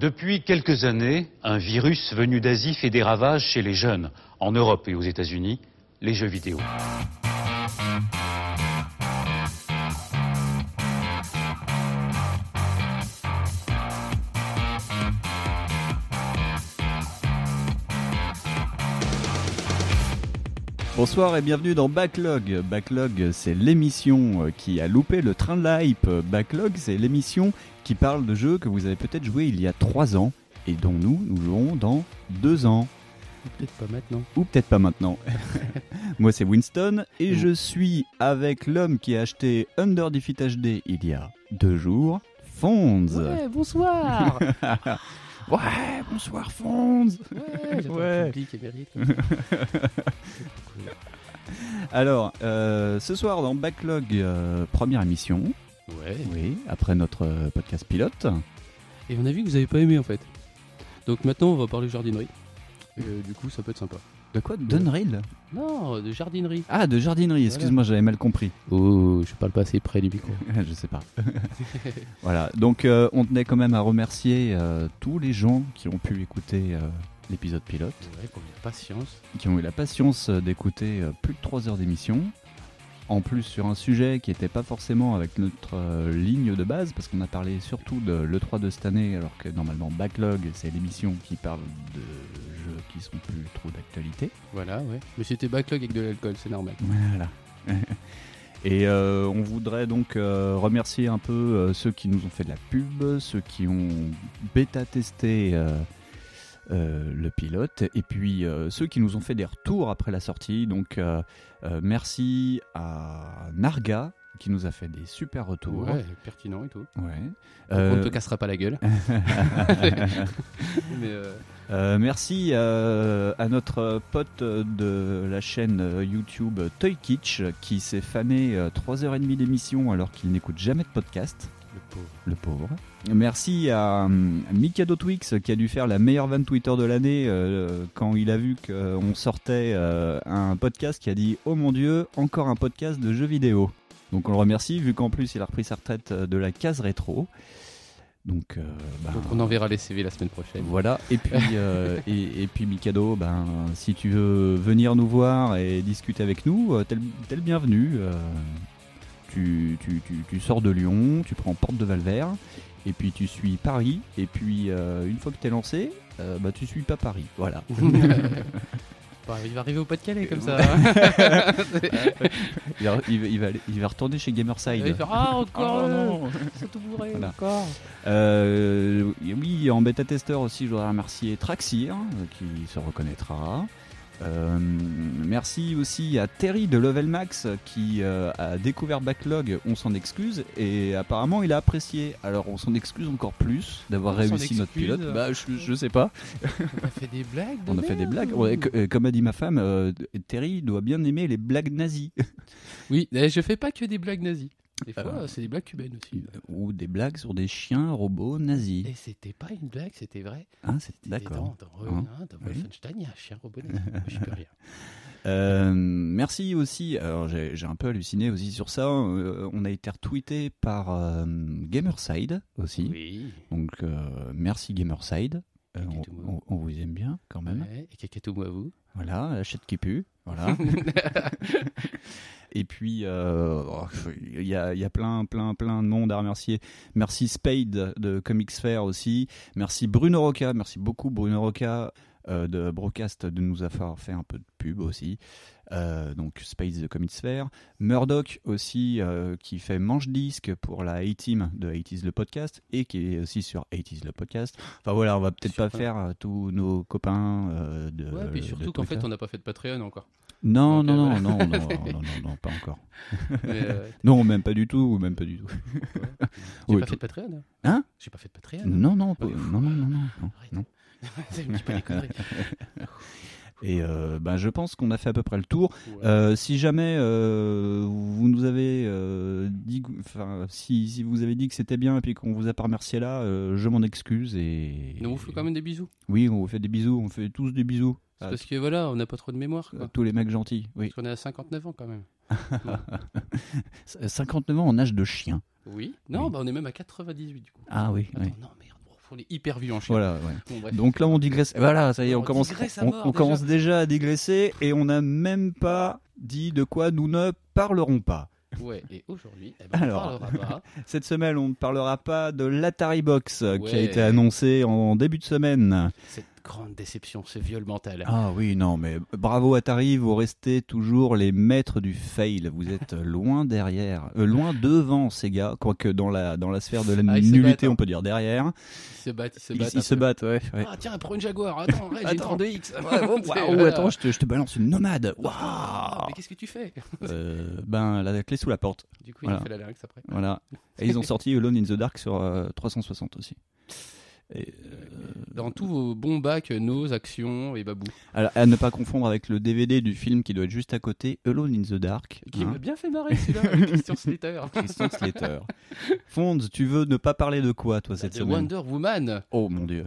Depuis quelques années, un virus venu d'Asie fait des ravages chez les jeunes, en Europe et aux États-Unis, les jeux vidéo. Bonsoir et bienvenue dans Backlog. Backlog, c'est l'émission euh, qui a loupé le train de la hype. Backlog, c'est l'émission qui parle de jeux que vous avez peut-être joué il y a 3 ans et dont nous, nous jouons dans 2 ans. Peut-être pas maintenant. Ou peut-être pas maintenant. Moi, c'est Winston et je suis avec l'homme qui a acheté Under Defeat HD il y a 2 jours, Fonds. Ouais, bonsoir Ouais, bonsoir Fonds. Ouais, j'attends Ouais. le public émérite. comme ça. Alors, euh, ce soir dans Backlog, euh, première émission. Ouais. Oui, après notre euh, podcast pilote. Et on a vu que vous avez pas aimé en fait. Donc maintenant on va parler jardinerie. Et, euh, du coup ça peut être sympa. De quoi? Dunrail Non, de jardinerie. Ah, de jardinerie, excuse-moi, j'avais mal compris. Oh, je parle pas assez près du micro. je sais pas. voilà, donc euh, on tenait quand même à remercier euh, tous les gens qui ont pu écouter euh, l'épisode pilote, Ouais, pour la patience. qui ont eu la patience d'écouter euh, plus de 3 heures d'émission. En plus, sur un sujet qui n'était pas forcément avec notre euh, ligne de base, parce qu'on a parlé surtout de l'E3 de cette année, alors que normalement Backlog, c'est l'émission qui parle de jeux qui sont plus trop d'actualité. Voilà, ouais. Mais c'était backlog avec de l'alcool, c'est normal. Voilà. Et euh, on voudrait donc euh, remercier un peu ceux qui nous ont fait de la pub, ceux qui ont bêta-testé euh, le pilote, et puis euh, ceux qui nous ont fait des retours après la sortie. Donc euh, merci à Narga qui nous a fait des super retours. Ouais, pertinent et tout. Ouais. On ne te cassera pas la gueule. Mais merci à notre pote de la chaîne YouTube Toy Kitsch qui s'est fané euh, 3h30 d'émission alors qu'il n'écoute jamais de podcast. Le pauvre. Le pauvre. Merci à hum, Mikado Twix qui a dû faire la meilleure vanne Twitter de l'année euh, quand il a vu qu'on sortait euh, un podcast qui a dit Oh mon dieu, encore un podcast de jeux vidéo. Donc on le remercie vu qu'en plus il a repris sa retraite euh, de la case rétro. Donc, euh, bah, Donc on enverra les CV la semaine prochaine. voilà, et puis, euh, et, et puis Mikado, ben, si tu veux venir nous voir et discuter avec nous, euh, t'es le t'es le bienvenu. euh, tu, tu, tu, tu sors de Lyon, tu prends Porte de Valvert, et puis tu suis Paris, et puis euh, une fois que t'es lancé, euh, bah, tu suis pas Paris. Voilà. Bah, il va arriver au Pas-de-Calais comme ça. Il va, il va- il va retourner chez Gamerside. Il va faire Ah, encore Oh, non. Ils sont tout bourrés, Voilà. encore Euh, oui, en bêta-testeur aussi, je voudrais remercier Traxir, euh, qui se reconnaîtra. Euh, merci aussi à Terry de Level Max qui euh, a découvert Backlog, on s'en excuse, et apparemment il a apprécié. Alors on s'en excuse encore plus d'avoir réussi notre pilote. Bah, je, je sais pas, On a fait des blagues de on a fait des blagues. Ouais, que- euh, comme a dit ma femme, euh, Terry doit bien aimer les blagues nazies. Oui, mais je fais pas que des blagues nazies. Des fois, Euh, c'est des blagues cubaines aussi. Ou des blagues sur des chiens robots nazis. Et c'était pas une blague, c'était vrai. C'est- C'était D'accord. Dans, dans, Hein, hein, dans oui. Wolfenstein, il y a un chien robot nazi. Moi, Je peux rien. Euh, merci aussi. Alors j'ai un peu halluciné aussi sur ça. euh, on a été retweeté par euh, Gamerside aussi. Oui. Donc euh, merci Gamerside. Euh, on, Kakatoumou. on- on vous aime bien quand même. Ouais, et Kakatou, à vous. Voilà, la chatte qui pue. Voilà. Et puis euh, il y, a, il y a plein, plein, plein de monde à remercier. Merci Spade de Comics Fair aussi. Merci Bruno Roca. Merci beaucoup Bruno Roca euh, de Broadcast de nous avoir fait un peu de pub aussi. Euh, donc Space de Comics Fair. Murdoch aussi euh, qui fait manche disque pour la A-Team de 80s le podcast et qui est aussi sur 80s le podcast. Enfin voilà, on va peut-être pas faire tous nos copains euh, de Ouais, puis surtout qu'en fait, on n'a pas fait de Patreon encore. Non, Donc, non, euh, non, non, non, non, non, pas encore. Euh, Non, même pas du tout, même pas du tout. J'ai Oui, pas fait de Patreon. hein. J'ai pas fait de Patreon. Non, non, pas- non, non, non, non, non, Arrête. non. Peu des conneries. Et euh, ben, je pense qu'on a fait à peu près le tour. Ouais. Euh, si jamais euh, vous nous avez dit, que- enfin, si, si vous avez dit que c'était bien et puis qu'on vous a pas remercié là, je m'en excuse et. On vous fait quand même des bisous. Oui, on vous fait des bisous, on fait tous des bisous. C'est à parce que voilà, on n'a pas trop de mémoire. Quoi. tous les mecs gentils. Oui. Parce qu'on est à 59 ans quand même. 59 ans en âge de chien. Oui. Non, Oui. bah on est même à 98 du coup. Ah oui. Attends, oui. non, merde. On est hyper en Chine. Voilà, ouais. Bon, bref. Donc là, on digresse. Voilà, ça y est, on, On commence, on, déjà. commence déjà à digresser et on n'a même pas dit de quoi nous ne parlerons pas. Ouais, et aujourd'hui, eh ben, Alors. on parlera pas. Cette semaine, on ne parlera pas de l'Atari Box qui a été annoncé en début de semaine. Cette grande déception, ce viol mental. Ah oui, non, mais bravo Atari, vous restez toujours les maîtres du fail. Vous êtes loin derrière, euh, loin devant Sega, quoique dans la, dans la sphère de la Ah, nullité, hein. on peut dire derrière. Ils se battent, ils se battent. ils se battent, ouais. ouais. Ah tiens, prends une Jaguar. Attends, j'ai une Attends. 32X. Waouh, attends, je te, je te balance une nomade. Ah, Waouh Mais qu'est-ce que tu fais? Euh, Ben, la clé sous la porte. Du coup, il Voilà. a fait la lynx après. Voilà. Et ils ont sorti Alone in the Dark sur euh, 360 aussi. Et, euh, Dans tous vos bons bacs, nos actions et babou. alors, à ne pas confondre avec le DVD du film qui doit être juste à côté, Alone in the Dark. Qui hein. m'a bien fait marrer celui-là, Christian Slater. Christian Slater. Fonds, tu veux ne pas parler de quoi, toi, cette The semaine? Wonder Woman. Oh mon dieu.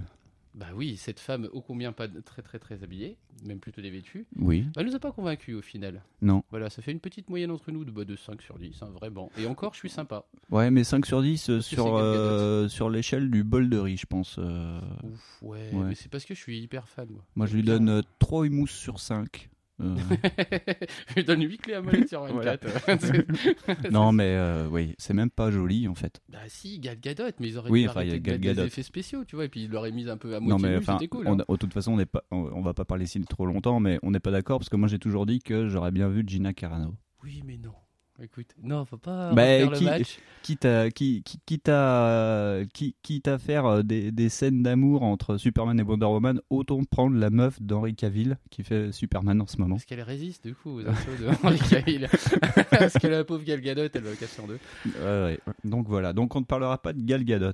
Bah oui, cette femme ô combien pas très très très habillée, même plutôt dévêtue. Oui. Bah, elle nous a pas convaincus au final. Non. Voilà, ça fait une petite moyenne entre nous de, bah, de 5 sur 10, hein, vraiment. Et encore, je suis sympa. Ouais, mais 5 sur 10 euh, sur, euh, sur l'échelle du bol de riz, je pense. euh. Ouf, ouais, Ouais. mais c'est parce que je suis hyper fan, moi. Moi, je lui Bien. donne euh, 3 humousses sur 5. Euh, je lui donne 8 clés à molette sur 24. non, mais euh, oui, c'est même pas joli en fait. bah si, Gal Gadot, mais ils auraient Oui, dû enfin, y a de des effets spéciaux, tu vois, et puis ils l'auraient mis un peu à Non, moitié mais nu, enfin, c'était cool. on, hein. de toute façon, on n'est pas, on, on va pas parler ici trop longtemps, mais on n'est pas d'accord parce que moi j'ai toujours dit que j'aurais bien vu Gina Carano. Oui, mais non. Écoute, non, faut pas Bah, qui- le match. Quitte à, qui, qui, quitte à, qui, quitte à faire euh, des, des scènes d'amour entre Superman et Wonder Woman, autant prendre la meuf d'Henry Cavill qui fait Superman en ce moment. Parce qu'elle résiste du coup aux assauts de Henry Cavill. Parce que la pauvre Gal Gadot, elle va casser en deux. Ouais. Donc voilà, donc on ne parlera pas de Gal Gadot.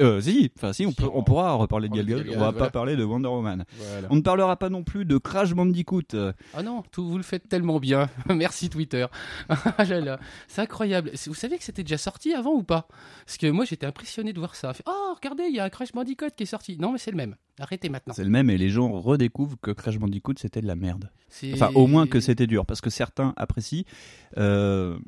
Euh, si, enfin si, on, peut, pourra reparler de on Gal Gadot. On va pas parler de Wonder Woman. Voilà. On ne parlera pas non plus de Crash Bandicoot. Ah non, tout, vous le faites tellement bien. Merci Twitter. Ah là là, c'est incroyable. Vous savez que c'était déjà sorti avant ou pas? Parce que moi j'étais impressionné de voir ça. Oh, regardez, il y a un Crash Bandicoot qui est sorti. Non, mais c'est le même. Arrêtez maintenant. C'est le même et les gens redécouvrent que Crash Bandicoot c'était de la merde. Enfin, au moins que c'était dur, parce que certains apprécient. Euh,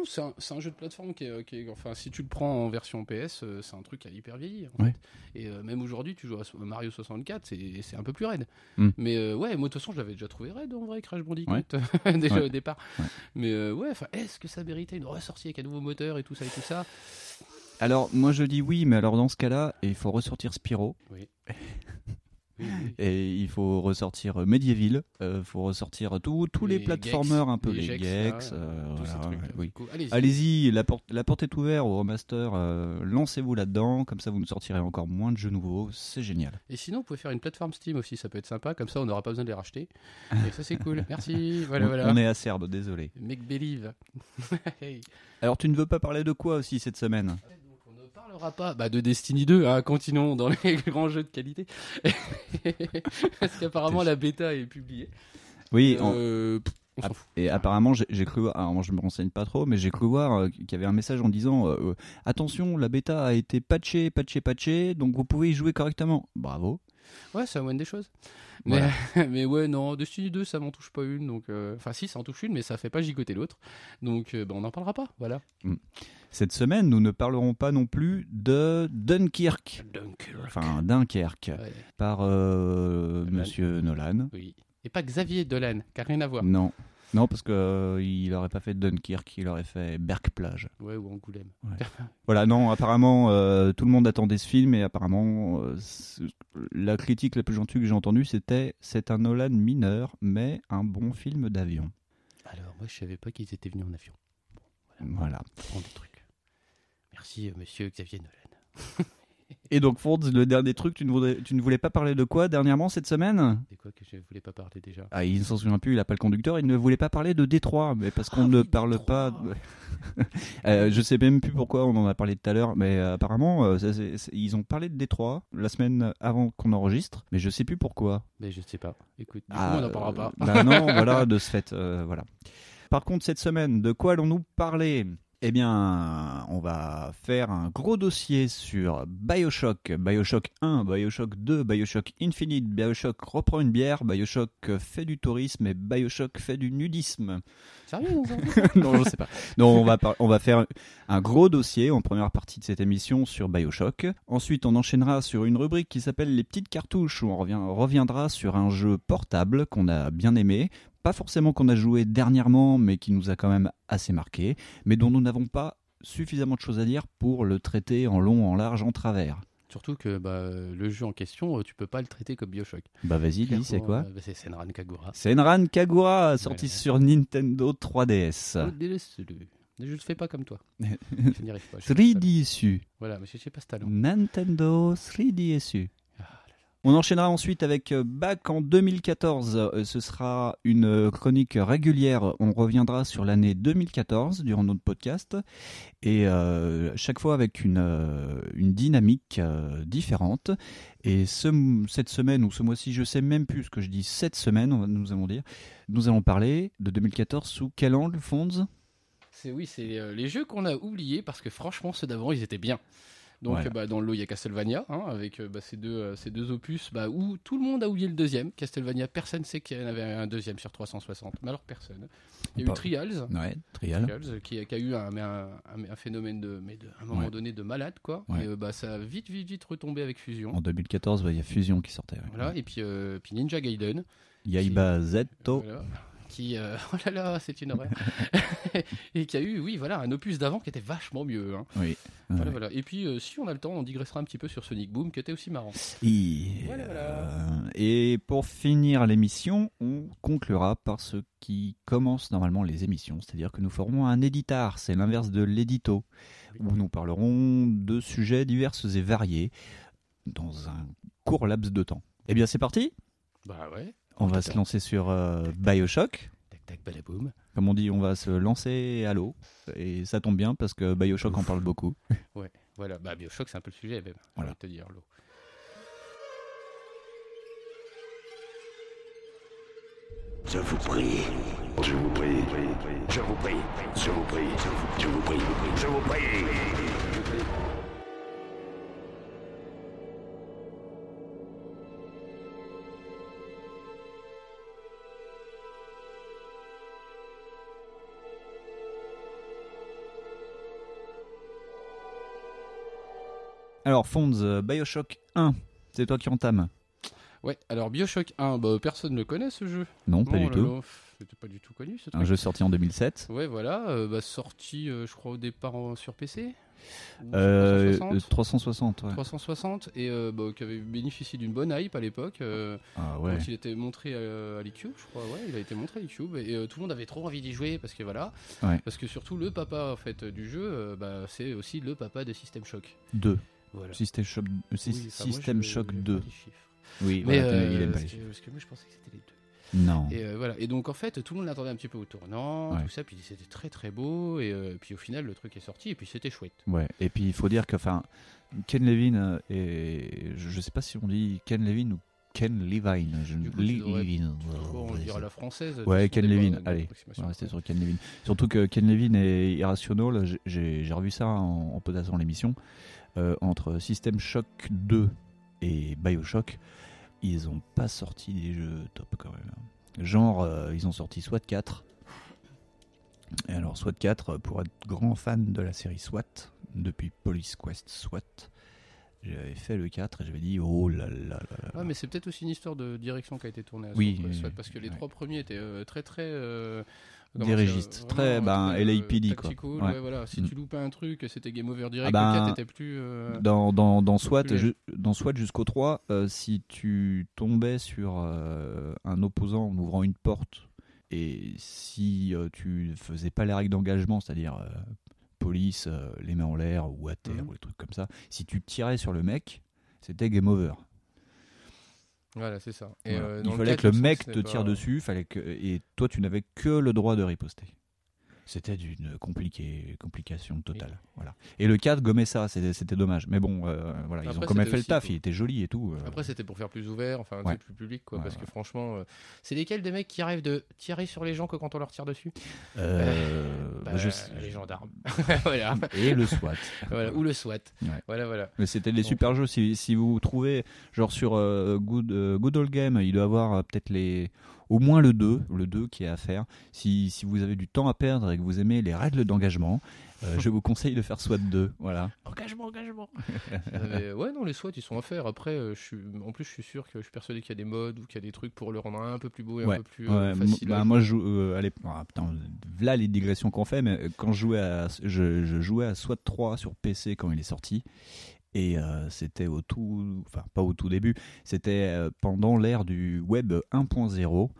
Non, c'est un, jeu de plateforme qui est, qui est- Enfin, si tu le prends en version PS, euh, c'est un truc qui a hyper vieilli. en Ouais. fait. Et euh, même aujourd'hui, tu joues à Mario 64, c'est un peu plus raide. Mm. Mais euh, ouais, moi de toute façon, je l'avais déjà trouvé raide en vrai, Crash Bandicoot, Ouais. déjà Ouais. au départ. Mais euh, ouais, enfin, est-ce que ça méritait une ressortie avec un nouveau moteur et tout ça et tout ça? Alors, moi je dis oui, mais alors dans ce cas-là, il faut ressortir Spyro, Oui. Et il faut ressortir euh, Medieval, il faut ressortir tous tous les, Les platformers Gex, un peu, les les Gex, euh, voilà, oui. Allez-y. La porte, la porte est ouverte au remaster, euh, lancez-vous là-dedans, comme ça vous nous sortirez encore moins de jeux nouveaux, c'est génial. Et sinon, vous pouvez faire une plateforme Steam aussi, ça peut être sympa, comme ça on n'aura pas besoin de les racheter. Et ça c'est cool. Merci. Voilà, on, voilà. on est acerbe, désolé. Make believe. Hey. Alors tu ne veux pas parler de quoi aussi cette semaine? Parlera pas bah, de Destiny 2, hein, continuons dans les grands jeux de qualité. Parce qu'apparemment la bêta est publiée. Oui, Euh, on s'en fout. Et apparemment, j'ai cru voir, alors moi je me renseigne pas trop, mais j'ai cru voir euh, qu'il y avait un message en disant euh, attention, la bêta a été patchée, patchée, patchée, donc vous pouvez y jouer correctement. Bravo. Ouais, ça amène des choses. Mais, mais ouais, non, Destiny 2, ça m'en touche pas une. Donc, euh, enfin, si, ça en touche une, mais ça fait pas gigoter l'autre. Donc, euh, bah, on n'en parlera pas. Voilà. Cette semaine, nous ne parlerons pas non plus de Dunkirk, Dunkirk. enfin Dunkerque, Ouais, par euh, Nolan. Monsieur Nolan. oui. Et pas Xavier Dolan, qui a rien à voir. Non, non, parce que euh, il aurait pas fait Dunkirk, il aurait fait Berck-Plage. Ouais, ou Angoulême. Voilà, non, apparemment, euh, tout le monde attendait ce film et apparemment, euh, la critique la plus gentille que j'ai entendue, c'était c'est un Nolan mineur, mais un bon film d'avion. Alors, moi, je savais pas qu'ils étaient venus en avion. Voilà. Prends des trucs. Merci, monsieur Xavier Nolan. Et donc, Fonds, le dernier truc, tu ne, tu ne voulais pas parler de quoi dernièrement cette semaine? C'est quoi que je voulais pas parler déjà Ah, il ne s'en souvient plus, il n'a pas le conducteur, il ne voulait pas parler de Détroit, mais parce qu'on Ah ne oui, parle Détroit. pas. Euh, je sais même plus pourquoi on en a parlé tout à l'heure, mais euh, apparemment, euh, ça, c'est- c'est- ils ont parlé de Détroit la semaine avant qu'on enregistre, mais je sais plus pourquoi. Mais je sais pas. Écoute, du Ah, coup, on n'en parlera pas. euh, bah non, voilà, de ce fait, voilà. Par contre, cette semaine, de quoi allons-nous parler? Eh bien, on va faire un gros dossier sur Bioshock, Bioshock 1, Bioshock 2, Bioshock Infinite, Bioshock reprend une bière, Bioshock fait du tourisme et Bioshock fait du nudisme. Sérieux non, je sais pas. Non, on va, on va faire un gros dossier en première partie de cette émission sur Bioshock. Ensuite, on enchaînera sur une rubrique qui s'appelle les petites cartouches où on reviendra sur un jeu portable qu'on a bien aimé. Pas forcément qu'on a joué dernièrement, mais qui nous a quand même assez marqué, mais dont nous n'avons pas suffisamment de choses à dire pour le traiter en long, en large, en travers. Surtout que bah, le jeu en question, euh, tu peux pas le traiter comme Bioshock. Bah vas-y, dis, c'est quoi euh, bah, C'est Senran Kagura. Senran Kagura, sorti sur Nintendo 3DS. Oh, délaisse-le. Je le fais pas comme toi. Je n'y arrive pas. je suis pas 3D issu. Voilà, mais je sais pas ce talent. Nintendo 3DSU. On enchaînera ensuite avec euh, Back en 2014. Euh, Ce sera une euh, chronique régulière. On reviendra sur l'année 2014 durant notre podcast. Et chaque fois avec une, dynamique différente. Et ce- cette semaine ou ce mois-ci, je sais même plus ce que je dis, cette semaine, nous allons dire, nous allons parler de 2014 sous quel angle, Fonds C'est oui, c'est les jeux qu'on a oubliés parce que franchement ceux d'avant ils étaient bien. Donc Ouais. euh, bah, dans le lot il y a Castlevania hein, avec euh, bah, ces deux euh, ces deux opus bah, où tout le monde a oublié le deuxième. Castlevania personne sait qu'il y en avait un deuxième sur 360. Mais alors personne. Il y a Pas- eu Trials. Ouais, Trial. Trials, qui, a- qui a eu un, un, un- un phénomène de, mais de, à un moment Ouais. donné de malade quoi. Et bah, ça a vite vite vite retombé avec Fusion. En 2014, ouais, il y a Fusion qui sortait. Voilà, et puis, euh, puis Ninja Gaiden. Yaiba Zetto. Voilà. Qui, euh, oh là là, c'est une horreur. et qui a eu, oui, voilà, un opus d'avant qui était vachement mieux. hein. Oui. Voilà, Ouais. voilà. Et puis, euh, si on a le temps, on digressera un petit peu sur Sonic Boom, qui était aussi marrant. Et, Voilà, voilà. euh, et pour finir l'émission, on conclura par ce qui commence normalement les émissions, c'est-à-dire que nous ferons un éditar, c'est l'inverse de l'édito, où nous parlerons de sujets divers et variés dans un court laps de temps. Eh bien c'est parti, Bah ouais. On va se lancer sur euh, Bioshock. Tac, tac, balaboum. Comme on dit, on va se lancer à l'eau, et ça tombe bien parce que Bioshock en parle beaucoup. Voilà, bah Bioshock, c'est un peu le sujet, même. Voilà. Te dire, l'eau. Je vous prie. Je vous prie. Je vous prie. Je vous prie. Je vous prie. Je vous prie. Alors Fonds, euh, Bioshock 1, c'est toi qui entame Ouais, alors Bioshock 1, bah, personne ne le connaît ce jeu. Non, pas du tout. C'était pas du tout connu ce Un truc. jeu sorti en 2007. Ouais, voilà, euh, bah, sorti, euh, je crois, au départ en- sur PC. Ou sur Euh, 360. 360, ouais. 360 et bah, qui avait bénéficié d'une bonne hype à l'époque. Ah Quand il était montré euh, à l'eCube, je crois, ouais, il a été montré à l'eCube et tout le monde avait trop envie d'y jouer parce que voilà, Ouais. parce que surtout le papa en fait du jeu, bah, c'est aussi le papa de System Shock. 2. Voilà. System Shock, Oui, enfin, moi, System je- Shock je 2. prends des chiffres. Oui, Mais voilà, euh, il aime pas les chiffres. parce que moi je pensais que c'était les deux. Non. Et euh, voilà. Et donc en fait tout le monde l'attendait un petit peu au tournant, Ouais. tout ça, puis c'était très très beau et euh, puis au final le truc est sorti et puis c'était chouette. Ouais. Et puis il faut dire que, enfin, Ken Levine euh, et je je sais pas si on dit Ken Levine ou Ken Levine. Je... Coup, devrais- Levine. On Ouais, le dira à c'est- la française. Ouais, Ken Levine. Allez, on va rester sur Ken Levine. Surtout que Ken Levine j'ai- j'ai j'ai revu ça en, en potassant l'émission, euh, entre System Shock 2 et Bioshock, ils ont pas sorti des jeux top quand même. Genre, euh, ils ont sorti SWAT 4. Et alors, SWAT 4, pour être grand fan de la série SWAT, depuis Police Quest SWAT, j'avais fait le 4 et j'avais dit, oh là là là là. Ah, mais c'est peut-être aussi une histoire de direction qui a été tournée à Oui, oui. parce que les Ouais. trois premiers étaient euh, très très euh, Dirigistes. Très, vraiment, ben, LAPD, quoi. Ouais. ouais, voilà. Si Mm. tu loupais un truc, c'était game over direct. Ah ben, le 4 était plus. euh, Dans, dans, dans SWAT, ju- dans SWAT jusqu'au 3, euh, si tu tombais sur euh, un opposant en ouvrant une porte et si euh, tu faisais pas les règles d'engagement, c'est-à-dire euh, police, euh, les mains en l'air ou à terre Mhm. ou des trucs comme ça, si tu tirais sur le mec, c'était game over. Voilà, c'est ça. Et, Voilà. euh, Il fallait 4, que le mec te tire pas- dessus, fallait que et toi tu n'avais que le droit de riposter. C'était d'une complication totale. Voilà. Et le 4 gommait ça, c'était dommage. Mais bon, euh, voilà, ils ont quand même fait le taf, pour- il était joli et tout. euh. Après, c'était pour faire plus ouvert, enfin, Ouais. plus public, quoi. Ouais, parce ouais. que franchement, euh, c'est lesquels des mecs qui rêvent de tirer sur les gens que quand on leur tire dessus? Euh, Bah, je sais- Les gendarmes. voilà. Et le SWAT. voilà. Ou le SWAT. Voilà, voilà. Mais c'était des super jeux. Si, si vous trouvez, genre sur Good, Good Old Game, il doit y avoir peut-être les. Au moins le 2, le 2 qui est à faire. Si, si vous avez du temps à perdre et que vous aimez les règles d'engagement, euh, je vous conseille de faire SWAT 2. Voilà. Engagement, engagement. Euh, ouais, non, les SWAT, ils sont à faire. Après, euh, je suis... en plus, je suis sûr que je suis persuadé qu'il y a des modes ou qu'il y a des trucs pour le rendre un peu plus beau et Ouais. un peu plus euh, facile. bah, moi, je joue. euh, allez, ah, putain, là les digressions qu'on fait, mais quand je jouais à, je, je jouais à SWAT 3 sur PC quand il est sorti. Et euh, c'était au tout, enfin pas au tout début, c'était euh, pendant l'ère du web 1.0.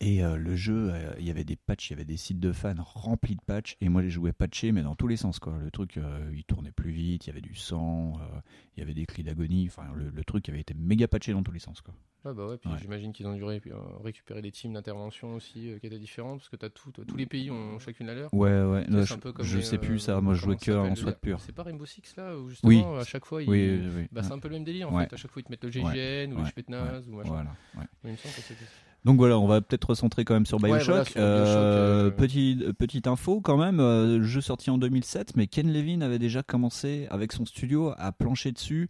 Et euh, le jeu, euh, il y avait des patchs, il y avait des sites de fans remplis de patchs. Et moi, je les jouais patchés, mais dans tous les sens. Quoi. Le truc, euh, il tournait plus vite, il y avait du sang, il y avait des cris d'agonie. Enfin, le, le truc avait été méga patché dans tous les sens. Quoi. Ah bah ouais, puis Ouais. j'imagine qu'ils ont dû ré- récupérer des teams d'intervention aussi qui étaient différentes parce que t'as tout, tous les pays ont chacune la leur. Ouais, ouais. Je comme je les, sais plus ça. Moi, je jouais que en le- pur. C'est pas Rainbow Six là où justement Oui. à chaque fois ils... Oui. Bah, c'est un peu le même délire en Ouais. fait. À chaque fois ils te mettent le GGN ou le Ouais. Spetsnaz ou machin. Voilà. ouais. Donc voilà, on va peut-être recentrer quand même sur Ouais, Bioshock. voilà, sur Euh, Bioshock, euh, petit- petite info quand même, euh, jeu sorti en 2007, mais Ken Levine avait déjà commencé avec son studio à plancher dessus.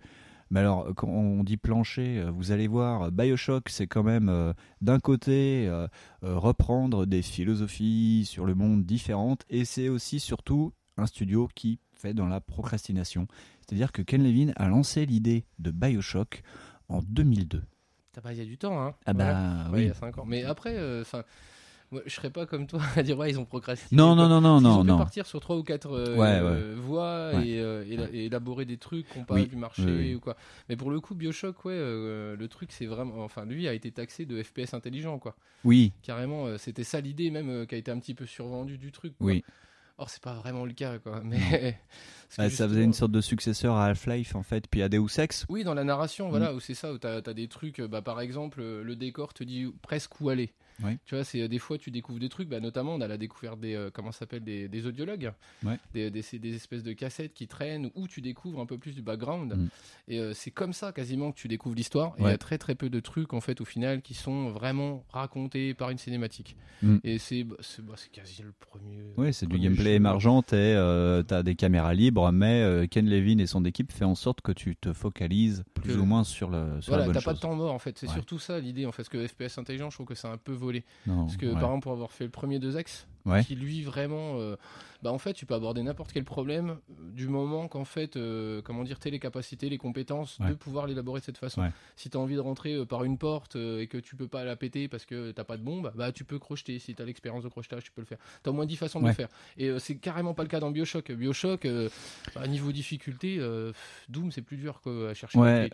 Mais alors, quand on dit plancher, euh, vous allez voir, Bioshock, c'est quand même euh, d'un côté euh, euh, reprendre des philosophies sur le monde différentes, et c'est aussi surtout un studio qui fait dans la procrastination. C'est-à-dire que Ken Levine a lancé l'idée de Bioshock en 2002. Pas, il y a du temps, hein. Ah Voilà. bah Ouais, il y oui. a 5 ans. Mais après, euh, enfin, moi, je serais pas comme toi à dire ouais, ils ont procrastiné. Non, non, non, non, Ils non, ont non. partir sur trois ou quatre euh, Ouais, euh, voies Ouais. et, euh, et élaborer des trucs qui n'ont pas Oui, du marché oui, oui. ou quoi. Mais pour le coup, Bioshock, ouais, euh, le truc, c'est vraiment. Enfin, lui a été taxé de FPS intelligent, quoi. Oui, Carrément, euh, c'était ça l'idée même euh, qui a été un petit peu survendue du truc. Quoi. oui. Or, c'est pas vraiment le cas, quoi. Mais. Bah, ça faisait une sorte de successeur à Half-Life en fait, puis à Deus Ex. Oui, dans la narration, voilà, Mm. où c'est ça, où t'as as des trucs, euh, bah, par exemple, euh, le décor te dit presque où aller. Tu vois, c'est euh, des fois tu découvres des trucs, bah, notamment on a la découverte des, euh, comment s'appelle, des, des audiologues, Ouais. des, des, espèces de cassettes qui traînent où tu découvres un peu plus du background. Mm. Et euh, c'est comme ça quasiment que tu découvres l'histoire. Il y a très très peu de trucs en fait au final qui sont vraiment racontés par une cinématique. Mm. Et c'est bah, c'est bah, quasi le premier. Oui, c'est du gameplay jeu. émergent, et euh, t'as des caméras libres, mais Ken Levine et son équipe fait en sorte que tu te focalises plus Que- ou moins sur, le, sur Voilà, t'as pas de temps mort en fait, c'est Ouais. surtout ça l'idée en fait, parce que FPS intelligent, je trouve que c'est un peu Non, Parce que ouais. par exemple, pour avoir fait le premier deux axes, Ouais. qui lui vraiment, euh, bah en fait, tu peux aborder n'importe quel problème euh, du moment qu'en fait, euh, comment dire, t'as les capacités, les compétences Ouais. de pouvoir l'élaborer de cette façon. Ouais. Si t'as envie de rentrer euh, par une porte euh, et que tu peux pas la péter parce que t'as pas de bombe, bah tu peux crocheter. Si t'as l'expérience de crochetage, tu peux le faire. T'as au moins 10 façons de le faire. Et euh, c'est carrément pas le cas dans Bioshock. Bioshock, euh, à niveau difficulté, euh, pff, Doom c'est plus dur quoi, à chercher. Ouais.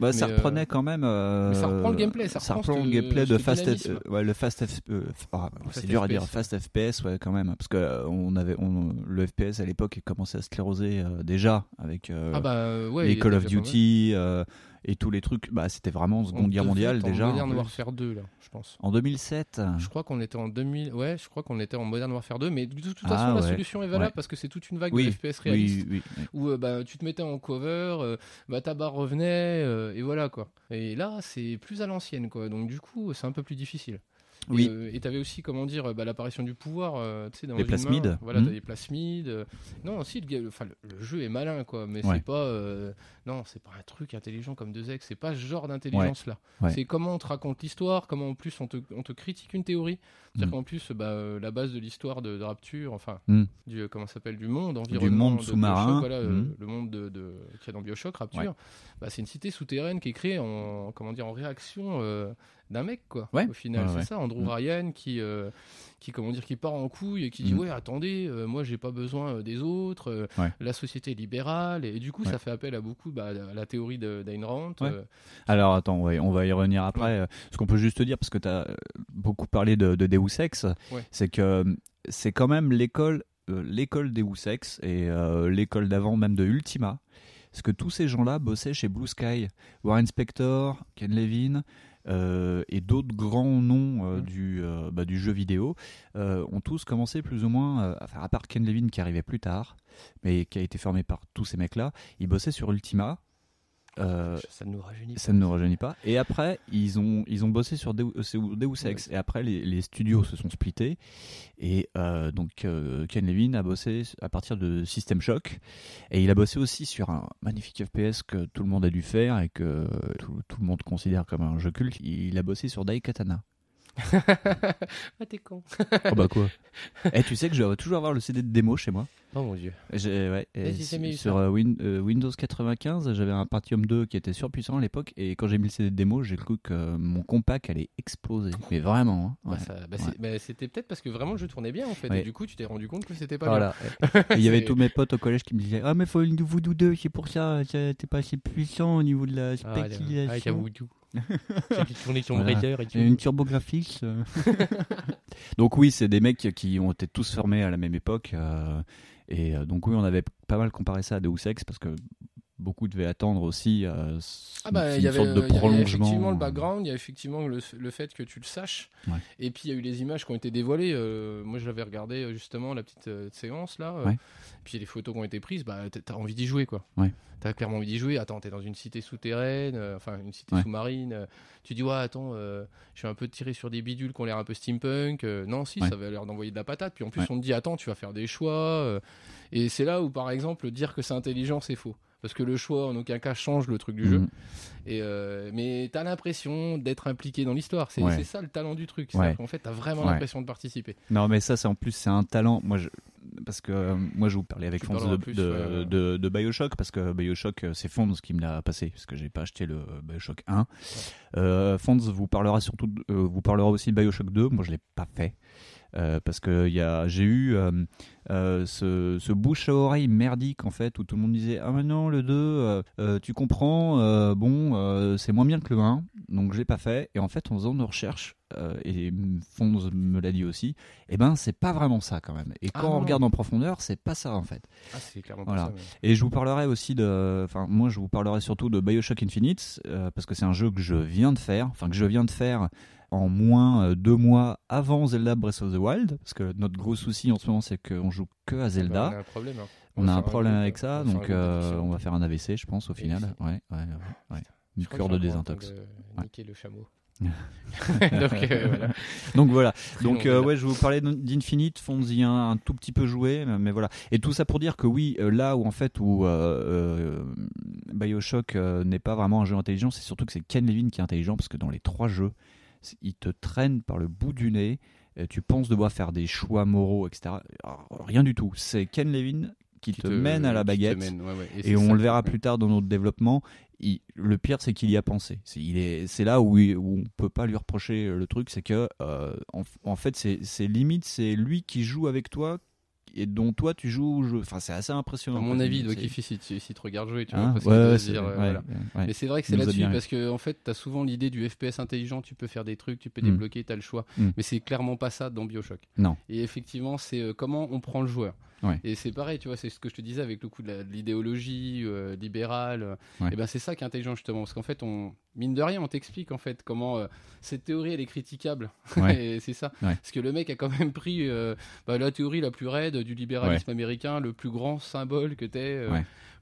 Bah, ça Mais, reprenait quand même. euh, mais ça reprend le gameplay, ça reprend le ce- gameplay de Fast, F- le Fast, F- euh, ah, Fast c'est dur à dire, Fast FPS, ouais, quand même, parce que euh, on avait, on, le FPS à l'époque commençait à scléroser euh, déjà avec euh, Ah bah ouais, les Call of. Duty euh, et tous les trucs. Bah, c'était vraiment On Seconde Guerre mondiale déjà. en Modern. Warfare 2 là, je pense. En 2007. Je crois qu'on était en 2000. Ouais, je crois qu'on était en Modern Warfare 2, mais de toute façon Ah, la ouais. solution est valable parce que c'est toute une vague Oui, de FPS réaliste oui, oui, où bah tu te mettais en cover, bah ta barre revenait et voilà quoi. Et là c'est plus à l'ancienne quoi, donc du coup c'est un peu plus difficile. Oui. Et, euh, et t'avais aussi comment dire bah, l'apparition du pouvoir, euh, tu sais dans Les main. plasmides. Voilà, Mhm. t'as des plasmides. euh. Non, si le, le, le jeu est malin quoi, mais Ouais. c'est pas euh, non c'est pas un truc intelligent comme 2X, c'est pas ce genre d'intelligence là. Ouais. C'est comment on te raconte l'histoire, comment en plus on te, on te critique une théorie. C'est-à-dire Mm. qu'en plus, bah, euh, la base de l'histoire de, de Rapture, enfin, Mm. du, euh, comment s'appelle, du monde environnement. monde de sous-marin. Voilà, euh, Mm. le monde de, de, qu'il y a dans Bioshock, Rapture. Ouais. Bah, c'est une cité souterraine qui est créée en, comment dire, en réaction euh, d'un mec, quoi. Ouais. Au final, c'est ouais. ça, Andrew Mm. Ryan qui, euh, qui, comment dire, qui part en couille et qui dit Mm. ouais, attendez, euh, moi j'ai pas besoin euh, des autres. euh, Ouais. La société est libérale et, du coup, ça fait appel à beaucoup bah, à la théorie de- d'Ayn Rand. Alors attends, on va y revenir après. Ce qu'on peut juste dire, parce que tu as beaucoup parlé de, de Deus Ex, c'est que c'est quand même l'école l'école Deus Ex et l'école d'avant même de Ultima. Parce que tous ces gens-là bossaient chez Blue Sky. Warren Spector, Ken Levine, euh, et d'autres grands noms euh, Mhm. du, euh, bah, du jeu vidéo euh, ont tous commencé plus ou moins, euh, à part Ken Levin qui arrivait plus tard, mais qui a été formé par tous ces mecs-là, ils bossaient sur Ultima. Euh, Ça ne nous rajeunit pas. ça ne nous rajeunit pas. Et après, ils ont, ils ont bossé sur Deus, Deus Ex. Et après, les, les studios se sont splittés. Et euh, donc, euh, Ken Levin a bossé à partir de System Shock. Et il a bossé aussi sur un magnifique FPS que tout le monde a dû faire et que tout, tout le monde considère comme un jeu culte. Il a bossé sur Daikatana. Ah, t'es con. Oh bah quoi Eh, tu sais que je dois toujours avoir le CD de démo chez moi. Oh mon dieu. J'ai- ouais, et sur euh, Win- euh, Windows 95, j'avais un Pentium 2 qui était surpuissant à l'époque et quand j'ai mis le CD de démo, j'ai cru que mon compact allait exploser. Mais vraiment. hein, Bah, ouais. bah, Ouais. bah, c'était peut-être parce que vraiment le jeu tournait bien en fait. Ouais. Et du coup, tu t'es rendu compte que c'était pas Voilà. Il y avait tous mes potes au collège qui me disaient Ah, mais faut une Voodoo 2, c'est pour ça, ça- t'es pas assez puissant au niveau de la. Ah, ouais, sur Voilà. Raider et une turbographique. euh. donc oui, c'est des mecs qui ont été tous formés à la même époque. euh, et euh, donc oui, on avait pas mal comparé ça à Deus Ex parce que beaucoup devaient attendre aussi euh, Ah bah, une avait, sorte de il y avait prolongement. effectivement le background, il y a effectivement le, le fait que tu le saches. Ouais. Et puis il y a eu les images qui ont été dévoilées. euh, moi je l'avais regardé euh, justement la petite euh, séance là. euh, Ouais. Puis les photos qui ont été prises, bah t'as- envie d'y jouer quoi. Ouais. T'as clairement envie d'y jouer. Attends, t'es dans une cité souterraine, euh, enfin une cité sous-marine. euh, tu dis ouais attends, euh, je suis un peu tiré sur des bidules qui ont l'air un peu steampunk. euh, non si, ça avait l'air d'envoyer de la patate. Puis en plus on te dit attends, tu vas faire des choix. euh, et c'est là où par exemple dire que c'est intelligent c'est faux. Parce que le choix en aucun cas change le truc du jeu. Mhm. Et euh, mais t'as l'impression d'être impliqué dans l'histoire. C'est Ouais. ça le talent du truc. Ouais. Qu'en fait, t'as vraiment Ouais. l'impression de participer. Non, mais ça, c'est en plus, c'est un talent. Moi, je, parce que euh, moi, je vous parlais avec Fonz de, plus, de, ouais, ouais. de- de Bioshock, parce que Bioshock, euh, c'est Fonz qui me l'a passé, parce que j'ai pas acheté le Bioshock 1. Euh, Fonz vous parlera surtout, euh, vous parlera aussi de Bioshock 2. Moi, je l'ai pas fait. Euh, parce que il y a, j'ai eu euh, euh, ce, ce bouche à oreille merdique en fait où tout le monde disait ah mais non le 2 euh, euh, tu comprends bon c'est moins bien que le 1 donc je l'ai pas fait et en fait en faisant nos recherches et Fonz me l'a dit aussi et ben c'est pas vraiment ça quand même et Ah quand on non. regarde en profondeur c'est pas ça en fait Ah, c'est clairement Voilà. pas ça. mais- et je vous parlerai aussi de. Enfin, moi, je vous parlerai surtout de Bioshock Infinite, parce que c'est un jeu que je viens de faire, enfin, que je viens de faire en moins euh, deux mois avant Zelda Breath of the Wild, parce que notre gros souci en ce moment, c'est qu'on joue que à Zelda. Bah, on a un problème. hein. on a un problème groupe, avec ça, donc euh, on va faire un AVC, je pense, au final. Ouais, ouais, ouais, Une cure de désintox. de Niquer le chameau. Donc euh, voilà. Donc voilà. Euh, ouais, je vous parler d'Infinite, Fonzie un, un tout petit peu joué, mais voilà. Et tout ça pour dire que oui, euh, là où en fait où euh, euh, BioShock euh, n'est pas vraiment un jeu intelligent, c'est surtout que c'est Ken Levine qui est intelligent parce que dans les trois jeux, il te traîne par le bout du nez. euh, Tu penses devoir faire des choix moraux, etc. Alors, rien du tout. C'est Ken Levine qui, Qui te, mène à la baguette. mène, ouais, ouais. Et on ça le verra plus tard dans notre développement. il- le pire, c'est qu'il y a pensé. C'est, il est, c'est là où, il- où on peut pas lui reprocher le truc, c'est que euh, en, en fait, c'est, c'est limite, c'est lui qui joue avec toi et dont toi tu joues au jeu. Enfin, c'est assez impressionnant. À mon avis, il doit kiffer si, tu- si te regarde jouer, tu Hein vois. Parce ouais, ouais, c'est- dire, euh, ouais, voilà. ouais. Mais c'est vrai que c'est là-dessus parce que en fait, t'as souvent l'idée du FPS intelligent, tu peux faire des trucs, tu peux Mm. débloquer, t'as le choix. Mm. Mais c'est clairement pas ça dans BioShock. Non. Et effectivement, c'est euh, comment on prend le joueur. Ouais. Et c'est pareil, tu vois, c'est ce que je te disais avec le coup de l'idéologie euh, libérale. Ouais. Et ben c'est ça qui est intelligent justement, parce qu'en fait, on mine de rien, on t'explique en fait comment euh, cette théorie elle est critiquable. Ouais. Et c'est ça. Parce que le mec a quand même pris euh, bah, la théorie la plus raide du libéralisme américain, le plus grand symbole que t'es.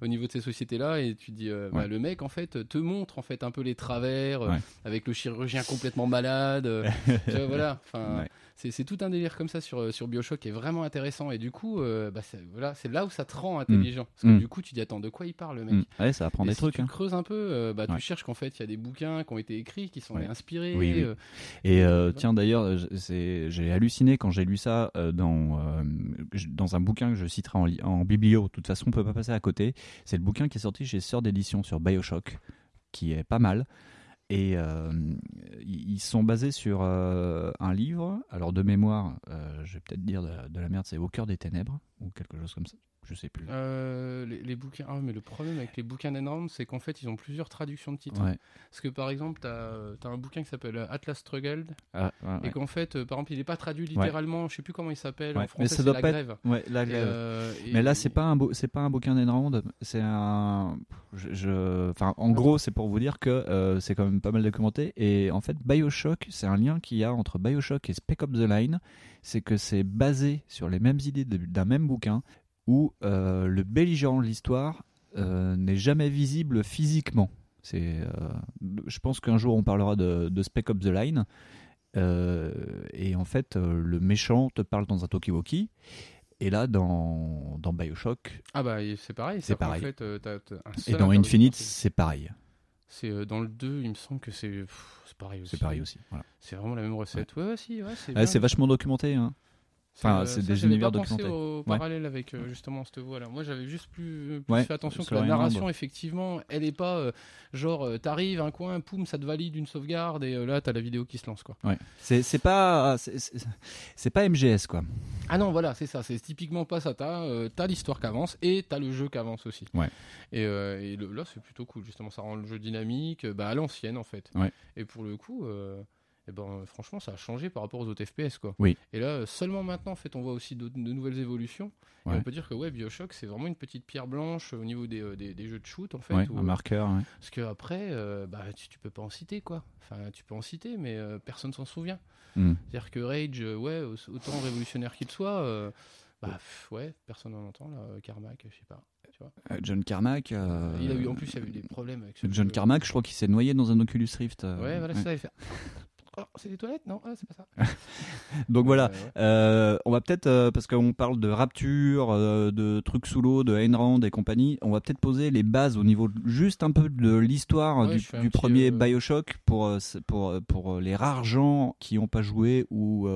au niveau de ces sociétés-là et tu dis bah, le mec en fait te montre en fait un peu les travers avec le chirurgien complètement malade tu vois, voilà enfin. C'est, tout un délire comme ça sur, euh, sur Bioshock qui est vraiment intéressant et du coup euh, bah, c'est, voilà, c'est là où ça te rend intelligent parce que Mm. du coup tu dis attends de quoi il parle le mec Mm. Ouais, ça apprend des si trucs. tu hein. creuses un peu, euh, bah, Ouais. tu cherches qu'en fait il y a des bouquins qui ont été écrits, qui sont Ouais. inspirés. Oui, oui. euh, Et Voilà. tiens d'ailleurs, j'ai halluciné quand j'ai lu ça dans, dans un bouquin que je citerai en, en biblio. De toute façon, on peut pas passer à côté. C'est le bouquin qui est sorti chez Sœur d'édition sur Bioshock, qui est pas mal. Et euh, ils sont basés sur euh, un livre. Alors de mémoire, euh, je vais peut-être dire de, de la merde, c'est Au cœur des ténèbres ou quelque chose comme ça. Je sais plus. Euh, les, les bouquins. Ah, mais le problème avec les bouquins d'Enround, c'est qu'en fait, ils ont plusieurs traductions de titres. Ouais. Parce que par exemple, tu as, un bouquin qui s'appelle Atlas Struggled, Ah, ouais, et ouais. qu'en fait, euh, par exemple, il n'est pas traduit littéralement, je sais plus comment il s'appelle. En Mais français, ça c'est doit la pas grève. Là- euh, et- Mais là, c'est pas un c'est pas un bouquin d'Enround, c'est un. Je, je- enfin, en gros, c'est pour vous dire que euh, c'est quand même pas mal documenté. Et en fait, Bioshock, c'est un lien qu'il y a entre Bioshock et Spec Ops the Line, c'est que c'est basé sur les mêmes idées d'un même bouquin où euh, le belligérant de l'histoire euh, n'est jamais visible physiquement. C'est, euh, je pense qu'un jour on parlera de, de Spec Ops the Line. Et en fait, le méchant te parle dans un talkie-walkie. Et là, dans, dans Bioshock Ah bah c'est pareil. C'est pareil. un et dans Infinite, c'est pareil. C'est dans le 2, il me semble que c'est pareil aussi. C'est pareil aussi. Voilà. C'est vraiment la même recette. Ouais, ouais, si, ouais, Ah, c'est vachement documenté. Hein. Enfin, c'est des univers documentés. au Ouais. parallèle avec euh, justement cette voie-là. Moi, j'avais juste plus, plus Ouais, fait attention que la narration, effectivement, elle est pas euh, genre euh, t'arrives un coin, poum, ça te valide une sauvegarde et euh, là t'as la vidéo qui se lance quoi. Ouais. C'est pas c'est- pas MGS quoi. Ah non, voilà, c'est ça, c'est typiquement pas ça. T'as euh, l'histoire qui avance et t'as le jeu qui avance aussi. Ouais. Et, euh, et le- là, c'est plutôt cool. Justement, ça rend le jeu dynamique, bah, à l'ancienne en fait. Ouais. Et pour le coup, euh, eh ben, franchement, ça a changé par rapport aux autres FPS quoi. Oui. Et là, seulement maintenant, en fait, on voit aussi de, de nouvelles évolutions. Et on peut dire que ouais, Bioshock, c'est vraiment une petite pierre blanche au niveau des, euh, des, des jeux de shoot en fait. Ouais, où, un marqueur. ouais. parce que après, euh, bah, tu, tu peux pas en citer quoi. Enfin, tu peux en citer, mais euh, personne s'en souvient. Hmm. C'est-à-dire que Rage, euh, ouais, au- autant révolutionnaire qu'il soit, euh, bah pff, ouais, personne n'en entend là. Carmack, je sais pas. Tu vois. John Carmack. euh, Il a eu en plus, il a eu des problèmes avec ce John jeu. Carmack, je crois qu'il s'est noyé dans un Oculus Rift. euh, Ouais, voilà, ouais. ça, il fait. Oh, c'est des toilettes Non, ah, c'est pas ça. Donc voilà, Euh, on va peut-être, euh, parce qu'on parle de Rapture, euh, de trucs sous l'eau, de Ayn Rand et compagnie, on va peut-être poser les bases au niveau juste un peu de l'histoire Ouais, du, premier Bioshock pour, pour, pour les rares gens qui n'ont pas joué ou.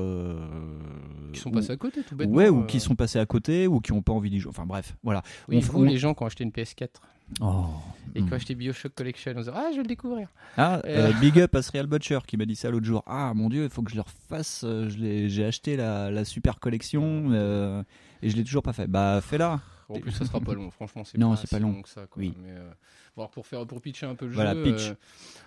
Qui sont ou- passés à côté, tout bêtement. Ouais, ou qui sont passés à côté ou qui n'ont pas envie d'y jouer. Enfin bref, voilà. Oui, on- on- les gens qui ont acheté une PS4 Oh. et qui Hmm. acheté Bioshock Collection, on se dit, ah, je vais le découvrir. Ah, Euh. euh, big up à Serial Butcher qui m'a dit ça l'autre jour. Ah mon dieu, il faut que je le refasse. euh, J'ai acheté la, la super collection euh, et je l'ai toujours pas fait. Bah fais-la. En plus, ça sera pas long, franchement, c'est Non, pas c'est pas long. que ça. Quoi. Oui. Mais, euh, bon, alors, pour, faire, pour pitcher un peu le Voilà, jeu. pitch. euh,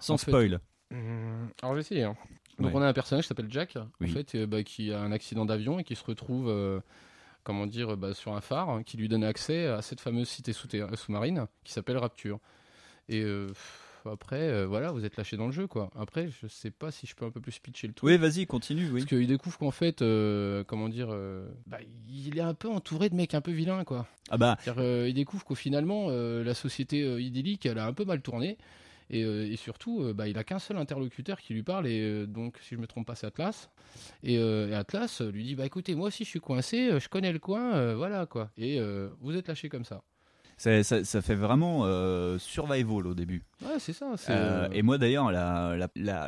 Sans En fait, spoil. Hum, Alors, je vais essayer. hein. Donc, Ouais. on a un personnage qui s'appelle Jack, Oui. en fait, bah, qui a un accident d'avion et qui se retrouve, comment dire, euh, bah, sur un phare hein, qui lui donne accès à cette fameuse cité sous- sous-marine qui s'appelle Rapture. Et euh, après, euh, voilà, vous êtes lâché dans le jeu, quoi. Après, je sais pas si je peux un peu plus pitcher le truc. Oui, vas-y, continue. Oui. Parce qu'il découvre qu'en fait, euh, comment dire, euh, bah, il est un peu entouré de mecs un peu vilains, quoi. Ah bah, euh, il découvre qu'au finalement, euh, la société euh, idyllique, elle a un peu mal tourné. Et, euh, et surtout, euh, bah, il a qu'un seul interlocuteur qui lui parle, et euh, donc, si je me trompe pas, c'est Atlas. Et, Atlas lui dit Bah écoutez, moi aussi je suis coincé, je connais le coin, voilà quoi. Et vous êtes lâché comme ça. ça, ça fait vraiment euh, survival au début. Ouais, c'est ça. Euh, et moi d'ailleurs,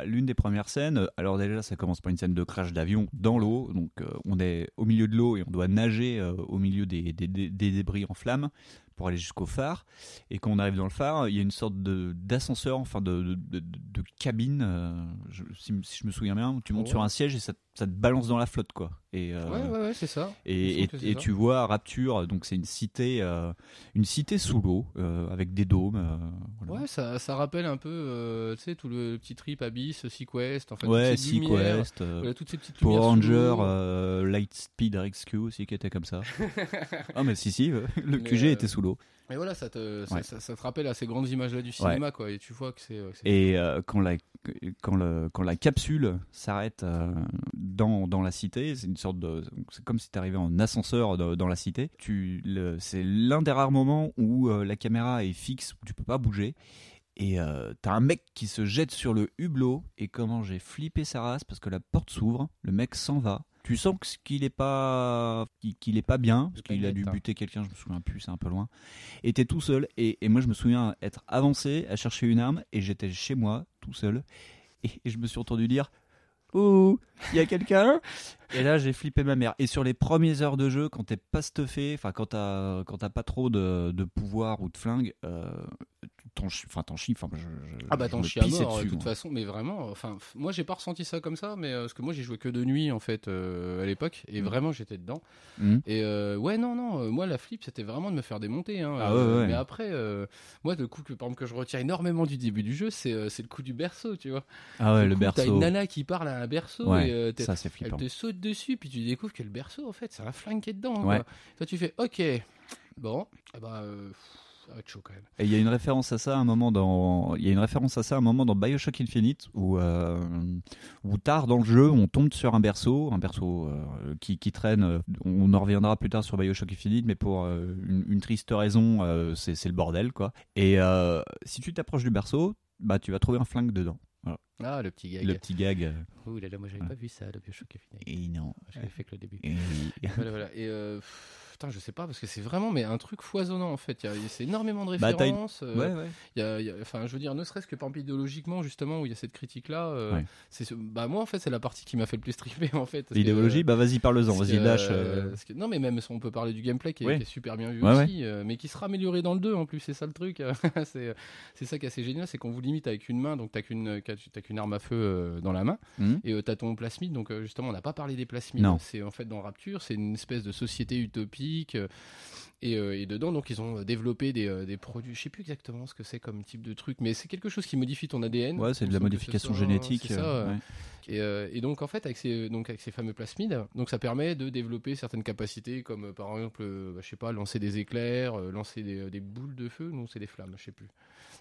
l'une des premières scènes, alors déjà ça commence par une scène de crash d'avion dans l'eau, donc euh, on est au milieu de l'eau et on doit nager au milieu des, des- des- des débris en flammes pour aller jusqu'au phare. Et quand on arrive dans le phare, il y a une sorte d'ascenseur, enfin de, de, de- de cabine, euh, je- si, si je me souviens bien, où tu montes Ouais. sur un siège et ça, te- ça te balance dans la flotte quoi. Et, euh, Ouais, ouais, ouais, c'est ça. Et, ça. tu vois Rapture, donc c'est une cité, euh, une cité sous l'eau avec des dômes. voilà. Ouais, ça, ça rappelle un peu, tu sais, tout le petit trip Abyss, Sequest, en fait, Ouais, Sequest, voilà, toutes ces petites Power Ranger, Lightspeed RXQ aussi qui était comme ça. ah mais si si, le Mais, QG était sous l'eau. Et voilà, ça te, ça, Ouais. ça- ça te rappelle à ces grandes images-là du cinéma, quoi. Et tu vois que c'est. euh, Et euh, quand la quand le quand la capsule s'arrête euh, dans, dans la cité, c'est une sorte de c'est comme si tu arrivais en ascenseur de- dans la cité. Tu c'est l'un des rares moments où euh, la caméra est fixe, où tu peux pas bouger. Et euh, t'as un mec qui se jette sur le hublot et comment j'ai flippé sa race parce que la porte s'ouvre, le mec s'en va. Tu sens qu'il est pas qu'il est pas bien parce qu'il a dû hein. buter quelqu'un, je me souviens plus, c'est un peu loin. Et t'es tout seul et, et moi je me souviens être avancé à chercher une arme et j'étais chez moi tout seul et, et je me suis entendu dire Ouh, il y a quelqu'un? Et là, j'ai flippé ma mère. Et sur les premières heures de jeu, quand t'es pas stuffé, enfin, quand t'as quand t'as pas trop de, de pouvoir ou de flingue, euh, t'en chies, enfin t'en chies, enfin je, je- Ah bah t'en me chies à mort de toute moi. façon, mais vraiment, enfin, moi j'ai pas ressenti ça comme ça, mais euh, parce que moi j'ai joué que de nuit en fait euh, à l'époque, et Mm. vraiment j'étais dedans. Mhm. Et euh, ouais, non, non, euh, moi la flip c'était vraiment de me faire démonter. Hein, Ah euh, ouais, ouais. Mais après, euh, moi le coup que, par exemple, que je retiens énormément du début du jeu, c'est euh, c'est le coup du berceau, tu vois. Ah ouais, le coup, T'as une berceau. nana qui parle à un berceau Ouais, et euh, t'es- ça c'est elle te saute dessus, puis tu découvres que le berceau en fait c'est un flingue qui est dedans. Ouais. Quoi. Toi tu fais ok, bon, eh ben, euh, ça va être chaud quand même. Et il y a une référence à ça à un moment dans, il y a une référence à ça à un moment dans Bioshock Infinite où, euh, où tard dans le jeu, on tombe sur un berceau, un berceau euh, qui, qui traîne. euh, On en reviendra plus tard sur Bioshock Infinite, mais pour euh, une, une triste raison, c'est c'est le bordel quoi. Et si tu t'approches du berceau, bah tu vas trouver un flingue dedans. Ah le petit gag. Le petit gag. euh, Ouh là là, moi j'avais Ouais. pas vu ça, le Bioshock Infinite. Et non. J'avais fait que le début. Et- voilà, voilà. Et euh, pff, putain, je sais pas, parce que c'est vraiment mais un truc foisonnant en fait. Il y a- C'est énormément de Bah, références. euh, Ouais, ouais. il y a- y a- enfin, je veux dire, ne serait-ce que par idéologiquement, justement, où il y a cette critique-là. euh, Ouais. c'est bah, moi, en fait, c'est la partie qui m'a fait le plus triper, en fait. L'idéologie, bah vas-y, parle-en, vas-y, lâche. euh, euh, que- non, mais même on peut parler du gameplay qui est, Ouais. qui est super bien vu aussi, mais qui sera amélioré dans le 2 en plus, c'est ça le truc. c'est ça qui est assez génial, c'est qu'on vous limite avec une main, donc t'as qu'une qu'une arme à feu dans la main, Mhm. et t'as ton plasmide, donc justement, on n'a pas parlé des plasmides. C'est en fait dans Rapture, c'est une espèce de société utopique. Euh, et, euh, et dedans, donc, ils ont développé des, euh, des produits. Je sais plus exactement ce que c'est comme type de truc, mais c'est quelque chose qui modifie ton ADN. Ouais, c'est de la modification ça, génétique. c'est ça, euh, euh, ouais. et, euh, et donc en fait avec ces donc avec ces fameux plasmides, donc ça permet de développer certaines capacités comme euh, par exemple, euh, bah, je sais pas, lancer des éclairs, euh, lancer des, des boules de feu, non c'est des flammes, je sais plus.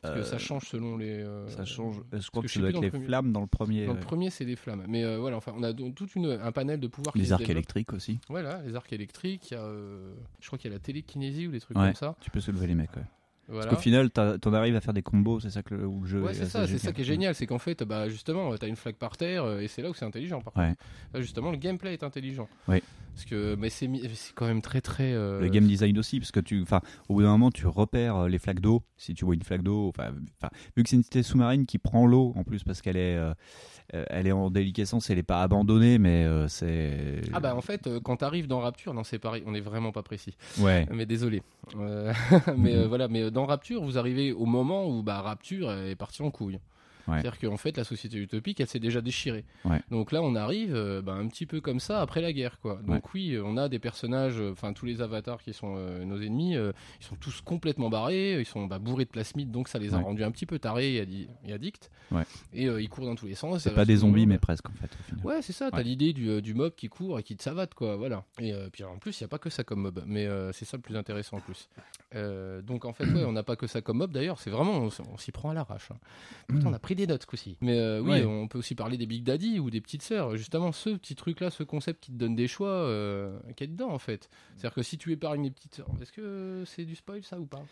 Parce que ça Euh, change selon les. euh, Ça change. Je crois que être dans les le premier. flammes dans le premier. Dans le euh, premier c'est des flammes, mais euh, voilà enfin on a donc toute une un panel de pouvoirs. Les arcs électriques aussi. Voilà, les arcs électriques, il y a, euh, je crois qu'il y a la télékinésie ou des trucs Ouais. comme ça. Tu peux soulever les mecs. Ouais. Voilà. Parce qu'au final, t'en arrives à faire des combos, c'est ça que le, où le jeu. Ouais, est c'est ça, c'est ça qui est génial. c'est qu'en fait, bah justement, t'as une flaque par terre euh, et c'est là où c'est intelligent. Par Ouais. contre, là justement, le gameplay est intelligent. Parce que, mais c'est quand même très très. euh, Le game design aussi, parce que tu, enfin, au bout d'un moment, tu repères euh, les flaques d'eau. Si tu vois une flaque d'eau, enfin, vu que c'est une cité sous-marine qui prend l'eau en plus parce qu'elle est, euh, elle est en déliquescence, elle est pas abandonnée, mais euh, c'est. Ah bah en fait, quand t'arrives dans Rapture, non c'est pareil, on est vraiment pas précis. Ouais. Mais désolé. Mais voilà, mais dans Rapture, vous arrivez au moment où bah Rapture est partie en couille. Ouais. C'est-à-dire qu'en fait, la société utopique, elle s'est déjà déchirée. Ouais. Donc là, on arrive euh, bah, un petit peu comme ça après la guerre, quoi. Donc oui, on a des personnages, euh, enfin tous les avatars qui sont euh, nos ennemis, euh, ils sont tous complètement barrés, ils sont bah, bourrés de plasmide, donc ça les a rendus un petit peu tarés et, addi- et addicts. Et ils courent dans tous les sens. C'est pas des zombies, mais presque en fait. Au final. Ouais, c'est ça, t'as l'idée du, du mob qui court et qui te savate, quoi, voilà. Et puis en plus, il n'y a pas que ça comme mob, mais c'est ça le plus intéressant en plus. Donc en fait, on n'a pas que ça comme mob d'ailleurs, c'est vraiment, on, s'y prend à l'arrache. hein. Pourtant, on a pris des notes ce coup-ci. Mais euh, oui, Ouais. on peut aussi parler des Big Daddy ou des petites sœurs. Justement, ce petit truc-là, ce concept qui te donne des choix, euh, qui est dedans en fait. C'est-à-dire que si tu épargnes les petites sœurs, est-ce que c'est du spoil ça ou pas?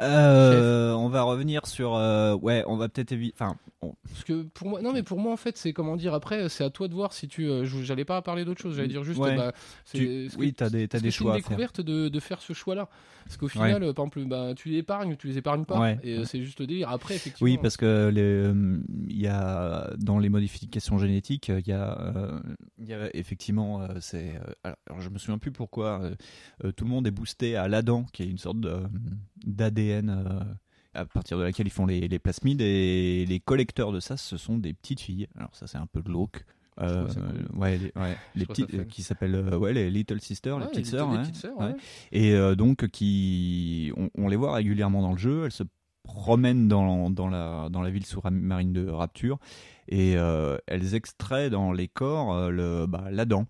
Euh, on va revenir sur. euh, ouais, on va peut-être éviter. Enfin, Parce que pour moi, non mais pour moi en fait, c'est comment dire après, c'est à toi de voir si tu. euh, je- J'allais pas parler d'autre chose, j'allais dire juste. Ouais. bah, tu- oui, t'as des, Est-ce des que c'est choix une faire. découverte de, de faire ce choix-là. Parce qu'au final, euh, par exemple, bah, tu les épargnes ou tu les épargnes pas. Ouais. Et euh, c'est juste le délire. Après, effectivement. Oui, parce que euh, il y a dans les modifications génétiques, il y a, euh, il y a effectivement, euh, c'est. euh, alors, alors, je me souviens plus pourquoi euh, euh, tout le monde est boosté à l'Adam, qui est une sorte d'ADN. À partir de laquelle ils font les, les plasmides et les collecteurs de ça, ce sont des petites filles. Alors ça, c'est un peu glauque. Euh, cool. ouais, les, ouais, petites qui s'appellent euh, ouais les little sisters, les Ouais, hein. petites sœurs, ouais. et euh, donc qui on, on les voit régulièrement dans le jeu elles se promènent dans, dans la dans la ville sous-marine de Rapture et euh, elles extraient dans les corps le bah, la dent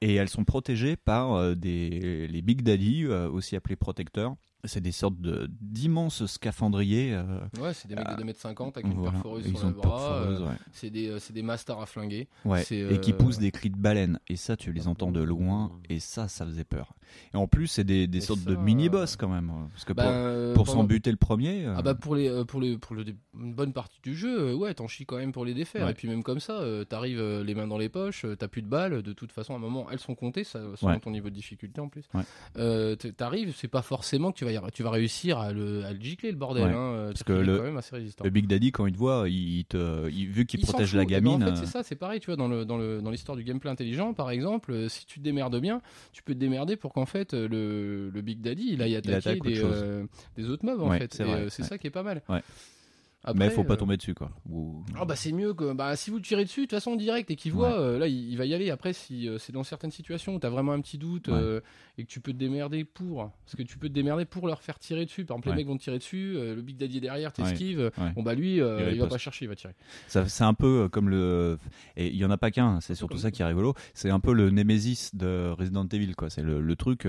et elles sont protégées par des les big daddy aussi appelés protecteurs c'est des sortes de d'immenses scaphandriers euh, Ouais, c'est des mecs de 2m50 avec une voilà. perforeuse sur le bras. euh, ouais. c'est des, euh, c'est des masters à flinguer. Ouais, C'est, et qui poussent des cris de baleine. Et ça, tu les entends de loin. Et ça, ça faisait peur. Et en plus, c'est des, des sortes ça, de mini-boss quand même. Parce que Bah, pour, pour pendant- s'en buter le premier. Ah bah pour les pour les pour le une bonne partie du jeu ouais t'en chies quand même pour les défaire Ouais. et puis même comme ça t'arrives les mains dans les poches t'as plus de balles de toute façon à un moment elles sont comptées ça selon ton niveau de difficulté en plus t'arrives c'est pas forcément que tu vas tu vas réussir à le, à le gicler le bordel. Ouais, hein, euh, parce que le- quand même assez résistant. Le Big Daddy, quand il te voit, il il te, il- vu qu'il protège fout. la Eh ben, gamine. en fait, euh, c'est ça, c'est pareil, tu vois, dans le dans le dans l'histoire du gameplay intelligent, par exemple, euh, si tu te démerdes bien, tu peux te démerder pour qu'en fait le, le Big Daddy il aille attaquer attaque des, euh, des autres mobs en Ouais, fait. c'est vrai, ça qui est pas mal. Après, mais faut pas euh, tomber dessus, quoi. Ou- Ah bah c'est mieux que bah si vous tirez dessus de toute façon direct et qu'il voit Ouais. euh, là il, il va y aller après si euh, c'est dans certaines situations où t'as vraiment un petit doute Ouais. euh, et que tu peux te démerder pour parce que tu peux te démerder pour leur faire tirer dessus par exemple Ouais. les mecs vont te tirer dessus le Big Daddy est derrière t'esquives bon bah lui Il il, va pas chercher il va tirer Ça- C'est un peu comme le. Et il y en a pas qu'un, c'est surtout ça qui est rigolo. C'est un peu le Nemesis de Resident Evil, quoi. C'est le, le truc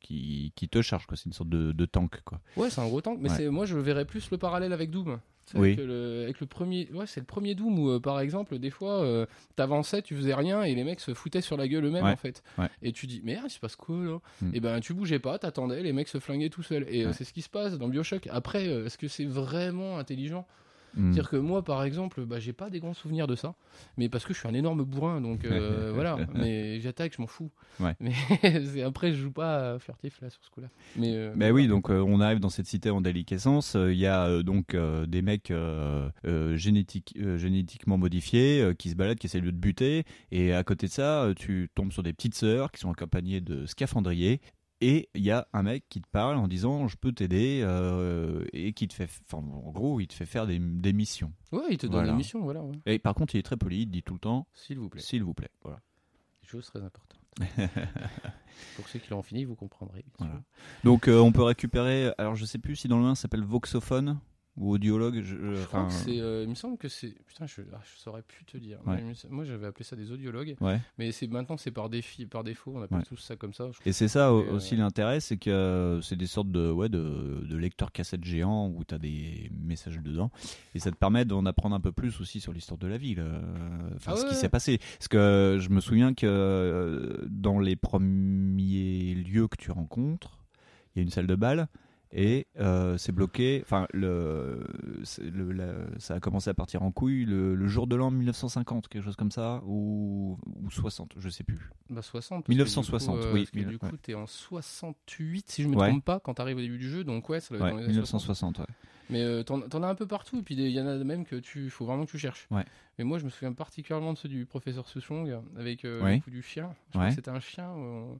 qui, qui te charge, quoi. C'est une sorte de, de tank, quoi. ouais c'est un gros tank mais c'est moi je verrais plus le parallèle avec Doom Oui. avec, le, avec le premier ouais c'est le premier Doom où euh, par exemple des fois euh, t'avançais tu faisais rien et les mecs se foutaient sur la gueule eux-mêmes Ouais. en fait Ouais. et tu dis ah, il se passe quoi là Hmm. et ben tu bougeais pas t'attendais les mecs se flinguaient tout seuls et euh, c'est ce qui se passe dans Bioshock après est-ce que c'est vraiment intelligent? Hmm. C'est-à-dire que moi, par exemple, bah, j'ai pas des grands souvenirs de ça, mais parce que je suis un énorme bourrin, donc euh, voilà. Mais j'attaque, je m'en fous. Ouais. Mais après, je joue pas à furtif là sur ce coup-là. Mais, euh, Ben oui, donc euh, on arrive dans cette cité en déliquescence. Il y a donc des mecs euh, génétiquement modifiés qui se baladent, qui essaient de te buter. Et à côté de ça, tu tombes sur des petites sœurs qui sont accompagnées de scaphandriers. Et il y a un mec qui te parle en disant je peux t'aider euh, et qui te fait, enfin en gros, il te fait faire des, des missions. ouais, il te donne Voilà. une mission, voilà. ouais. Et par contre, il est très poli, il te dit tout le temps S'il vous plaît. s'il vous plaît. Voilà. Chose très importante. Pour ceux qui l'ont fini, vous comprendrez. Voilà. Donc euh, on peut récupérer. Alors je sais plus si dans le 1 ça s'appelle voxophone ou audiologue. je- je- Je crois que c'est, euh, il me semble que c'est. Putain, je, ah, je saurais plus te dire. Ouais. Moi, j'avais appelé ça des audiologues, ouais. mais c'est maintenant c'est par défi, par défaut. On appelle Ouais. tous ça comme ça. Et c'est ça euh, aussi l'intérêt, c'est que euh, c'est des sortes de, ouais, de, de lecteurs cassettes géants où tu as des messages dedans. Et ça te permet d'en apprendre un peu plus aussi sur l'histoire de la ville. euh, enfin, Ah ce qui s'est passé. Parce que je me souviens que euh, dans les premiers lieux que tu rencontres, il y a une salle de bal. Et euh, c'est bloqué. Enfin, le, c'est le- la- ça a commencé à partir en couille le, le jour de l'an 1950, quelque chose comme ça, ou, ou 60, je sais plus. Bah 60. parce que 1960, du coup, euh, oui, du coup, ouais. t'es en 68, si je me Ouais. trompe pas, quand t'arrives au début du jeu. Donc ouais, ça doit être Ouais, dans les années 60. 1960, ouais. Mais euh, t'en as un peu partout, et puis il y en a même que tu faut vraiment que tu cherches. Ouais. Mais moi, je me souviens particulièrement de ceux du professeur Souchong, avec euh, le coup du chien. Je crois que c'était un chien. où on-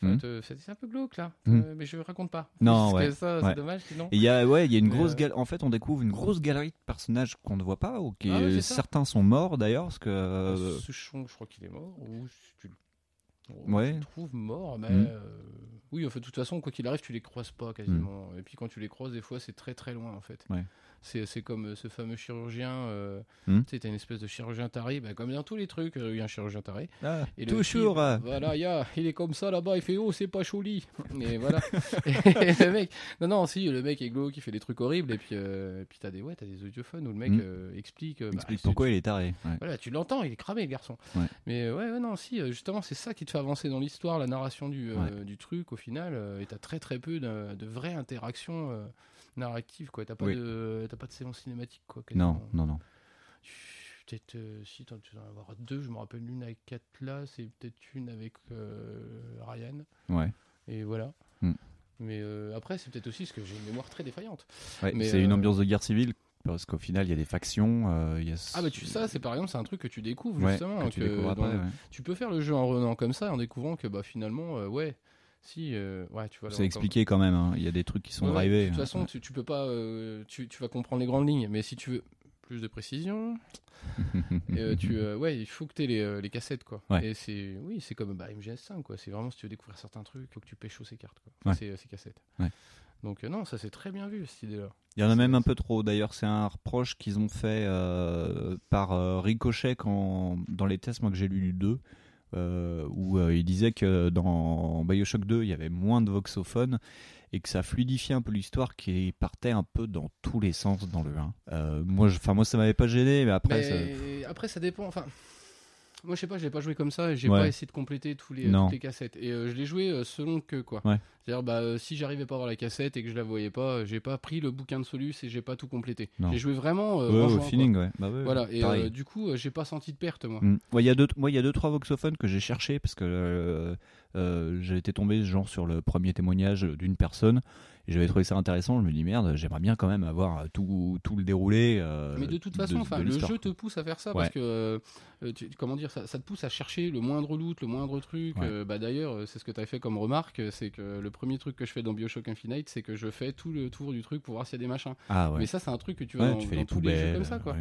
Te- c'est un peu glauque là, Mhm. Euh, mais je raconte pas. Non, Parce ouais. que ça, Ouais. c'est dommage sinon. Il y a, ouais, il y a une Mais, grosse euh, gal- En fait, on découvre une grosse galerie de personnages qu'on ne voit pas, ou qui Ah certains sont morts d'ailleurs, parce que. euh, Souchong, je crois qu'il est mort. Ou si tu, le- Ouais. trouves mort, mais euh, oui, en fait, de toute façon, quoi qu'il arrive, tu les croises pas quasiment. Et puis quand tu les croises, des fois, c'est très très loin en fait. Ouais. C'est comme euh, ce fameux chirurgien. Mhm. Tu sais, t'as une espèce de chirurgien taré, bah, comme dans tous les trucs, euh, il y a un chirurgien taré. ah, Et toujours. type, euh, voilà, il y a, il est comme ça là-bas, il fait oh c'est pas joli. Et voilà. et le mec, non non si le mec est glauque, il fait des trucs horribles et puis et puis t'as des ouais t'as des audiophones où le mec Mm. euh, explique. bah, explique pourquoi il est taré. ouais. Voilà, tu l'entends, il est cramé le garçon. Ouais. Mais ouais, ouais, non si justement c'est ça qui te fait avancer dans l'histoire, la narration du euh, du truc au final. euh, et t'as très très peu de, de vraies interactions. Narratives quoi t'as pas Oui. de t'as pas de séance cinématique quoi Non, non, non. Peut-être, euh, si t'en- tu dois en avoir deux, je me rappelle une avec Atlas et peut-être une avec euh, Ryan. Ouais. Et voilà. Hmm. Mais euh, après, c'est peut-être aussi parce que j'ai une mémoire très défaillante. Ouais, Mais, c'est une ambiance de guerre civile, parce qu'au final, il y a des factions. euh, y a... Ah bah tu ça, c'est par exemple, c'est un truc que tu découvres Ouais, justement. que tu dans- ouais. Peux faire le jeu en revenant comme ça, en découvrant que bah finalement, euh, ouais, si, euh, ouais, tu vois. C'est expliqué quand même. hein. Il y a des trucs qui sont Ouais, drivés. De toute façon, Ouais. tu, tu peux pas, euh, tu, tu vas comprendre les grandes lignes, mais si tu veux plus de précision, euh, tu, ouais, il faut que tu aies les, les cassettes, quoi. Et c'est, oui, c'est comme bah, MGS5, quoi. C'est vraiment si tu veux découvrir certains trucs, il faut que tu pêches ces cartes, quoi. Enfin, Ouais. ces, ces cassettes. Donc, non, ça c'est très bien vu, cette idée-là. Il y en a même un peu trop. D'ailleurs, c'est un reproche qu'ils ont fait euh, par euh, Ricochet quand, dans les tests moi, que j'ai lu du 2, euh, où euh, il disait que dans Bioshock 2, il y avait moins de voxophones et que ça fluidifiait un peu l'histoire qui partait un peu dans tous les sens dans le 1. Euh, moi, je, moi, ça m'avait pas gêné, mais après, ça- après, ça dépend. Enfin, moi, je sais pas, je l'ai pas joué comme ça. et J'ai Ouais. pas essayé de compléter tous les, Non. toutes les cassettes. Et euh, je l'ai joué euh, selon que quoi. Ouais. C'est-à-dire, bah, euh, si j'arrivais pas à voir la cassette et que je la voyais pas, euh, j'ai pas pris le bouquin de Solus et j'ai pas tout complété. J'ai joué vraiment euh, Ouais, au quoi. feeling, ouais. Bah ouais, Voilà, et euh, du coup, euh, j'ai pas senti de perte, moi. Mm. Ouais, il y a deux, moi, il y a deux trois voxophones que j'ai cherché parce que euh, euh, j'ai été tombé genre sur le premier témoignage d'une personne et j'avais trouvé ça intéressant. Je me dis merde, j'aimerais bien quand même avoir tout, tout le déroulé. euh, Mais de toute façon, de enfin, le jeu te pousse à faire ça Ouais. parce que, euh, tu- comment dire, ça, ça te pousse à chercher le moindre loot, le moindre truc. Ouais. Euh, bah d'ailleurs, c'est ce que tu as fait comme remarque, c'est que le premier truc que je fais dans Bioshock Infinite, c'est que je fais tout le tour du truc pour voir s'il y a des machins. Ah ouais. Mais ça, c'est un truc que tu Ouais, dans, tu fais dans les tous les jeux poubelles. comme ça, quoi.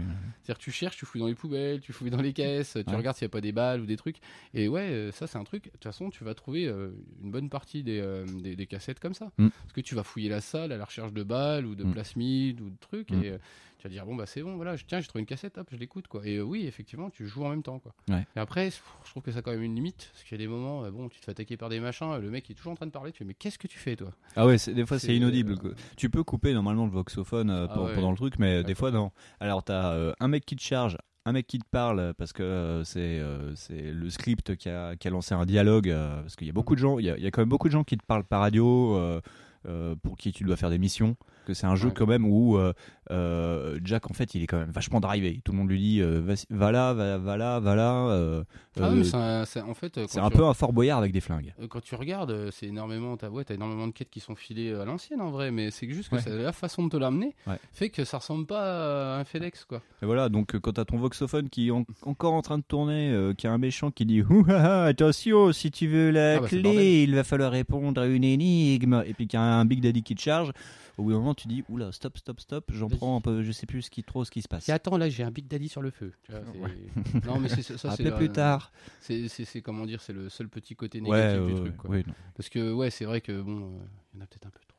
C'est-à-dire que tu cherches, tu fouilles dans les poubelles, tu fouilles dans les caisses, tu regardes s'il n'y a pas des balles ou des trucs. Et ouais, ça c'est un truc. De toute façon, tu vas trouver une bonne partie des, des, des cassettes comme ça. Mm. Parce que tu vas fouiller la salle à la recherche de balles ou de Mm. plasmides ou de trucs. Mm. Et euh, tu vas dire, bon, bah c'est bon, voilà, je- tiens, j'ai trouvé une cassette, hop, je l'écoute, quoi. Et euh, oui, effectivement, tu joues en même temps, quoi. Ouais. Et après, je trouve que ça a quand même une limite. Parce qu'il y a des moments, euh, bon, tu te fais attaquer par des machins, le mec il est toujours en train de parler, tu fais, mais qu'est-ce que tu fais, toi? Ah ouais, c'est- des fois c'est inaudible. quoi. Tu peux couper normalement le voxophone Ah ouais. pendant le truc, mais des fois non. Alors t'as un mec qui te charge, un mec qui te parle parce que euh, c'est euh, c'est le script qui a, qui a lancé un dialogue. euh, parce qu'il y a beaucoup de gens, il y a, il y a quand même beaucoup de gens qui te parlent par radio. Euh, euh, pour qui tu dois faire des missions, que c'est un jeu Ouais. quand même où euh, Jack en fait il est quand même vachement drivé. Tout le monde lui dit euh, vas- va là, va, va là, va là. euh, Ah oui, mais c'est un- c'est- en fait, euh, c'est un peu un Fort Boyard avec des flingues. Quand tu regardes, c'est énormément, t'as ouais, t'as énormément de quêtes qui sont filées à l'ancienne en vrai, mais c'est juste que Ouais. la façon de te l'amener Ouais. fait que ça ressemble pas à un FedEx quoi. Et voilà, donc quand t'as ton voxophone qui est en- encore en train de tourner, qui a un méchant qui dit attention, si tu veux la Ah bah, clé, il va falloir répondre à une énigme, et puis qu'il y a un Big Daddy qui te charge, au bout d'un moment tu dis oula, stop, stop, stop, j'en Un peu, je sais plus ce qui trop ce qui se passe. Et attends là, j'ai un Big Daddy sur le feu. Tu vois, c'est- non mais c'est ça, plus tard. C'est comment dire, c'est le seul petit côté Ouais, négatif du ouais, truc quoi. ouais. Parce que ouais, c'est vrai que bon, euh, il y en a peut-être un peu trop.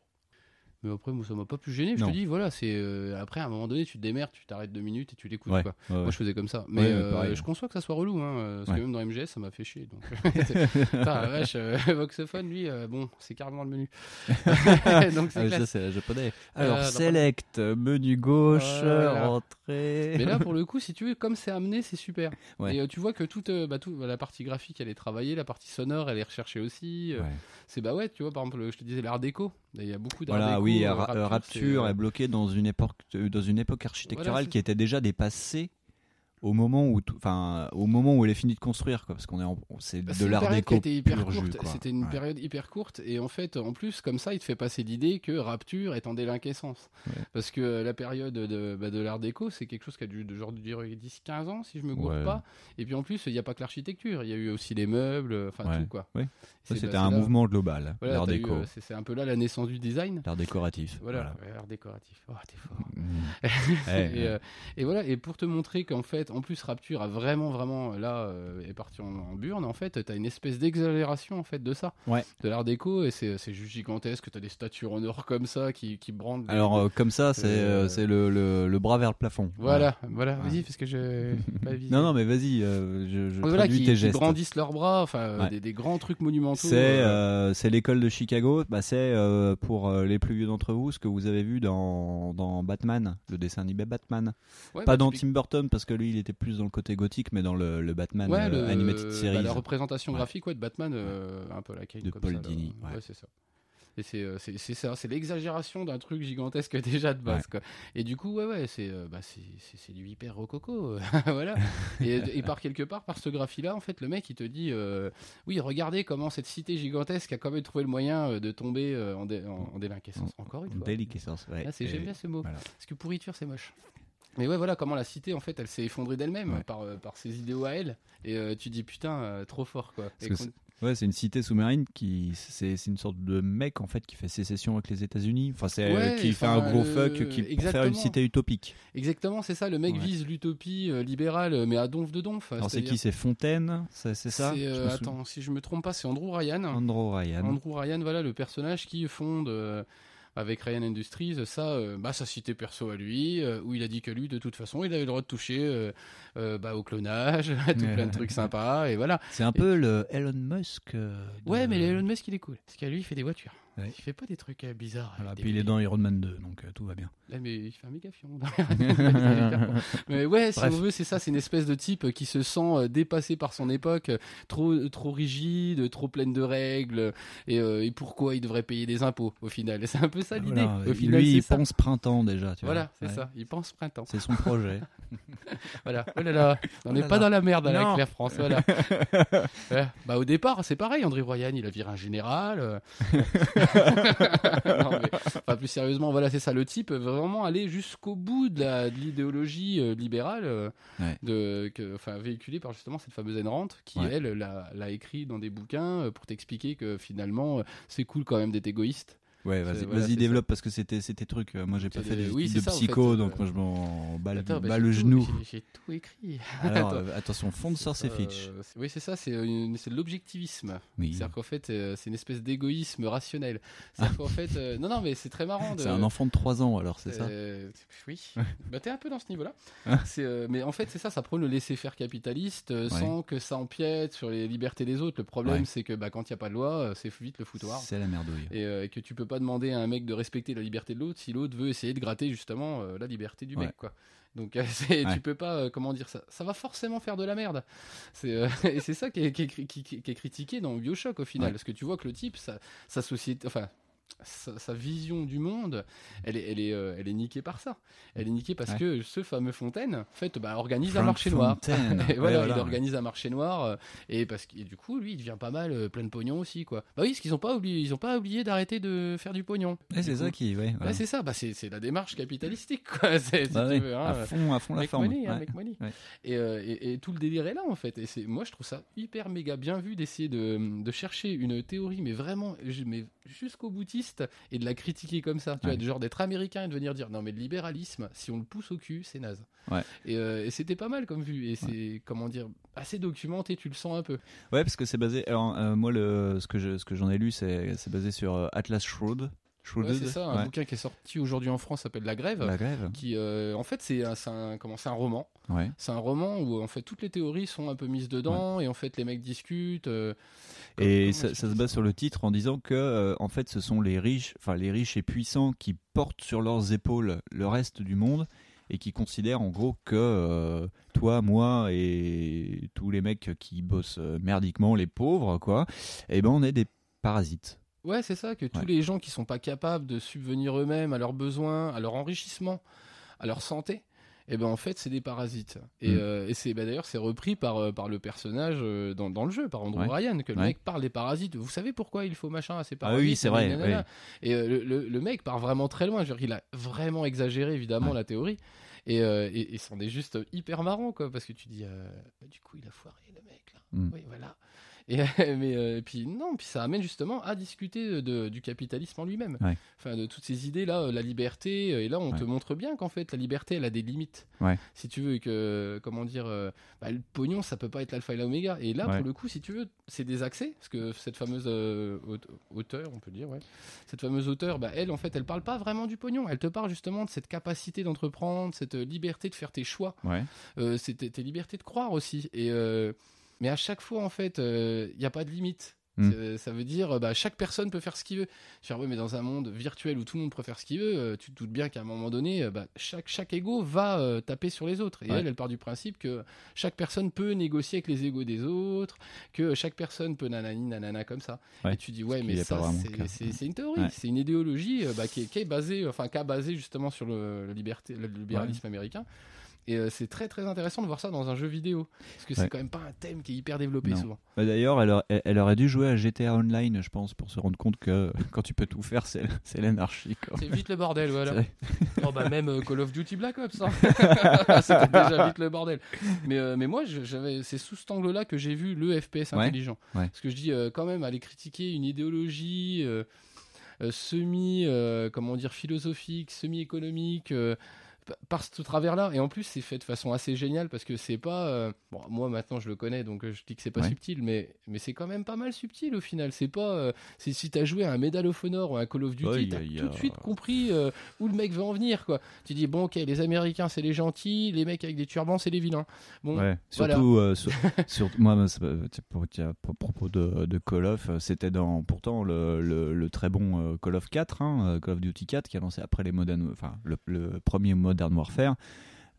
Mais après, moi, ça m'a pas plus gêné. Je te dis, voilà, c'est euh, après à un moment donné, tu te démerdes, tu t'arrêtes deux minutes et tu l'écoutes Ouais. Moi, je faisais comme ça. Mais euh, je conçois que ça soit relou, hein, euh, parce que même dans MGS, ça m'a fait chier. Donc, Putain, la vache, euh, Voxophone, lui, bon, c'est carrément le menu. donc c'est Ah, ça c'est japonais. Alors select, menu gauche, entrée. Mais là, pour le coup, si tu veux, comme c'est amené, c'est super. Et tu vois que toute bah, tout- la partie graphique, elle est travaillée, la partie sonore, elle est recherchée aussi. C'est bah ouais, tu vois, par exemple, je te disais l'art déco. Il y a beaucoup d'art Voilà, déco. oui, euh, Ra- Rapture, euh, est bloqué dans une époque, euh, dans une époque architecturale Voilà, qui était déjà dépassée au moment où, enfin, au moment où elle est finie de construire, quoi, parce qu'on est, en- c'est Bah, de l'art déco hyper courte. C'était une Ouais. période hyper courte et en fait, en plus, comme ça, il te fait passer l'idée que Rapture est en délinquescence. Ouais. Parce que euh, la période de, bah, de l'art déco, c'est quelque chose qui a dû de genre durer 10-15 ans, si je me gourre Ouais. pas. Et puis en plus, il n'y a pas que l'architecture, il y a eu aussi les meubles, enfin tout quoi. C'était bah, un là- mouvement global, Voilà, l'art déco, euh, c'est un peu là la naissance du design. l'art décoratif. Voilà, ouais, art décoratif. Oh, t'es fort. Mm. et, ouais. euh, et voilà, et pour te montrer qu'en fait, en plus, Rapture a vraiment, vraiment, là, euh, est parti en, en burne, en fait, t'as une espèce d'exagération, en fait, de ça. Ouais. De l'art déco, et c'est juste gigantesque, t'as des statues en or comme ça qui, qui brandent. Alors euh, comme ça, c'est Euh, euh, le, le, le bras vers le plafond. Voilà, voilà, Ouais. vas-y, parce que je. Non, non, mais vas-y, euh, je, je Voilà, qui, tes qui brandissent leurs bras, enfin, euh, Ouais. des, des grands trucs monumentaux. C'est euh, euh, c'est l'école de Chicago. Bah, c'est euh, pour euh, les plus vieux d'entre vous ce que vous avez vu dans, dans Batman, le dessin animé Batman. Pas bah, dans Tim Burton parce que lui il était plus dans le côté gothique, mais dans le, le Batman Ouais, euh, le- Animated bah, Series. la représentation Ouais. graphique ouais, de Batman, euh, un peu la Kane De comme Paul ça. Dini, Ouais, c'est ça. Et c'est euh, c'est ça, c'est l'exagération d'un truc gigantesque déjà de base. Quoi. Et du coup, ouais, ouais, c'est bah, c'est- du hyper rococo. voilà. et, et par quelque part, par ce graphie-là, en fait, le mec, il te dit euh, Oui, regardez comment cette cité gigantesque a quand même trouvé le moyen de tomber en, dé- en, en délinquescence. Encore une fois. Déliquescence, ouais. Ah, c'est- J'aime bien ce mot. voilà. Parce que pourriture, c'est moche. Mais ouais, voilà comment la cité, en fait, elle s'est effondrée d'elle-même Ouais. par, euh, par ses idéaux à elle. Et euh, tu dis putain, euh, trop fort quoi. Et Ouais, c'est une cité sous-marine qui c'est une sorte de mec en fait qui fait sécession avec les États-Unis. Enfin, c'est Ouais, qui fait un gros fuck qui pour faire exactement. une cité utopique. Exactement, c'est ça. Le mec Ouais. vise l'utopie euh, libérale, mais à donf de donf. Alors c'est qui? C'est Fontaine, c'est ça? Attends, si je me trompe pas, c'est Andrew Ryan. Andrew Ryan. Andrew Ryan, voilà le personnage qui fonde avec Ryan Industries ça, euh, bah, sa cité perso à lui, euh, où il a dit que lui, de toute façon, il avait le droit de toucher euh, euh, bah, au clonage, à tout plein de trucs sympas, et voilà. C'est un peu le Elon Musk. de- Ouais, mais Elon Musk, il est cool. Parce qu'à lui, il fait des voitures. Ouais. Il fait pas des trucs euh, bizarres. Voilà, avec des puis il est dans Iron Man 2, donc euh, tout va bien. Ah, mais il fait un méga fion. mais ouais, si Bref. on veut, c'est ça, c'est une espèce de type qui se sent euh, dépassé par son époque, trop trop rigide, trop pleine de règles, et, euh, et pourquoi il devrait payer des impôts au final. C'est un peu ça l'idée. Voilà, Au final, Lui, il ça. pense printemps déjà. Tu. Voilà, c'est Ouais. ça. Il pense printemps. C'est son projet. Voilà. Oh là là, on Oh n'est là pas là. dans la merde à la Non. Claire France. Voilà. Bah au départ, c'est pareil. André Royan, il a viré un général. Non, mais, enfin, plus sérieusement, voilà, c'est ça. Le type vraiment aller jusqu'au bout de l'idéologie euh, libérale, euh, Ouais. de, que, enfin, véhiculée par justement cette fameuse Ayn qui Ouais. elle l'a écrit dans des bouquins euh, pour t'expliquer que finalement, c'est cool quand même d'être égoïste. Ouais, vas-y, voilà, développe parce que c'était c'était truc. euh, Moi, j'ai pas fait oui, de ça, en psycho, fait, donc euh, moi je m'en bats, le- bah, tout- genou. j'ai- tout écrit. Alors, Attends. euh, attention, fond de sorcier Fitch. Euh, c'est- oui, c'est ça, c'est de l'objectivisme. Oui. C'est-à-dire qu'en fait, c'est une espèce d'égoïsme rationnel. C'est-à-dire qu'en fait, euh, non, non, mais c'est très marrant. De, C'est un enfant de 3 ans alors, c'est ça Oui. bah, t'es un peu dans ce niveau-là. Ah. Euh, mais en fait, c'est ça, ça prône le laisser-faire capitaliste sans que ça empiète sur les libertés des autres. Le problème, c'est que bah, quand il n'y a pas de loi, c'est vite le foutoir. C'est la merdouille. Et, et que tu peux pas demander à un mec de respecter la liberté de l'autre si l'autre veut essayer de gratter justement euh, la liberté du Ouais. mec quoi. Donc euh, Ouais. tu peux pas euh, comment dire ça ça va forcément faire de la merde. C'est euh, et c'est ça qui est, qui, est, cri- qui- qui- qui est critiqué dans BioShock au final Ouais. parce que tu vois que le type sa, sa société enfin sa, sa vision du monde, elle est, elle, est, euh, elle est niquée par ça. Elle est niquée parce Ouais. que ce fameux Fontaine, en fait, bah, organise un marché noir. Et voilà, Ouais, voilà, il organise un marché noir euh, et parce que et du coup, lui, il devient pas mal euh, plein de pognon aussi, quoi. Bah oui, parce qu'ils ont pas oublié, ils ont pas oublié d'arrêter de faire du pognon. C'est ça qui. Ouais, voilà. Ouais, c'est ça, bah, c'est la démarche capitalistique, quoi. Si Bah tu veux, hein, à fond, à fond la forme. money, hein. Et, euh, et- et tout le délire est là en fait. Et c'est, moi je trouve ça hyper méga bien vu d'essayer de, de chercher une théorie, mais vraiment, mais jusqu'au boutiste et de la critiquer comme ça. Tu Ouais. vois, genre d'être américain et de venir dire non mais le libéralisme, si on le pousse au cul, c'est naze. Ouais. Et, euh, et c'était pas mal comme vue. Et c'est comment dire assez documenté, tu le sens un peu. Ouais, parce que c'est basé. Alors, euh, moi, le, ce que je- ce que j'en ai lu, c'est c'est basé sur euh, Atlas Shroud. Ouais, c'est ça. Un Ouais. bouquin qui est sorti aujourd'hui en France s'appelle La Grève. La grève. Qui, euh, en fait, c'est un, comment, c'est un roman. Ouais. C'est un roman où en fait toutes les théories sont un peu mises dedans et en fait les mecs discutent. euh, comme- Et ça, ça se base sur le titre en disant que euh, en fait ce sont les riches, enfin les riches et puissants qui portent sur leurs épaules le reste du monde et qui considèrent en gros que toi, moi et tous les mecs qui bossent merdiquement, les pauvres quoi, eh ben on est des parasites. Ouais, c'est ça, que tous les gens qui sont pas capables de subvenir eux-mêmes à leurs besoins, à leur enrichissement, à leur santé, eh ben en fait c'est des parasites. Et, Mm. euh, et c'est bah, d'ailleurs c'est repris par, euh, par le personnage euh, dans, dans le jeu, par Andrew Ouais. Ryan, que le Ouais. mec parle des parasites. Vous savez pourquoi il faut machin à ces Ah parasites oui, c'est vrai. Et euh, le, le- le mec part vraiment très loin. Je veux dire, il a vraiment exagéré évidemment Ouais. la théorie. Et, euh, et, et c'en est juste hyper marrant quoi, parce que tu dis, bah, du coup il a foiré le mec là. Mm. Oui, voilà. Et, mais euh, et puis non, puis ça amène justement à discuter de, du capitalisme en lui-même. Ouais. Enfin, de toutes ces idées là, euh, la liberté. euh, Et là, on Ouais. te montre bien qu'en fait, la liberté, elle a des limites. Ouais. Si tu veux et que, comment dire, bah, le pognon, ça peut pas être l'alpha et l'oméga. Et là, pour le coup, si tu veux, c'est des accès, parce que cette fameuse aute- auteur, on peut dire, cette fameuse auteur, bah, elle, en fait, elle parle pas vraiment du pognon. Elle te parle justement de cette capacité d'entreprendre, cette liberté de faire tes choix c'est tes, libertés de croire aussi. Et, mais à chaque fois, en fait, il n'y a pas de limite. Mm. C'est- Ça veut dire, euh, bah, chaque personne peut faire ce qu'il veut. Je veux dire, ouais, mais dans un monde virtuel où tout le monde peut faire ce qu'il veut, euh, tu te doutes bien qu'à un moment donné, euh, bah, chaque, chaque ego va euh, taper sur les autres. Et Ouais. elle, elle part du principe que chaque personne peut négocier avec les égos des autres, que chaque personne peut nanani, nanana comme ça. Ouais. Et tu dis, ouais, mais ça, c'est- une théorie, c'est une idéologie euh, bah, qui, est, qui est basée, enfin, qui a basé justement sur le, le liberté, le libéralisme américain. Et euh, c'est très très intéressant de voir ça dans un jeu vidéo. Parce que c'est Ouais. quand même pas un thème qui est hyper développé Non. souvent. Bah, D'ailleurs, elle, aurait- elle- elle aurait dû jouer à GTA Online, je pense, pour se rendre compte que quand tu peux tout faire, c'est l'anarchie. C'est vite le bordel, voilà. Oh bah même euh, Call of Duty Black Ops, hein. c'était déjà vite le bordel. Mais, euh, mais moi, c'est sous cet angle-là que j'ai vu le FPS intelligent. ouais. Parce que je dis quand même aller critiquer une idéologie semi, comment dire, philosophique, semi-économique. Pa- par ce travers-là. Et en plus, c'est fait de façon assez géniale parce que c'est pas. euh, Bon, moi maintenant je le connais, donc euh, je dis que c'est pas Ouais. subtil, mais, mais c'est quand même pas mal subtil au final. C'est pas. euh, c'est si t'as joué à un Medal of Honor ou à un Call of Duty, Ouais, t'as tout de suite compris euh, où le mec veut en venir, quoi. Tu dis, bon, ok, les Américains c'est les gentils, les mecs avec des turbans c'est les vilains. Bon, Ouais, voilà. surtout, sur- sur- moi, pour, à propos de, de Call of, c'était dans pourtant le, le, le très bon Call of 4, hein, Call of Duty 4, qui a lancé après les Modern, enfin le, le premier Modern Warfare,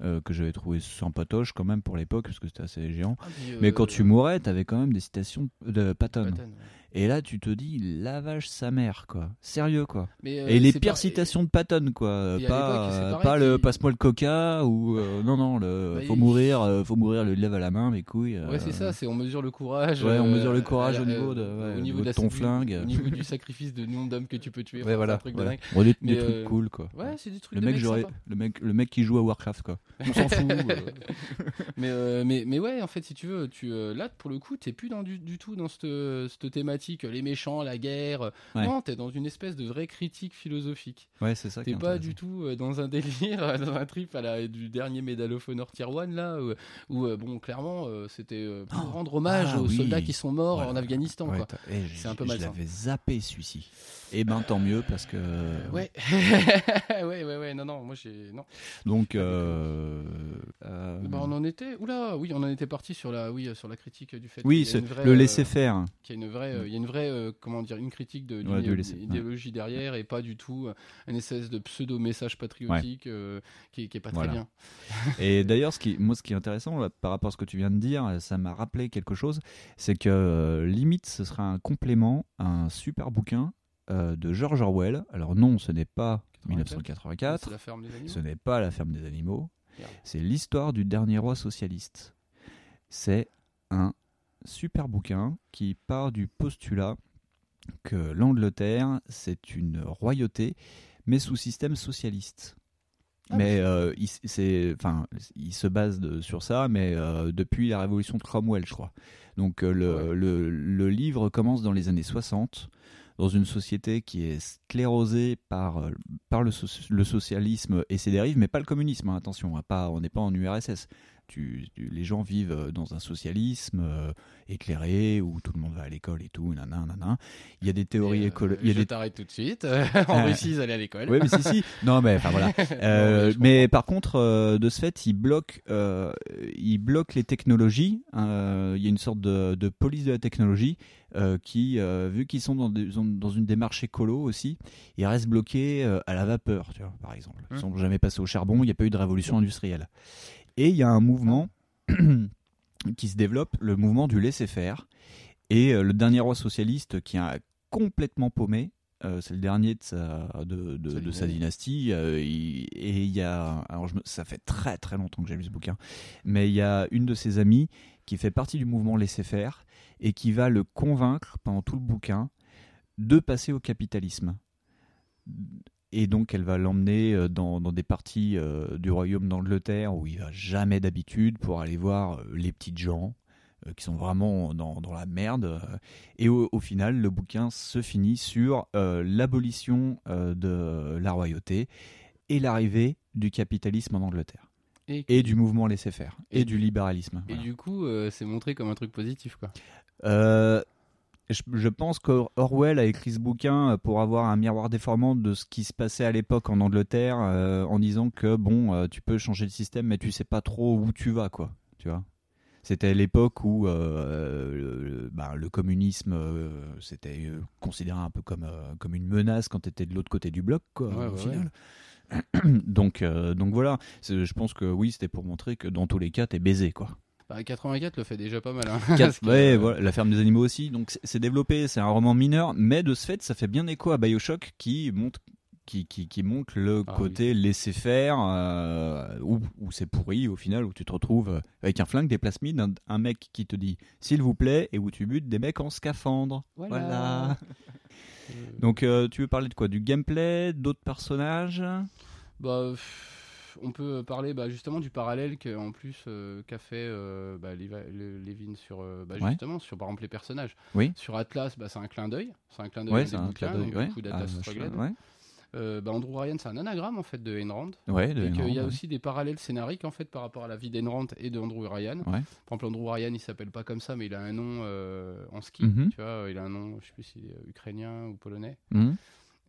euh, que j'avais trouvé sympatoche quand même pour l'époque, parce que c'était assez géant. Ah, puis, Mais euh, quand tu mourais, t'avais quand même des citations de Patton. Patton, ouais. Et là, tu te dis, lavage sa mère, quoi. Sérieux, quoi. Mais, euh, Et les pires pas- citations de Patton, quoi. Et Pas, euh, pareil pas le passe-moi le coca ou euh, non, non, le Bah, faut il- mourir, euh, faut mourir, le lève à la main, mes couilles. Ouais, c'est ça, c'est on mesure le courage. Ouais, on mesure le courage au niveau de- ouais, au niveau de ton flingue. Au niveau du sacrifice de nombre d'hommes que tu peux tuer. Ouais, voilà. un truc de ouais. des, trucs cool, quoi. Ouais, c'est des trucs Le de mec, le mec, le mec qui joue à Warcraft, quoi. On s'en fout. mais, mais, mais ouais, en fait, si tu veux, tu, là, pour le coup, t'es plus dans du, tout dans cette, cette thématique, les méchants, la guerre. Ouais. Non, t'es dans une espèce de vraie critique philosophique. Ouais, c'est ça. T'es pas du tout euh, dans un délire, dans un trip à la, du dernier Medal of Honor Tier 1, là, où, où, euh, bon, clairement, euh, c'était pour Oh, rendre hommage ah aux oui. soldats qui sont morts Ouais, en Afghanistan, Ouais, eh, C'est un peu Je malsain. l'avais zappé, celui-ci. Et ben, tant mieux, parce que. Ouais. ouais, ouais, ouais, non, non, moi j'ai. Non. Donc, euh, euh, Bah, on en était. Oula, oui, on en était parti sur la, oui, sur la critique du fait. oui, vraie, le euh, laisser faire. qu'il y a une vraie, euh, il y a une vraie, euh, comment dire, une critique de, d'une Ouais, du idé- laisser, ouais. idéologie derrière et pas du tout euh, un espèce de pseudo message patriotique euh, qui, qui est pas Voilà. très bien. Et d'ailleurs, ce qui, moi, ce qui est intéressant là, par rapport à ce que tu viens de dire, ça m'a rappelé quelque chose, c'est que euh, limite, ce sera un complément à un super bouquin euh, de George Orwell. Alors non, ce n'est pas 1984, C'est la ferme des animaux. ce n'est pas La ferme des animaux, Merde. c'est l'histoire du dernier roi socialiste. C'est un super bouquin qui part du postulat que l'Angleterre, c'est une royauté, mais sous système socialiste. Ah, mais euh, il, c'est, enfin, il se base de- sur ça, mais euh, depuis la révolution de Cromwell, je crois. Donc euh, le, Ouais. le, le livre commence dans les années 60, dans une société qui est sclérosée par, euh, le socialisme et ses dérives, mais pas le communisme, hein, attention, hein, pas, on n'est pas en URSS. Tu, tu- les gens vivent euh, dans un socialisme euh, éclairé où tout le monde va à l'école et tout, nanana, nanana. Il y a des théories Et, euh, je des t'arrête tout de suite. en. Russie, ils allaient à l'école. oui, mais si, si. Non, mais enfin voilà. Euh, mais par contre, de ce fait, il bloque, euh, il bloque les technologies. Euh, Il y a une sorte de, de police de la technologie euh, qui, euh, vu qu'ils sont dans, des- dans une démarche écolo aussi, ils restent bloqués euh, à la vapeur, tu vois, par exemple. Ils Hum. sont jamais passés au charbon. Il n'y a pas eu de révolution industrielle. Et il y a un mouvement qui se développe, le mouvement du laisser-faire. Et euh, le dernier roi socialiste qui a complètement paumé, euh, c'est le dernier de sa, de, de- Sa de sa dynastie. euh, il- et il y a, alors je me- ça fait très très longtemps que j'ai lu ce bouquin, mais il y a une de ses amies qui fait partie du mouvement laisser-faire et qui va le convaincre pendant tout le bouquin de passer au capitalisme. Et donc elle va l'emmener euh, dans, dans des parties euh, du royaume d'Angleterre où il va jamais d'habitude pour aller voir euh, les petites gens euh, qui sont vraiment dans, dans la merde. Et au, au final, le bouquin se finit sur euh, l'abolition de la royauté et l'arrivée du capitalisme en Angleterre. Et, Et du mouvement laisser-faire. Et, Et du libéralisme. et voilà. du coup, c'est montré comme un truc positif, quoi. Euh, je, je pense qu'Orwell a écrit ce bouquin pour avoir un miroir déformant de ce qui se passait à l'époque en Angleterre, euh, en disant que bon, euh, tu peux changer le système, mais tu sais pas trop où tu vas, quoi. Tu vois. C'était l'époque où euh, le, bah, le communisme, euh, c'était euh, considéré un peu comme, euh, comme une menace quand tu étais de l'autre côté du bloc, quoi, Ouais, au ouais, final. donc, euh, donc voilà, je pense que oui, c'était pour montrer que dans tous les cas, t'es baisé, quoi. Bah, 84 le fait déjà pas mal. Hein, Quatre- ouais, euh, voilà, la ferme des animaux aussi. Donc c'est- développé, c'est un roman mineur, mais de ce fait, ça fait bien écho à Bioshock qui montre qui, qui, qui montre le Ah côté laisser faire euh, où, où c'est pourri au final où tu te retrouves avec un flingue des plasmides un, un mec qui te dit s'il vous plaît et où tu butes des mecs en scaphandre. Voilà. voilà, euh, donc euh, tu veux parler de quoi? Du gameplay? D'autres personnages? Bah, pff, on peut parler bah, justement du parallèle que, en plus euh, qu'a fait euh, bah, Levi- le- Levin sur euh, bah, Ouais. justement sur par exemple les personnages. Oui. Sur Atlas, c'est un clin d'œil, c'est un clin d'œil ouais des un bouquins, clin d'œil donc, ouais. du coup, Ah, d'Atlas euh, bah, Andrew Ryan, c'est un anagramme en fait de Ayn Rand. Ouais, de Et qu'il y a ouais. aussi des parallèles scénariques en fait par rapport à la vie d'Ayn Rand et de Andrew Ryan. Ouais. Par exemple, Andrew Ryan, il s'appelle pas comme ça, mais il a un nom euh, en ski. Mhm. Tu vois, il a un nom, je sais plus si ukrainien ou polonais. Mhm.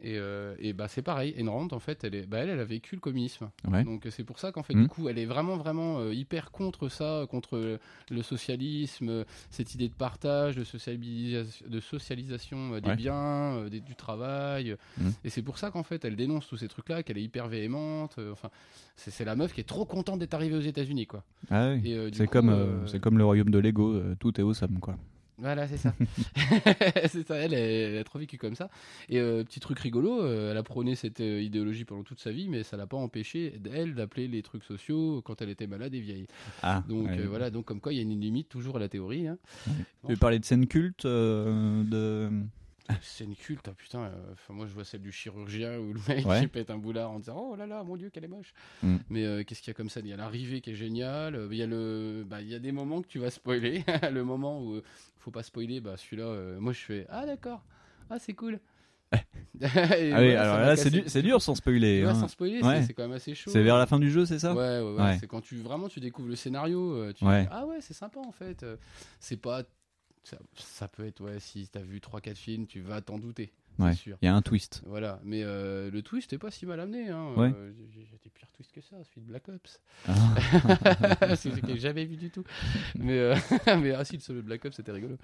Et, euh, et bah c'est pareil. Ayn Rand, en fait, elle, est, bah, elle, elle a vécu le communisme. Ouais. Donc c'est pour ça qu'en fait, Mhm. du coup, elle est vraiment, vraiment euh, hyper contre ça, contre le socialisme, cette idée de partage, de, socialisation euh, des Ouais. biens, des- du travail. Mhm. Et c'est pour ça qu'en fait, elle dénonce tous ces trucs-là, qu'elle est hyper véhémente. enfin, c'est la meuf qui est trop contente d'être arrivée aux États-Unis, quoi. Ah oui. Euh, C'est comme, euh, euh, comme le royaume de Lego, tout est awesome quoi. Voilà, c'est ça. c'est ça, elle, elle a trop vécu comme ça. Et euh, petit truc rigolo, euh, elle a prôné cette euh, idéologie pendant toute sa vie, mais ça l'a pas empêché, elle, d'appeler les trucs sociaux quand elle était malade et vieille. Ah, Donc ouais. voilà, donc comme quoi il y a une limite toujours à la théorie. Hein. Tu veux parler de scène culte de... C'est une culte, ah, putain. euh, moi je vois celle du chirurgien où le mec Ouais. qui pète un boulard en disant oh là là, mon dieu, qu'elle est moche. Mm. Mais euh, qu'est-ce qu'il y a comme ça Il y a l'arrivée qui est géniale. euh, Il y a le, bah, il y a des moments que tu vas spoiler. le moment où euh, faut pas spoiler, bah celui-là, euh, moi je fais ah d'accord, ah c'est cool. Ah oui, alors là c'est cassé- du- c'est dur sans spoiler. Ouais, hein. sans spoiler, c'est- Ouais. c'est quand même assez chaud. C'est vers la fin du jeu, c'est ça? Ouais, ouais. C'est quand tu vraiment tu découvres le scénario. Tu dis, ah ouais, c'est sympa en fait. C'est pas. Ça, ça peut être, ouais, si t'as vu 3-4 films, tu vas t'en douter. Ouais. Il y a un twist. Voilà, mais euh, le twist est pas si mal amené. Hein. Ouais. Euh, j'ai des pires twists que ça, celui de Black Ops. Ah. c'est que j'ai jamais vu du tout. Mais, euh, mais ah si, le solo de Black Ops c'était rigolo.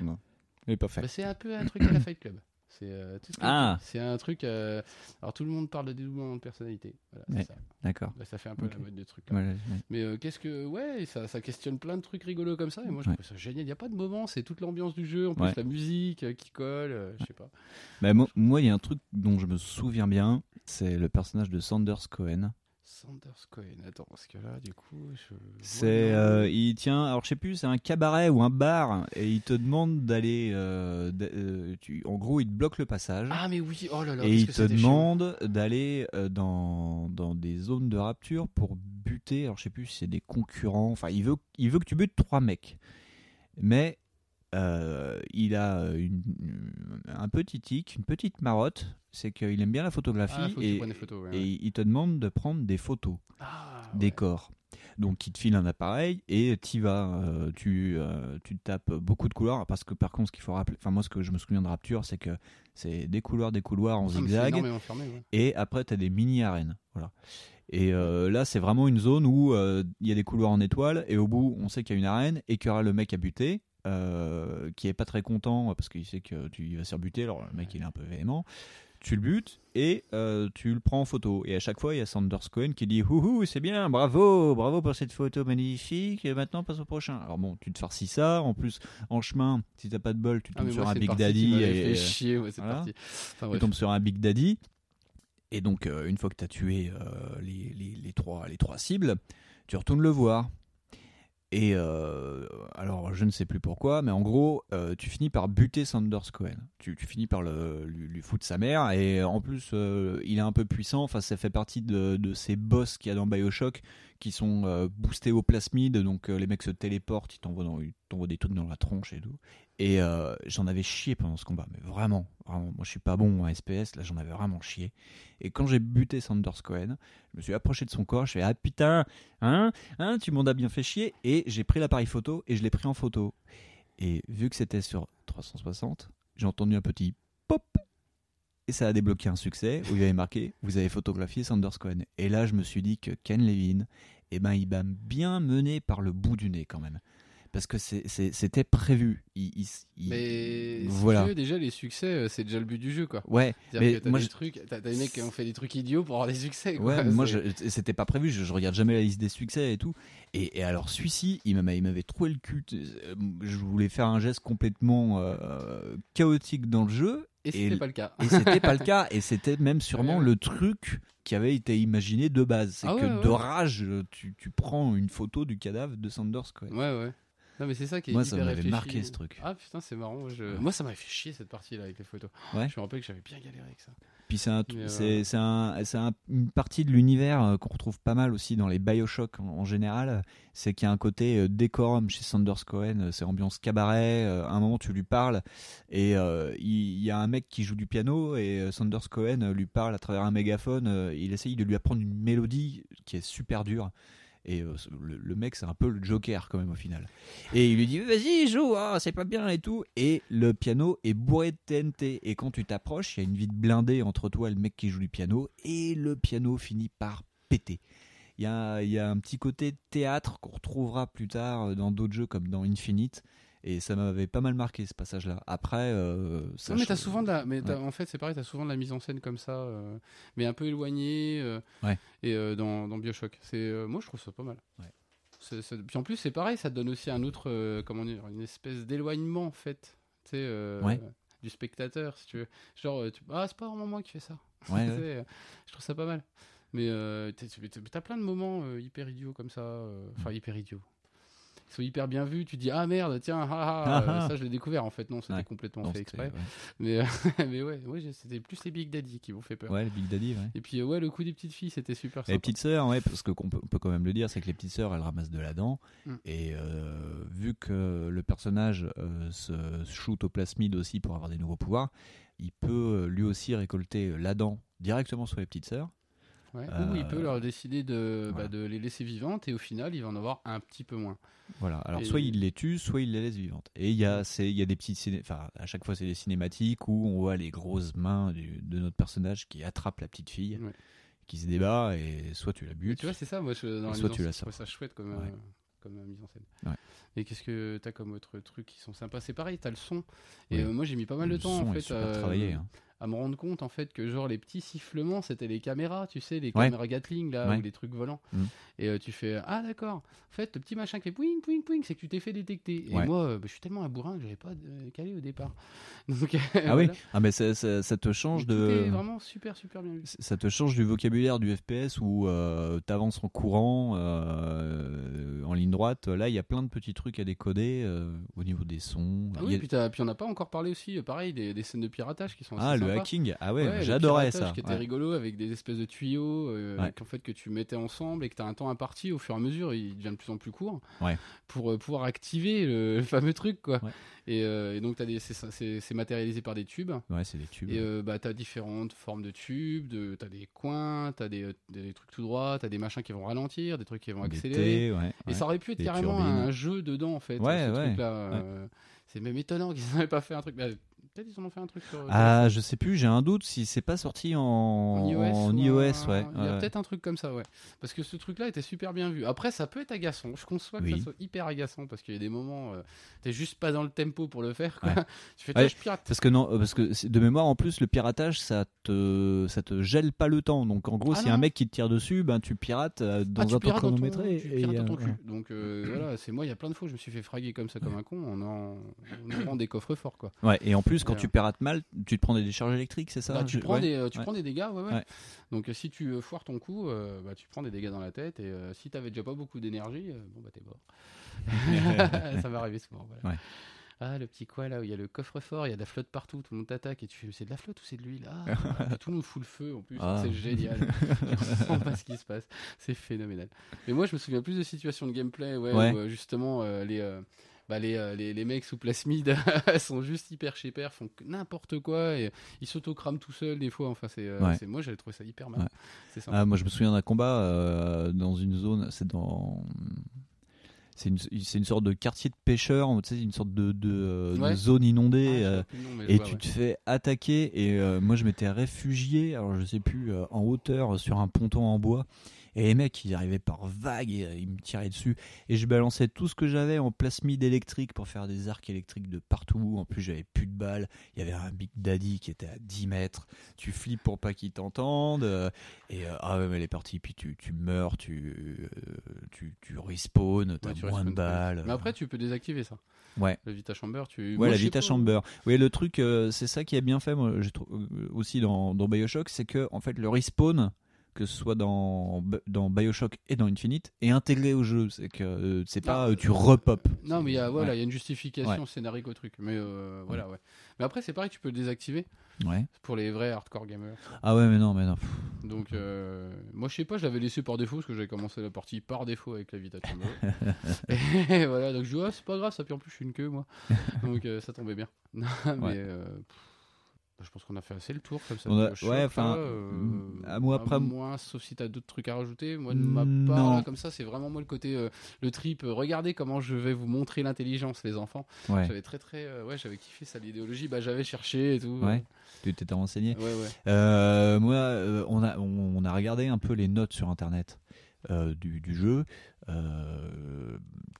non, il est pas fait. Bah, c'est un peu un truc à la Fight Club. C'est euh, ce Ah. c'est un truc. euh, Alors tout le monde parle de dédoublement de personnalité. Voilà, Ouais. D'accord. Bah, ça fait un peu Ok. la mode des trucs. Ouais, ouais. Mais euh, qu'est-ce que. Ouais, ça, ça questionne plein de trucs rigolos comme ça. Et moi, je trouve ça génial. Il n'y a pas de moment, c'est toute l'ambiance du jeu. En plus, la musique qui colle. je sais pas. Bah, mo- moi, il y a un truc dont je me souviens bien, c'est le personnage de Sanders Cohen. Sanders Cohen. Attends, parce que là, du coup. Je... C'est, euh, il tient, alors je sais plus, c'est un cabaret ou un bar, et il te demande d'aller, euh, euh, tu- en gros, il te bloque le passage. Ah, mais oui, oh là là. et il que te demande d'aller dans, dans des zones de rapture pour buter, alors je sais plus si c'est des concurrents, enfin il veut, il veut que tu butes trois mecs. Mais euh, il a une- un petit tic, une petite marotte, c'est qu'il aime bien la photographie Ah, et, photos. ouais, il te demande de prendre des photos Ah, des ouais. corps. Donc il te file un appareil et tu vas, euh, tu, euh, tu tapes beaucoup de couloirs parce que par contre ce qu'il faut rappeler, enfin moi ce que je me souviens de Rapture c'est que c'est des couloirs, des couloirs en Ah, zigzag et après tu as des mini arènes. Voilà. Et euh, là c'est vraiment une zone où euh, il y a des couloirs en étoile et au bout on sait qu'il y a une arène et qu'il y aura le mec à buter. Euh, qui est pas très content parce qu'il sait que tu il va se faire buter alors le mec il est un peu véhément tu le butes et euh, tu le prends en photo. Et à chaque fois, il y a Sanders Cohen qui dit Houhou, c'est bien, bravo, bravo pour cette photo magnifique, et maintenant passe au prochain. Alors bon, tu te farcis ça, en plus, en chemin, si t'as pas de bol, tu Ah, tombes sur moi, un Big Daddy. Et, fait chier, ouais, c'est voilà. parti. Enfin, tu tombes sur un Big Daddy. Et donc, euh, une fois que tu as tué euh, les, les- les trois, les trois cibles, tu retournes le voir. Et euh, alors, je ne sais plus pourquoi, mais en gros, euh, tu finis par buter Sanders Cohen. Tu, finis par le, lui, foutre sa mère. Et en plus, euh, il est un peu puissant. Enfin, ça fait partie de, de ces boss qu'il y a dans Bioshock qui sont euh, boostés au plasmide. Donc, euh, les mecs se téléportent, ils t'envoient, dans- ils t'envoient des trucs dans la tronche et tout. Et euh, j'en avais chié pendant ce combat, mais vraiment, vraiment. Moi, je suis pas bon en SPS, là, j'en avais vraiment chié. Et quand j'ai buté Sanders Cohen, je me suis approché de son corps, je fais ah putain, hein, hein, tu m'en as bien fait chier. Et j'ai pris l'appareil photo et je l'ai pris en photo. Et vu que c'était sur 360, j'ai entendu un petit pop. Et ça a débloqué un succès où il y avait marqué Vous avez photographié Sanders Cohen. Et là, je me suis dit que Ken Levine, eh ben, il m'a bien mené par le bout du nez quand même. Parce que c'était prévu. Il, il- il- Mais voilà. déjà les succès, euh, c'est déjà le but du jeu, quoi. Ouais, mais moi, des je- trucs, t'as des mecs qui ont fait des trucs idiots pour avoir des succès. Quoi. Ouais, mais moi, c'était pas prévu. Je, je regarde jamais la liste des succès et tout. Et, et alors, celui-ci, il m'a- il m'avait troué le cul. Euh, Je voulais faire un geste complètement euh, chaotique dans le jeu. Et c'était pas le cas. Et c'était pas le cas. Et c'était même sûrement Ouais, ouais. le truc qui avait été imaginé de base. C'est Ah que de rage, tu, tu prends une photo du cadavre de Sanders. Quoi. Ouais, ouais. Non, mais c'est ça qui est Moi, ça hyper m'avait réfléchi. marqué ce truc. Ah putain, c'est marrant. moi, je- Moi, ça m'avait fait chier cette partie-là avec les photos. Ouais. Je me rappelle que j'avais bien galéré avec ça. Puis c'est un, euh, c'est, c'est un- c'est un- une partie de l'univers euh, qu'on retrouve pas mal aussi dans les Bioshock en, en général. C'est qu'il y a un côté euh, décorum chez Sanders Cohen. C'est ambiance cabaret. À un moment, tu lui parles et il il y, a un mec qui joue du piano et Sanders Cohen lui parle à travers un mégaphone. Il essaye de lui apprendre une mélodie qui est super dure. Et euh, le, mec, c'est un peu le Joker quand même au final. Et il lui dit Vas-y, joue, ah, c'est pas bien et tout. Et le piano est bourré de TNT. Et quand tu t'approches, il y a une vide blindée entre toi et le mec qui joue du piano. Et le piano finit par péter. Il y a, y a un petit côté théâtre qu'on retrouvera plus tard dans d'autres jeux comme dans Infinite. Et ça m'avait pas mal marqué ce passage-là. Après, euh, ça Non, mais t'as souvent de la. Mais Ouais. en fait, c'est pareil, t'as souvent de la mise en scène comme ça, euh, mais un peu éloignée. euh, Ouais. Et euh, dans, dans Bioshock. C'est, moi, je trouve ça pas mal. Ouais. Puis en plus, c'est pareil, ça te donne aussi un autre. comment dire Une espèce d'éloignement, en fait. Tu sais. Ouais. Du spectateur, si tu veux. Genre, tu... ah, c'est pas vraiment moi qui fais ça. Je trouve ça pas mal. Mais t'as- plein de moments hyper idiots comme ça. Enfin, hyper idiots. Ils sont hyper bien vus. Tu dis, ah merde, tiens, ah, ah, Ah, euh, ah. ça je l'ai découvert en fait. Non, c'était Ouais. complètement Non, fait exprès. Mais, euh, mais ouais, c'était plus les Big Daddy qui m'ont fait peur. ouais. ouais, le Big Daddy, ouais. Et puis, euh, ouais, le coup des petites filles, c'était super Les sympa. petites sœurs, ouais, parce que qu'on peut, quand même le dire, c'est que les petites sœurs, elles ramassent de la dent. Mm. Et euh, vu que le personnage euh, se shoot au plasmide aussi pour avoir des nouveaux pouvoirs, il peut lui aussi récolter la dent directement sur les petites sœurs. Ouais. Euh, Ou il peut leur décider de, voilà. bah, de les laisser vivantes et au final, il va en avoir un petit peu moins. Voilà. Alors Et- soit il les tue, soit il les laisse vivantes. Et il y a, y a des petites, ciné- enfin à chaque fois c'est des cinématiques où on voit les grosses mains du- de notre personnage qui attrape la petite fille, Ouais. qui se débat et soit tu la Mais butes. tu vois, c'est ça, moi, je, dans la Soit tu la trouve ça chouette comme, Ouais. euh, comme euh, mise en scène. Ouais. Et qu'est-ce que t'as comme autre truc qui sont sympas? C'est pareil, t'as le son. Et euh, moi, j'ai mis pas mal de le temps en fait euh, travaillé. hein. À me rendre compte en fait que genre les petits sifflements c'était les caméras tu sais les Ouais. caméras Gatling là Ouais. ou les trucs volants Mhm. et euh, tu fais ah d'accord en fait le petit machin qui fait pouing pouing pouing c'est que tu t'es fait détecter et Ouais. moi euh, bah, je suis tellement un bourrin que j'avais pas euh, calé au départ donc Ah oui, ah ben ça, ça, ça te change Mais de. vraiment super super bien vu ça te change du vocabulaire du FPS où euh, t'avances en courant en ligne droite. Là, il y a plein de petits trucs à décoder au niveau des sons. ah oui a- puis, puis on n'a pas encore parlé aussi pareil des, des scènes de piratage qui sont assez Ah, le hacking. Ah ouais, j'adorais ça. qui était Ouais. rigolo avec des espèces de tuyaux euh, Ouais. qu'en fait que tu mettais ensemble et que tu as un temps imparti au fur et à mesure il devient de plus en plus court Ouais. pour euh, pouvoir activer le, le fameux truc quoi et, euh, et donc t'as des c'est matérialisé par des tubes Ouais, c'est des tubes. et euh, bah t'as différentes formes de tubes de t'as des coins t'as des, des trucs tout droit t'as des machins qui vont ralentir des trucs qui vont accélérer et ça aurait pu être Des carrément turbines. un jeu dedans en fait Ouais, ce ouais, c'est même étonnant qu'ils n'avaient pas fait un truc bah, peut-être ils en ont fait un truc sur Ah, je sais plus, j'ai un doute si c'est pas sorti en, en iOS, en ou iOS, un- ouais. Il y a ouais. peut-être un truc comme ça, ouais. Parce que ce truc-là était super bien vu. Après, ça peut être agaçant. Je conçois que Oui. ça soit hyper agaçant parce qu'il y a des moments, euh, t'es juste pas dans le tempo pour le faire. Quoi. Ouais. tu fais, Ouais. je pirate. Parce que non, euh, parce que de mémoire en plus le piratage ça te ça te gèle pas le temps. Donc en gros Ah s'il y a un non. mec qui te tire dessus, ben tu pirates euh, dans Ah, tu un temps pirates dans ton- chronométré. tu et, dans ton euh, cul. Donc euh, voilà, c'est moi. Il y a plein de fois, je me suis fait fraguer comme ça comme un con en en, en ouvrant des coffres forts, quoi. Ouais, et en plus quand tu pirates mal, tu te prends des décharges électriques, c'est ça Bah, tu prends ouais. des, euh, tu ouais. prends des dégâts, ouais, ouais. Donc euh, si tu euh, foires ton coup, euh, bah, tu prends des dégâts dans la tête et euh, si t'avais déjà pas beaucoup d'énergie, euh, bon bah t'es mort. ça va arriver souvent. Voilà. Ah le petit coin là où il y a le coffre-fort, il y a de la flotte partout, tout le monde t'attaque et tu fais c'est de la flotte ou c'est de l'huile Ah, tout le monde fout le feu en plus, Ah. c'est génial. je comprends pas ce qui se passe, c'est phénoménal. Mais moi je me souviens plus de situations de gameplay, ouais, Ouais. où justement euh, les euh, bah les, euh, les, les mecs sous plasmide sont juste hyper chez font n'importe quoi et ils s'autocrament tout seuls des fois. Enfin, c'est, euh, Ouais. moi j'avais trouvé ça hyper mal. Ouais. Ah, moi je me souviens d'un combat euh, dans une zone, c'est dans c'est une, c'est une sorte de quartier de pêcheurs, tu sais, une sorte de, de, de Ouais. zone inondée. euh, nom, et tu te fais attaquer et moi je m'étais réfugié alors je sais plus en hauteur sur un ponton en bois et les mecs ils arrivaient par vagues et euh, ils me tiraient dessus. Et je balançais tout ce que j'avais en plasmide électrique pour faire des arcs électriques de partout. En plus j'avais plus de balles. Il y avait un Big Daddy qui était à 10 mètres. Tu flippes pour pas qu'il t'entende euh, et euh, ah ouais mais les parties puis tu, tu meurs tu, tu, tu respawn t'as Ouais, moins de balles. Mais après, tu peux désactiver ça. ouais. Le Vita Chamber, tu. Ouais, Moi, la Vita pas, Chamber. Oui, le truc, euh, c'est ça qui est bien fait, moi, je trouve, euh, aussi dans, dans Bioshock, c'est que, en fait, le respawn, que ce soit dans, dans Bioshock et dans Infinite, est intégré au jeu. C'est que euh, c'est pas euh, tu repop. Non, mais il y a, voilà, Ouais. y a une justification Ouais. scénarique au truc. Mais euh, voilà, ouais. Mais après, c'est pareil, tu peux le désactiver Ouais. pour les vrais hardcore gamers. Ah ouais, mais non, mais non. Donc, euh, moi, je sais pas, je l'avais laissé par défaut parce que j'avais commencé la partie par défaut avec la Vita Chamber. et voilà, donc je dis, ah, c'est pas grave, ça, puis en plus, je suis une queue, moi. Donc, ça tombait bien. mais Ouais. pff, je pense qu'on a fait assez le tour comme ça. A- ouais, là, enfin, euh, à moi, après- à moins, sauf si t'as d'autres trucs à rajouter. Moi, de ma Mm, part, là, comme ça, c'est vraiment moi le côté, euh, le trip. euh, regardez comment je vais vous montrer l'intelligence, les enfants. Ouais. J'avais très, très, euh, ouais, j'avais kiffé ça, l'idéologie. Bah, j'avais cherché et tout. Ouais. Tu t'étais renseigné. Ouais, ouais. Moi, on, a, on, on a regardé un peu les notes sur Internet du, du jeu,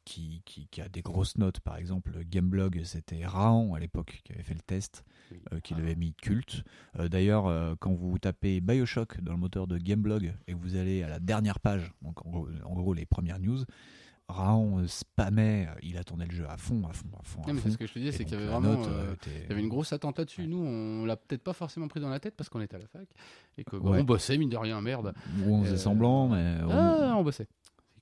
qui, qui, qui a des grosses notes. Par exemple, Gameblog, c'était Raon à l'époque qui avait fait le test, Oui. euh, qui l'avait mis culte. Euh, D'ailleurs, euh, quand vous tapez Bioshock dans le moteur de Gameblog et que vous allez à la dernière page, donc en gros, en gros les premières news, Raon euh, spammait, il attendait le jeu à fond, à fond, à fond. à Non, mais fond. ce que je te disais, c'est qu'il y avait vraiment. note, euh, était- Il y avait une grosse attente là-dessus. Nous, on l'a peut-être pas forcément pris dans la tête parce qu'on était à la fac et que bah, Ouais. on bossait, mine de rien, merde. On faisait Euh, semblant, mais. on- Ah, on bossait.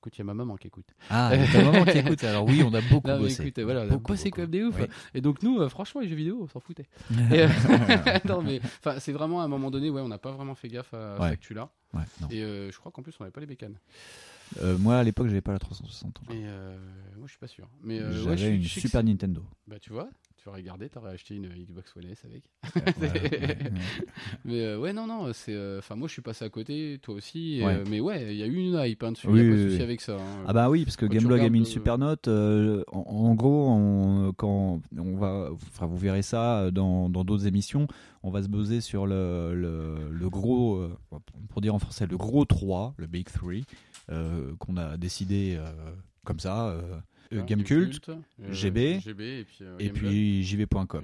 Écoute, il y a ma maman qui écoute. Ah, ta maman qui écoute. Alors oui, on a beaucoup Non, bossé. écoute, voilà, on a Beaucoup, bossé beaucoup. comme des ouf. Oui. Et donc, nous, euh, franchement, les jeux vidéo, on s'en foutait. Et, euh, non, mais enfin, c'est vraiment à un moment donné, ouais, on n'a pas vraiment fait gaffe à Ouais. cette actu-là. Ouais. Et euh, je crois qu'en plus, on n'avait pas les bécanes. Euh, moi, à l'époque, j'avais pas la 360. Et euh, moi, je suis pas sûr. Mais euh, J'avais ouais, je, une je sais que Super c'est- Nintendo. Bah, tu vois, tu aurais regardé, t'aurais acheté une Xbox One S avec. Voilà, ouais, ouais. Mais euh, ouais, non, non, c'est. euh, Enfin, moi, je suis passé à côté, toi aussi. et, Ouais. euh, mais ouais, il y a eu une hype hein, dessus. Il y a pas de oui, souci oui. avec ça. hein. Ah bah oui, parce que Quand tu Gameblog a mis une regardes, super note. euh, en, en gros, on- quand on va, enfin, vous verrez ça dans dans d'autres émissions, on va se baser sur le, le, le gros, euh, pour dire en français, le gros 3, le Big 3, euh, qu'on a décidé euh, comme ça, euh, euh, Hein, Gamecult, euh, GB, GB et puis, euh, et Gameblog, puis jv.com.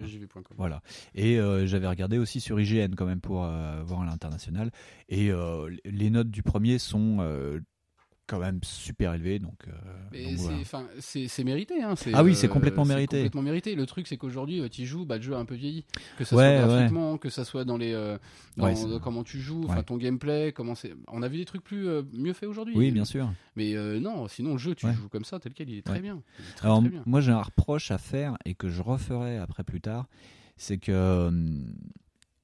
Voilà. Et euh, j'avais regardé aussi sur IGN quand même pour euh, voir à l'international. Et euh, les notes du premier sont euh, quand même super élevées. Donc, euh, c'est, voilà. mérité. Hein, c'est, Ah oui, c'est complètement c'est mérité. complètement mérité. Le truc, c'est qu'aujourd'hui, tu joues, bah, le jeu a un peu vieilli. Que ça Ouais, soit ouais. graphiquement, que ça soit dans les, euh, dans, Ouais, c'est- dans comment tu joues, enfin ton gameplay, comment c'est. On a vu des trucs plus euh, mieux faits aujourd'hui. Oui, bien sûr. Mais euh, non, sinon le jeu, tu joues comme ça, tel quel, il est très bien. Il est très, Alors, très bien. moi, j'ai un reproche à faire et que je referai après plus tard. C'est que hum,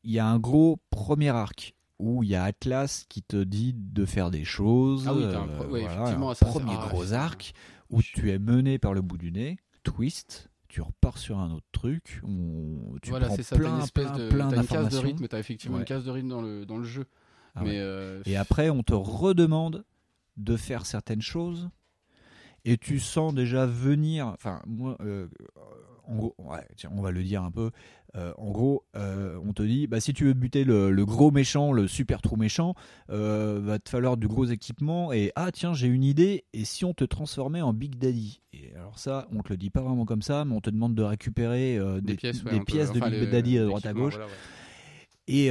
il y a un gros premier arc où il y a Atlas qui te dit de faire des choses. Ah oui, un pro- ouais, voilà, effectivement, un ça, premier ah, gros c'est- arc où tu es mené par le bout du nez, twist, tu repars sur un autre truc, on- tu voilà, prends ça. Plein, une espèce plein, de, plein t'as une case de d'informations. rythme. T'as effectivement Ouais. une case de rythme dans le dans le jeu. Ah mais ouais. euh, Et après, on te redemande de faire certaines choses et tu sens déjà venir. Enfin, moi, euh, en gros, ouais, tiens, on va le dire un peu. Euh, en gros, euh, on te dit, bah, si tu veux buter le, le gros méchant, le super trou méchant, euh, va te falloir du gros équipement. Et ah, tiens, j'ai une idée. Et si on te transformait en Big Daddy? Et alors, ça, on te le dit pas vraiment comme ça, mais on te demande de récupérer des, des, pièces, ouais, des un peu, pièces de enfin, Big les- Daddy à droite à gauche. voilà, ouais. Et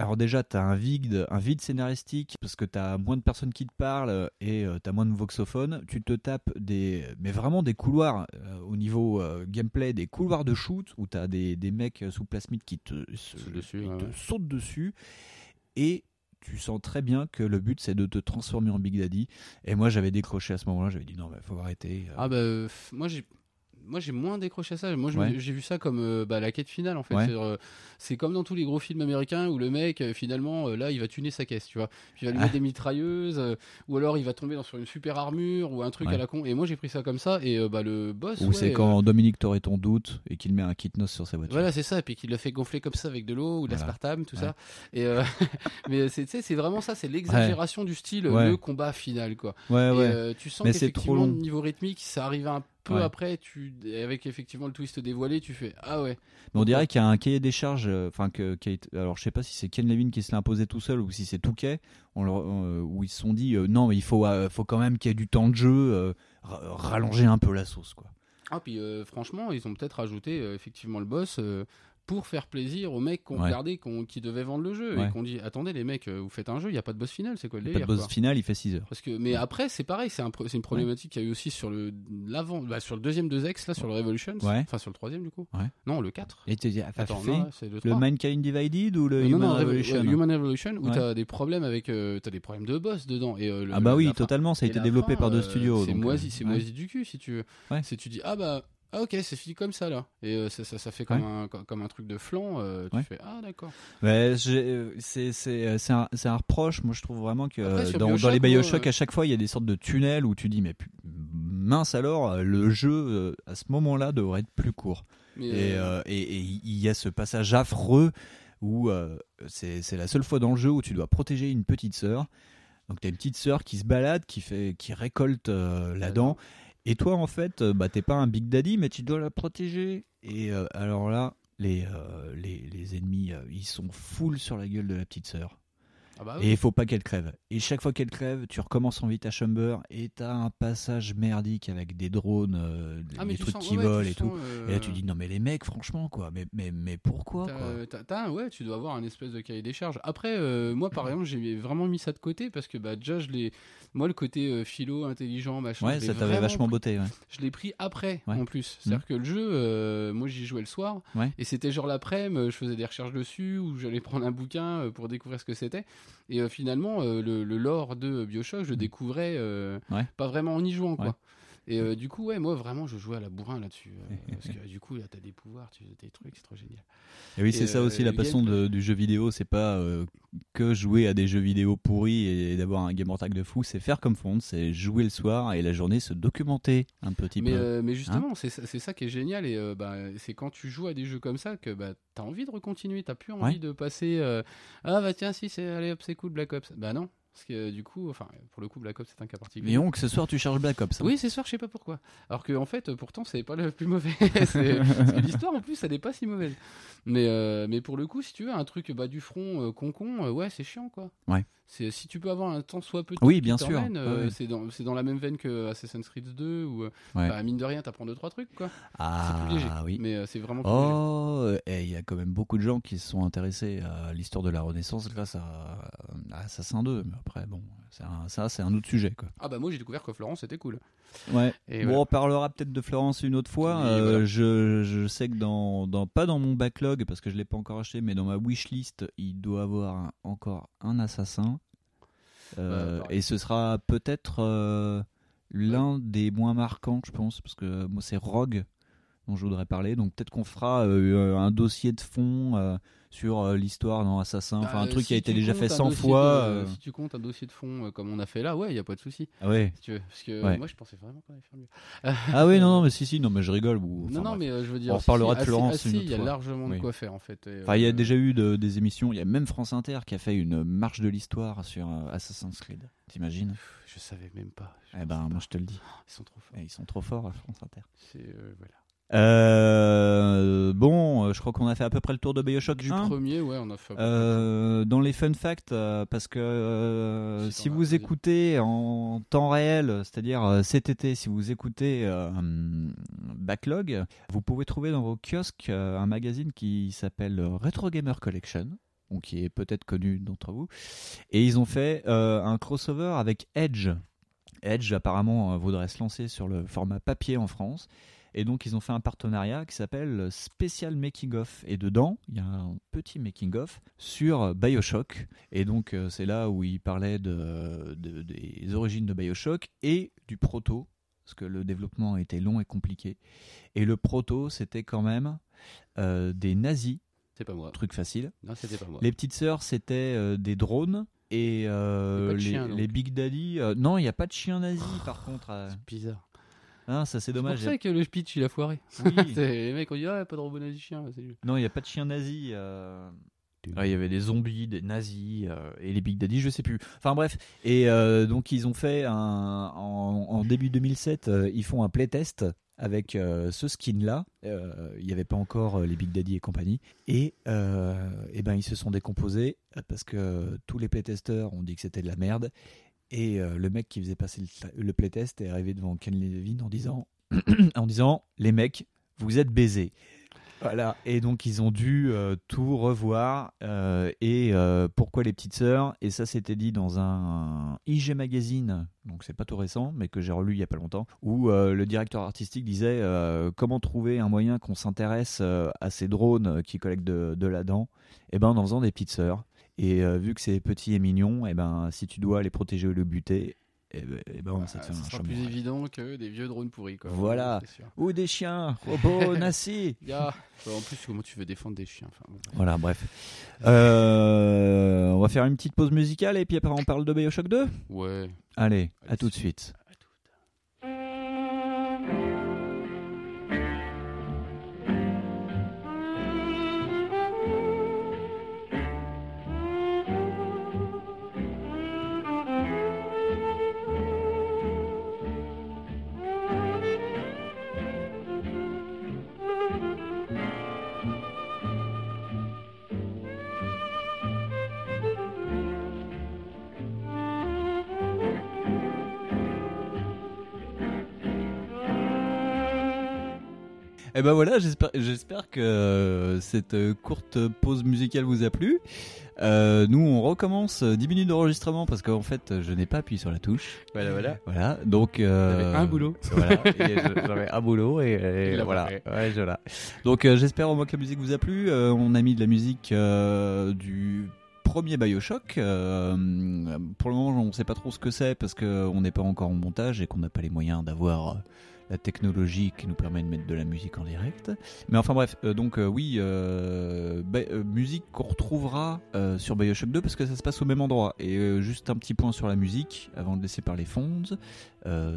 alors déjà, tu as un vide, un vide scénaristique parce que tu as moins de personnes qui te parlent et tu as moins de voxophones. Tu te tapes des, mais vraiment des couloirs euh, au niveau euh, gameplay, des couloirs de shoot où tu as des, des mecs sous plasmide qui te, se- dessus, ils ouais, te ouais. sautent dessus. Et tu sens très bien que le but c'est de te transformer en Big Daddy. Et moi j'avais décroché à ce moment-là, j'avais dit non, mais faut arrêter. Ah bah euh, moi j'ai moi j'ai moins décroché à ça. Moi Ouais. j'ai vu ça comme euh, bah, la quête finale en fait. Ouais. C'est, euh, C'est comme dans tous les gros films américains où le mec euh, finalement là il va tuner sa caisse, tu vois. Puis il va lui Ah. mettre des mitrailleuses ou alors il va tomber dans sur une super armure ou un truc Ouais. à la con. Et moi j'ai pris ça comme ça et bah le boss. Ou c'est quand Dominique Toretton doute et qu'il met un kitnos sur sa voiture. Voilà, c'est ça, et puis qu'il le fait gonfler comme ça avec de l'eau ou de l'aspartame, tout ça. Et mais c'est vraiment ça, c'est l'exagération du style, le combat final, quoi. Ouais, Et, ouais. tu sens qu'effectivement, niveau rythmique, ça arrive un peu Ouais. après, tu, avec effectivement le twist dévoilé, tu fais Ah ouais. Mais on dirait qu'il y a un cahier des charges, euh, enfin que, alors je sais pas si c'est Ken Levin qui se l'a imposé tout seul ou si c'est Touquet, on leur- euh, où ils se sont dit euh, non mais il faut, euh, faut quand même qu'il y ait du temps de jeu, ra- rallonger un peu la sauce quoi. Ah, puis franchement, ils ont peut-être rajouté euh, effectivement le boss. Pour faire plaisir aux mecs qui ont Ouais. regardé, qu'on- qui devaient vendre le jeu Ouais. et qu'on dit attendez les mecs, euh, vous faites un jeu, il y a pas de boss final, c'est quoi le Pas délire de boss quoi final, il fait 6 heures. Parce que, mais après, c'est pareil, c'est un une problématique qu'il y a eu aussi sur le l'avant, bah, sur le deuxième 2X là, sur le Revolution, enfin sur le troisième du coup. Non, le 4. Et tu dis, ah, Attends, non, le le 3. Mankind Divided ou le non, Human non, Revo- Revolution Human Revolution où Ouais. t'as des problèmes avec, euh, t'as des problèmes de boss dedans et euh, le- Ah bah le- oui, totalement, ça a été développé par deux euh, studios. C'est moisi, c'est moisi du cul si tu veux. Si tu dis ah bah ah ok c'est fini comme ça là et euh, ça, ça, ça fait comme un comme un truc de flan, euh, tu Ouais. fais ah d'accord. J'ai- euh, c'est un, un reproche. Moi, je trouve vraiment que Après, dans, les Bioshock, à chaque fois, il y a des sortes de tunnels où tu dis mais mince alors, le jeu à ce moment-là devrait être plus court. Mais, Et euh, et- et il y a ce passage affreux où c'est c'est la seule fois dans le jeu où tu dois protéger une petite sœur. Donc t'as une petite sœur qui se balade, qui fait, qui récolte euh, la dent. Et toi, en fait, euh, bah t'es pas un Big Daddy, mais tu dois la protéger. Et euh, alors là, les, euh, les, les ennemis, euh, ils sont full sur la gueule de la petite sœur. ah bah Et il faut pas qu'elle crève. Et chaque fois qu'elle crève, tu recommences en vite Chamber et t'as un passage merdique avec des drones, euh, Ah, des tu trucs sens- qui ouais, volent et tout. euh, Et là, tu dis non mais les mecs, franchement quoi, mais mais mais pourquoi T'as- quoi? un- ouais, tu dois avoir un espèce de cahier des charges. Après, euh, moi, par exemple, j'ai vraiment mis ça de côté parce que bah, déjà, je l'ai. Moi, le côté euh, philo, intelligent, machin. Ouais, je l'ai ça t'avait vachement pris- botté. Ouais. Je l'ai pris après, Ouais. en plus. C'est-à-dire que le jeu, euh, moi, j'y jouais le soir. Ouais. Et c'était genre l'après-midi, je faisais des recherches dessus ou j'allais prendre un bouquin euh, pour découvrir ce que c'était. Et euh, finalement, euh, le, le lore de Bioshock, je découvrais euh, Mm. Ouais. pas vraiment en y jouant, quoi. Et euh, du coup, ouais, moi vraiment, je jouais à la bourrin là-dessus. euh, parce que du coup, là, t'as des pouvoirs, tu des trucs, c'est trop génial. Et oui, c'est ça euh, aussi la passion de- du jeu vidéo, c'est pas que jouer à des jeux vidéo pourris et d'avoir un game tag de fou, c'est faire comme fond, c'est jouer le soir et la journée se documenter un petit Mais, peu. mais justement, c'est ça- c'est ça qui est génial. Et bah, c'est quand tu joues à des jeux comme ça que bah, t'as envie de recontinuer. T'as plus envie Ouais. de passer. ah bah tiens, si, c'est allez hop, c'est cool, Black Ops. Bah non. Parce que du coup, enfin, pour le coup, Black Ops c'est un cas particulier. Mais on, que ce soir tu charges Black Ops. hein. Oui, c'est sûr, je sais pas pourquoi. Alors que en fait, pourtant, c'est pas le plus mauvais. L'histoire, en plus, elle est pas si mauvaise. Mais, euh, mais pour le coup, si tu veux un truc bas du front, euh, con-con, euh, ouais, c'est chiant, quoi. Ouais. C'est si tu peux avoir un temps soit petit. Oui, qui bien sûr. euh. C'est dans, la même veine que Assassin's Creed 2 ou euh, Ouais. bah, mine de rien, t'apprends deux trois trucs, quoi. c'est Ah plus léger. oui. Mais euh, c'est vraiment plus. Oh, il y a quand même beaucoup de gens qui se sont intéressés à l'histoire de la Renaissance grâce à, à Assassin 2. Mais après, bon, un- ça c'est un autre sujet quoi. Ah bah moi j'ai découvert que Florence c'était cool. Ouais. Et bon, voilà. on parlera peut-être de Florence une autre fois. Oui, Euh, voilà. je, je sais que dans, dans pas dans mon backlog parce que je l'ai pas encore acheté, mais dans ma wishlist, il doit avoir un- encore un assassin. Euh, et ce sera peut-être euh, l'un des moins marquants, je pense, parce que moi c'est Rogue dont je voudrais parler. Donc peut-être qu'on fera euh, un dossier de fond euh, sur euh, l'histoire dans Assassin, enfin Bah, un truc si qui a été déjà fait un 100 dossier fois. de- euh, Si tu comptes un dossier de fond euh, comme on a fait là, ouais, il y a pas de souci. ah ouais. Si tu veux. Parce que Ouais. moi je pensais vraiment qu'on allait faire mieux. Ah oui, non, non, mais si, si, non, mais je rigole. Ou, non, non, bref. mais euh, je veux dire. On reparlera si, de Florence une autre Il y a largement de quoi faire en fait. Enfin, il y a euh, déjà eu de- des émissions. Il y a même France Inter qui a fait une marche de l'histoire sur euh, Assassin's Creed. T'imagines? Je savais même pas. Je Eh ben, moi je te le dis. Ils sont trop forts. Eh, Ils sont trop forts à France Inter. C'est euh, voilà. Euh, bon, euh, je crois qu'on a fait à peu près le tour de Bioshock Du 1. premier, ouais, on a fait. à peu près Euh, dans les fun facts, parce que euh, Si vous écoutez en temps réel, c'est-à-dire cet été, si vous écoutez euh, Backlog, vous pouvez trouver dans vos kiosques un magazine qui s'appelle Retro Gamer Collection, qui est peut-être connu d'entre vous, et ils ont fait euh, un crossover avec Edge. Edge apparemment euh, voudrait se lancer sur le format papier en France. Et donc ils ont fait un partenariat qui s'appelle Special Making of. Et dedans, il y a un petit making of sur Bioshock. Et donc euh, c'est là où ils parlaient de, de- des origines de Bioshock et du proto. Parce que le développement était long et compliqué. Et le proto, c'était quand même euh, des nazis, C'est pas moi. truc facile. Non, c'était pas moi. Les petites sœurs, c'était euh, des drones. Et euh, les, chien, les Big Daddy. non, il n'y a pas de chien nazi par contre. C'est bizarre. Ah, ça c'est C'est pour dommage. ça que le pitch il a foiré. Oui. Les mecs ont dit ah pas de robot nazi chien. Non, il n'y a pas de chien nazi. euh. Ouais, Il y avait des zombies, des nazis euh, et les Big Daddy, je sais plus. Enfin bref, et euh, donc ils ont fait un en, en début 2007, euh, ils font un playtest avec euh, ce skin-là. Euh, Il n'y avait pas encore euh, les Big Daddy et compagnie, et, euh, et ben ils se sont décomposés parce que tous les playtesters ont dit que c'était de la merde. Et euh, le mec qui faisait passer le, le playtest est arrivé devant Ken Levine en disant, en disant, les mecs, vous êtes baisés. Voilà, et donc ils ont dû euh, tout revoir. euh, et pourquoi les petites sœurs Et ça, c'était dit dans un, IG Magazine, donc c'est pas tout récent, mais que j'ai relu il y a pas longtemps, où le directeur artistique disait comment trouver un moyen qu'on s'intéresse à ces drones qui collectent de, de la dent Et ben en faisant des petites sœurs. Et euh, vu que c'est petit et mignon, et ben si tu dois les protéger ou les buter, et ben, eh ben, ça te fait ce un sera plus évident que des vieux drones pourris. Quoi. Voilà. Ou des chiens, robots, nassis. Il y a- Bah, en plus, comment tu veux défendre des chiens enfin. Voilà, bref. Euh, on va faire une petite pause musicale et puis après on parle de Bioshock 2 Ouais. Allez, à tout de suite. Et ben voilà, j'espère, que euh, cette euh, courte pause musicale vous a plu. Euh, nous, on recommence euh, 10 minutes d'enregistrement parce qu'en fait, je n'ai pas appuyé sur la touche. Voilà, voilà. Voilà, donc. Euh, un boulot. Voilà, j'avais un boulot et, l'a voilà. Ouais. Donc, euh, j'espère au moins que la musique vous a plu. On a mis de la musique du premier Bioshock. Euh, pour le moment, on ne sait pas trop ce que c'est parce qu'on n'est pas encore en montage et qu'on n'a pas les moyens d'avoir. La technologie qui nous permet de mettre de la musique en direct. Mais enfin bref, euh, donc euh, oui, euh, Ba- euh, musique qu'on retrouvera sur Bioshock 2 parce que ça se passe au même endroit. Et juste un petit point sur la musique avant de laisser parler Fonds.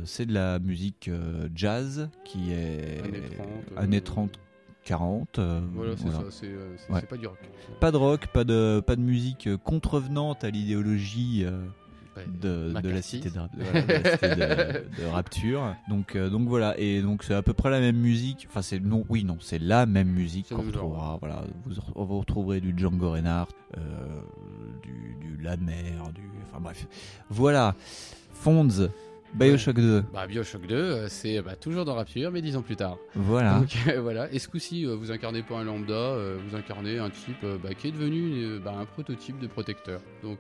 C'est de la musique jazz qui est Années 30, euh, années 30 40 euh, Voilà, c'est voilà. ça. C'est euh, Ouais. pas du rock. pas de rock pas de pas de musique contrevenante à l'idéologie euh, de, de la cité de, voilà, de la cité de- de Rapture. Donc euh, donc voilà. Et donc c'est à peu près la même musique. Enfin c'est non oui non c'est la même musique qu'on retrouvera voilà. Vous, vous retrouverez du Django Reinhardt euh, du du Lamer du enfin bref. Voilà. Fonds Bioshock 2 Bah, Bioshock 2, euh, c'est bah, toujours dans Rapture, mais dix ans plus tard. voilà Donc euh, voilà, et ce coup-ci, euh, vous incarnez pas un lambda, vous incarnez un type bah, qui est devenu bah, un prototype de protecteur. Donc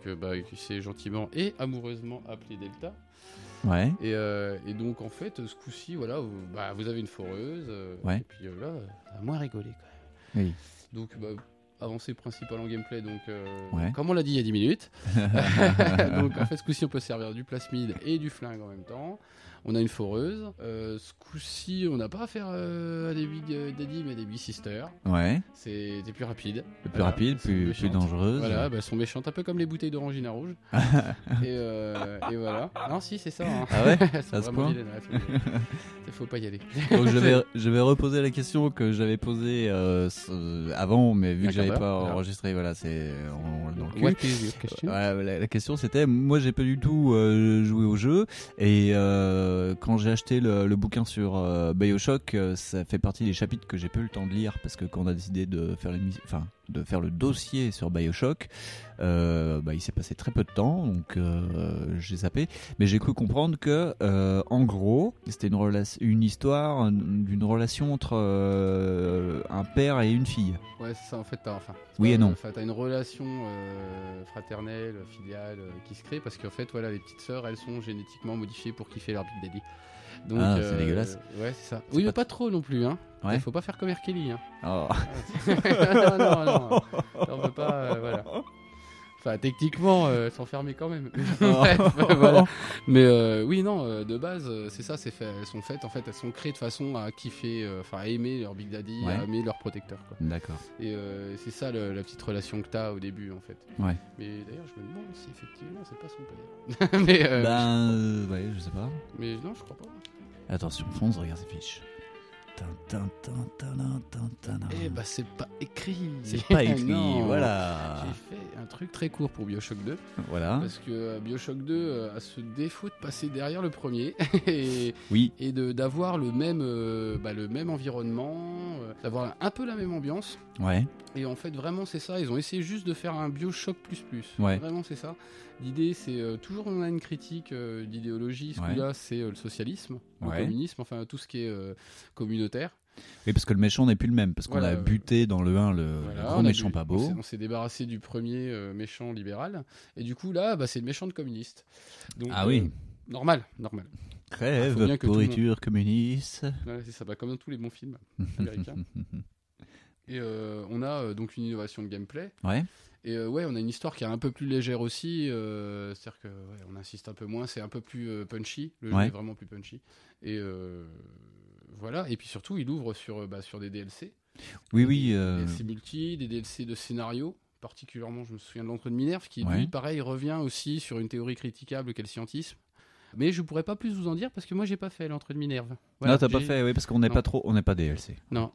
qui s'est gentiment et amoureusement appelé Delta. ouais Et, euh, et donc en fait, ce coup-ci, voilà, vous, bah, vous avez une foreuse. euh, Ouais. Et puis euh, là, ça a moins rigolé quand même. Oui. Donc bah, avancée principale en gameplay, donc euh, Ouais. comme on l'a dit il y a 10 minutes. donc en fait, ce coup-ci, on peut se servir du plasmide et du flingue en même temps. On a une foreuse. Euh, ce coup-ci, on n'a pas affaire euh, à des Big euh, Daddy, mais à des Big Sisters. ouais C'est plus rapide. plus Voilà, rapide elles sont plus plus méchantes. dangereuse Voilà, bah, elles sont méchantes, un peu comme les bouteilles d'orangina rouge. et, euh, et voilà. Non, si, c'est ça. hein. Ah ouais Elles sont À ce point vilaines, ouais, faut- Il faut pas y aller. Donc je vais, je vais reposer la question que j'avais posée euh, avant, mais vu que j'avais quart pas enregistré, voilà, c'est on- dans le cul. What is your question Voilà, la, la question c'était, moi j'ai pas du tout joué au jeu et euh, quand j'ai acheté le, le bouquin sur euh, Bioshock, euh, ça fait partie des chapitres que j'ai peu eu le temps de lire parce que quand on a décidé de faire l'émission, enfin de faire le dossier sur Bioshock, euh, bah, il s'est passé très peu de temps, donc euh, j'ai zappé. Mais j'ai cru comprendre que, euh, en gros, c'était une, relation, une histoire d'une relation entre un père et une fille. Ouais, c'est ça, en fait, t'as enfin. Oui pas- et non. Enfin, t'as une relation fraternelle, filiale qui se crée parce qu'en fait, voilà, les petites sœurs, elles sont génétiquement modifiées pour kiffer leur Big Daddy. Donc, Ah, c'est dégueulasse. Ouais, c'est ça. Oui, pas mais pas trop non plus, hein. Ouais. Faut pas faire comme. Kelly, hein. Oh. non, non, non. On peut pas, euh, voilà. Enfin, techniquement, euh, s'enfermer quand même. Bref, voilà. Mais euh, oui, non, euh, de base, euh, c'est ça, c'est fait. Elles sont faites, en fait, elles sont créées de façon à kiffer, euh, enfin, à aimer leur Big Daddy, Ouais. à aimer leur protecteur, quoi. D'accord. Et euh, c'est ça le- la petite relation que t'as au début, en fait. Ouais. Mais d'ailleurs, je me demande si effectivement c'est pas son père. mais, euh, Ben, euh, ouais, je sais pas. mais non, je crois pas. Attention, Fonz, regarde ses fiches. Eh bah, c'est pas écrit. C'est pas écrit, Non. voilà. J'ai fait un truc très court pour Bioshock 2. Voilà. Parce que euh, Bioshock 2 euh, a ce défaut de passer derrière le premier et, Oui, et d'avoir le même euh, bah, le même environnement, d'avoir un peu la même ambiance. ouais. Et en fait, vraiment, c'est ça. Ils ont essayé juste de faire un Bioshock plus plus. Ouais. Vraiment, c'est ça. L'idée, c'est euh, toujours on a une critique euh, d'idéologie. Ce Ouais. coup-là, c'est euh, le socialisme, le communisme, enfin tout ce qui est communautaire. Oui, parce que le méchant n'est plus le même, parce qu'on Voilà, a buté dans le 1 le, Voilà, gros méchant bu- pas beau. On s'est débarrassé du premier méchant libéral. Et du coup, là, bah, c'est le méchant de communiste. Donc, Ah oui. normal, normal. Crève, pourriture communiste. Ouais, c'est ça, bah, comme dans tous les bons films américains. Et on a donc une innovation de gameplay. ouais. Et euh, ouais, on a une histoire qui est un peu plus légère aussi. euh, C'est-à-dire que ouais, on insiste un peu moins, c'est un peu plus euh, punchy. Le jeu Ouais. est vraiment plus punchy. Et voilà. Et puis surtout, il ouvre sur, bah, sur des DLC. Oui, oui. Des DLC multi, des DLC de scénario. Particulièrement, je me souviens de l'entre de Minerve, qui Ouais. lui, pareil, revient aussi sur une théorie critiquable qu'est le scientisme. Mais je pourrais pas plus vous en dire parce que moi, j'ai pas fait l'entre de Minerve. Voilà, non, t'as pas fait, oui, parce qu'on n'est pas trop, on n'est pas DLC. Non.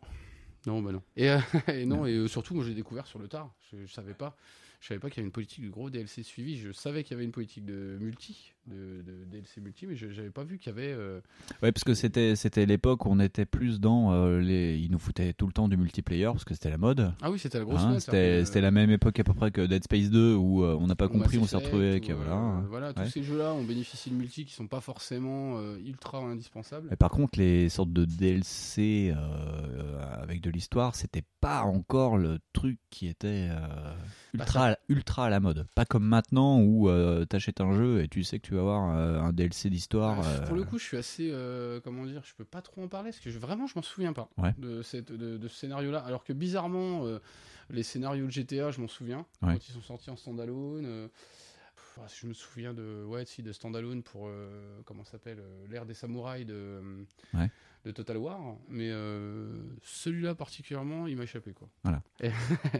Non, bah non. Et, euh, et non, et euh, surtout, moi, j'ai découvert sur le tard. Je, je savais pas. Je savais pas qu'il y avait une politique de gros DLC suivi. Je savais qu'il y avait une politique de multi, de, de DLC multi, mais je j'avais pas vu qu'il y avait. euh, Ouais, parce que c'était, c'était l'époque où on était plus dans euh, les, ils nous foutaient tout le temps du multiplayer parce que c'était la mode. Ah oui, c'était la grosse Hein, mode, c'était, la même époque à peu près que Dead Space 2 où euh, on n'a pas compris, on s'est retrouvé avec euh, euh, voilà. voilà, tous Ouais. ces jeux-là ont bénéficié de multi qui sont pas forcément euh, ultra indispensables. Mais par contre, les sortes de DLC euh, avec de l'histoire, c'était pas encore le truc qui était euh, Bah, ultra, ultra à la mode. Pas comme maintenant où euh, t'achètes un jeu et tu sais que tu vas avoir euh, un DLC d'histoire. Ah, Pour euh, le coup, je suis assez, euh, comment dire, je peux pas trop en parler parce que je, vraiment, je m'en souviens pas Ouais. de, cette, de, de ce scénario-là. Alors que bizarrement, euh, les scénarios de GTA, je m'en souviens Ouais. quand ils sont sortis en standalone. euh, ah, je me souviens de, ouais, si, de standalone pour, euh, comment s'appelle, euh, l'ère des samouraïs de, euh, Ouais. De Total War. Mais euh, celui-là particulièrement, il m'a échappé, quoi. Voilà.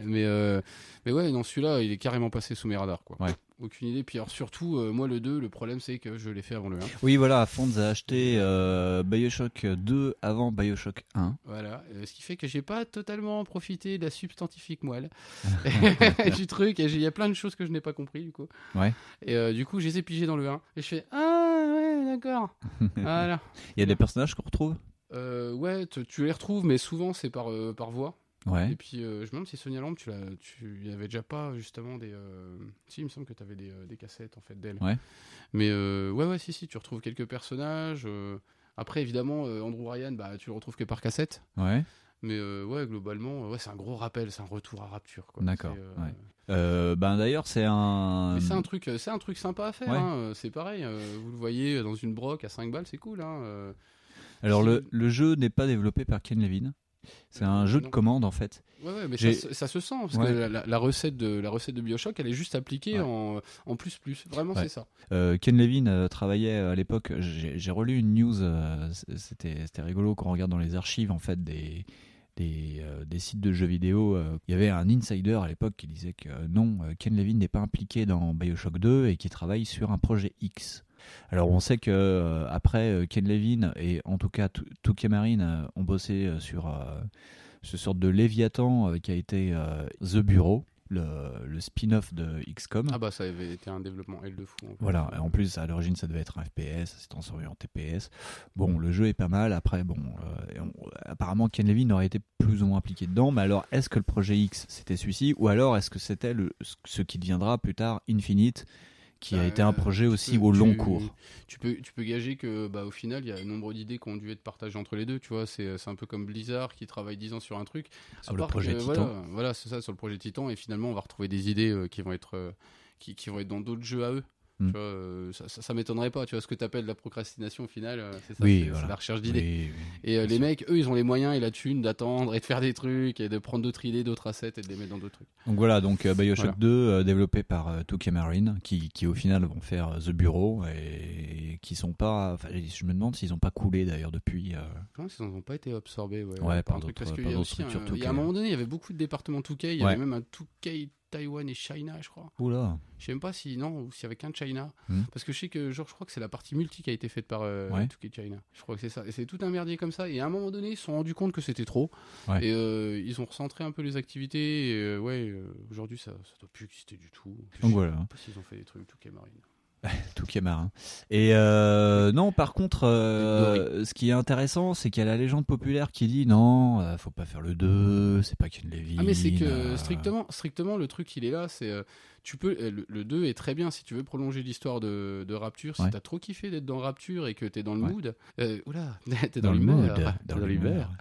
Mais, euh, mais ouais, non, celui-là, il est carrément passé sous mes radars, quoi. Ouais. Aucune idée. Puis alors surtout, euh, moi le 2, le problème c'est que je l'ai fait avant le 1. Oui, voilà, Fonz a acheté Bioshock 2 avant Bioshock 1. Voilà, ce qui fait que j'ai pas totalement profité de la substantifique moelle du truc. Et j'ai- il y a plein de choses que je n'ai pas compris du coup. Ouais. Et du coup, je les ai dans le 1 et je fais ah ouais d'accord. voilà. Il y a des personnages qu'on retrouve? Euh, ouais, tu, tu les retrouves, mais souvent c'est par euh, par voix. Ouais. Et puis euh, je me demande si Sonia Lamb, tu l'as, tu y avait déjà pas justement des. Si, il me semble que tu avais des, des cassettes en fait d'elle. Ouais. Mais ouais, ouais, si, si, tu retrouves quelques personnages. Après, évidemment, Andrew Ryan, bah, tu le retrouves que par cassette. Ouais. Mais euh, ouais, globalement, ouais, c'est un gros rappel, c'est un retour à Rapture. D'accord, euh, ouais. Euh, ben d'ailleurs, c'est un. C'est un truc, c'est un truc sympa à faire. Ouais. hein, C'est pareil, vous le voyez dans une broc à 5 balles, c'est cool. Hein. Alors le, le jeu n'est pas développé par Ken Levine. C'est un Euh, jeu de commande en fait. Ouais, ouais, mais ça, se- ça se sent parce Ouais. que la, la- la recette de la recette de Bioshock, elle est juste appliquée Ouais. en en plus plus. Vraiment, c'est ça. Euh, Ken Levine euh, travaillait à l'époque. J'ai relu une news. euh, C'était rigolo qu'on regarde dans les archives en fait des des, euh, des sites de jeux vidéo. euh, Il y avait un insider à l'époque qui disait que euh, non, euh, Ken Levine n'est pas impliqué dans Bioshock 2 et qui travaille sur un projet X. Alors on sait que euh, après euh, Ken Levine et en tout cas Tou- Touquet Marine euh, ont bossé sur ce sorte de Léviathan qui a été The Bureau, le, le spin-off de XCOM. Ah bah ça avait été un développement L de fou. en fait. Voilà, et en plus à l'origine ça devait être un FPS, ça s'est transformé en TPS. Bon, le jeu est pas mal, après bon, euh, on- apparemment Ken Levine aurait été plus ou moins impliqué dedans, mais alors est-ce que le projet X c'était celui-ci, ou alors est-ce que c'était ce qui deviendra plus tard Infinite, qui a Bah, été un projet aussi peux- au long tu- cours Tu peux, tu peux gager que, bah, au final, il y a un nombre d'idées qui ont dû être partagées entre les deux. Tu vois, c'est, un peu comme Blizzard qui travaille 10 ans sur un truc. Sur le projet que, Titan. Voilà, voilà, c'est ça, sur le projet Titan. Et finalement, on va retrouver des idées euh, qui vont être, euh, qui, qui vont être dans d'autres jeux à eux. Mm. Tu vois, euh, ça, ça, ça m'étonnerait pas. Tu vois, ce que tu appelles la procrastination au final, euh, c'est ça. Oui, c'est, c'est voilà. la recherche d'idées. Oui, oui. Et euh, les sûr. mecs, eux, ils ont les moyens et la thune d'attendre et de faire des trucs et de prendre d'autres idées, d'autres assets et de les mettre dans d'autres trucs. Donc voilà, donc euh, Bioshock Voilà. 2 euh, développé par euh, Touquet Marine, qui, qui au final vont faire The Bureau et, qui sont pas, je me demande s'ils ont pas coulé d'ailleurs depuis. euh, Je pense qu'ils n'ont pas été absorbés. Ouais, Ouais, par un truc, d'autres- parce qu'il par y a d'autres aussi un- structures Il y a un 2K. moment donné, il y avait beaucoup de départements 2K. Il y Ouais. avait même un 2K Taïwan et China, je crois. Oula. Je sais même pas si non ou s'il y avait qu'un China. Hmm. Parce que je sais que genre je crois que c'est la partie multi qui a été faite par euh, Ouais. 2K China. Je crois que c'est ça. Et c'est tout un merdier comme ça. Et à un moment donné, ils se sont rendus compte que c'était trop. Ouais. Et euh, ils ont recentré un peu les activités. Et euh, ouais, euh, aujourd'hui ça, ça doit plus exister du tout. Je Donc sais voilà. pas s'ils ont fait des trucs 2K Marine. Touquet Marin. Et euh, non, par contre, euh, ce qui est intéressant, c'est qu'il y a la légende populaire qui dit non, euh, faut pas faire le 2, c'est pas Ken Levine. Ah mais c'est que euh, strictement, strictement le truc il est là, c'est euh, tu peux, euh, le, le 2 est très bien si tu veux prolonger l'histoire de, de Rapture. Si Ouais. t'as trop kiffé d'être dans Rapture et que t'es dans le Ouais. mood, euh, oula, t'es Dans dans, le l'humeur, dans dans l'humeur.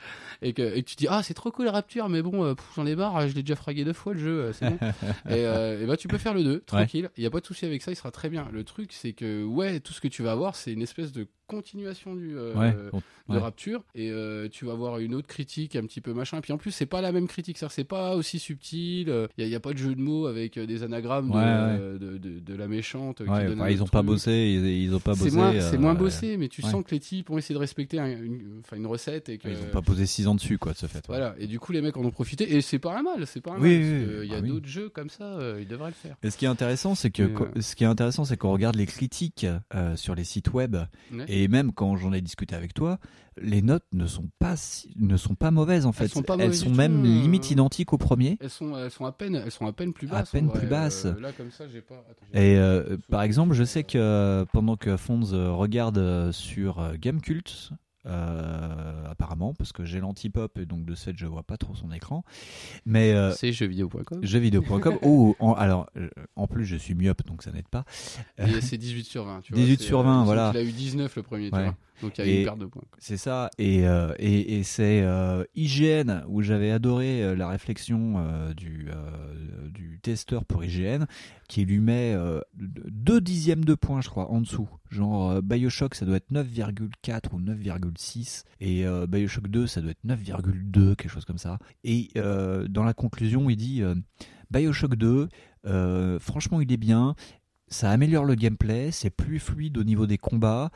et que, et que tu dis ah c'est trop cool Rapture, mais bon, euh, j'en ai marre, je l'ai déjà fragué deux fois le jeu, c'est bon. et, euh, et bah tu peux faire le 2 tranquille. Il y a pas de souci avec ça, il sera très bien. Le truc c'est que ouais, tout ce que tu vas avoir, c'est une espèce de continuation du euh, Ouais, bon, de ouais. Rapture et euh, tu vas avoir une autre critique un petit peu machin puis en plus c'est pas la même critique ça c'est pas aussi subtil il y, a pas de jeu de mots avec des anagrammes de, Ouais, ouais. de, de- de la méchante qui donne ils ont autre pas bossé, ils, ils ont pas bossé. c'est moins, euh, bossé mais tu sens que les types ont essayé de respecter un- une, recette et que Ils ont pas posé 6 ans dessus, quoi, de ce fait. voilà et du coup les mecs en ont profité et c'est pas un mal c'est pas Oui, mal oui, il y a Ah d'autres jeux comme ça euh, ils devraient le faire Et ce qui est intéressant, c'est que euh, ce qui est intéressant, c'est qu'on regarde les critiques euh, sur les sites web et même quand j'en ai discuté avec toi, les notes ne sont pas si- ne sont pas mauvaises en fait. Elles sont pas Elles mauvaises sont du même tout, euh. limite identiques au premier. elles sont elles sont à peine elles sont à peine plus À basses peine en vrai. plus basses. Euh, là comme ça j'ai pas attends, j'ai- Et euh, par exemple, je sais que euh, pendant que Fonz euh, regarde euh, sur Gamecult, euh, apparemment, parce que j'ai l'anti-pop et donc de ce fait je vois pas trop son écran, mais euh, c'est jeuxvideo.com jeuxvideo.com. oh, en- alors en plus je suis myope donc ça n'aide pas. Et c'est 18 sur 20. Tu 18 vois, sur c'est, 20, euh, voilà. Il a eu 19 le premier, tu Ouais. vois. Donc il y a Et- une perte de points. C'est ça, et, euh, et, et c'est euh, IGN où j'avais adoré euh, la réflexion du, du testeur pour IGN qui lui met euh, deux dixièmes de points, je crois, en dessous. Genre Bioshock, ça doit être 9,4 ou 9,6, et Bioshock 2, ça doit être 9,2, quelque chose comme ça. Et dans la conclusion, il dit Bioshock 2, euh, franchement, il est bien. Ça améliore le gameplay, c'est plus fluide au niveau des combats,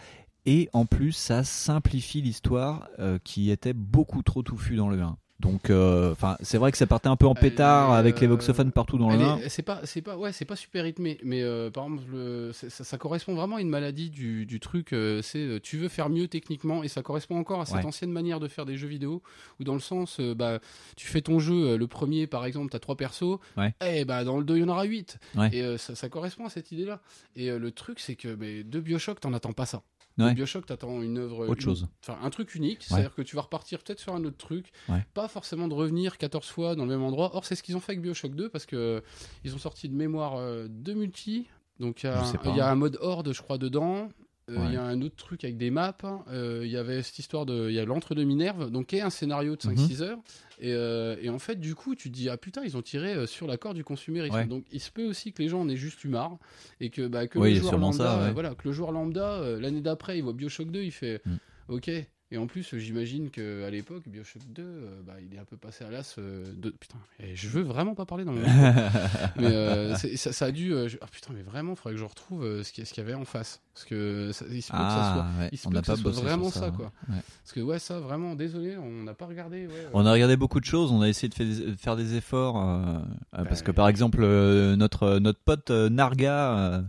et en plus, ça simplifie l'histoire euh, qui était beaucoup trop touffue dans le 1. Donc, euh, c'est vrai que ça partait un peu en pétard avec les euh, voxophones partout dans le Elle 1. est- C'est pas, c'est pas, ouais, c'est pas super rythmé, mais euh, par exemple, le- ça, ça correspond vraiment à une maladie du, du truc. c'est, tu veux faire mieux techniquement, et ça correspond encore à cette Ouais. ancienne manière de faire des jeux vidéo, où dans le sens, bah, tu fais ton jeu, le premier, par exemple, t'as trois persos, Ouais. et bah dans le 2 il y en aura 8 Ouais. et ça, ça correspond à cette idée-là. Et le truc, c'est que mais, de Bioshock, t'en attends pas ça. Ouais. Bioshock, t'attends une œuvre, Autre une- chose. enfin un truc unique, c'est-à-dire que tu vas repartir peut-être sur un autre truc, Ouais. pas forcément de revenir 14 fois dans le même endroit. Or, c'est ce qu'ils ont fait avec Bioshock 2 parce que euh, ils ont sorti de mémoire euh, deux multi. Donc il y, a il y a un mode horde, je crois, dedans. Euh, Il Ouais. y a un autre truc avec des maps. Euh, Il y avait cette histoire de. Il y a l'entre-deux Minerve, donc qui est un scénario de Mhm. 5-6 heures. Et, euh, et en fait, du coup, tu te dis, ah putain, ils ont tiré sur l'accord du consumérisme. Ouais. Donc il se peut aussi que les gens en aient juste eu marre. Et que, bah, que Oui, le joueur lambda, ça, ouais. voilà, que le joueur lambda, euh, l'année d'après, il voit Bioshock 2, il fait, Mm. ok. Et en plus, j'imagine qu'à l'époque, Bioshock 2, euh, bah, il est un peu passé à l'as euh, de. Putain, et je veux vraiment pas parler dans le. mais euh, ça, ça a dû. je- Ah putain, mais vraiment, il faudrait que je retrouve ce qu'il y, avait en face. Parce que ça- il se peut que ça soit. Ah, ouais. Peut n'a que ça pas soit vraiment ça, hein. quoi. Ouais. Parce que ouais, ça, vraiment, désolé, on n'a pas regardé. Ouais, On a regardé beaucoup de choses, on a essayé de faire des, de faire des efforts, euh, parce que Ouais. par exemple, notre, notre pote Narga,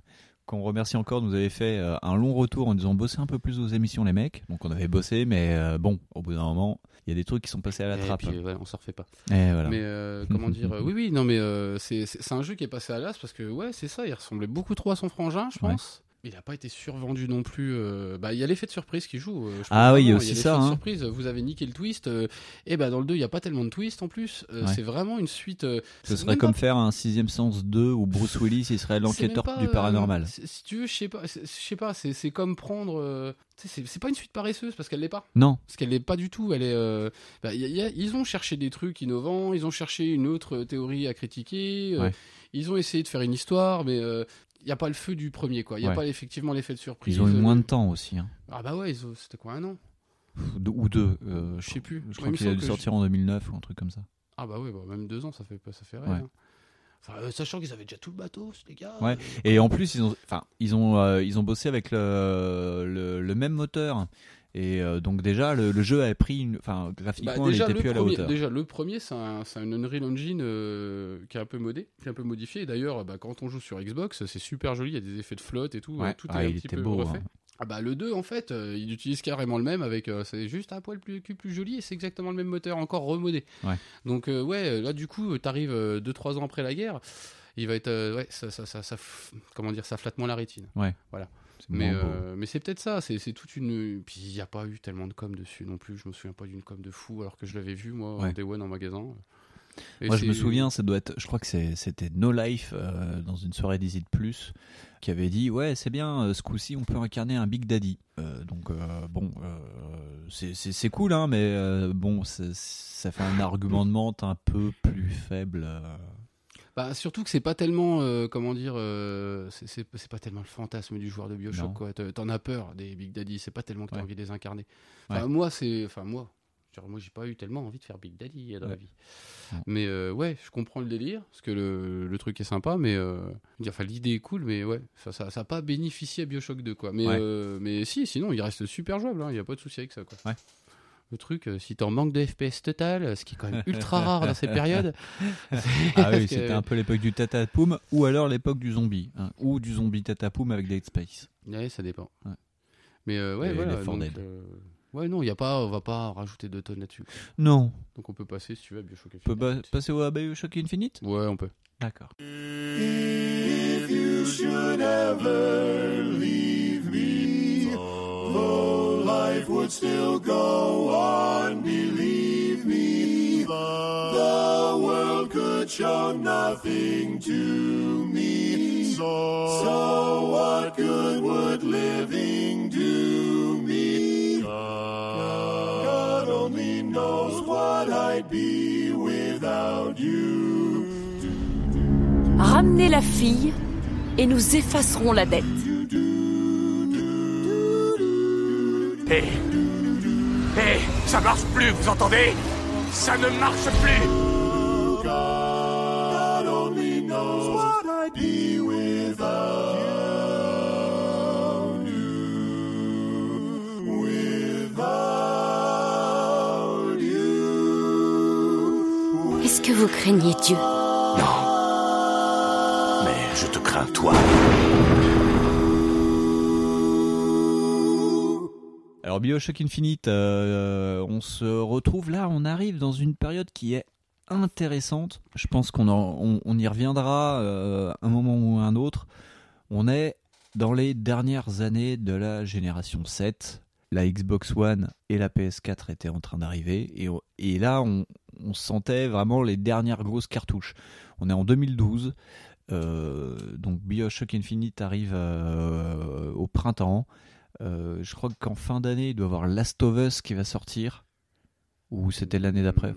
qu'on remercie encore, nous avait fait euh, un long retour en disant bosser un peu plus aux émissions les mecs. Donc on avait bossé, mais euh, bon, au bout d'un moment, il y a des trucs qui sont passés à la et trappe. puis, ouais, on s'en refait pas. Et voilà. Mais euh, comment dire Oui, oui, non, mais euh, c'est un jeu qui est passé à l'as parce que ouais, c'est ça. Il ressemblait beaucoup trop à son frangin, je pense. Il n'a pas été survendu non plus. euh, Bah, il y a l'effet de surprise qui joue. euh, je Ah oui, il y a aussi ça, de hein. surprise. Vous avez niqué le twist. euh, et bah dans le 2, il n'y a pas tellement de twist en plus. Ouais. C'est vraiment une suite. Ce serait comme pas- faire un sixième sens 2 où Bruce Willis il serait l'enquêteur du paranormal. si tu veux, je sais pas. Je sais pas. C'est comme prendre. c'est pas une suite paresseuse parce qu'elle l'est pas. Non, Parce qu'elle n'est pas du tout. Elle est. euh, bah, y a- y a- ils ont cherché des trucs innovants. Ils ont cherché une autre théorie à critiquer. euh, Ouais. Ils ont essayé de faire une histoire, mais il n'y a pas le feu du premier, quoi. Il n'y a Ouais. pas effectivement l'effet de surprise. ils ont eu euh, moins de temps aussi. Hein. Ah bah ouais, ont- c'était quoi un an? Ou deux- Ou deux. euh, Je sais plus. Je Ouais, crois me qu'il a dû sortir en 2009 ou un truc comme ça. Ah bah ouais, bah, même deux ans, ça fait ça fait. Ouais. hein. Enfin, euh, sachant qu'ils avaient déjà tout le bateau, les gars. Ouais. euh, Et en plus, ils ont, enfin, ils ont, euh, ils ont bossé avec le, le, le même moteur. Et euh, donc déjà, le, le jeu a pris, une, enfin, Bah, graphiquement, déjà, il était plus à la premier, hauteur. déjà, le premier, c'est un, Unreal Engine euh, qui est un peu modé, qui est un peu modifié. D'ailleurs, bah, quand on joue sur Xbox, c'est super joli. Il y a des effets de flotte et tout. Ouais. euh, Tout Ah, est un petit peu beau. refait. hein. Ah bah le 2 en fait, euh, il utilise carrément le même avec euh, c'est juste un poil plus joli et c'est exactement le même moteur encore remodé. Ouais. Donc euh, ouais, là du coup, t'arrives 2-3 ans après la guerre, il va être ouais, ça, ça, ça, ça comment dire, ça flatte moins la rétine. C'est Mais euh, mais c'est peut-être ça, c'est c'est toute une puis il n'y a pas eu tellement de com dessus non plus, je me souviens pas d'une com de fou alors que je l'avais vu moi en Ouais. Day One en magasin. Et Moi, je me souviens, ça doit être, je crois que c'était No Life euh, dans une soirée d'Easy Plus qui avait dit ouais c'est bien euh, ce coup-ci on peut incarner un Big Daddy. Euh, donc bon c'est- cool hein mais bon ça fait un argumentement un peu plus faible. Bah, surtout que c'est pas tellement, euh, comment dire, euh, c'est- pas tellement le fantasme du joueur de Bioshock. T'en- as peur des Big Daddy, c'est pas tellement que t'as Ouais. envie de les incarner. Enfin, Ouais. moi, c'est. Enfin, moi. Moi, j'ai pas eu tellement envie de faire Big Daddy dans la vie. Mais euh, ouais, je comprends le délire, parce que le, le truc est sympa, mais. euh, Enfin, l'idée est cool, mais ouais, ça ça, ça a pas bénéficié à Bioshock 2, quoi. Mais, mais si, sinon, il reste super jouable, il y a pas de souci avec ça, quoi. Ouais. Le truc, euh, si t'es en manque de FPS total, ce qui est quand même ultra rare dans ces périodes. Ah oui que- c'était un peu l'époque du tatapoum ou alors l'époque du zombie hein, ou du zombie tatapoum avec Dead Space. Ouais, ça dépend. Ouais. Mais euh, ouais, Et voilà. donc, Dead. euh, ouais, non, il y a pas, on va pas rajouter de tonnes là-dessus. Non, Donc on peut passer, si tu veux, à Bioshock on peut Infinite. pas- passer au Bioshock Infinite? Ouais, on peut. D'accord. If you should ever leave me, though life would still go on, believe me, the world could show nothing to me. So, so what good would living do me? God only knows what I'd be without you. Ramenez la fille et nous effacerons la dette. Hé Hé Ça marche plus, vous entendez? Ça ne marche plus God only knows what I'd be without you. Without you. Est-ce que vous craignez Dieu? Non. Mais je te crains, toi. Alors Bioshock Infinite, euh, on se retrouve là, on arrive dans une période qui est intéressante. Je pense qu'on on, y reviendra euh, un moment ou un autre. On est dans les dernières années de la génération 7. La Xbox One et la PS4 étaient en train d'arriver et, et là on, sentait vraiment les dernières grosses cartouches. On est en 2012, euh, donc Bioshock Infinite arrive au printemps. Euh, je crois qu'en fin d'année, il doit y avoir Last of Us qui va sortir. Ou c'était l'année d'après.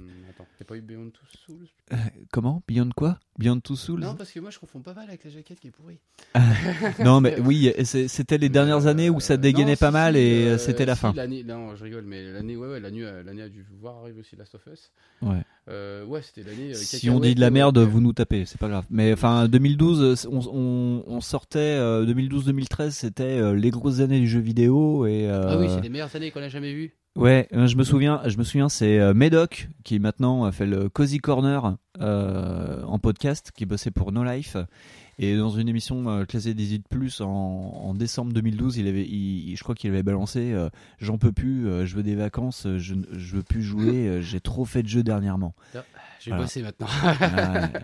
T'as pas eu Beyond Two Souls Euh, comment? Beyond quoi? Beyond Two Souls? Non, parce que moi je confonds pas mal avec la jaquette qui est pourrie. Non, mais oui, c'était les dernières Euh, années où ça dégainait non, pas si, mal et euh, c'était la si, fin. l'année- non, je rigole, mais l'année, ouais, ouais, l'année, l'année a dû voir arriver aussi Last of Us. Ouais. Euh, ouais, c'était l'année. Si on dit de la merde, ouais. vous nous tapez, c'est pas grave. Mais enfin, 2012, on, on, on sortait, 2012-2013, c'était les grosses années du jeu vidéo et. Ah oui, c'est les meilleures années qu'on a jamais vues. Ouais, euh, je me souviens, je me souviens, c'est euh, Medoc qui maintenant a fait le Cozy Corner euh, en podcast, qui bossait pour No Life. Et dans une émission euh, classée des Plus en, en décembre 2012, il avait, il- je crois qu'il avait balancé euh, J'en peux plus, euh, je veux des vacances, je, ne- je veux plus jouer, j'ai trop fait de jeux dernièrement. Je vais Voilà. bosser maintenant. Ouais, ouais, ouais.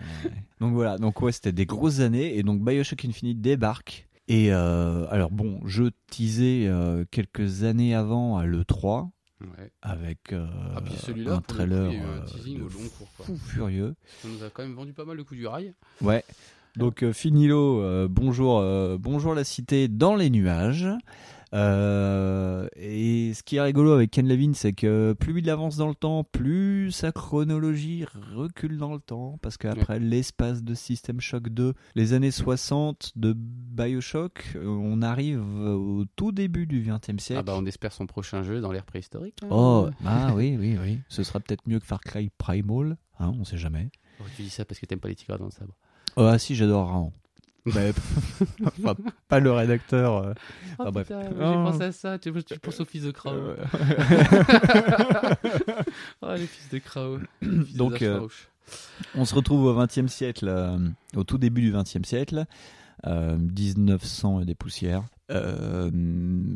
donc voilà, donc ouais, c'était des grosses années et donc Bioshock Infinite débarque. Et alors bon, je teasais quelques années avant à l'E3 ouais. avec euh, Ah, puis un coup, trailer euh, teasing de au long cours, quoi. fou furieux. Ça nous a quand même vendu pas mal le coup du rail. Ouais. Donc euh, Finilo, euh, bonjour, euh, bonjour la cité dans les nuages. Euh, et ce qui est rigolo avec Ken Levine, c'est que plus il avance dans le temps, plus sa chronologie recule dans le temps, parce qu'après l'espace de System Shock 2, les années 60 de Bioshock, euh, on arrive au tout début du 20e siècle. Ah bah on espère son prochain jeu dans l'ère préhistorique. hein. Oh, ah oui, oui, oui. Ce sera peut-être mieux que Far Cry Primal, hein, on sait jamais. Oh, tu dis ça parce que t'aimes pas les tigres dans le sabre. Oh, ah si, j'adore vraiment. Mais, enfin, pas le rédacteur. euh. Oh Ah, bref. putain, Oh. j'ai pensé à ça. Tu, tu penses au fils de Krao. Euh, oh les fils de Krao. Fils Donc, euh, on se retrouve au XXe siècle, euh, au tout début du XXe siècle, euh, 1900 et des poussières. Euh,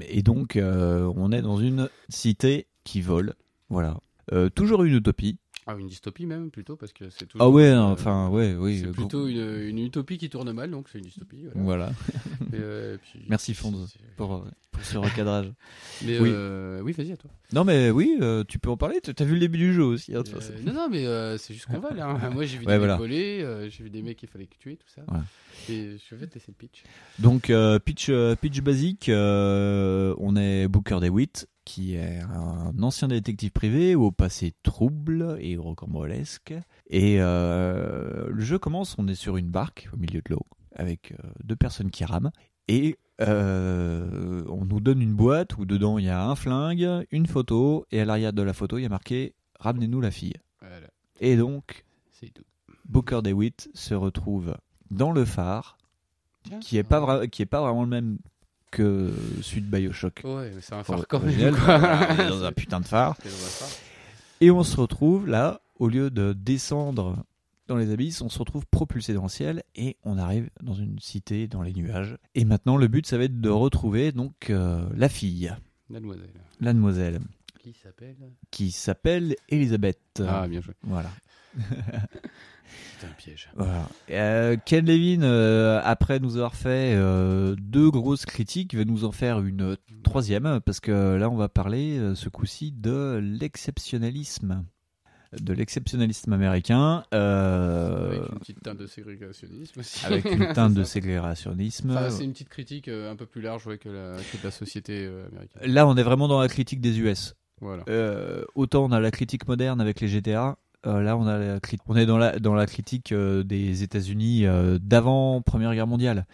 et donc, euh, on est dans une cité qui vole. Voilà. Euh, toujours une utopie. Ah, une dystopie même plutôt parce que c'est toujours. Ah ouais, euh, enfin ouais, oui. C'est euh, plutôt une, une utopie qui tourne mal, donc c'est une dystopie. Voilà. Voilà. Et, euh, et puis- Merci, Fonds, c'est- pour, pour ce recadrage. Mais Oui. euh, oui, vas-y à toi. Non mais oui, tu peux en parler. T'as vu le début du jeu aussi. hein, non, non, mais c'est juste qu'on va là. hein. Moi, j'ai vu Ouais, des voilà. mecs voler, j'ai vu des mecs qu'il fallait tuer, tout ça. Ouais. Et je vais te laisser le pitch. Donc pitch pitch basique, on est Booker DeWitt qui est un ancien détective privé au passé trouble et rocambolesque. Et euh, le jeu commence, on est sur une barque au milieu de l'eau avec euh, deux personnes qui rament et euh, on nous donne une boîte où dedans il y a un flingue, une photo et à l'arrière de la photo il y a marqué ramenez-nous la fille. Voilà, Et donc tout. Booker DeWitt se retrouve dans le phare qui est pas qui est pas vraiment le même que celui de BioShock. Ouais, mais c'est un phare quand même. dans un putain de phare. Et on se retrouve là, au lieu de descendre dans les abysses, on se retrouve propulsé dans le ciel et on arrive dans une cité dans les nuages. Et maintenant, le but, ça va être de retrouver donc euh, la fille, Mademoiselle. la demoiselle, Qui s'appelle? Qui s'appelle Elisabeth. Ah, bien joué. Voilà. C'est un piège. Voilà. Euh, Ken Levin, euh, après nous avoir fait euh, deux grosses critiques, va nous en faire une troisième, parce que là, on va parler ce coup-ci de l'exceptionnalisme. De l'exceptionnalisme américain, Avec une petite teinte de ségrégationnisme aussi. avec une teinte de ségrégationnisme. Enfin, c'est une petite critique un peu plus large ouais, que, la, que de la société américaine. Là, on est vraiment dans la critique des US. Voilà. Euh, autant on a la critique moderne avec les GTA, euh, là on a la on est dans la dans la critique euh, des États-Unis euh, d'avant Première Guerre mondiale.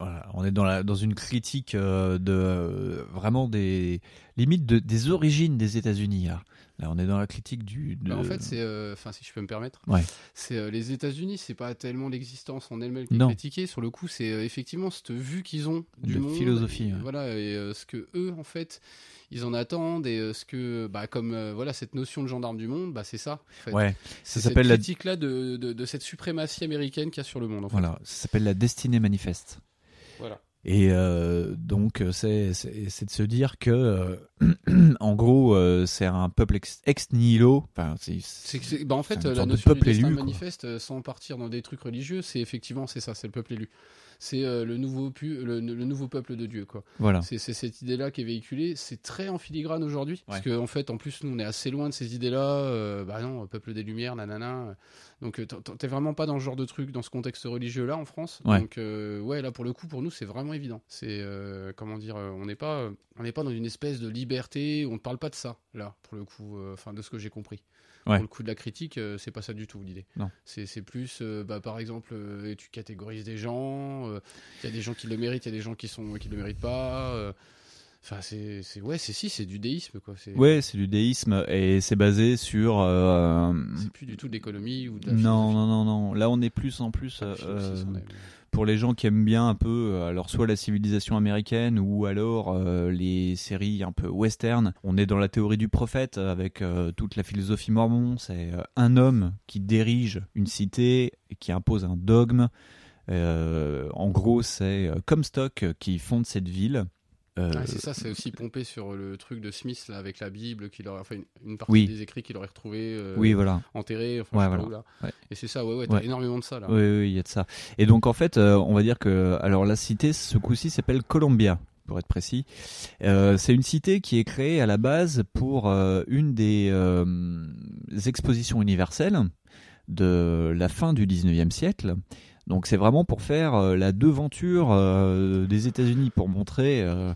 Voilà, on est dans la dans une critique de vraiment des limites de, des origines des États-Unis. Là. Là, on est dans la critique du. de- Bah, en fait, c'est, enfin, si je peux me permettre, Ouais. c'est les États-Unis, c'est pas tellement l'existence en elle-même qui est critiquée. Sur le coup, c'est effectivement cette vue qu'ils ont du De monde, philosophie, et, ouais. voilà, et ce que eux, en fait, ils en attendent et euh, ce que, bah, comme euh, voilà, cette notion de gendarme du monde, bah, c'est ça. En fait. ouais, c'est ça s'appelle la critique-là de, de, de cette suprématie américaine qu'il y a sur le monde. En fait. voilà, ça s'appelle la destinée manifeste. Voilà. Et euh, donc, euh, c'est c'est- de se dire que, euh, en gros, euh, c'est un peuple ex, ex nihilo. Enfin, c'est bah, en fait, la sorte de notion peuple du élu, manifeste, sans partir dans des trucs religieux, c'est effectivement c'est ça, c'est le peuple élu. C'est euh, le nouveau pu- le, le nouveau peuple de Dieu, quoi. voilà. C'est cette idée-là qui est véhiculée. C'est très en filigrane aujourd'hui. Parce qu'en en fait, en plus, nous, on est assez loin de ces idées-là. euh, bah non, peuple des Lumières, nanana. Donc, euh, t'es vraiment pas dans ce genre de truc, dans ce contexte religieux-là en France. Ouais. Donc, euh, ouais, là, pour le coup, pour nous, c'est vraiment évident. C'est, comment dire, on n'est pas, on n'est pas dans une espèce de liberté. On ne parle pas de ça, là, pour le coup, enfin, de ce que j'ai compris. Ouais. Pour le coup de la critique, euh, c'est pas ça du tout l'idée. Non. C'est plus, euh, bah, par exemple, euh, tu catégorises des gens. Il y a des gens qui le méritent, il y a des gens qui sont qui le méritent pas. Enfin, c'est, c'est ouais, c'est si, c'est du déisme quoi. C'est, Ouais, c'est du déisme et c'est basé sur. euh, c'est plus du tout de l'économie ou de la non, non, non, non. Là, on est plus en plus Enfin, euh, est- pour les gens qui aiment bien un peu, euh, alors soit la civilisation américaine ou alors euh, les séries un peu western. On est dans la théorie du prophète avec euh, toute la philosophie mormon. C'est un homme qui dirige une cité et qui impose un dogme. En gros, c'est Comstock qui fonde cette ville. Euh, Ouais, c'est ça, c'est aussi pompé sur le truc de Smith là, avec la Bible, qu'il aurait, enfin une, partie Oui. des écrits qu'il aurait retrouvé euh, oui, voilà. enterrés, enfin, Ouais, je sais pas voilà. où, là. Ouais. Et c'est ça, ouais, ouais, t'as énormément de ça là. Oui, oui, il y a de ça. Et donc en fait, euh, on va dire que alors la cité, ce coup-ci, s'appelle Columbia, pour être précis. Euh, c'est une cité qui est créée à la base pour euh, une des euh, expositions universelles de la fin du 19e siècle. Donc c'est vraiment pour faire euh, la devanture euh, des États-Unis pour montrer euh,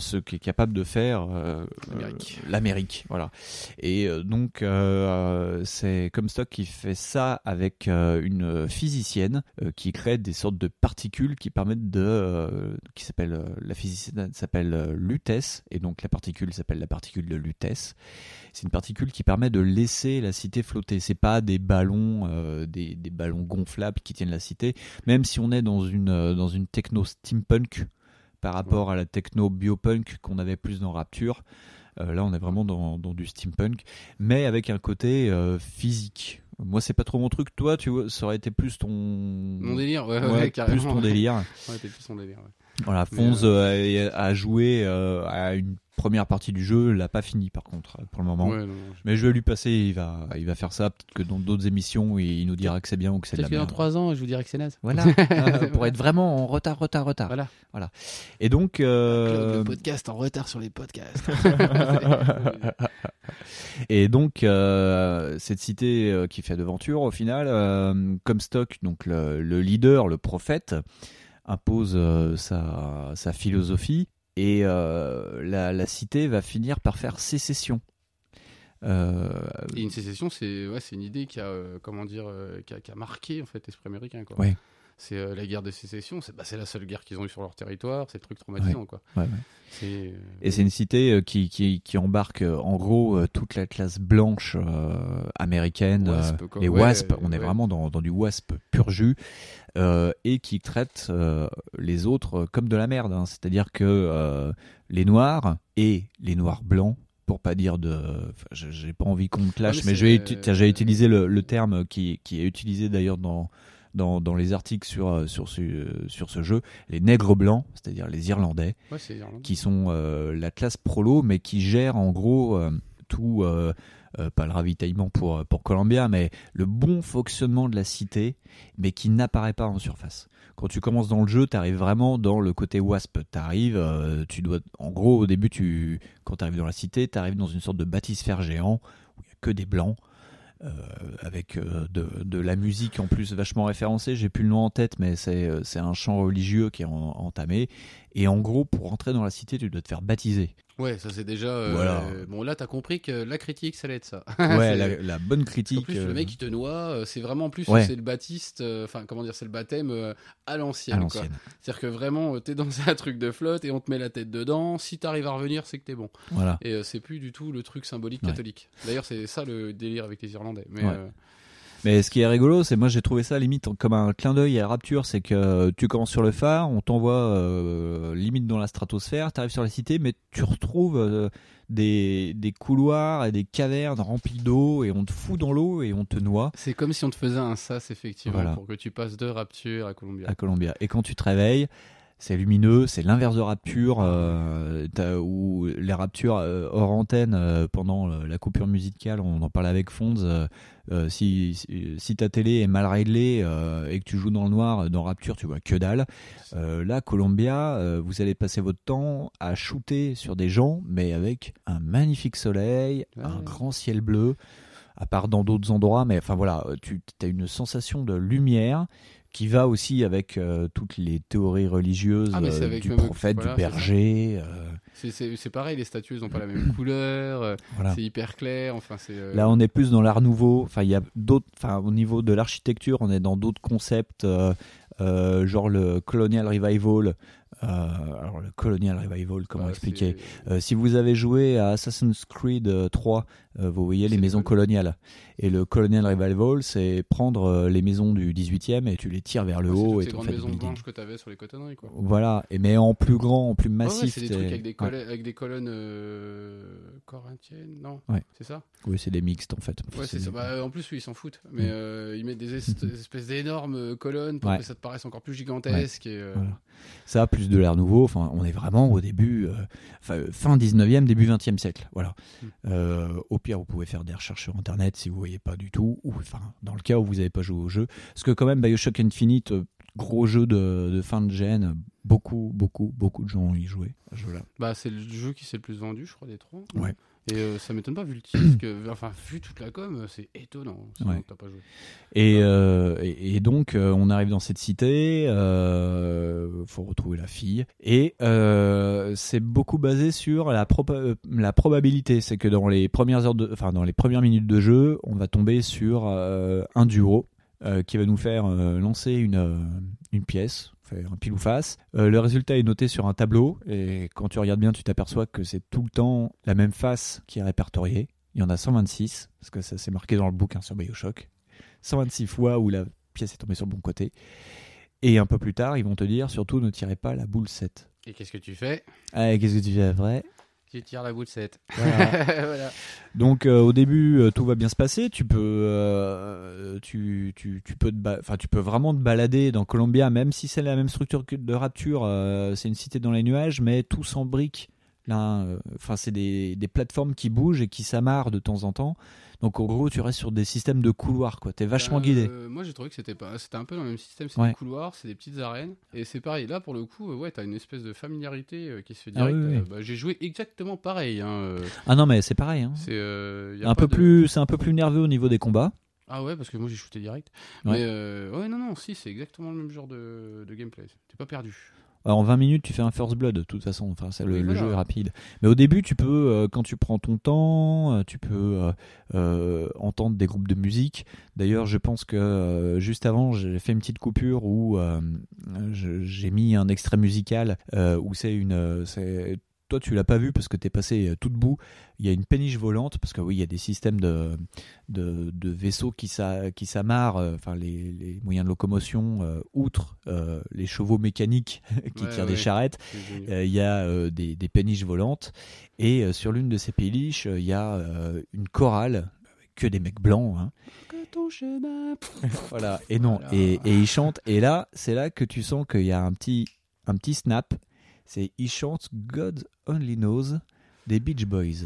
ce qu'est capable de faire euh, L'Amérique. euh, l'Amérique, voilà. Et euh, donc euh, c'est Comstock qui fait ça avec euh, une physicienne euh, qui crée des sortes de particules qui permettent de euh, qui s'appelle euh, la physicienne s'appelle euh, Lutèce et donc la particule s'appelle la particule de Lutèce. C'est une particule qui permet de laisser la cité flotter. C'est pas des ballons euh, des, des ballons gonflables qui tiennent la cité, même si on est dans une euh, dans une techno steampunk par rapport à la techno biopunk qu'on avait plus dans Rapture. Euh, là, on est vraiment dans, dans du steampunk, mais avec un côté euh, physique. Moi, c'est pas trop mon truc. Toi, tu vois, ça aurait été plus ton. Mon délire, ouais, ouais, Ouais, carrément. plus ton délire. Ouais, t'es plus son délire. ouais. Voilà, Fonz euh, a, a joué euh, à une première partie du jeu, l'a pas fini par contre pour le moment. Ouais, non, non, je- Mais je vais lui passer, il va, il va faire ça. Peut-être que dans d'autres émissions, il nous dira que c'est bien ou que c'est de la Peut-être que dans merde. 3 ans, je vous dirai que c'est naze. Voilà, euh, pour être vraiment en retard, retard, retard. Voilà. Et donc, euh, Le podcast en retard sur les podcasts. et donc euh, cette cité euh, qui fait d'aventure, au final, euh, Comstock, donc le, le leader, le prophète, impose euh, sa, philosophie et euh, la cité va finir par faire sécession. Euh, Et une sécession, c'est ouais, une idée qui a, euh, comment dire, euh, qui a, qui a marqué en fait l'esprit américain. Quoi. Ouais. C'est euh, la guerre de sécession, c'est bah, la seule guerre qu'ils ont eue sur leur territoire, c'est le truc traumatisant. Quoi. ouais, euh, Et c'est une cité euh, qui, qui, qui embarque en gros toute la classe blanche américaine, Wasp, les WASP, on est vraiment dans, dans du WASP pur jus, et qui traite les autres comme de la merde. hein. C'est-à-dire que les noirs et les noirs blancs, pour pas dire de... enfin, J'ai pas envie qu'on me clash, Ah, mais j'ai utilisé le, le terme qui, qui est utilisé d'ailleurs dans... Dans, dans les articles sur, euh, sur, ce, sur ce jeu, les nègres blancs, c'est-à-dire les Irlandais, ouais, Irlande. qui sont euh, la classe prolo, mais qui gèrent en gros euh, tout, euh, euh, pas le ravitaillement pour, pour Columbia, mais le bon fonctionnement de la cité, mais qui n'apparaît pas en surface. Quand tu commences dans le jeu, tu arrives vraiment dans le côté WASP. Tu arrives, tu dois, en gros, au début, tu, quand tu arrives dans la cité, tu arrives dans une sorte de bâtisse-fer géant où il n'y a que des blancs. euh, avec euh, de, de la musique en plus vachement référencée, j'ai plus le nom en tête, mais c'est euh, un chant religieux qui est en- entamé. Et en gros, pour rentrer dans la cité, tu dois te faire baptiser. Ouais, ça c'est déjà. euh, Voilà. Bon, là, t'as compris que la critique, ça allait être ça. Ouais, la, la bonne critique. qu'en plus, euh, le mec, il te noie. euh, C'est vraiment en plus, Ouais. c'est le baptiste. euh, Enfin, comment dire, c'est le baptême euh, à l'ancienne. C'est-à-dire que vraiment, euh, t'es dans un truc de flotte et on te met la tête dedans. Si t'arrives à revenir, c'est que t'es bon. Voilà. Et euh, c'est plus du tout le truc symbolique Ouais. catholique. D'ailleurs, c'est ça le délire avec les Irlandais. Mais Ouais. Euh, Mais ce qui est rigolo, c'est moi j'ai trouvé ça limite comme un clin d'œil à Rapture, c'est que tu commences sur le phare, on t'envoie euh, limite dans la stratosphère, tu arrives sur la cité, mais tu retrouves euh, des, des couloirs et des cavernes remplies d'eau et on te fout dans l'eau et on te noie c'est comme si on te faisait un sas, effectivement, Voilà. pour que tu passes de Rapture à Columbia. à Columbia. Et quand tu te réveilles, c'est lumineux, c'est l'inverse de Rapture, euh, où les Raptures euh, hors antenne, euh, pendant la coupure musicale, on en parlait avec euh, si, si, si ta télé est mal réglée et que tu joues dans le noir, dans Rapture, tu vois que dalle. Là, Columbia, vous allez passer votre temps à shooter sur des gens, mais avec un magnifique soleil, Ouais. un grand ciel bleu, à part dans d'autres endroits, mais enfin voilà, tu as une sensation de lumière qui va aussi avec euh, toutes les théories religieuses Ah, euh, du prophète, voilà, du berger. euh, C'est- pareil, les statues, elles ont pas la même couleur. voilà. C'est hyper clair. Enfin, Là, on est plus dans l'art nouveau. Enfin, il y a d'autres. Enfin, au niveau de l'architecture, on est dans d'autres concepts, genre le colonial revival. Euh, alors, le colonial revival, comment bah, expliquer? Euh, Si vous avez joué à Assassin's Creed euh, 3, euh, vous voyez les C'est maisons le- coloniales. Et le colonial revival, c'est prendre euh, les maisons du 18e et tu les tires vers le Ouais, c'est haut toutes et ces tu grandes maisons blanches que t'avais sur les cotonneries, quoi. Voilà, et mais en plus grand, en plus Ouais, ouais, massif. c'est des trucs avec des, avec colonnes euh, corinthiennes, non. C'est ça? Oui, c'est des mixtes en fait. C'est. Bah, en plus, oui, ils s'en foutent. Mais Mm. euh, ils mettent des espèces d'énormes euh, colonnes pour que ça te paraisse encore plus gigantesque. Et, euh, Voilà. Ça, plus de l'air nouveau. Enfin, on est vraiment au début, euh, euh, fin 19e, début 20e siècle. Voilà. Mm. Euh, au pire, vous pouvez faire des recherches sur Internet si vous voyez pas du tout, ou enfin, dans le cas où vous n'avez pas joué au jeu. Parce que quand même, Bioshock Infinite, euh, gros jeu de, de fin de gêne, beaucoup, beaucoup, beaucoup de gens ont y joué. à ce jeu-là. Bah, c'est le jeu qui s'est le plus vendu, je crois, des trois. Ouais. Et euh, ça m'étonne pas vu le titre, que, enfin, vu toute la com, c'est étonnant. Ouais. t'as pas joué. Et, euh, et, et donc, euh, on arrive dans cette cité, euh, faut retrouver la fille, et euh, c'est beaucoup basé sur la, euh, la probabilité. C'est que dans les premières heures, de, enfin dans les premières minutes de jeu, on va tomber sur euh, un duo euh, qui va nous faire euh, lancer une, euh, une pièce, un pile ou face. Euh, le résultat est noté sur un tableau, et quand tu regardes bien, tu t'aperçois que c'est tout le temps la même face qui est répertoriée. Il y en a 126, parce que ça c'est marqué dans le bouquin sur Bioshock. 126 fois où la pièce est tombée sur le bon côté. Et un peu plus tard, ils vont te dire surtout ne tirez pas la boule 7. Et qu'est-ce que tu fais? Ah, qu'est-ce que tu fais après? Tu tires la boule 7. Voilà. voilà. Donc euh, au début euh, tout va bien se passer. Tu peux, euh, tu, tu, tu peux, enfin tu peux vraiment te balader dans Columbia, même si c'est la même structure que de Rapture. c'est une cité dans les nuages, mais tout s'en brique. Là, euh, enfin c'est des, des plateformes qui bougent et qui s'amarrent de temps en temps. Donc en gros tu restes sur des systèmes de couloirs quoi. T'es vachement Euh, guidé. Moi j'ai trouvé que c'était pas, c'était un peu dans le même système. C'est Ouais. des couloirs, c'est des petites arènes, et c'est pareil. Là pour le coup, euh, ouais, t'as une espèce de familiarité qui se fait Ah direct. oui, oui. Bah, j'ai joué exactement pareil. Hein, Ah non mais c'est pareil. Hein. c'est Un peu de- plus, c'est un peu plus nerveux au niveau des combats. Ah ouais, parce que moi j'ai shooté direct. Ouais. Mais euh, ouais, non, non, si, c'est exactement le même genre de, de gameplay. T'es pas perdu. En 20 minutes, tu fais un first blood, de toute façon. Enfin, le, Oui, le voilà. jeu est rapide. Mais au début, tu peux, euh, quand tu prends ton temps, euh, tu peux euh, entendre des groupes de musique. D'ailleurs, je pense que juste avant, j'ai fait une petite coupure où j'ai mis un extrait musical où c'est une, c'est toi tu l'as pas vu parce que t'es passé euh, tout debout. Il y a une péniche volante parce que oui, il y a des systèmes de de, de vaisseaux qui s'a- qui s'amarrent, euh, enfin les, les moyens de locomotion euh, outre euh, les chevaux mécaniques qui Ouais, tirent des charrettes. Euh, Il y a euh, des, des péniches volantes et euh, sur l'une de ces péniches, euh, il y a euh, une chorale que des mecs blancs. hein. Que ton chemin. Voilà. Et non, Voilà. et, et ils chantent. Et là, c'est là que tu sens qu'il y a un petit, un petit snap. C'est ils chantent God Only Knows des Beach Boys,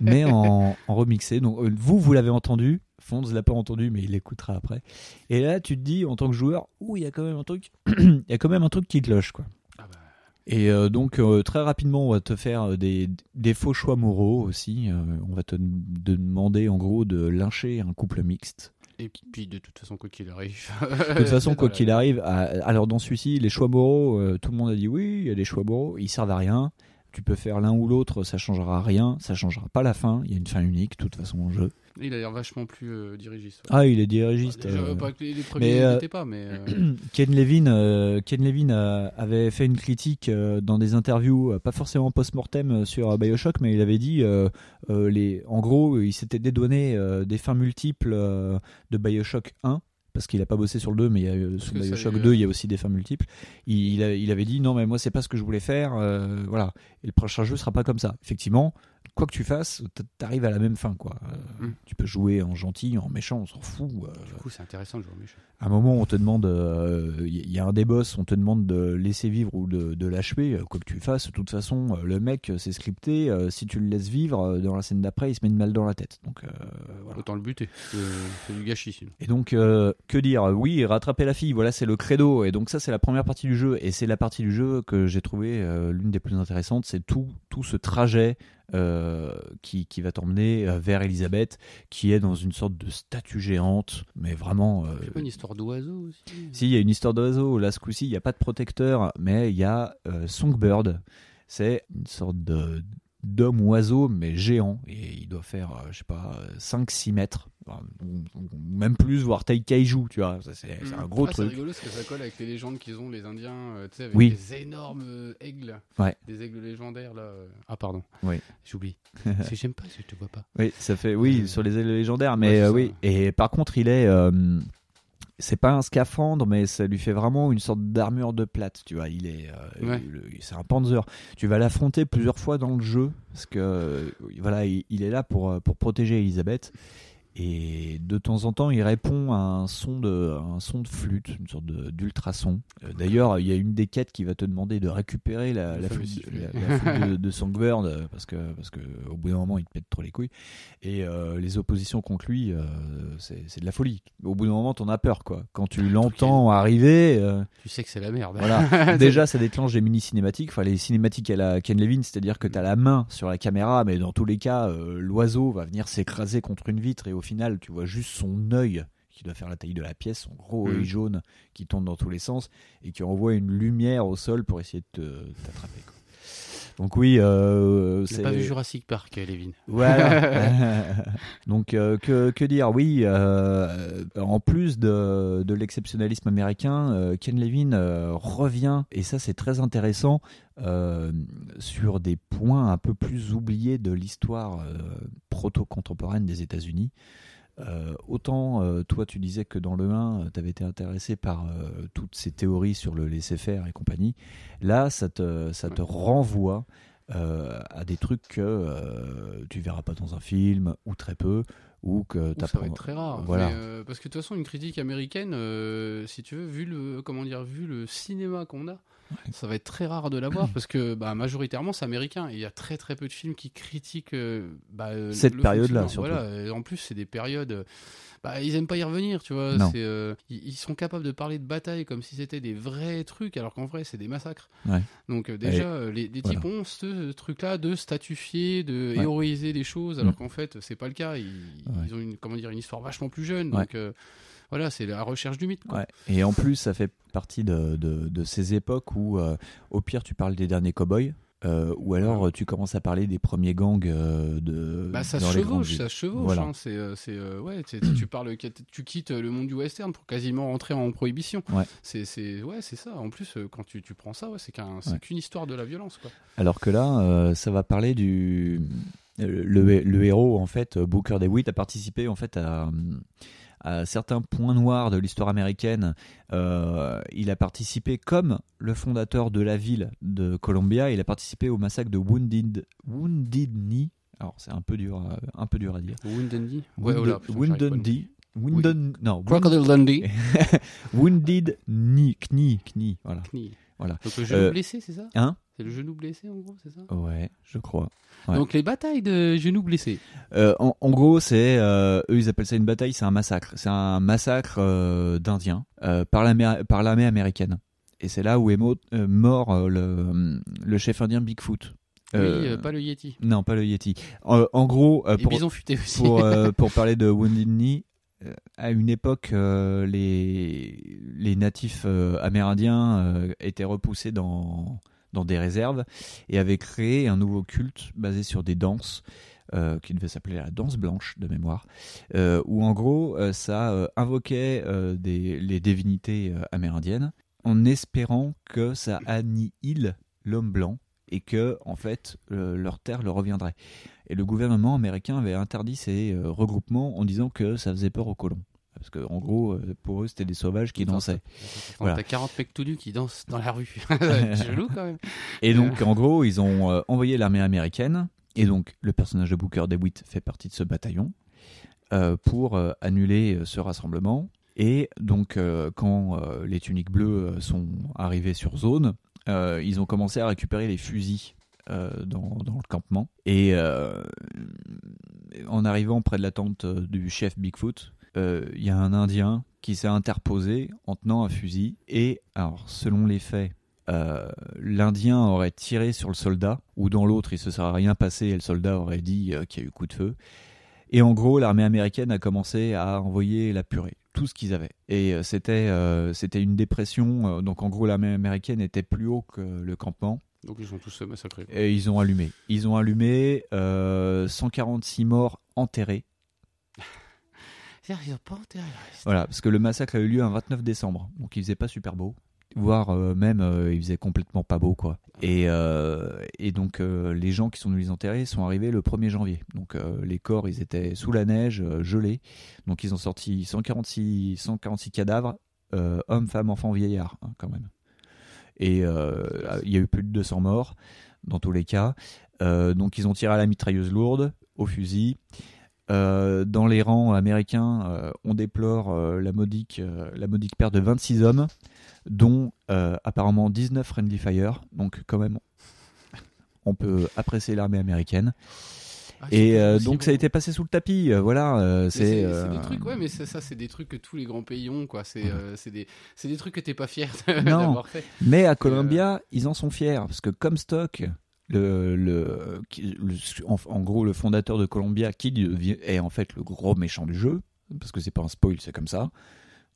mais en, en remixé. Donc euh, vous, vous l'avez entendu. Fonz l'a pas entendu, mais il l'écoutera après. Et là, tu te dis en tant que joueur, ouh, il y a quand même un truc, il y a quand même un truc qui te loge, quoi. Ah bah. Et euh, donc euh, très rapidement, on va te faire des, des faux choix moraux aussi. Euh, on va te de- demander en gros de lyncher un couple mixte. Et puis de toute façon, quoi qu'il arrive. De toute façon, quoi qu'il arrive, à- alors dans celui-ci, les choix moraux, euh, tout le monde a dit oui, il y a des choix moraux, ils servent à rien. Tu peux faire l'un ou l'autre, ça changera rien, ça changera pas la fin. Il y a une fin unique, de toute façon, en jeu. Il a l'air vachement plus euh, dirigiste. ouais. Ah, il est dirigiste. Déjà, euh, pas que les, les premiers mais, euh, n'étaient pas, mais. euh, Ken Levin, Ken Levin avait fait une critique dans des interviews, pas forcément post-mortem sur Bioshock, mais il avait dit, les, en gros, il s'était dédouané euh, des fins multiples de Bioshock 1. Parce qu'il a pas bossé sur le 2, mais il y a, sur Bioshock y est, 2, euh, il y a aussi des fins multiples. Il, il a- il avait dit non, mais moi, c'est pas ce que je voulais faire. euh, voilà. Et le prochain jeu sera pas comme ça. Effectivement, quoi que tu fasses, t'arrives à la même fin. Quoi. Euh, Mm. Tu peux jouer en gentil, en méchant, on s'en fout. euh, Du coup, c'est intéressant de jouer au méchant. à un moment, on te demande, il y a un des boss, on te demande de laisser vivre ou de, de l'achever, euh, quoi que tu fasses. De toute façon, euh, le mec, euh, c'est scripté. euh, si tu le laisses vivre, euh, dans la scène d'après, il se met une balle dans la tête. Donc, euh, voilà. Autant le buter. C'est du gâchis sinon. Et donc, euh, que dire? Oui, rattraper la fille, voilà, c'est le credo. Et donc, ça, c'est la première partie du jeu. Et c'est la partie du jeu que j'ai trouvé euh, l'une des plus intéressantes. C'est tout, tout ce trajet euh, qui, qui va t'emmener euh, vers Elisabeth, qui est dans une sorte de statue géante, mais vraiment. euh, C'est pas une histoire d'oiseau aussi si, il y a une histoire d'oiseau. Là, ce coup-ci, il n'y a pas de protecteur, mais il y a euh, Songbird. C'est une sorte de d'homme-oiseau, mais géant. Et il doit faire, euh, je sais pas, 5-6 mètres. Enfin, même plus, voire taille kaiju, tu vois. C'est c'est un gros Ah, C'est truc. rigolo parce que ça colle avec les légendes qu'ils ont, les Indiens, euh, tu sais, avec Oui. des énormes euh, aigles. Ouais. Des aigles légendaires, là. Ah, pardon. Oui. J'oublie. Parce que j'aime pas si je te vois pas. Oui, ça fait, oui, sur les ailes légendaires, mais c'est euh, oui. Et par contre, il est, c'est pas un scaphandre, mais ça lui fait vraiment une sorte d'armure de plate, tu vois. Il est, euh, Ouais. c'est un Panzer. Tu vas l'affronter plusieurs fois dans le jeu, parce que euh, voilà, il, il est là pour euh, pour protéger Elisabeth. Et de temps en temps, il répond à un son de, un son de flûte, une sorte d'ultrason. Euh, D'ailleurs, il y a une des quêtes qui va te demander de récupérer la, flûte, sifflet. la- la flûte de, de Songbird, euh, parce que, parce que au bout d'un moment, il te pète trop les couilles. Et euh, les oppositions contre lui, euh, c'est de la folie. Au bout d'un moment, t'en as peur, quoi. Quand tu l'entends arriver, Tu sais que c'est la merde. voilà. Déjà, ça déclenche des mini cinématiques. Enfin, les cinématiques à la Ken Levin, c'est-à-dire que t'as la main sur la caméra, mais dans tous les cas, l'oiseau va venir s'écraser contre une vitre et au final, tu vois juste son œil qui doit faire la taille de la pièce, son gros œil jaune qui tourne dans tous les sens et qui envoie une lumière au sol pour essayer de t'attraper. Donc oui, euh, c'est pas vu Jurassic Park, voilà. Donc euh, que, que dire? Oui, euh, en plus de, de l'exceptionnalisme américain, Ken Levin revient et ça c'est très intéressant sur des points un peu plus oubliés de l'histoire proto-contemporaine des États-Unis. Euh, autant euh, toi tu disais que dans le 1 tu avais été intéressé par euh, toutes ces théories sur le laisser-faire et compagnie là ça te, ça te renvoie euh, à des trucs que euh, tu verras pas dans un film ou très peu ou que t'as ça va être très rare. Voilà. Mais, euh, parce que de toute façon, une critique américaine, euh, si tu veux, vu le comment dire, vu le cinéma qu'on a, ça va être très rare de l'avoir parce que bah, majoritairement c'est américain et il y a très très peu de films qui critiquent euh, bah, Cette période-là. Voilà. Et en plus, c'est des périodes. euh, Bah, ils aiment pas y revenir, tu vois. Euh, ils, ils sont capables de parler de bataille comme si c'était des vrais trucs, alors qu'en vrai, c'est des massacres. Ouais. Donc euh, déjà, les, les voilà. types ont ce truc-là de statifier, de Ouais. héroïser des choses, alors Mm. qu'en fait, c'est pas le cas. Ils, Ouais. ils ont une, comment dire, une histoire vachement plus jeune. Donc euh, voilà, c'est la recherche du mythe. Quoi. Ouais. Et en plus, ça fait partie de, de, de ces époques où, euh, au pire, tu parles des derniers cowboys. euh, ou alors tu commences à parler des premiers gangs euh, de Bah, ça dans se chevauche, ça se chevauche. Voilà. hein. C'est, euh, c'est, ouais, tu, parles, tu quittes le monde du western pour quasiment rentrer en prohibition. Ouais. C'est, c'est, ouais, c'est ça. En plus, quand tu, tu prends ça, ouais, c'est, qu'un, c'est Ouais. qu'une histoire de la violence, quoi. Alors que là, euh, ça va parler du le, le héros en fait, Booker DeWitt a participé en fait à, à certains points noirs de l'histoire américaine. Euh, il a participé comme le fondateur de la ville de Columbia. Il a participé au massacre de Wounded Wounded Knee. Alors c'est un peu dur, à- un peu dur à dire. Wounded Knee Ouais, Wounded- oh Wounded Wounded non Crocodile Dundee. Wounded Knee Knee Knee voilà. Knee. Voilà. Donc le genou Euh, blessé, c'est ça? Hein? C'est le genou blessé, en gros, c'est ça? Ouais, je crois. ouais. Donc les batailles de genoux blessés. Euh, en, en gros, c'est euh, eux ils appellent ça une bataille, c'est un massacre. C'est un massacre euh, d'Indiens par l'armée par l'armée américaine. Et c'est là où est mo- mort le, le chef indien Bigfoot. Oui, pas le Yeti. Non, pas le Yeti. En, en gros, pour, bison futé aussi. pour, pour parler de Wounded Knee, à une époque, euh, les, les natifs euh, amérindiens euh, étaient repoussés dans, dans des réserves et avaient créé un nouveau culte basé sur des danses euh, qui devait s'appeler la danse blanche de mémoire, euh, où en gros euh, ça invoquait des, les divinités amérindiennes en espérant que ça annihile l'homme blanc et que en fait leur terre leur reviendrait. Et le gouvernement américain avait interdit ces regroupements en disant que ça faisait peur aux colons. Parce que en gros, euh, pour eux, c'était des sauvages qui dansaient. Voilà. T'as 40 mecs tout nus qui dansent dans la rue. C'est chelou quand même. Et donc, en gros, ils ont euh, envoyé l'armée américaine. Et donc, le personnage de Booker DeWitt fait partie de ce bataillon euh, pour euh, annuler ce rassemblement. Et donc, quand les tuniques bleues sont arrivées sur zone, ils ont commencé à récupérer les fusils euh, dans, dans le campement. Et euh, en arrivant près de la tente du chef Bigfoot, il y a un Indien qui s'est interposé en tenant un fusil. Et alors, selon les faits, euh, l'Indien aurait tiré sur le soldat, ou dans l'autre, il se serait rien passé et le soldat aurait dit euh, qu'il y a eu coup de feu. Et en gros, l'armée américaine a commencé à envoyer la purée, tout ce qu'ils avaient. Et euh, c'était euh, c'était une dépression. euh, donc en gros, l'armée américaine était plus haut que le campement. Donc ils sont tous euh, massacrés. Et ils ont allumé. Ils ont allumé euh, 146 morts enterrés. Voilà, parce que le massacre a eu lieu un 29 décembre, donc il faisait pas super beau, voire euh, même euh, il faisait complètement pas beau quoi. Et, euh, donc euh, les gens qui sont venus les enterrer sont arrivés le 1er janvier. Donc les corps ils étaient sous la neige, gelés. Donc ils ont sorti 146, 146 cadavres, hommes, femmes, enfants, vieillards hein, quand même. Et il y a eu plus de 200 morts dans tous les cas. Donc ils ont tiré à la mitrailleuse lourde, au fusil. Euh, dans les rangs américains, euh, on déplore euh, la, modique, la modique perte de 26 hommes, dont apparemment 19 friendly fire. Donc quand même, on peut apprécier l'armée américaine. Ah, Et donc ça a été passé sous le tapis. voilà, c'est. Des trucs, ouais, mais ça, ça, c'est des trucs que tous les grands pays ont, quoi. C'est des, trucs que t'es pas fier d'avoir fait. Mais à Columbia, ils en sont fiers parce que Comstock, le, le, qui- le- en, en gros le fondateur de Columbia, qui est en fait le gros méchant du jeu, parce que c'est pas un spoil, c'est comme ça.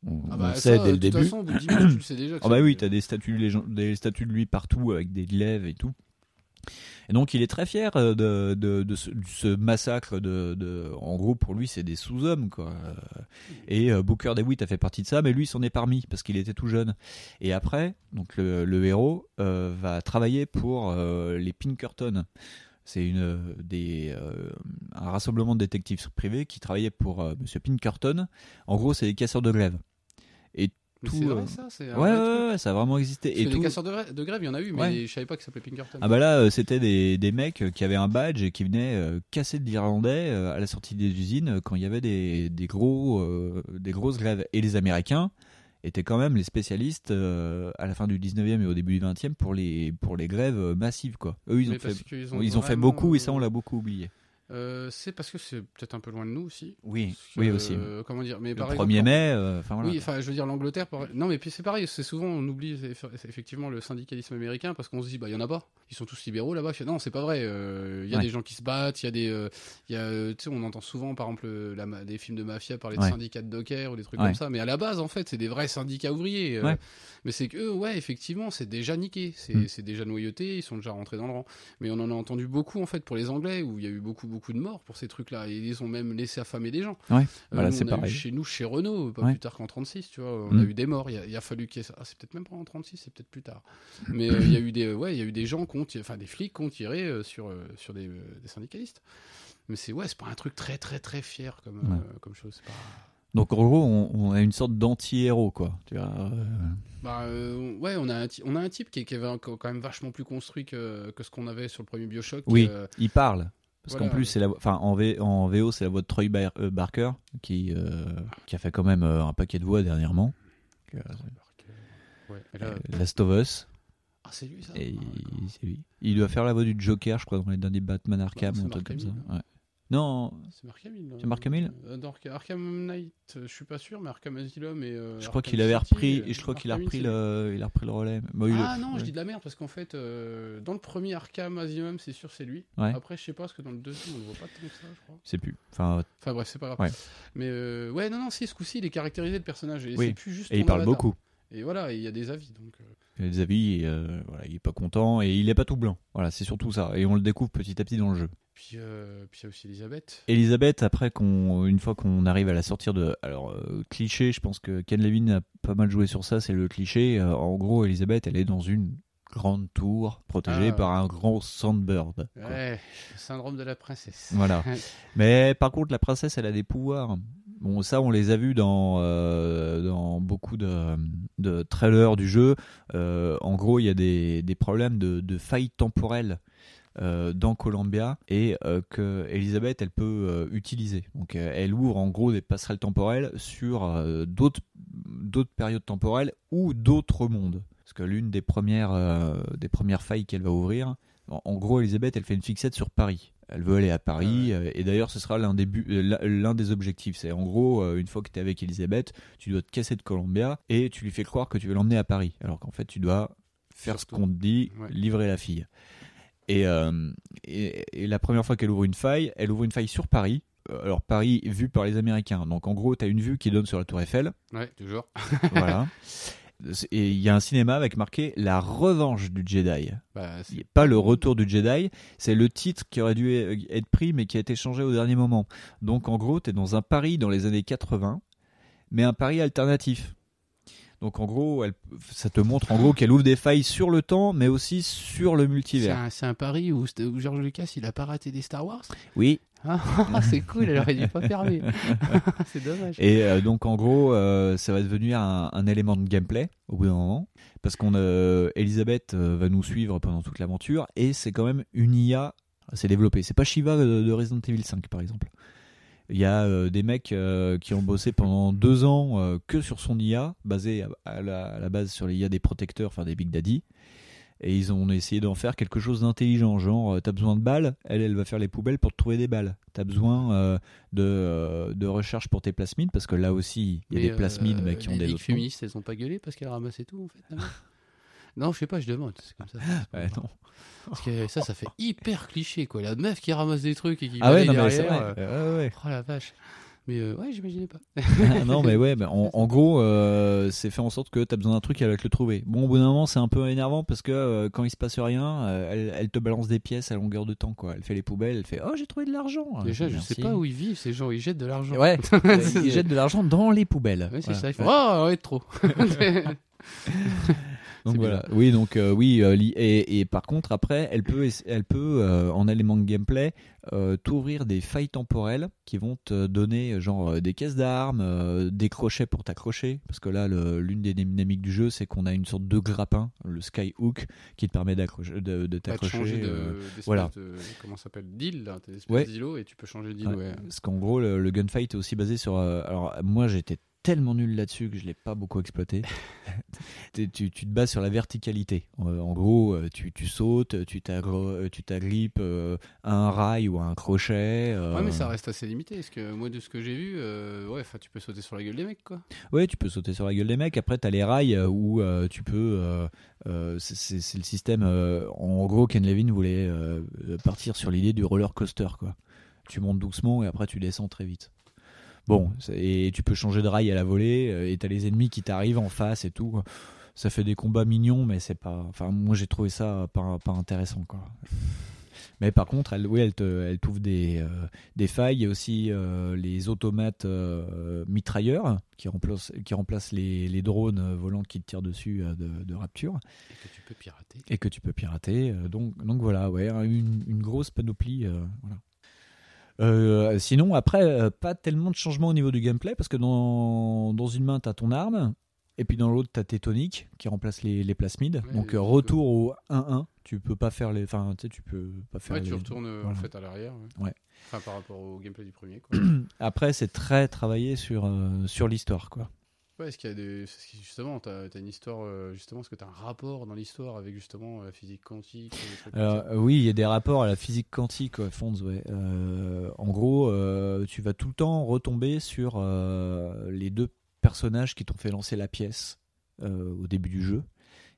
On, Ah on bah, le ça, sait dès le début. façon, au bout de 10 minutes, tu le sais déjà. que Ah bah oui, t'as des statues, des statues de lui partout avec des glaives et tout. Et donc il est très fier euh, de, de, ce, massacre. De, en gros, pour lui, c'est des sous-hommes. Euh, Et euh, Booker DeWitt a fait partie de ça, mais lui, il s'en est parmi parce qu'il était tout jeune. Et après, donc le, héros va travailler pour les Pinkerton. C'est une des un rassemblement de détectives privés qui travaillait pour euh, Monsieur Pinkerton. En gros, c'est des casseurs de glaive. C'est euh, vrai, ça, c'est Ouais, ça a vraiment existé. Parce Et que tout. les casseurs de, grève- de grève, il y en a eu, mais Ouais. je savais pas que ça s'appelait Pinkerton. Ah bah là, euh, c'était des, des mecs euh, qui avaient un badge et qui venaient casser de l'Irlandais à la sortie des usines quand il y avait des, des, gros, euh, des grosses grèves. Et les Américains étaient quand même les spécialistes euh, à la fin du 19e et au début du 20e pour les, pour les grèves massives. Quoi. Eux, ils ont, Mais fait, qu'ils ont ils ont fait beaucoup et ça, on l'a beaucoup oublié. Euh, c'est parce que c'est peut-être un peu loin de nous aussi. Oui, que, oui aussi. euh, comment dire Mais Le par 1er exemple, mai, euh, enfin voilà. Oui, enfin, je veux dire l'Angleterre. par- Non, mais puis c'est pareil. C'est souvent on oublie eff- effectivement le syndicalisme américain parce qu'on se dit bah il y en a pas. Ils sont tous libéraux là-bas. Non, c'est pas vrai. euh, Il y a Ouais. des gens qui se battent. Il y a des, euh, y a, euh, on entend souvent par exemple la des films de mafia parler Ouais. de syndicats de dockers ou des trucs Ouais. comme ça. Mais à la base, en fait, c'est des vrais syndicats ouvriers. euh. Mais c'est que ouais, effectivement, c'est déjà niqué. C'est Mm. c'est déjà noyauté. Ils sont déjà rentrés dans le rang. Mais on en a entendu beaucoup en fait pour les Anglais où il y a eu beaucoup beaucoup de morts pour ces trucs-là. Et ils ont même laissé affamer des gens. Ouais, Euh, voilà, nous, c'est on a eu pareil. Chez nous, chez Renault, pas Ouais. plus tard qu'en 36, tu vois, on Mm. a eu des morts. Il a, il a fallu qu'il y ait ça. Ah, c'est peut-être même pas en 36, c'est peut-être plus tard. Mais euh, il y a eu des, ouais, il y a eu des gens qui ont, tiré- enfin des flics qui ont tiré euh, sur euh, sur des, euh, des syndicalistes. Mais c'est ouais, c'est pas un truc très très très fier comme euh, comme chose. c'est Pas... Donc en gros, on, on a une sorte d'anti-héros, quoi. Tu vois, euh, Bah euh, ouais, on a un, on a un type qui est, qui est quand même vachement plus construit que, que ce qu'on avait sur le premier Bioshock. Oui, euh, il parle. Parce Voilà. qu'en plus, c'est la, enfin, en, V- en VO, c'est la voix de Troy Bar- euh, Barker qui, euh, qui a fait quand même euh, un paquet de voix dernièrement. Ouais, et là- Last of Us, ah c'est lui ça. et Ah, c'est lui. Il doit faire la voix du Joker, je crois, dans les derniers Batman Arkham ou un truc comme ça. Ouais. Non, C'est Mark Hamill. C'est Mark Hamill euh, dans Arkham Knight, euh, je suis pas sûr, mais Arkham Asylum et. euh, je crois qu'il avait repris, euh, et je crois qu'il a repris c'est- le, il a repris le relais. Il- Ah non, ouais. je dis de la merde parce qu'en fait, euh, dans le premier Arkham Asylum, c'est sûr, c'est lui. Ouais. Après, je sais pas, parce que dans le deuxième, on le voit pas tant que ça, je crois. Sais plus. Enfin, Enfin bref, c'est pas grave. Ouais. Mais euh, ouais, non, non, si, ce coup-ci, il est caractérisé le personnage. Et Oui. c'est plus juste. et il parle beaucoup. Et voilà, il y a des avis. Donc, euh, et, euh, voilà, il est pas content et il est pas tout blanc. Voilà, c'est surtout ça. Et on le découvre petit à petit dans le jeu. Puis euh, puis il y a aussi Elisabeth. Elisabeth, après qu'on, une fois qu'on arrive à la sortir de, alors euh, cliché, je pense que Ken Levine a pas mal joué sur ça, c'est le cliché. En gros, Elisabeth, elle est dans une grande tour protégée Ah. par un grand sandbird. Ouais, syndrome de la princesse. Voilà. Mais par contre, la princesse, elle a des pouvoirs. Bon, ça, on les a vus dans, euh, beaucoup de, trailers du jeu. Euh, en gros, il y a des, problèmes de, de failles temporelles euh, dans Columbia et euh, que Elisabeth, elle peut utiliser. Donc, elle ouvre en gros des passerelles temporelles sur d'autres périodes temporelles ou d'autres mondes. Parce que l'une des premières, des premières failles qu'elle va ouvrir, en, en gros, Elisabeth, elle fait une fixette sur Paris. Elle veut aller à Paris, euh, et d'ailleurs, ce sera l'un des, euh, l'un- l'un des objectifs. C'est en gros, euh, une fois que tu es avec Elisabeth, tu dois te casser de Columbia et tu lui fais croire que tu veux l'emmener à Paris. Alors qu'en fait, tu dois faire ce qu'on te dit, Ouais. livrer la fille. Et, euh, et, et la première fois qu'elle ouvre une faille, elle ouvre une faille sur Paris. Alors Paris vue par les Américains. Donc en gros, tu as une vue qui donne sur la Tour Eiffel. Ouais, toujours. voilà. Et il y a un cinéma avec marqué La revanche du Jedi. Bah, c'est- Pas le retour du Jedi, c'est le titre qui aurait dû être pris mais qui a été changé au dernier moment. Donc en gros, tu es dans un Paris dans les années 80, mais un Paris alternatif. Donc en gros, elle, ça te montre en gros qu'elle ouvre des failles sur le temps, mais aussi sur le c'est multivers. un, c'est un pari où, où George Lucas il a pas raté des Star Wars? Oui. Ah, c'est cool, elle aurait dû pas fermer. c'est dommage. Et euh, donc en gros, euh, ça va devenir un, un élément de gameplay au bout d'un moment, parce qu'on euh, Elisabeth euh, va nous suivre pendant toute l'aventure, et c'est quand même une IA assez développée. C'est pas Shiva de, de Resident Evil 5 par exemple. Il y a euh, des mecs euh, qui ont bossé pendant deux ans euh, que sur son IA, basé à, à la, à la base sur les IA des protecteurs, enfin des Big Daddy. Et ils ont essayé d'en faire quelque chose d'intelligent, genre euh, t'as besoin de balles, elle, elle va faire les poubelles pour te trouver des balles. T'as besoin euh, de, euh, de recherche pour tes plasmides, parce que là aussi, il y a Mais, des plasmides, euh, mais qui ont les des noms. féministes, elles ont pas gueulé parce qu'elles ramassaient tout en fait. non, je sais pas, je demande. C'est comme ça. Ouais, non. Parce que ça, ça fait hyper cliché quoi. La meuf qui ramasse des trucs et qui Ah ouais, non, mais c'est vrai. euh, Ouais, ouais. Oh la vache. Mais euh, ouais, j'imaginais pas. Ah non, mais ouais, en, en gros, euh, c'est fait en sorte que t'as besoin d'un truc, elle va te le trouver. Bon, au bout d'un moment, c'est un peu énervant parce que euh, quand il se passe rien, euh, elle, elle te balance des pièces à longueur de temps, quoi. Elle fait les poubelles, elle fait Oh, j'ai trouvé de l'argent. Déjà, je sais pas où ils vivent ces gens. Ils jettent de l'argent. Ouais, ils jettent de l'argent dans les poubelles. Ouais, c'est Voilà. ça. Ils font Oh, ouais, trop. Donc voilà. Oui, donc euh, oui, euh, et, et par contre après, elle peut, elle peut euh, en élément de gameplay, euh, t'ouvrir des failles temporelles qui vont te donner genre des caisses d'armes, euh, des crochets pour t'accrocher, parce que là, le- l'une des dynamiques du jeu, c'est qu'on a une sorte de grappin, le skyhook, qui te permet d'accrocher, de, de t'accrocher. changer de, euh, voilà. de comment ça s'appelle d'île là, t'as des espèces Ouais. et tu peux changer d'île. Ouais. Ouais. Parce qu'en gros, le, le gunfight est aussi basé sur. euh, alors, moi, j'étais tellement nul là-dessus que je l'ai pas beaucoup exploité. Tu, tu te bases sur la verticalité. Euh, en gros, euh, tu, tu sautes, tu euh, tu t'agrippes à un rail ou à un crochet. euh, Ouais, mais ça reste assez limité. Parce que moi, de ce que j'ai vu, euh, ouais, tu peux sauter sur la gueule des mecs, quoi. Ouais, tu peux sauter sur la gueule des mecs. Après, t'as les rails où euh, tu peux. c'est- le système. en gros, Ken Levin voulait partir sur l'idée du roller coaster, quoi. Tu montes doucement et après tu descends très vite. Bon, et tu peux changer de rail à la volée euh, et t'as les ennemis qui t'arrivent en face et tout. Ça fait des combats mignons, mais c'est pas. Enfin, moi j'ai trouvé ça pas, pas intéressant, quoi. Mais par contre, elle, oui, elle te, elle t'ouvre des, euh, des failles. Il y a aussi euh, les automates euh, mitrailleurs qui remplacent, qui remplacent les, les drones volants qui te tirent dessus de, de Rapture Et que tu peux pirater. et que tu peux pirater. Donc, donc voilà, ouais, une, une grosse panoplie. voilà. Euh, sinon, après, euh, pas tellement de changements au niveau du gameplay parce que dans, dans une main, tu as ton arme. Et puis dans l'autre, tu as tes toniques qui remplacent les, les plasmides. Ouais, Donc euh, retour au 1-1. Tu peux pas faire les. Enfin, tu sais, tu peux pas faire Ouais, les- tu retournes euh, en fait à l'arrière. Ouais. Ouais. Enfin, par rapport au gameplay du premier, quoi. Après, c'est très travaillé sur, euh, sur l'histoire, quoi. Ouais, est-ce qu'il y a des. justement, as une histoire. euh, justement, est-ce que t'as un rapport dans l'histoire avec justement la physique quantique Alors, euh, oui, il y a des rapports à la physique quantique, Fonz, ouais. Euh, en gros, euh, tu vas tout le temps retomber sur euh, les deux personnages qui t'ont fait lancer la pièce au début du jeu.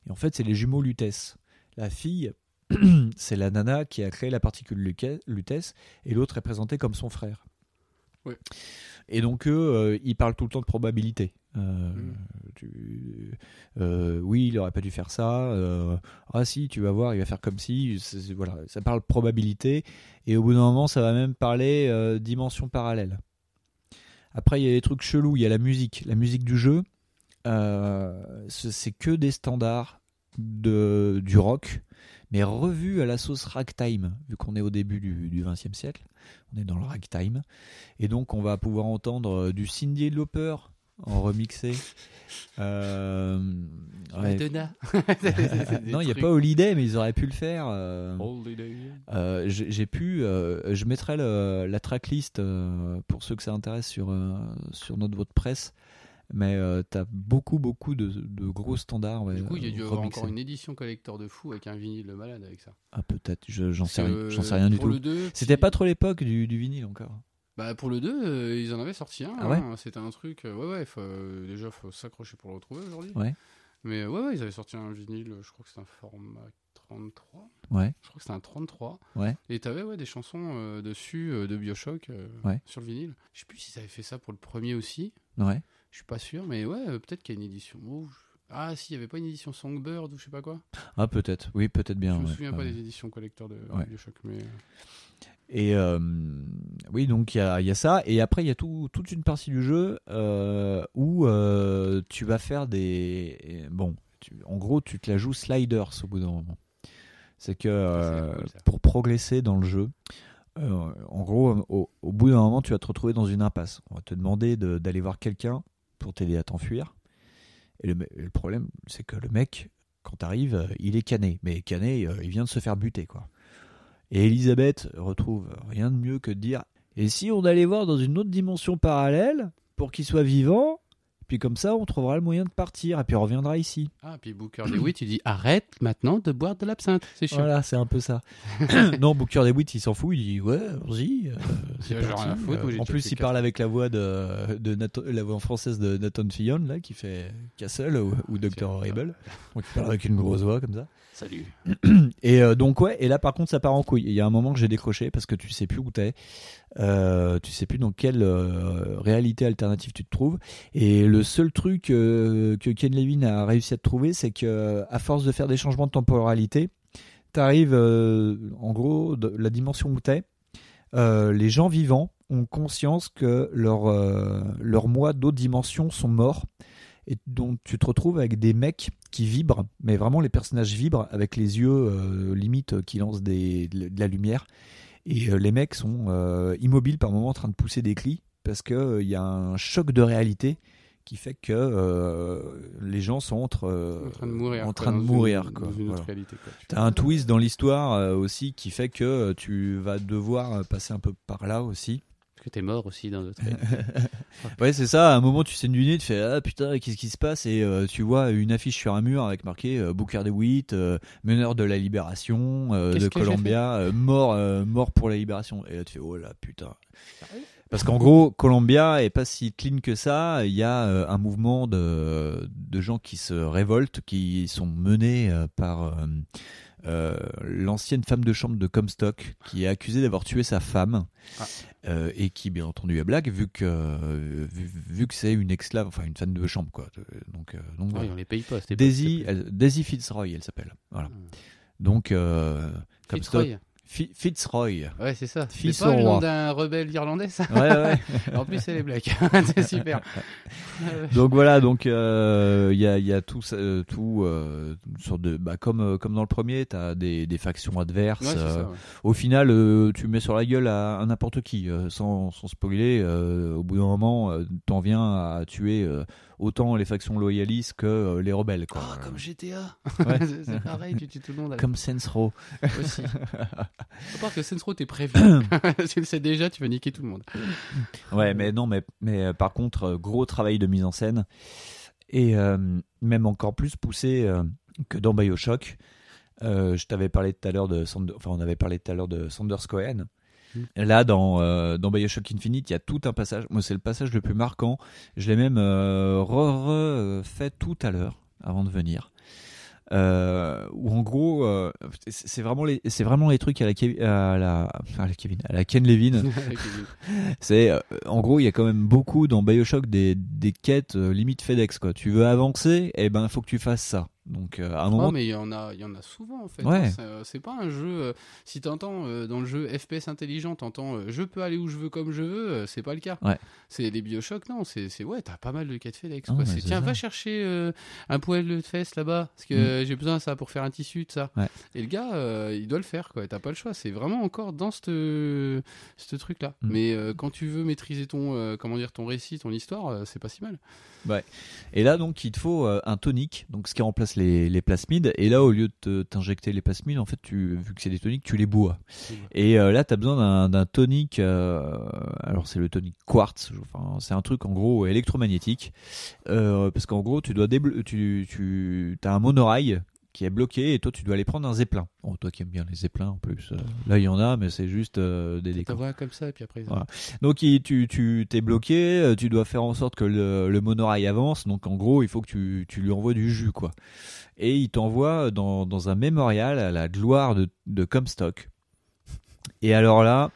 Et en fait, c'est les jumeaux Lutèce. La fille, c'est la nana qui a créé la particule Lutèce, et l'autre est présenté comme son frère. Ouais. Et donc, eux, euh, ils parlent tout le temps de probabilité. Euh, Mm. tu- euh, oui, il aurait pas dû faire ça. euh, ah si, tu vas voir, il va faire comme si. Voilà, ça parle probabilité. Et au bout d'un moment, ça va même parler dimension parallèle. Après, il y a des trucs chelous. Il y a la musique. La musique du jeu, c'est que des standards de, du rock, mais revus à la sauce ragtime, vu qu'on est au début du, 20e siècle. On est dans le ragtime. Et donc, on va pouvoir entendre euh, du Cindy Lauper en remixé. Euh, ouais. Madonna. non, il n'y a pas Holiday, mais ils auraient pu le faire. euh, euh, j'ai pu, euh, je mettrai le- la tracklist pour ceux que ça intéresse sur, sur notre vote presse. Mais euh, t'as beaucoup, beaucoup de, de gros standards. ouais, Du coup, il y a dû y avoir encore une édition collector de fou avec un vinyle malade avec ça. Ah, peut-être, je- j'en sais, j'en sais rien du tout. le 2, C'était si- pas trop l'époque du, du vinyle encore. Bah pour le 2, euh, ils en avaient sorti un. Ah ouais hein. C'était un truc. euh, ouais, ouais, faut, euh, déjà, faut s'accrocher pour le retrouver aujourd'hui. Ouais. Mais euh, ouais, ouais, ils avaient sorti un vinyle, euh, je crois que c'était un format 33. Ouais, Je crois que c'était un 33. ouais. Et t'avais ouais, des chansons euh, dessus euh, de Bioshock euh, Ouais. sur le vinyle. Je sais plus s'ils avaient fait ça pour le premier aussi. Ouais. Je suis pas sûr, mais ouais, euh, peut-être qu'il y a une édition. Ah, si, il y avait pas une édition Songbird ou je sais pas quoi? Ah, peut-être. Oui, peut-être bien. je me ouais. souviens Ah pas des éditions collector de Ouais. Bioshock, mais. euh, Et euh, oui, donc il y y a ça. Et après, il y a tout- toute une partie du jeu euh, où euh, tu vas faire des. Bon, tu- en gros, tu te la joues sliders au bout d'un moment. C'est que cool, ça. pour progresser dans le jeu, en gros, au, au bout d'un moment, tu vas te retrouver dans une impasse. On va te demander de- d'aller voir quelqu'un pour t'aider à t'enfuir. Et le, problème, c'est que le mec, quand t'arrives, euh, il est cané. Mais cané, euh, il vient de se faire buter, quoi. Et Elisabeth retrouve rien de mieux que de dire Et si on allait voir dans une autre dimension parallèle pour qu'il soit vivant Puis comme ça, on trouvera le moyen de partir et puis on reviendra ici. Ah, puis Booker DeWitt, tu dis arrête maintenant de boire de l'absinthe. C'est chiant. Voilà, c'est un peu ça. non, Booker DeWitt, il s'en fout, il dit ouais, vas-y. euh, c'est parti. à foutre, en plus, il parle avec la voix de, de Nathan- la voix française de Nathan Fillion là, qui fait Castle ou, ou Dr Tiens, Horrible. Donc il parle avec une grosse voix comme ça. Salut. Et euh, donc ouais, et là par contre ça part en couille. Il y a un moment que j'ai décroché parce que tu sais plus où t'es, euh, tu sais plus dans quelle euh, réalité alternative tu te trouves. Et le seul truc euh, que Ken Levin a réussi à trouver, c'est que à force de faire des changements de temporalité, t'arrives en gros de la dimension où t'es. les gens vivants ont conscience que leurs leurs moi d'autres dimensions sont morts et dont tu te retrouves avec des mecs qui vibrent, mais vraiment les personnages vibrent avec les yeux euh, limite euh, qui lancent des, de la lumière. Et euh, les mecs sont euh, immobiles par moments en train de pousser des cris parce que euh, y a un choc de réalité qui fait que les gens sont entre, en train de mourir. en quoi, train de dans mourir, Une, quoi. Dans une autre Voilà. réalité, quoi. Tu T'as un twist dans l'histoire aussi qui fait que tu vas devoir passer un peu par là aussi. Que t'es mort aussi dans d'autres. Ouais, c'est ça. À un moment, tu saignes du nez, tu fais ah putain, qu'est-ce qui se passe? Et euh, tu vois une affiche sur un mur avec marqué euh, Booker DeWitt, euh, meneur de la libération euh, de Columbia, euh, mort, euh, mort pour la libération. Et là, tu fais oh là putain. Parce qu'en gros, Columbia est pas si clean que ça. Il y a euh, un mouvement de, de gens qui se révoltent, qui sont menés euh, par euh, l'ancienne femme de chambre de Comstock, qui est accusée d'avoir tué sa femme. Ah. Euh, et qui bien entendu est blague vu que euh, vu, vu que c'est une esclave enfin une femme de chambre quoi donc euh, donc Ouais, voilà. on les paye pas. Daisy elle- Daisy Fitzroy elle s'appelle voilà Hmm. donc Comstock Fitzroy. Fi- Fitzroy Ouais, c'est ça. C'est pas le nom d'un rebelle irlandais, ça ouais ouais En plus, c'est les Blacks. c'est super. Donc voilà donc euh, il y a il y a tout euh, tout euh, une sorte de bah comme euh, comme dans le premier t'as des des factions adverses Ouais, c'est ça. ouais. au final, tu mets sur la gueule à, à n'importe qui, sans, sans spoiler. au bout d'un moment, t'en viens à tuer autant les factions loyalistes que euh, les rebelles. Quoi. Ah, comme GTA. Ouais. c'est pareil, tu tues tout le monde. avec- Comme Saints Row. aussi. À part que Saints Row, t'es prévenu. tu le sais déjà, tu vas niquer tout le monde. Ouais, mais non, mais, mais euh, par contre, euh, gros travail de mise en scène. Et euh, même encore plus poussé euh, que dans Bioshock. Euh, je t'avais parlé tout à l'heure de Sander- enfin on avait parlé tout à l'heure de Sanders Cohen. Mm. Là dans dans Bioshock Infinite, il y a tout un passage. Moi, c'est le passage le plus marquant. Je l'ai même re- refait tout à l'heure avant de venir. Euh, où en gros, euh, c'est vraiment les c'est vraiment les trucs à la Kev- à la à la Kevin à la Ken Levin. C'est euh, en gros, il y a quand même beaucoup dans BioShock des, des quêtes euh, limite FedEx quoi. Tu veux avancer, et ben il faut que tu fasses ça. Donc euh, à un moment Oh, mais il y en a, il y en a souvent en fait. Ouais. hein. C'est, pas un jeu. euh, si t'entends euh, dans le jeu FPS intelligent, t'entends euh, je peux aller où je veux comme je veux, c'est pas le cas. Ouais. C'est les Bioshock, non. C'est, ouais, t'as pas mal de quêtes FedEx. Ah, quoi. C'est, tiens, ça. va chercher un poêle de fesses là-bas parce que j'ai besoin de ça pour faire un tissu de ça. Ouais. Et le gars, il doit le faire quoi. T'as pas le choix. C'est vraiment encore dans ce ce truc là. Mm. Mais quand tu veux maîtriser ton comment dire ton récit, ton histoire, c'est pas si mal. et là donc il te faut un tonique, donc ce qui remplace les, plasmides. Et là au lieu de te- t'injecter les plasmides, en fait tu vu que c'est des toniques, tu les bois. Et euh, là tu as besoin d'un- tonique. euh, alors c'est le tonique quartz. Enfin c'est un truc en gros électromagnétique. Euh, parce qu'en gros tu dois tu tu as un monorail qui est bloqué et toi tu dois aller prendre un zeppelin. Oh, toi qui aimes bien les zeppelins en plus. euh, là il y en a mais c'est juste euh, des décors. voix comme ça et puis après. Voilà. Donc il- tu tu t'es bloqué, euh, tu dois faire en sorte que le, le monorail avance. Donc en gros il faut que tu, tu lui envoies du jus quoi. Et il t'envoie dans, dans un mémorial à la gloire de, de Comstock. Et alors là,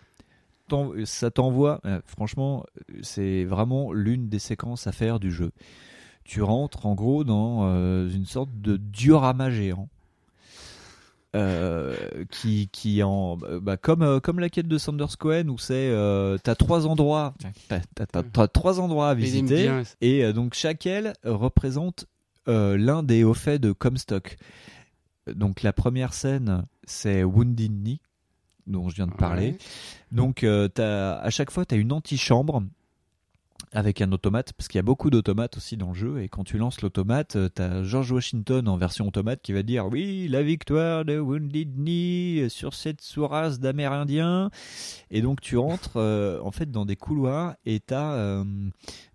ça t'envoie. euh, franchement, c'est vraiment l'une des séquences à faire du jeu. Tu rentres en gros dans euh, une sorte de diorama géant. euh, qui qui en bah, comme euh, comme la quête de Sanders Cohen où c'est euh, t'as trois endroits t'as, t'as- t'as- t'as trois endroits à visiter bien. et donc chaque aile représente l'un des hauts faits de Comstock. Donc la première scène, c'est Wounded Knee, dont je viens de parler. Ouais. Donc t'as- à chaque fois, tu as une antichambre avec un automate, parce qu'il y a beaucoup d'automates aussi dans le jeu, et quand tu lances l'automate, tu as George Washington en version automate qui va dire « Oui, la victoire de Wounded Knee sur cette sous-race d'Amérindiens ». Et donc tu rentres euh, en fait dans des couloirs et tu as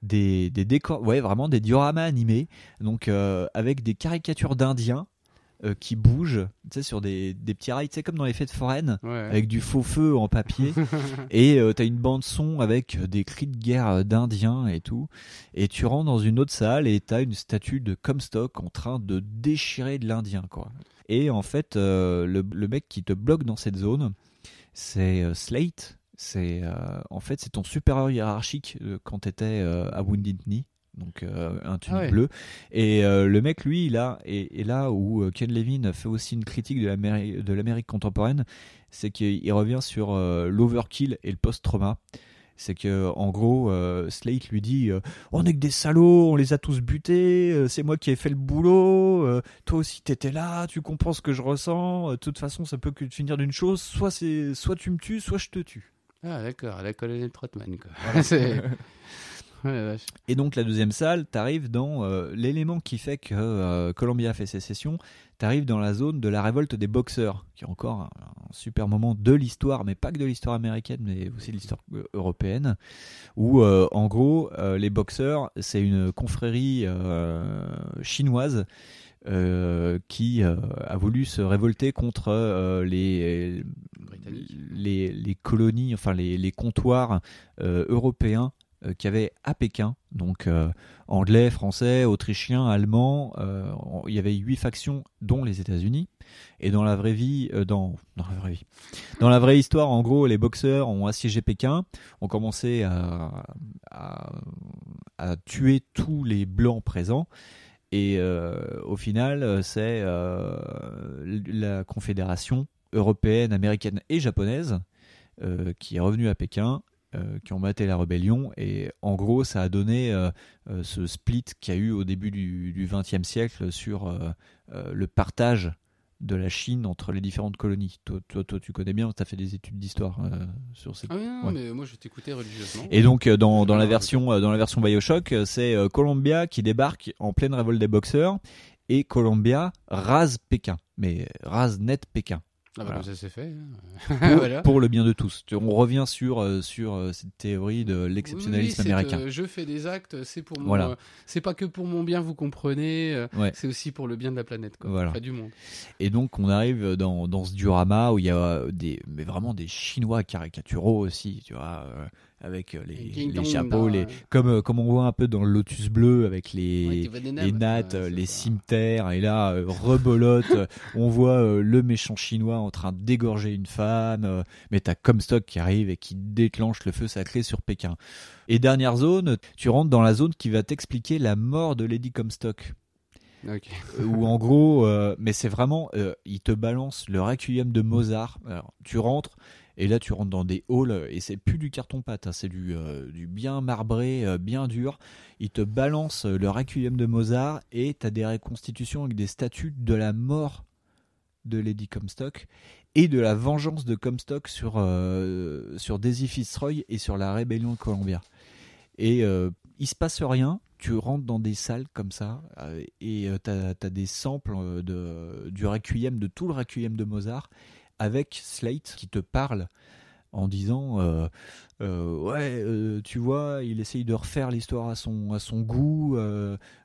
des, des décors, ouais vraiment des dioramas animés, donc euh, avec des caricatures d'Indiens euh, qui bougent, tu sais, sur des, des petits rails, tu sais, comme dans les fêtes foraines, Ouais. avec du faux feu en papier. et euh, t'as une bande son avec des cris de guerre euh, d'indiens et tout. Et tu rentres dans une autre salle et t'as une statue de Comstock en train de déchirer de l'indien, quoi. Et en fait, euh, le, le mec qui te bloque dans cette zone, c'est Slate. C'est en fait c'est ton supérieur hiérarchique quand t'étais à Wounded Knee. Donc euh, un tunique Ah ouais. bleu et euh, le mec lui il a et, et là où euh, Ken Levin fait aussi une critique de l'Amérique contemporaine c'est qu'il il revient sur euh, l'overkill et le post-trauma C'est que en gros, Slate lui dit On est que des salauds, on les a tous butés, c'est moi qui ai fait le boulot, toi aussi t'étais là, tu comprends ce que je ressens, de toute façon ça peut que finir d'une chose, soit, c'est, soit tu me tues, soit je te tue. Ah, d'accord, la colonel Trotman, quoi. Ouais. Et donc la deuxième salle, t'arrives dans euh, l'élément qui fait que euh, Columbia fait sécession, t'arrives dans la zone de la révolte des boxeurs, qui est encore un, un super moment de l'histoire, mais pas que de l'histoire américaine, mais aussi de l'histoire euh, européenne, où euh, en gros euh, les boxeurs, c'est une confrérie euh, chinoise. euh, qui euh, a voulu se révolter contre euh, les, les, les colonies, enfin les, les comptoirs euh, européens qu'il y avait à Pékin, donc euh, anglais, français, autrichien, allemand. euh, il y avait huit factions, dont les États-Unis. Et dans la vraie vie, euh, dans, dans la vraie vie, dans la vraie histoire, en gros, les boxeurs ont assiégé Pékin, ont commencé à, à, tuer tous les blancs présents. Et euh, au final, euh, c'est euh, la Confédération européenne, américaine et japonaise euh, qui est revenue à Pékin, euh, qui ont maté la rébellion. Et en gros, ça a donné euh, euh, ce split qu'il y a eu au début du XXe siècle sur le partage de la Chine entre les différentes colonies. Toi, toi, toi tu connais bien, tu as fait des études d'histoire euh, sur cette Ah oui, non, Ouais. mais moi je t'écoutais religieusement. et donc euh, dans, dans la Ah, version euh, dans la version BioShock, c'est Columbia qui débarque en pleine révolte des boxeurs et Columbia rase Pékin, mais rase net Pékin. Ah bah Voilà. comme ça c'est fait. hein. Pour, voilà. pour le bien de tous. On revient sur euh, sur euh, cette théorie de l'exceptionnalisme oui, américain. euh, je fais des actes, c'est pour Voilà. euh, c'est pas que pour mon bien, vous comprenez. euh, Ouais. C'est aussi pour le bien de la planète, quoi. Voilà. Enfin, du monde. Et donc on arrive dans, dans ce diorama où il y a des mais vraiment des chinois caricaturaux aussi, tu vois, avec euh, les, chapeaux, les ouais. comme euh, comme on voit un peu dans le Lotus bleu avec les Ouais, les naves, nattes, euh, les ça. cimetères, et là, euh, rebolote, on voit euh, le méchant chinois en train d'égorger une femme, mais t'as Comstock qui arrive et qui déclenche le feu sacré sur Pékin. Et dernière zone, tu rentres dans la zone qui va t'expliquer la mort de Lady Comstock. Ok. Euh, Où en gros, euh, mais c'est vraiment, euh, il te balance le requiem de Mozart. Alors, tu rentres, et là tu rentres dans des halls, et c'est plus du carton-pâte, hein, c'est du, euh, du bien marbré, euh, bien dur. Il te balance euh, le requiem de Mozart, et t'as des reconstitutions avec des statues de la mort de Lady Comstock et de la vengeance de Comstock sur, sur Daisy Fitzroy et sur la rébellion de Columbia. Et il se passe rien, tu rentres dans des salles comme ça, et t'as as des samples du requiem, de tout le requiem de Mozart, avec Slate qui te parle en disant euh, euh, ouais euh, tu vois il essaye de refaire l'histoire à son à son goût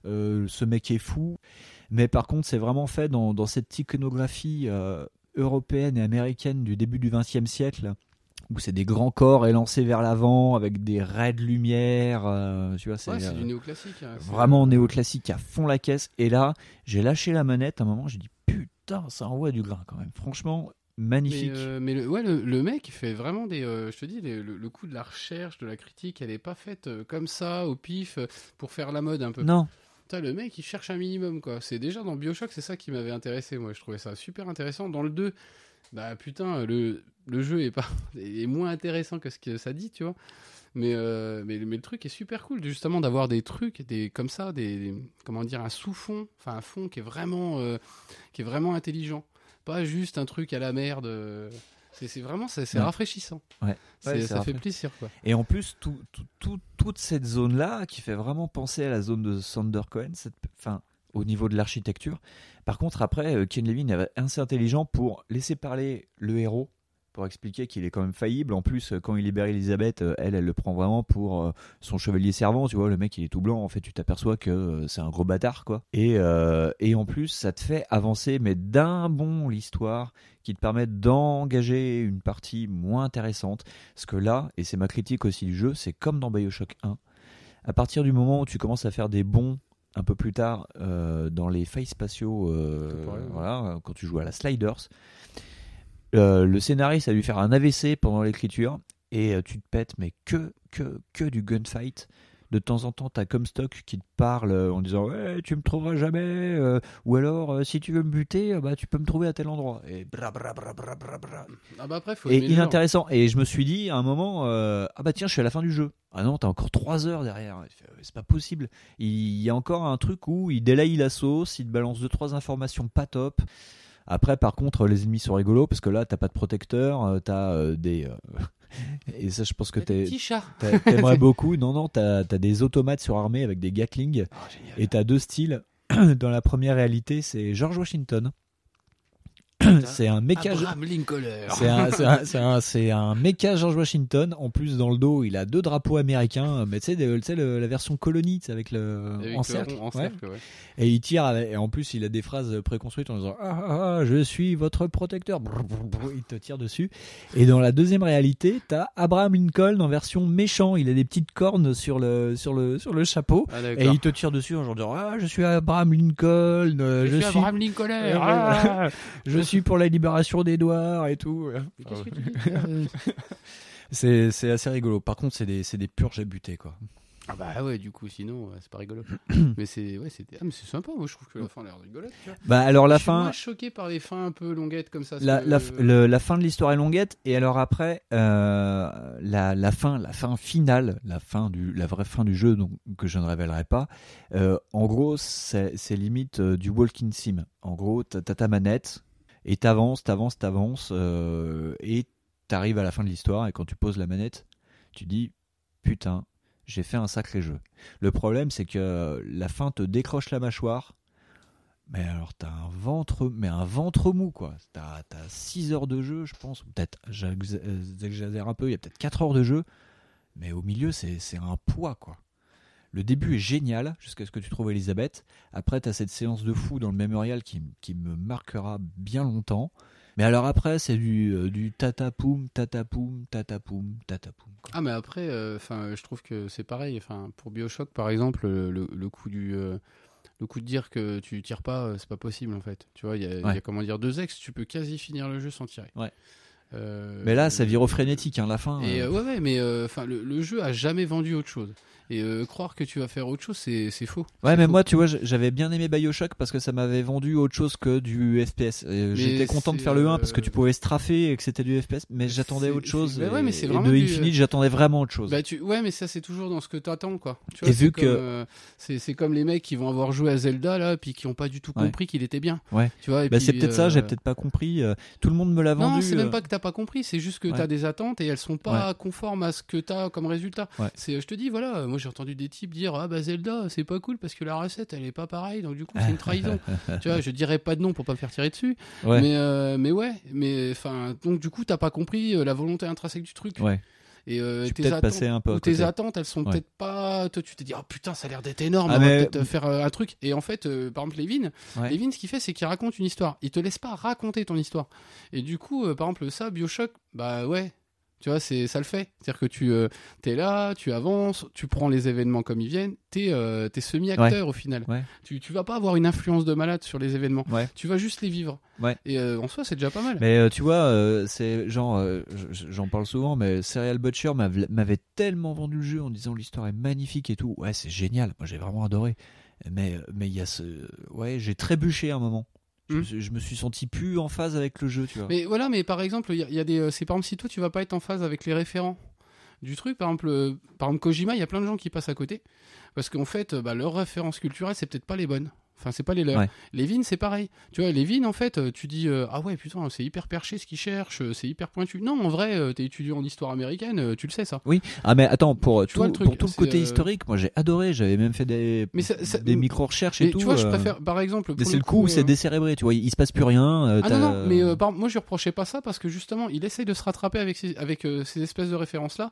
ce mec est fou mais par contre c'est vraiment fait dans, dans cette iconographie européenne et américaine du début du XXe siècle où c'est des grands corps élancés vers l'avant avec des raies de lumière euh, tu vois c'est Ouais, c'est du néoclassique. hein, vraiment néoclassique à fond la caisse et là j'ai lâché la manette à un moment j'ai dit putain ça envoie du grain quand même franchement Mais, magnifique euh, mais le, ouais, le, le mec il fait vraiment des. euh, je te dis, les- le, le coup de la recherche, de la critique, elle est pas faite euh, comme ça, au pif, pour faire la mode un peu. non Putain, le mec il cherche un minimum quoi. C'est déjà dans Bioshock, c'est ça qui m'avait intéressé. Moi, je trouvais ça super intéressant. Dans le 2, bah putain, le, le jeu est, pas, est moins intéressant que ce que ça dit, tu vois. Mais, mais, mais le truc est super cool, justement, d'avoir des trucs des, comme ça, des, des- comment dire, un sous-fond, enfin un fond qui est vraiment, qui est vraiment intelligent. Pas juste un truc à la merde. euh, C'est vraiment, c'est Ouais. rafraîchissant. Ouais. Ouais, ça fait plaisir, quoi. Et en plus, tout, tout- tout- toute cette zone-là, qui fait vraiment penser à la zone de Sander Cohen, cette, enfin, au niveau de l'architecture. Par contre, après, euh, Ken Levine est assez intelligent pour laisser parler le héros, pour expliquer qu'il est quand même faillible. En plus, quand il libère Elisabeth, euh, elle, elle le prend vraiment pour euh, son chevalier servant. Tu vois, le mec, il est tout blanc. En fait, tu t'aperçois que euh, c'est un gros bâtard, quoi. Et, euh, et en plus, ça te fait avancer, mais d'un bon l'histoire, qui te permet d'engager une partie moins intéressante. Parce que là, et c'est ma critique aussi du jeu, c'est comme dans Bioshock 1. À partir du moment où tu commences à faire des bons un peu plus tard euh, dans les failles spatiaux, euh, voilà, quand tu joues à la Sliders, euh, le scénariste a dû faire un AVC pendant l'écriture et euh, tu te pètes, mais que, que, que du gunfight. De temps en temps, t'as Comstock qui te parle euh, en disant ouais, tu me trouveras jamais, ou alors si tu veux me buter, bah tu peux me trouver à tel endroit. Et bra bra bra bra bra bra. Ah bah après, faut Et inintéressant. Et je me suis dit à un moment, ah bah tiens, je suis à la fin du jeu. Ah non, t'as encore 3 heures derrière. C'est pas possible. Il y a encore un truc où il délaye la sauce, il te balance deux trois informations pas top. Après, par contre, les ennemis sont rigolos parce que là, t'as pas de protecteur, euh, t'as euh, des. euh, Et ça, je pense que t'aimerais beaucoup. Non, non, t'as as des automates surarmés avec des Gatling. Génial. Et t'as deux styles. Dans la première réalité, c'est George Washington. C'est un méca. Abraham Lincoln. C'est un, c'est un, c'est un, c'est un méca George Washington. En plus, dans le dos, il a deux drapeaux américains. Mais tu sais, la version colonie, tu sais, avec le Avec en le cercle. en Ouais. cercle, ouais. Et il tire. avec- et en plus, il a des phrases préconstruites en disant ah, ah, ah, je suis votre protecteur. Il te tire dessus. Et dans la deuxième réalité, t'as Abraham Lincoln en version méchant. Il a des petites cornes sur le sur le sur le chapeau. Ah, Et il te tire dessus en disant ah je suis Abraham Lincoln. Je, je suis suis Abraham Lincoln. Ah je suis pour la libération d'Edouard et tout. Mais qu'est-ce que tu dis C'est c'est assez rigolo. Par contre, c'est des, c'est des purges à buter, quoi. Ah bah ouais, du coup, sinon, euh, c'est pas rigolo. mais c'est ouais, c'est ah, mais c'est sympa. Moi, je trouve que la fin a l'air rigolote. Tu vois. Bah, alors la je suis fin, moins choqué par les fins un peu longuettes comme ça. la, que- la, f- le- la fin de l'histoire est longuette. Et alors après, euh, la, la fin, la fin finale, la fin du, la vraie fin du jeu, donc que je ne révélerai pas. euh, en gros, c'est c'est limite euh, du walking sim. En gros, t'as t'as ta manette et t'avances, t'avances, t'avances euh, et t'arrives à la fin de l'histoire. Et quand tu poses la manette, tu dis putain, j'ai fait un sacré jeu. Le problème, c'est que la fin te décroche la mâchoire. Mais alors, t'as un ventre, mais un ventre mou, quoi. T'as 6 heures de jeu, je pense. Peut-être, euh, j'exagère un peu, il y a peut-être 4 heures de jeu. Mais au milieu, c'est un poids, quoi. Le début est génial, jusqu'à ce que tu trouves Elisabeth. Après, t'as cette séance de fou dans le mémorial qui, me marquera bien longtemps. Mais alors après, c'est du, euh, du tatapoum, tatapoum, tatapoum, tatapoum. quoi. Ah mais après, enfin, je trouve que c'est pareil. Enfin, pour Bioshock, par exemple, le, coup du euh, le coup de dire que tu tires pas, euh, c'est pas possible en fait. Tu vois, il y, a- y comment dire deux ex, tu peux quasi finir le jeu sans tirer. Ouais. Euh, Mais là, ça vire au frénétique, hein, la fin. Et euh, euh, ouais, ouais, mais enfin, le, le jeu a jamais vendu autre chose. Et euh, croire que tu vas faire autre chose, c'est c'est faux. Ouais, mais faux. moi, tu vois, j'avais bien aimé Bioshock parce que ça m'avait vendu autre chose que du FPS. Et J'étais content de faire le 1 euh, parce que tu pouvais straffer et que c'était du FPS, mais j'attendais autre chose. ouais, et- mais c'est et vraiment de du- Infinite, j'attendais vraiment autre chose. Bah, tu... Ouais, mais ça, c'est toujours dans ce que t'attends, quoi. Tu Et vois, vu c'est que- euh, c'est comme les mecs qui vont avoir joué à Zelda, là, puis qui ont pas du tout Ouais. compris qu'il était bien. Ouais. Tu vois, et Bah, c'est peut-être ça, euh, j'ai peut-être pas compris. euh, Tout le monde me l'a vendu. Non, c'est euh, même pas que t'as pas compris, c'est juste que Ouais. t'as des attentes et elles sont pas conformes à ce que t'as comme résultat. C'est, je te dis, voilà, moi j'ai entendu des types dire ah bah Zelda c'est pas cool parce que la recette elle est pas pareille donc du coup c'est une trahison. tu vois, je dirais pas de nom pour pas me faire tirer dessus, Ouais. mais euh, mais ouais, mais enfin donc du coup t'as pas compris euh, la volonté intrinsèque du truc. Ouais. Et euh, tes attentes, un peu ou tes attentes, elles sont Ouais. peut-être pas. Toi, tu te dis, oh putain, ça a l'air d'être énorme, Ah, on va mais- peut-être faire euh, un truc. Et en fait, euh, par exemple, Levin, Ouais. Levin, ce qu'il fait, c'est qu'il raconte une histoire. Il te laisse pas raconter ton histoire. Et du coup, par exemple, ça, Bioshock, bah ouais. Tu vois, c'est ça le fait. C'est-à-dire que tu euh, es là, tu avances, tu prends les événements comme ils viennent, t'es euh, t'es semi-acteur au final. Ouais. Tu, tu vas pas avoir une influence de malade sur les événements. Ouais. Tu vas juste les vivre. Et euh, en soi, c'est déjà pas mal. Mais euh, tu vois, euh, c'est genre, euh, j'en parle souvent, mais Serial Butcher m'avait m'avait tellement vendu le jeu en disant l'histoire est magnifique et tout. Ouais, c'est génial. Moi, j'ai vraiment adoré. Mais mais il y a ce, ouais, j'ai trébuché à un moment. Je, me Hmm. suis, je me suis senti plus en phase avec le jeu, tu vois. Mais voilà, mais par exemple, il y, a- il y a des. euh, C'est par exemple si toi tu vas pas être en phase avec les référents du truc, par exemple, euh, par exemple Kojima, il y a plein de gens qui passent à côté parce qu'en fait, euh, bah, leurs références culturelles c'est peut-être pas les bonnes. Enfin, c'est pas les leurs. Ouais. Levin, c'est pareil. Tu vois, Levin, en fait, euh, tu dis euh, ah ouais putain, c'est hyper perché ce qu'il cherche, euh, c'est hyper pointu. Non, en vrai, euh, t'es étudiant en histoire américaine, euh, tu le sais ça. Ah mais attends, pour Tu tout, vois le truc, pour tout le côté historique, moi j'ai adoré. J'avais même fait des Mais ça- ça- des micro recherches et Mais tout. tu vois, je préfère, par exemple, mais c'est le coup où c'est décérébré, tu vois. Il se passe plus rien. Ah non, non, mais par- moi je lui reprochais pas ça parce que justement il essaye de se rattraper avec ces, avec, ces espèces de références-là.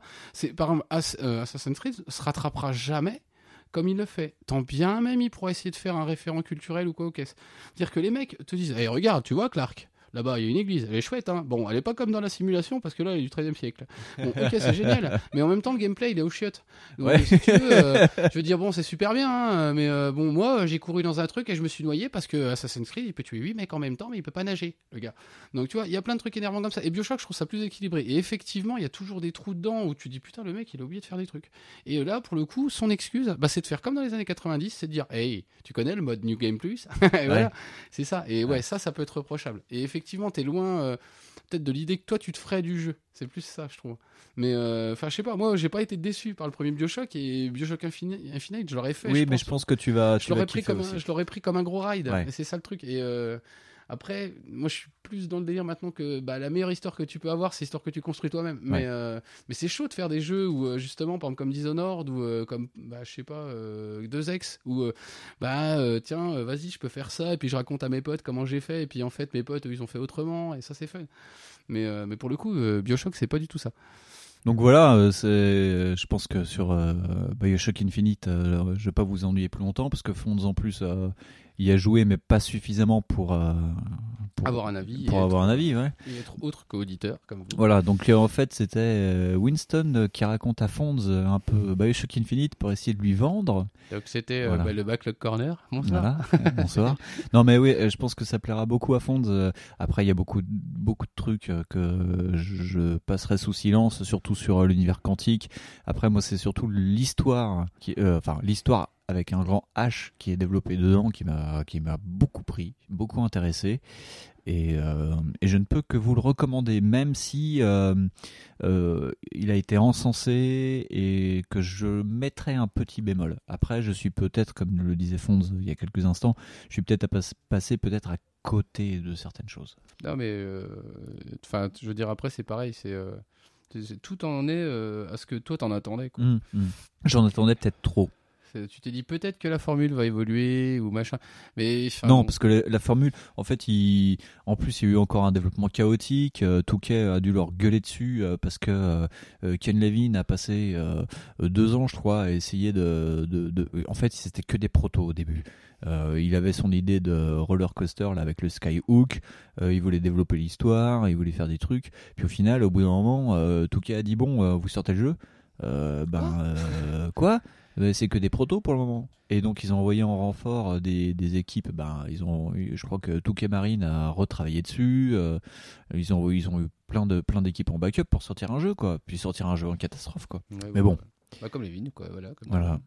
Par exemple, As- Assassin's Creed se rattrapera jamais comme il le fait. Tant bien même il pourra essayer de faire un référent culturel ou quoi au caisse. Dire que les mecs te disent, hey, regarde, tu vois Clark Là-bas, il y a une église. Elle est chouette, hein. Bon, elle est pas comme dans la simulation parce que là, elle est du 13e siècle. Bon, ok, c'est génial. Mais en même temps, le gameplay, il est au chiottes. Donc, Ouais. si tu veux, euh, je veux dire, bon, c'est super bien, hein, mais euh, bon, moi, j'ai couru dans un truc et je me suis noyé parce que Assassin's Creed, il peut tuer 8 mecs en même temps, mais il peut pas nager, le gars. Donc, tu vois, il y a plein de trucs énervants comme ça. Et Bioshock, je trouve ça plus équilibré. Et effectivement, il y a toujours des trous dedans où tu dis, putain, le mec, il a oublié de faire des trucs. Et là, pour le coup, son excuse, bah, c'est de faire comme dans les années 90, c'est de dire, hey, tu connais le mode New Game Plus? Voilà, c'est ça. Et ouais, ça, ça peut être reprochable. Et effectivement, t'es loin euh, peut-être de l'idée que toi, tu te ferais du jeu. C'est plus ça, je trouve. Mais euh, enfin, je sais pas. Moi, j'ai pas été déçu par le premier Bioshock et Bioshock Infini- Infinite, je l'aurais fait. Oui, je mais je pense que tu vas, je l'aurais pris comme un, je pris comme un gros ride. Ouais. Et c'est ça le truc. Et euh, après, moi, je suis plus dans le délire maintenant que bah, la meilleure histoire que tu peux avoir, c'est l'histoire que tu construis toi-même. Mais, euh, mais c'est chaud de faire des jeux où, euh, justement, par exemple, comme Dishonored ou euh, comme, bah, je sais pas, euh, 2X, où, euh, bah, tiens, vas-y, je peux faire ça, et puis je raconte à mes potes comment j'ai fait, et puis en fait, mes potes, eux, ils ont fait autrement, et ça, c'est fun. Mais, mais pour le coup, Bioshock, c'est pas du tout ça. Donc voilà, c'est, je pense que sur Bioshock Infinite, je vais pas vous ennuyer plus longtemps parce que Fonds en plus y a joué, mais pas suffisamment pour euh, pour, Avoir un avis. pour avoir être- un avis, ouais. Et être autre qu'auditeur, comme vous. Voilà, donc euh, en fait c'était euh, Winston qui raconte à Fonds euh, un peu Bioshock Infinite pour essayer de lui vendre. Donc c'était Voilà. bah, le Backlog Corner. Bonsoir. Voilà, bonsoir. Non mais oui, je pense que ça plaira beaucoup à Fonds. Euh, Après, il y a beaucoup, de- beaucoup de trucs que je passerai sous silence, surtout sur l'univers quantique. Après, moi, c'est surtout l'histoire, qui, euh, enfin l'histoire avec un grand H qui est développé dedans, qui m'a, qui m'a beaucoup pris, beaucoup intéressé. Et, euh, et je ne peux que vous le recommander, même si euh, euh, il a été encensé et que je mettrai un petit bémol. Après, je suis peut-être, comme le disait Fonds il y a quelques instants, je suis peut-être à pas- passer peut-être à côté de certaines choses. Non, mais enfin, je veux dire après, c'est pareil, c'est tout en est euh, à ce que toi t'en attendais. Hum, hum. J'en attendais peut-être trop. Tu t'es dit peut-être que la formule va évoluer ou machin, mais enfin, non, parce que la, la formule, en fait, il, en plus, il y a eu encore un développement chaotique. Euh, Touquet a dû leur gueuler dessus euh, parce que euh, euh, Ken Levine a passé deux ans, je crois, à essayer de, de, de- En fait, c'était que des protos au début. Euh, il avait son idée de roller coaster là avec le Skyhook. Euh, il voulait développer l'histoire, il voulait faire des trucs. Puis au final, au bout d'un moment, euh, Touquet a dit bon, euh, vous sortez le jeu? Euh, ben euh, quoi? C'est que des protos pour le moment. Et donc ils ont envoyé en renfort euh, des, des équipes. Ben ils ont, je crois que Touquet Marine a retravaillé dessus. euh, ils ont, ils ont eu plein de plein d'équipes en backup pour sortir un jeu quoi. Puis sortir un jeu en catastrophe quoi. ouais, mais bon, bah, comme les vignes, quoi, voilà. comme- Voilà.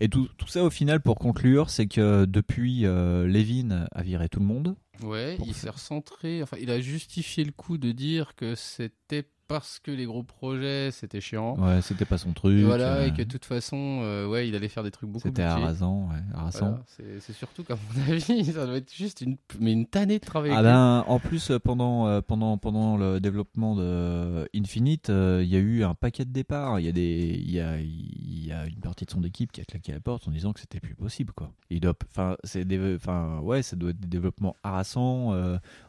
Et tout, tout ça au final pour conclure, c'est que depuis euh, Levin a viré tout le monde. Ouais, il s'est recentré. Enfin, il a justifié le coup de dire que c'était parce que les gros projets c'était chiant. Ouais, c'était pas son truc. Et voilà, euh, et que de toute façon, euh, ouais, il allait faire des trucs beaucoup c'était budget. harassant, ouais, harassant. Voilà, c'est surtout qu'à mon avis, ça doit être juste une, mais une tannée de travail. Ah ben, en plus, euh, pendant, pendant, pendant le développement de Infinite, euh, il y a eu un paquet de départs. Il y, a des, y a, y a une partie de son équipe qui a claqué la porte en disant que c'était plus possible. Quoi. Il doit, enfin, c'est enfin, ouais, ça doit être des développements harassants.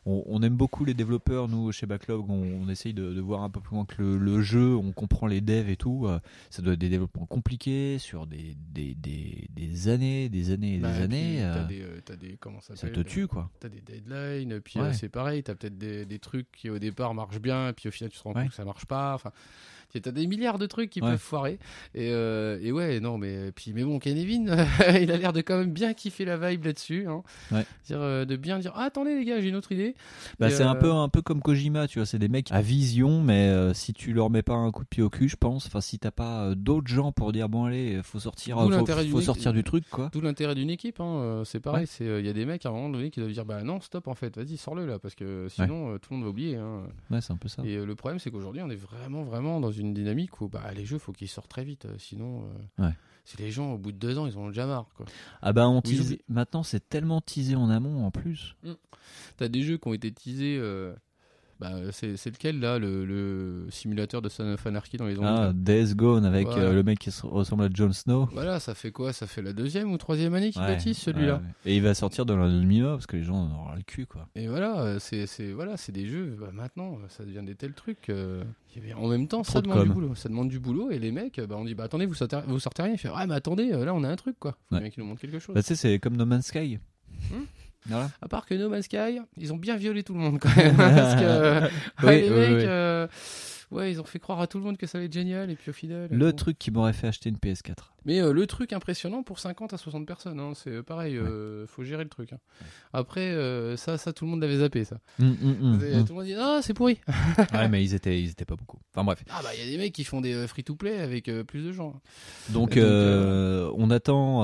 on, on aime beaucoup les développeurs, nous, chez Backlog. On, on essaye de, de voir un peu plus loin que le, le jeu. On comprend les devs et tout. euh, ça doit être des développements compliqués sur des, des, des, des années, des années et des et années. T'as des, t'as des, comment ça ça te tue, quoi. T'as des deadlines, puis Ouais. euh, c'est pareil, t'as peut-être des, des trucs qui au départ marchent bien, et puis au final tu te rends Ouais. compte que ça marche pas. Enfin, t'as des milliards de trucs qui Ouais. peuvent foirer. Et, euh, et ouais, non, mais puis mais bon, Kevin, il a l'air de quand même bien kiffer la vibe là-dessus. Hein. Ouais. Euh, de bien dire, ah, attendez les gars, j'ai une autre idée. Bah, c'est un euh, peu un peu comme Kojima, tu vois, c'est des mecs à vision, mais si tu leur mets pas un coup de pied au cul, je pense, enfin si t'as pas d'autres gens pour dire bon allez, faut sortir, faut, sortir du truc quoi. D'où l'intérêt d'une équipe, hein, c'est pareil. Ouais. c'est Il y a des mecs à un moment donné qui doivent dire Bah non, stop en fait, vas-y, sors-le là, parce que sinon tout le monde va oublier. hein. Ouais, c'est un peu ça. Et le problème, c'est qu'aujourd'hui, on est vraiment, vraiment dans une dynamique où bah, les jeux, faut qu'ils sortent très vite. euh, sinon, euh, Ouais. c'est les gens, au bout de deux ans, ils en ont déjà marre. Quoi. Ah bah on tease. Maintenant c'est tellement teasé en amont en plus. T'as des jeux qui ont été teasés. euh, bah, c'est c'est lequel là, le, le simulateur de Son of Anarchy dans les zombies Ah, Days Gone avec Voilà. euh, le mec qui se- ressemble à Jon Snow. Voilà, ça fait quoi? Ça fait la deuxième ou troisième année qu'il Ouais, tease celui-là. ouais, ouais. Et il va sortir dans l'anonymat parce que les gens en auront le cul quoi. Et voilà, euh, c'est c'est- voilà, c'est des jeux. bah, maintenant, ça devient des tels trucs. euh, en même temps, Trop ça de demande du boulot. Ça demande du boulot et les mecs, bah, on dit bah attendez, vous sortez, vous sortez rien. Il fait ouais, mais attendez, euh, là on a un truc quoi. Faut bien qu'ils nous montrent quelque chose. Bah tu sais c'est comme No Man's Sky. Voilà. À part que No Man's Sky, ils ont bien violé tout le monde quand même. parce que Oui, ouais, les oui, mecs, oui. Ouais, ils ont fait croire à tout le monde que ça allait être génial et puis au final. Le bon. truc qui m'aurait fait acheter une PS4. Mais euh, le truc impressionnant pour 50 à 60 personnes, hein, c'est euh, pareil, euh, faut gérer le truc. hein. Après, euh, ça, ça, tout le monde l'avait zappé, ça. Hum, hum, hum. Tout le monde dit, ah, c'est pourri. ouais, mais ils étaient, ils étaient pas beaucoup. Enfin bref. Ah, bah, il y a des mecs qui font des free-to-play avec plus de gens. Donc, Donc, on attend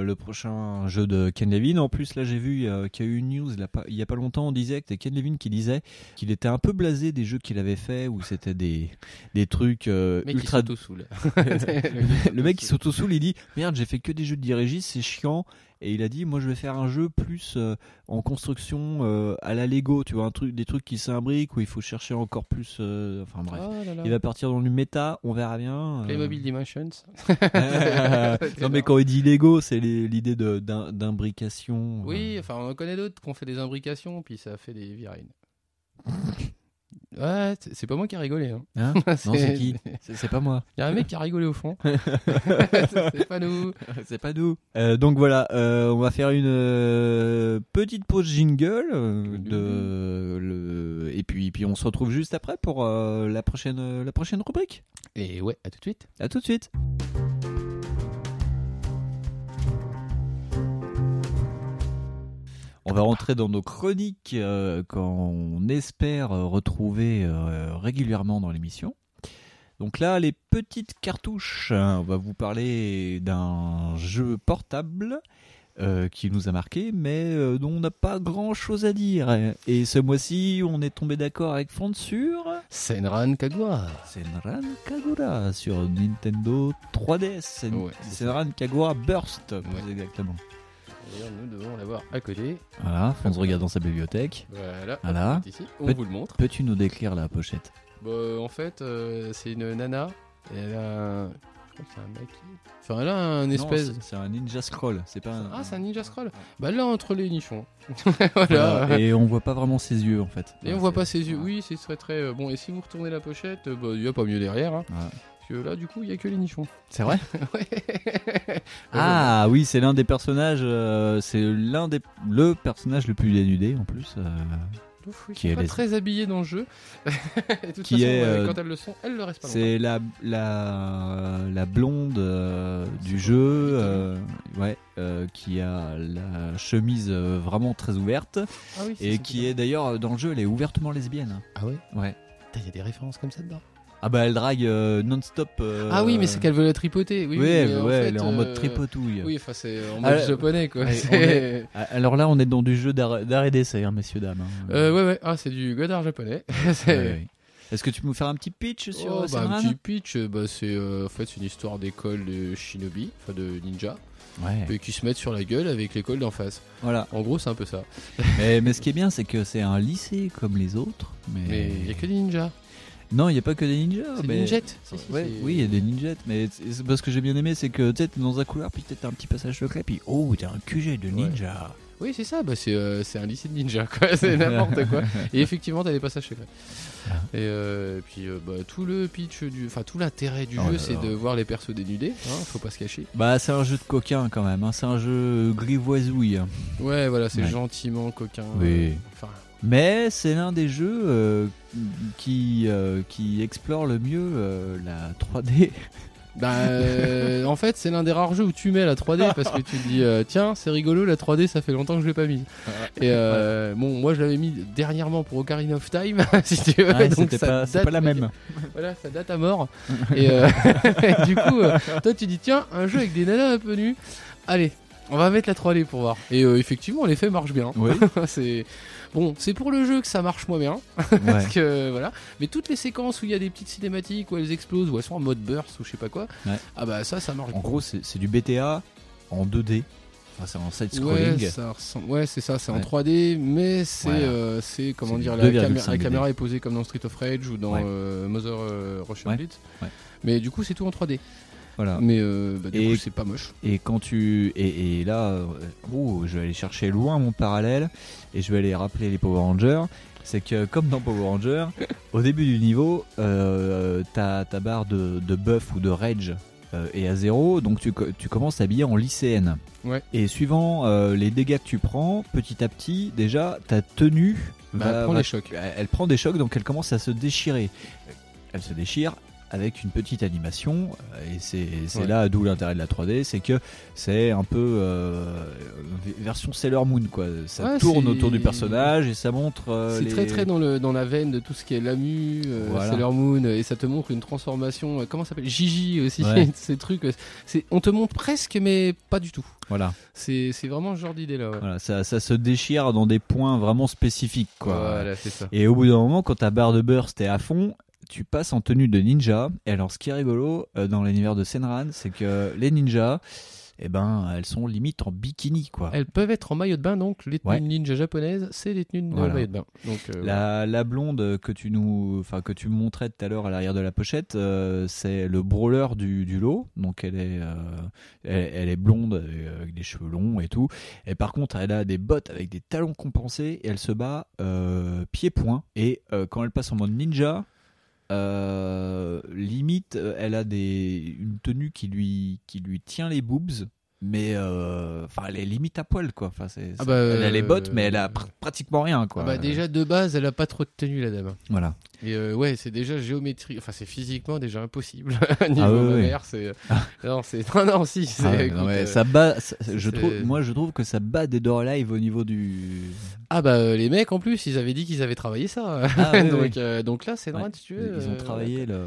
le prochain jeu de Ken Levine. En plus, là, j'ai vu qu'il y a eu une news pas- il y a pas longtemps. On disait que c'était Ken Levine qui disait qu'il était un peu blasé des jeux qu'il avait fait où c'était des des trucs euh, Le mec ultra. qui le mec qui s'auto-soule, il dit merde, j'ai fait que des jeux de dirigis, c'est chiant. Et il a dit moi je vais faire un jeu plus euh, en construction euh, à la Lego, tu vois, un truc, des trucs qui s'imbriquent où il faut chercher encore plus. euh, enfin bref. Oh là là. Il va partir dans le méta, on verra bien. euh. Playmobil Dimensions. non mais quand il dit Lego, c'est l'idée d'imbrication. Oui, enfin, on en connaît d'autres qui ont fait des imbrications, puis ça a fait des virines. Ouais, c'est pas moi qui a rigolé. Hein. Hein non, c'est qui C'est pas moi. Il y a un mec qui a rigolé au fond. c'est pas nous. c'est pas nous. Euh, donc voilà, euh, on va faire une euh, petite pause jingle de le et puis puis on se retrouve juste après pour la prochaine la prochaine rubrique. Et ouais, à tout de suite. À tout de suite. On va rentrer dans nos chroniques euh, qu'on espère retrouver euh, régulièrement dans l'émission. Donc là, les petites cartouches, hein, on va vous parler d'un jeu portable euh, qui nous a marqué, mais dont on n'a pas grand-chose à dire. Et ce mois-ci, on est tombé d'accord avec Fond sur Senran Kagura. Senran Kagura sur Nintendo 3DS. Sen- Ouais, c'est Senran Kagura Burst, Ouais. exactement. D'ailleurs, nous devons l'avoir à côté. Voilà, Fonz regarde dans sa bibliothèque. Voilà. Voilà. hop, ici. On vous le montre. Peux-tu nous décrire la pochette? Bah, en fait, euh, c'est une nana. Et elle a un... Je crois que c'est un maki. Enfin, elle a un espèce... c'est- un Ninja Scroll, c'est pas un... Ah, c'est un Ninja Scroll. Bah là, entre les nichons. Voilà, voilà. Et on voit pas vraiment ses yeux en fait. Et on voit pas ses yeux. Oui, c'est très très euh, bon. Et si vous retournez la pochette, euh, bah, il y a pas mieux derrière. hein. Voilà. Que là, du coup, il y a que les nichons. C'est vrai Ouais. Ah oui, c'est l'un des personnages, euh, c'est l'un des le personnage le plus dénudé en plus. euh, Ouf, oui, Qui est pas les- très habillés dans le jeu. Et de toute Qui façon, est, euh, quand elles le sont, elles le restent pas c'est la la la blonde euh, du jeu, euh, ouais, euh, qui a la chemise euh, vraiment très ouverte Ah oui, et qui est d'ailleurs dans le jeu, elle est ouvertement lesbienne. Ah ouais Ouais. Il y a des références comme ça dedans. Ah bah elle drague euh, non-stop. euh, Ah oui, mais c'est qu'elle veut la tripoter. Oui, Oui, en fait, elle est en mode euh, tripotouille. Oui, enfin, c'est en mode japonais, quoi. est- Alors là, on est dans du jeu d'art et d'essai, hein, messieurs dames. hein. Euh, ouais, ouais. Ah, c'est du Godard japonais. C'est- Ouais, ouais. Est-ce que tu peux nous faire un petit pitch sur Oh, bah, un petit pitch, bah, c'est euh, en fait une histoire d'école de shinobi, enfin de ninja, Ouais. et qui se mettent sur la gueule avec l'école d'en face. Voilà. En gros, c'est un peu ça. mais, mais ce qui est bien, c'est que c'est un lycée comme les autres. Mais, il y a que des ninjas. Non, il n'y a pas que des ninjas. Mais... des ninjettes. Si, si, Ouais, c'est- oui, il y a des ninjas, mais parce que j'ai bien aimé, c'est que tu t'es dans un couloir, puis peut-être un petit passage secret, puis oh, t'as un QG de ninja. Oui, c'est ça. Bah, c'est euh, c'est un lycée de ninja, quoi. C'est n'importe quoi. Et effectivement, t'as des passages secrets. Et, euh, et puis, euh, bah, tout le pitch du, enfin tout l'intérêt du Oh jeu, c'est de voir les persos dénudés. Hein, faut pas se cacher. Bah, c'est un jeu de coquin quand même, hein, c'est un jeu grivoisouille. Ouais, voilà, c'est Ouais. gentiment coquin. Oui. Enfin, Mais c'est l'un des jeux euh, qui, euh, qui explore le mieux euh, la 3D. Bah, euh, en fait, c'est l'un des rares jeux où tu mets la 3D parce que tu te dis, euh, tiens, c'est rigolo, la 3D, ça fait longtemps que je l'ai pas mis. Et euh, bon, moi, je l'avais mis dernièrement pour Ocarina of Time, si tu veux. Ouais, donc ça pas, date- pas la même. Voilà, ça date à mort. et, euh, et du coup, toi, tu dis, tiens, un jeu avec des nanas un peu nues. Allez, on va mettre la 3D pour voir. Et effectivement, l'effet marche bien. Oui. c'est bon, c'est pour le jeu que ça marche moins bien. Ouais. Parce que voilà. Mais toutes les séquences où il y a des petites cinématiques où elles explosent ou elles sont en mode burst ou je sais pas quoi. Ouais. Ah bah ça, ça marche. En gros, c'est du BTA en 2D. Enfin, c'est en side-scrolling. ressemble- ouais, c'est ça, c'est en Ouais. 3D, mais c'est, euh, c'est comment dire, la, 2,5 caméra, la caméra est posée comme dans Street of Rage ou dans euh, Mother euh, Russian. Blitz. Mais du coup, c'est tout en 3D. Voilà. Mais euh, bah, du Et- coup, c'est pas moche. Et quand tu et, et là, euh, ouh, je vais aller chercher loin mon parallèle et je vais aller rappeler les Power Rangers. C'est que comme dans Power Rangers, au début du niveau, euh, ta ta barre de, de buff ou de rage est à zéro, donc tu, tu commences habillé en lycéenne. Ouais. Et suivant euh, les dégâts que tu prends, petit à petit, déjà, ta tenue Bah, va- elle prend va- des chocs. elle, elle prend des chocs, donc elle commence à se déchirer. Elle se déchire avec une petite animation, euh, et c'est Ouais. là d'où l'intérêt de la 3D, c'est que c'est un peu euh, version Sailor Moon, quoi. Ça Ouais, tourne autour du personnage et ça montre. euh, C'est les- très très dans, le, dans la veine de tout ce qui est Lamu, euh, Voilà. Sailor Moon, et ça te montre une transformation. comment ça s'appelle Gigi aussi, Ouais. ces trucs. On te montre presque, mais pas du tout. Voilà. C'est vraiment ce genre d'idée là. Voilà, ça, ça se déchire dans des points vraiment spécifiques, quoi. Voilà, c'est ça. Et au bout d'un moment, quand ta barre de burst est à fond, tu passes en tenue de ninja. Et alors, ce qui est rigolo euh, dans l'univers de Senran, c'est que les ninjas, eh ben, elles sont limite en bikini, quoi. Elles peuvent être en maillot de bain, donc les tenues Ouais. ninja japonaises, c'est les tenues de Voilà. maillot de bain. Donc, euh. La, la blonde que tu nous, enfin que tu montrais tout à l'heure à l'arrière de la pochette, euh, c'est le brawler du, du lot. Donc elle est, euh, elle, elle est blonde avec des cheveux longs et tout. Et par contre, elle a des bottes avec des talons compensés et elle se bat euh, pied-point. Et quand elle passe en mode ninja, limite, euh, elle a des, une tenue qui lui, qui lui tient les boobs. Mais euh, enfin, elle est limite à poil quoi. Enfin, c'est, Ah bah, elle a les bottes, euh, mais elle a pr- pratiquement rien quoi. Ah bah, déjà de base, elle a pas trop de tenue la dame. Voilà. Et euh, ouais, c'est déjà géométrique, enfin c'est physiquement déjà impossible. Niveau Ah ouais, ouais. mammaire, c'est non, c'est non non si, c'est Ah ouais, euh, ça bat. je trouve, moi, je trouve que ça bat des Door Live au niveau du. Ah bah euh, les mecs en plus, ils avaient dit qu'ils avaient travaillé ça. Ah donc euh, donc là, c'est Ouais, si tu veux. Ils ont euh, travaillé le.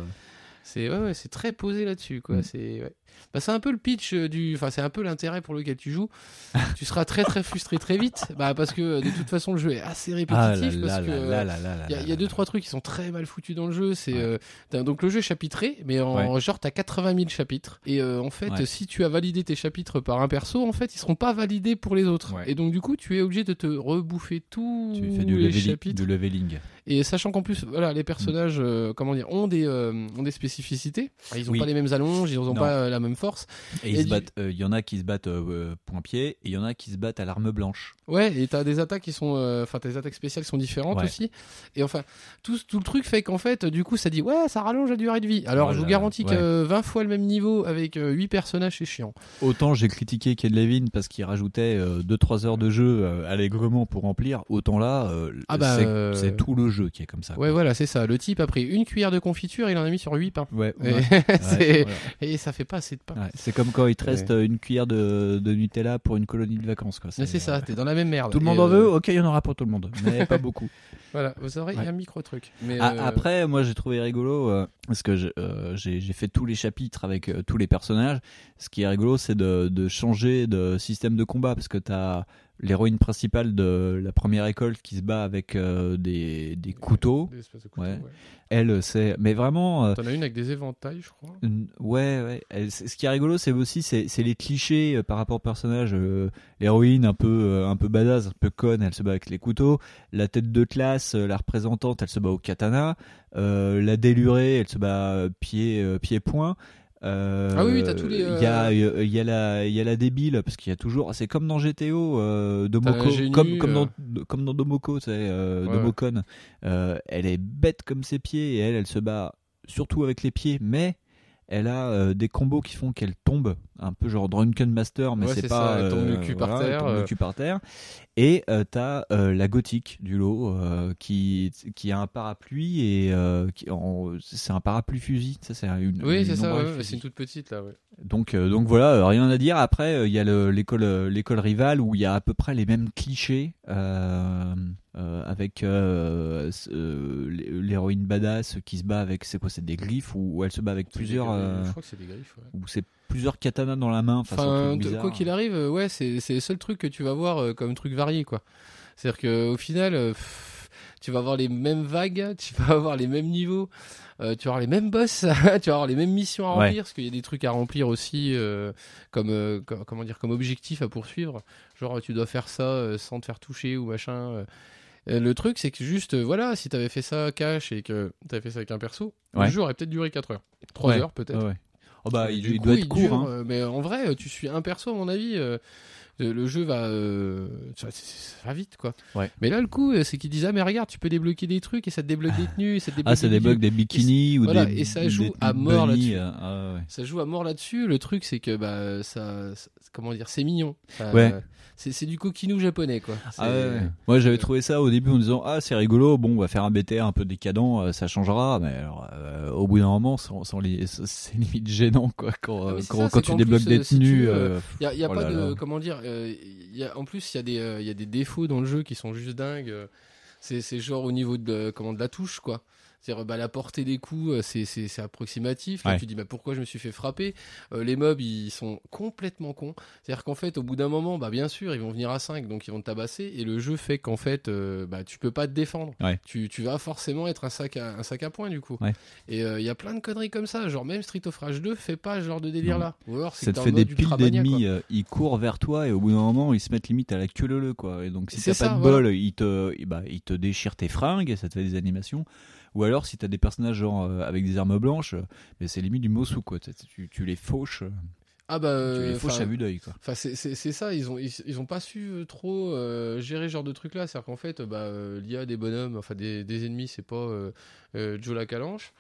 C'est ouais, ouais, c'est très posé là-dessus quoi. Mm. C'est ouais. Bah, c'est un peu le pitch euh, du, enfin c'est un peu l'intérêt pour lequel tu joues. tu seras très très frustré très vite, bah parce que de toute façon le jeu est assez Ah répétitif parce que là il y, a- y deux trois trucs qui sont très mal foutus dans le jeu. C'est Ouais. euh, donc le jeu est chapitré, mais en genre t'as 80 000 chapitres. Et euh, en fait, Ouais. si tu as validé tes chapitres par un perso, en fait ils seront pas validés pour les autres. Et donc du coup tu es obligé de te rebouffer tous Tu fais du, les leveling- chapitres. du leveling. Et sachant qu'en plus, voilà, les personnages, Mm. euh, comment dire, ont des, euh, ont des spécificités. Ils ont Oui. pas les mêmes allonges, ils ont Non. pas euh, la même force. Et Et ils se du- battent. euh, Il y en a qui se battent euh, point-pied et il y en a qui se battent à l'arme blanche. Ouais, et t'as des attaques qui sont, euh, enfin, tes attaques spéciales sont différentes Ouais. aussi. Et enfin, tout, tout le truc fait qu'en fait, du coup, ça dit, ouais, ça rallonge la durée de vie. Alors, je vous garantis ouais. que 20 fois le même niveau avec 8 personnages, c'est chiant. Autant j'ai critiqué Ked Levin parce qu'il rajoutait 2-3 heures de jeu euh, allègrement pour remplir, autant là, euh, Ah bah, c'est euh, tout le jeu qui est comme ça. Ouais, voilà, c'est ça. Le type a pris une cuillère de confiture, il en a mis sur 8 pains. Ouais, Et, ouais, voilà. et ça fait pas Ouais, c'est comme quand il te reste une cuillère de, de Nutella pour une colonie de vacances. Quoi. C'est ça, euh, t'es dans la même merde. Tout le monde en euh, veut, ok, il y en aura pour tout le monde, mais pas beaucoup. Voilà, vous aurez Ouais. un micro truc. Mais Ah, euh, Après, moi j'ai trouvé rigolo euh, parce que je- euh, j'ai j'ai fait tous les chapitres avec euh, tous les personnages. Ce qui est rigolo, c'est de, de changer de système de combat parce que t'as l'héroïne principale de la première école qui se bat avec euh, des, des couteaux. des espèces de couteaux, Ouais. ouais. Elle, c'est mais vraiment. euh, T'en as une avec des éventails, je crois. Ouais, ouais. Elle- ce qui est rigolo, c'est aussi c'est les clichés euh, par rapport au personnage. euh, L'héroïne un peu euh, un peu badass, un peu conne, elle se bat avec les couteaux. La tête de classe, euh, la représentante, elle se bat au katana. Euh, la délurée, elle se bat euh, pied euh, pied point. Euh, Ah oui, oui, t'as tous les, Il y a euh, euh, il y a la il y a la débile parce qu'il y a toujours. C'est comme dans GTO, euh, Domoko, comme comme dans comme dans Domoko, tu sais, Ouais, elle est bête comme ses pieds et elle, elle se bat surtout avec les pieds, mais elle a des combos qui font qu'elle tombe, un peu genre Drunken Master, mais Ouais, c'est pas. ça, tombe le euh, cul par voilà, elle terre, tombe le euh. cul par terre. Et euh, t'as la gothique du lot qui qui a un parapluie et c'est un parapluie fusil. Ça c'est une. Oui, c'est ça, ouais, c'est une toute petite là, ouais. Donc, donc voilà, rien à dire. Après, il y a le- l'école, l'école rivale où il y a à peu près les mêmes clichés euh, avec euh, euh, l'héroïne badass qui se bat avec, c'est quoi, c'est des griffes ou elle se bat avec plusieurs, des- Je crois que c'est des griffes, ouais. ou c'est plusieurs katanas dans la main. Enfin, de- quoi qu'il arrive, euh, ouais, c'est c'est le seul truc que tu vas voir euh, comme truc varié, quoi. C'est-à-dire qu'au final, euh, pff, tu vas avoir les mêmes vagues, tu vas avoir les mêmes niveaux, euh, tu vas avoir les mêmes boss, tu vas avoir les mêmes missions à Ouais. remplir, parce qu'il y a des trucs à remplir aussi, euh, comme, euh, co- comment dire, comme objectif à poursuivre. Genre, tu dois faire ça sans te faire toucher ou machin. Le truc, c'est que juste, voilà, si t'avais fait ça cash et que t'avais fait ça avec un perso, Ouais. le jeu aurait peut-être duré 4 heures. 3 Ouais, heures peut-être. Oh bah, il, il coup, doit être court. dure, hein. euh, Mais en vrai, tu suis un perso, à mon avis. Euh, Le, jeu va, euh, ça, ça- ça va vite quoi. Ouais. Mais là le coup, euh, c'est qu'ils disent ah mais regarde, tu peux débloquer des trucs et ça te débloque des tenues, et ça te débloque Ah, ça des débloque des bikinis ou voilà, des. et ça joue à mort là-dessus. euh, ah, ouais. Ça joue à mort là-dessus. Le truc, c'est que bah ça, ça- comment dire, c'est mignon. Ouais. C'est c'est du coquinou japonais quoi. Ah. Moi j'avais trouvé ça au début en disant ah c'est rigolo bon on va faire un BTR un peu décadent ça changera mais alors euh, au bout d'un moment c'est limite gênant quoi quand, Ah, quand, ça, quand c'est tu débloques plus, des tenues Il y a, y a Oh pas là de là. comment dire. Euh, en plus, il y a des euh, il y a des défauts dans le jeu qui sont juste dingues. euh, C'est c'est genre au niveau de comment de la touche quoi. C'est-à-dire bah, la portée des coups, euh, c'est approximatif. Là, Ouais. tu dis bah pourquoi je me suis fait frapper Euh, Les mobs ils sont complètement cons. C'est-à-dire qu'en fait au bout d'un moment bah bien sûr ils vont venir à 5 donc ils vont te tabasser et le jeu fait qu'en fait euh, bah tu peux pas te défendre. Ouais. Tu, tu vas forcément être un sac à un sac à poing du coup. Ouais. Et euh, il y a plein de conneries comme ça. Genre même Street of Rage 2 fait pas ce genre de délire là. Ou alors c'est fait des piles d'ennemis ils courent vers toi et au bout d'un moment ils se mettent limite à la queue leu quoi et donc si t'as pas de voilà. bol ils te bah, ils te déchirent tes fringues et ça te fait des animations ou alors si t'as des personnages genre euh, avec des armes blanches euh, mais c'est limite du Mosu quoi tu, les fauches euh, Ah bah, tu les fauches à vue d'œil quoi Enfin, c'est- ça, ils ont, ils, ils ont pas su trop gérer ce genre de truc là. C'est-à-dire qu'en fait, bah, l'IA des bonhommes, enfin des, des ennemis, c'est pas euh, Joe la calanche.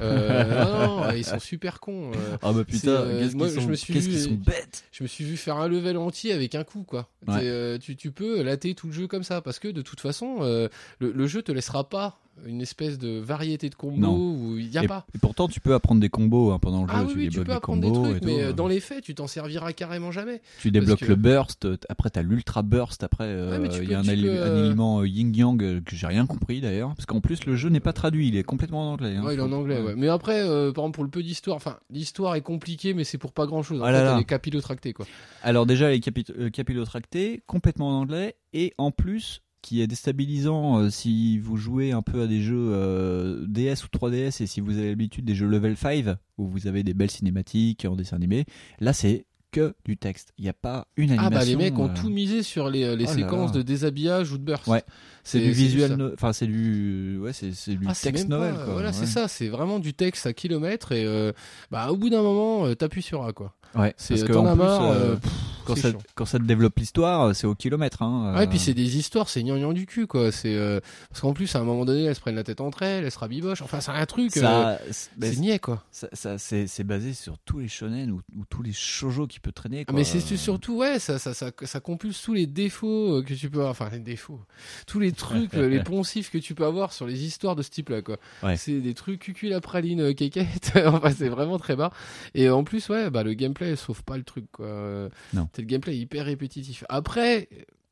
Euh, non, non, ils sont super cons. euh. ah bah C'est, putain euh, qu'est-ce qu'ils je sont, me suis vu- sont bêtes je me suis vu faire un level entier avec un coup, quoi. Ouais. Tu, tu peux latter tout le jeu comme ça, parce que de toute façon, le, le jeu te laissera pas une espèce de variété de combos Non. où il y a et, pas. et pourtant tu peux apprendre des combos hein, pendant le jeu Ah oui, tu oui, tu peux apprendre des combos trucs, tout, mais dans les faits, tu t'en serviras carrément jamais. Tu débloques que- le burst, après t'as l'ultra burst, après Ouais, il y a un, peux, un euh, euh, yin-yang que j'ai rien compris d'ailleurs, parce qu'en plus le jeu n'est pas traduit, il est complètement en anglais. hein. Ouais, il est en anglais, ouais. Mais après, euh, par exemple, pour le peu d'histoire, enfin, l'histoire est compliquée, mais c'est pour pas grand chose. En Ah fait, là là. elle est capillotractée, quoi. Alors déjà les capi- euh, capillotractés, complètement en anglais, et en plus qui est déstabilisant euh, si vous jouez un peu à des jeux euh, DS ou 3DS et si vous avez l'habitude des jeux level 5 où vous avez des belles cinématiques en dessin animé, là c'est que du texte. Il n'y a pas une animation. Ah bah les mecs ont tout misé sur les, les Oh là séquences là. de déshabillage ou de burst. Ouais, c'est du visuel, ça. no- enfin c'est du, ouais c'est c'est du Ah, texte pas- novel quoi. Voilà, ouais. c'est ça, c'est vraiment du texte à kilomètres et euh, bah au bout d'un moment, euh, t'appuies sur A quoi. Ouais, C'est que t'en en as plus, marre. euh, euh, quand ça quand ça te développe l'histoire, euh, c'est au kilomètre. Hein, Ouais, euh, puis c'est des histoires, c'est gnangnan du cul quoi. C'est euh, parce qu'en plus à un moment donné, elles se prennent la tête entre elles, elles se rabibochent. Enfin, c'est un truc. euh, ça, c'est- niais quoi. ça, ça- c'est c'est basé sur tous les shonen ou, ou tous les shoujo qui peut traîner. Quoi. mais c'est surtout ouais ça, ça ça ça compulse tous les défauts euh, que tu peux avoir enfin les défauts tous les trucs euh, les poncifs que tu peux avoir sur les histoires de ce type là quoi. Ouais. c'est des trucs cucul la praline euh, kékette enfin c'est vraiment très bas et en plus ouais bah le gameplay sauve pas le truc quoi. Euh, c'est le gameplay hyper répétitif. Après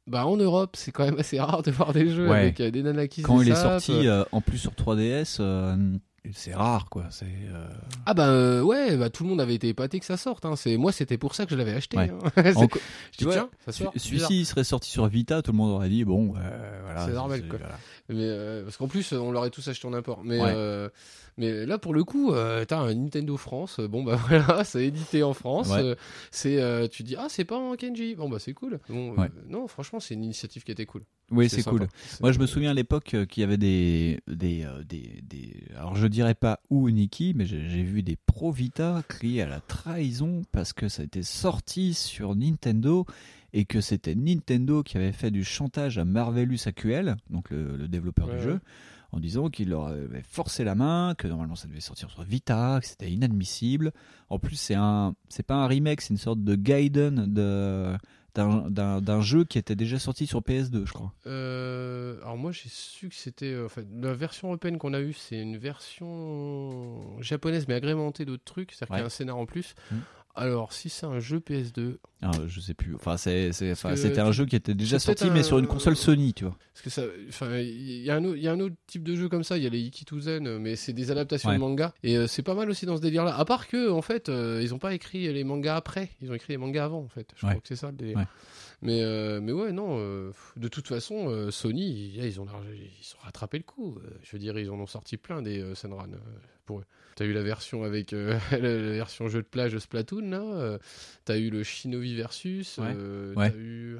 bah en Europe c'est quand même assez rare de voir des jeux Ouais. avec euh, des nanas qui se quand il est sorti, euh, en plus sur 3DS, euh, c'est rare quoi. C'est euh, ah bah euh, ouais bah tout le monde avait été épaté que ça sorte hein. c'est moi c'était pour ça que je l'avais acheté Ouais. hein. Je dis tiens ça sort. Celui-ci il serait sorti sur Vita, tout le monde aurait dit bon, euh, voilà. C'est normal, quoi. voilà. Mais euh, parce qu'en plus, on l'aurait tous acheté en import. Mais Ouais. Mais là, pour le coup, euh, t'as un Nintendo France. euh, Bon bah voilà, c'est édité en France. Ouais. euh, c'est euh, tu dis ah c'est pas en Kenji. Bon bah c'est cool. Bon, Ouais. non franchement, c'est une initiative qui était cool. Oui, c'est cool. Moi, je me souviens à l'époque qu'il y avait des, des, des, des- alors je dirais pas où Niki, mais j'ai vu des Pro Vita crier à la trahison parce que ça a été sorti sur Nintendo et que c'était Nintendo qui avait fait du chantage à Marvelous AQL, donc le, le développeur Ouais, du jeu, en disant qu'il leur avait forcé la main, que normalement ça devait sortir sur Vita, que c'était inadmissible. En plus, c'est un, c'est pas un remake, c'est une sorte de Gaiden de d'un- jeu qui était déjà sorti sur PS2, je crois. Euh, alors moi j'ai su que c'était euh, enfin la version européenne qu'on a eue c'est une version japonaise mais agrémentée d'autres trucs c'est-à-dire qu'il y a un scénar en plus. Mm. Alors si c'est un jeu PS2 Ah, je sais plus. Enfin, c'était un jeu qui était déjà sorti, mais sur une console Sony, tu vois. Parce que ça, enfin, il y a un autre, il y a un autre type de jeu comme ça. Il y a les Ikituzen, mais c'est des adaptations Ouais. de manga. Et euh, c'est pas mal aussi dans ce délire-là. À part que, en fait, euh, ils ont pas écrit les mangas après. Ils ont écrit les mangas avant, en fait. Je Ouais. crois que c'est ça le délire. Ouais. Mais, euh, mais ouais, non. euh, de toute façon, euh, Sony, ils, ont, ils ont rattrapé le coup. Je veux dire, ils en ont sorti plein des Senran pour eux. T'as eu la version avec la, version jeu de plage Splatoon là. T'as eu le Shinobi versus. Ouais. Ouais. T'as eu.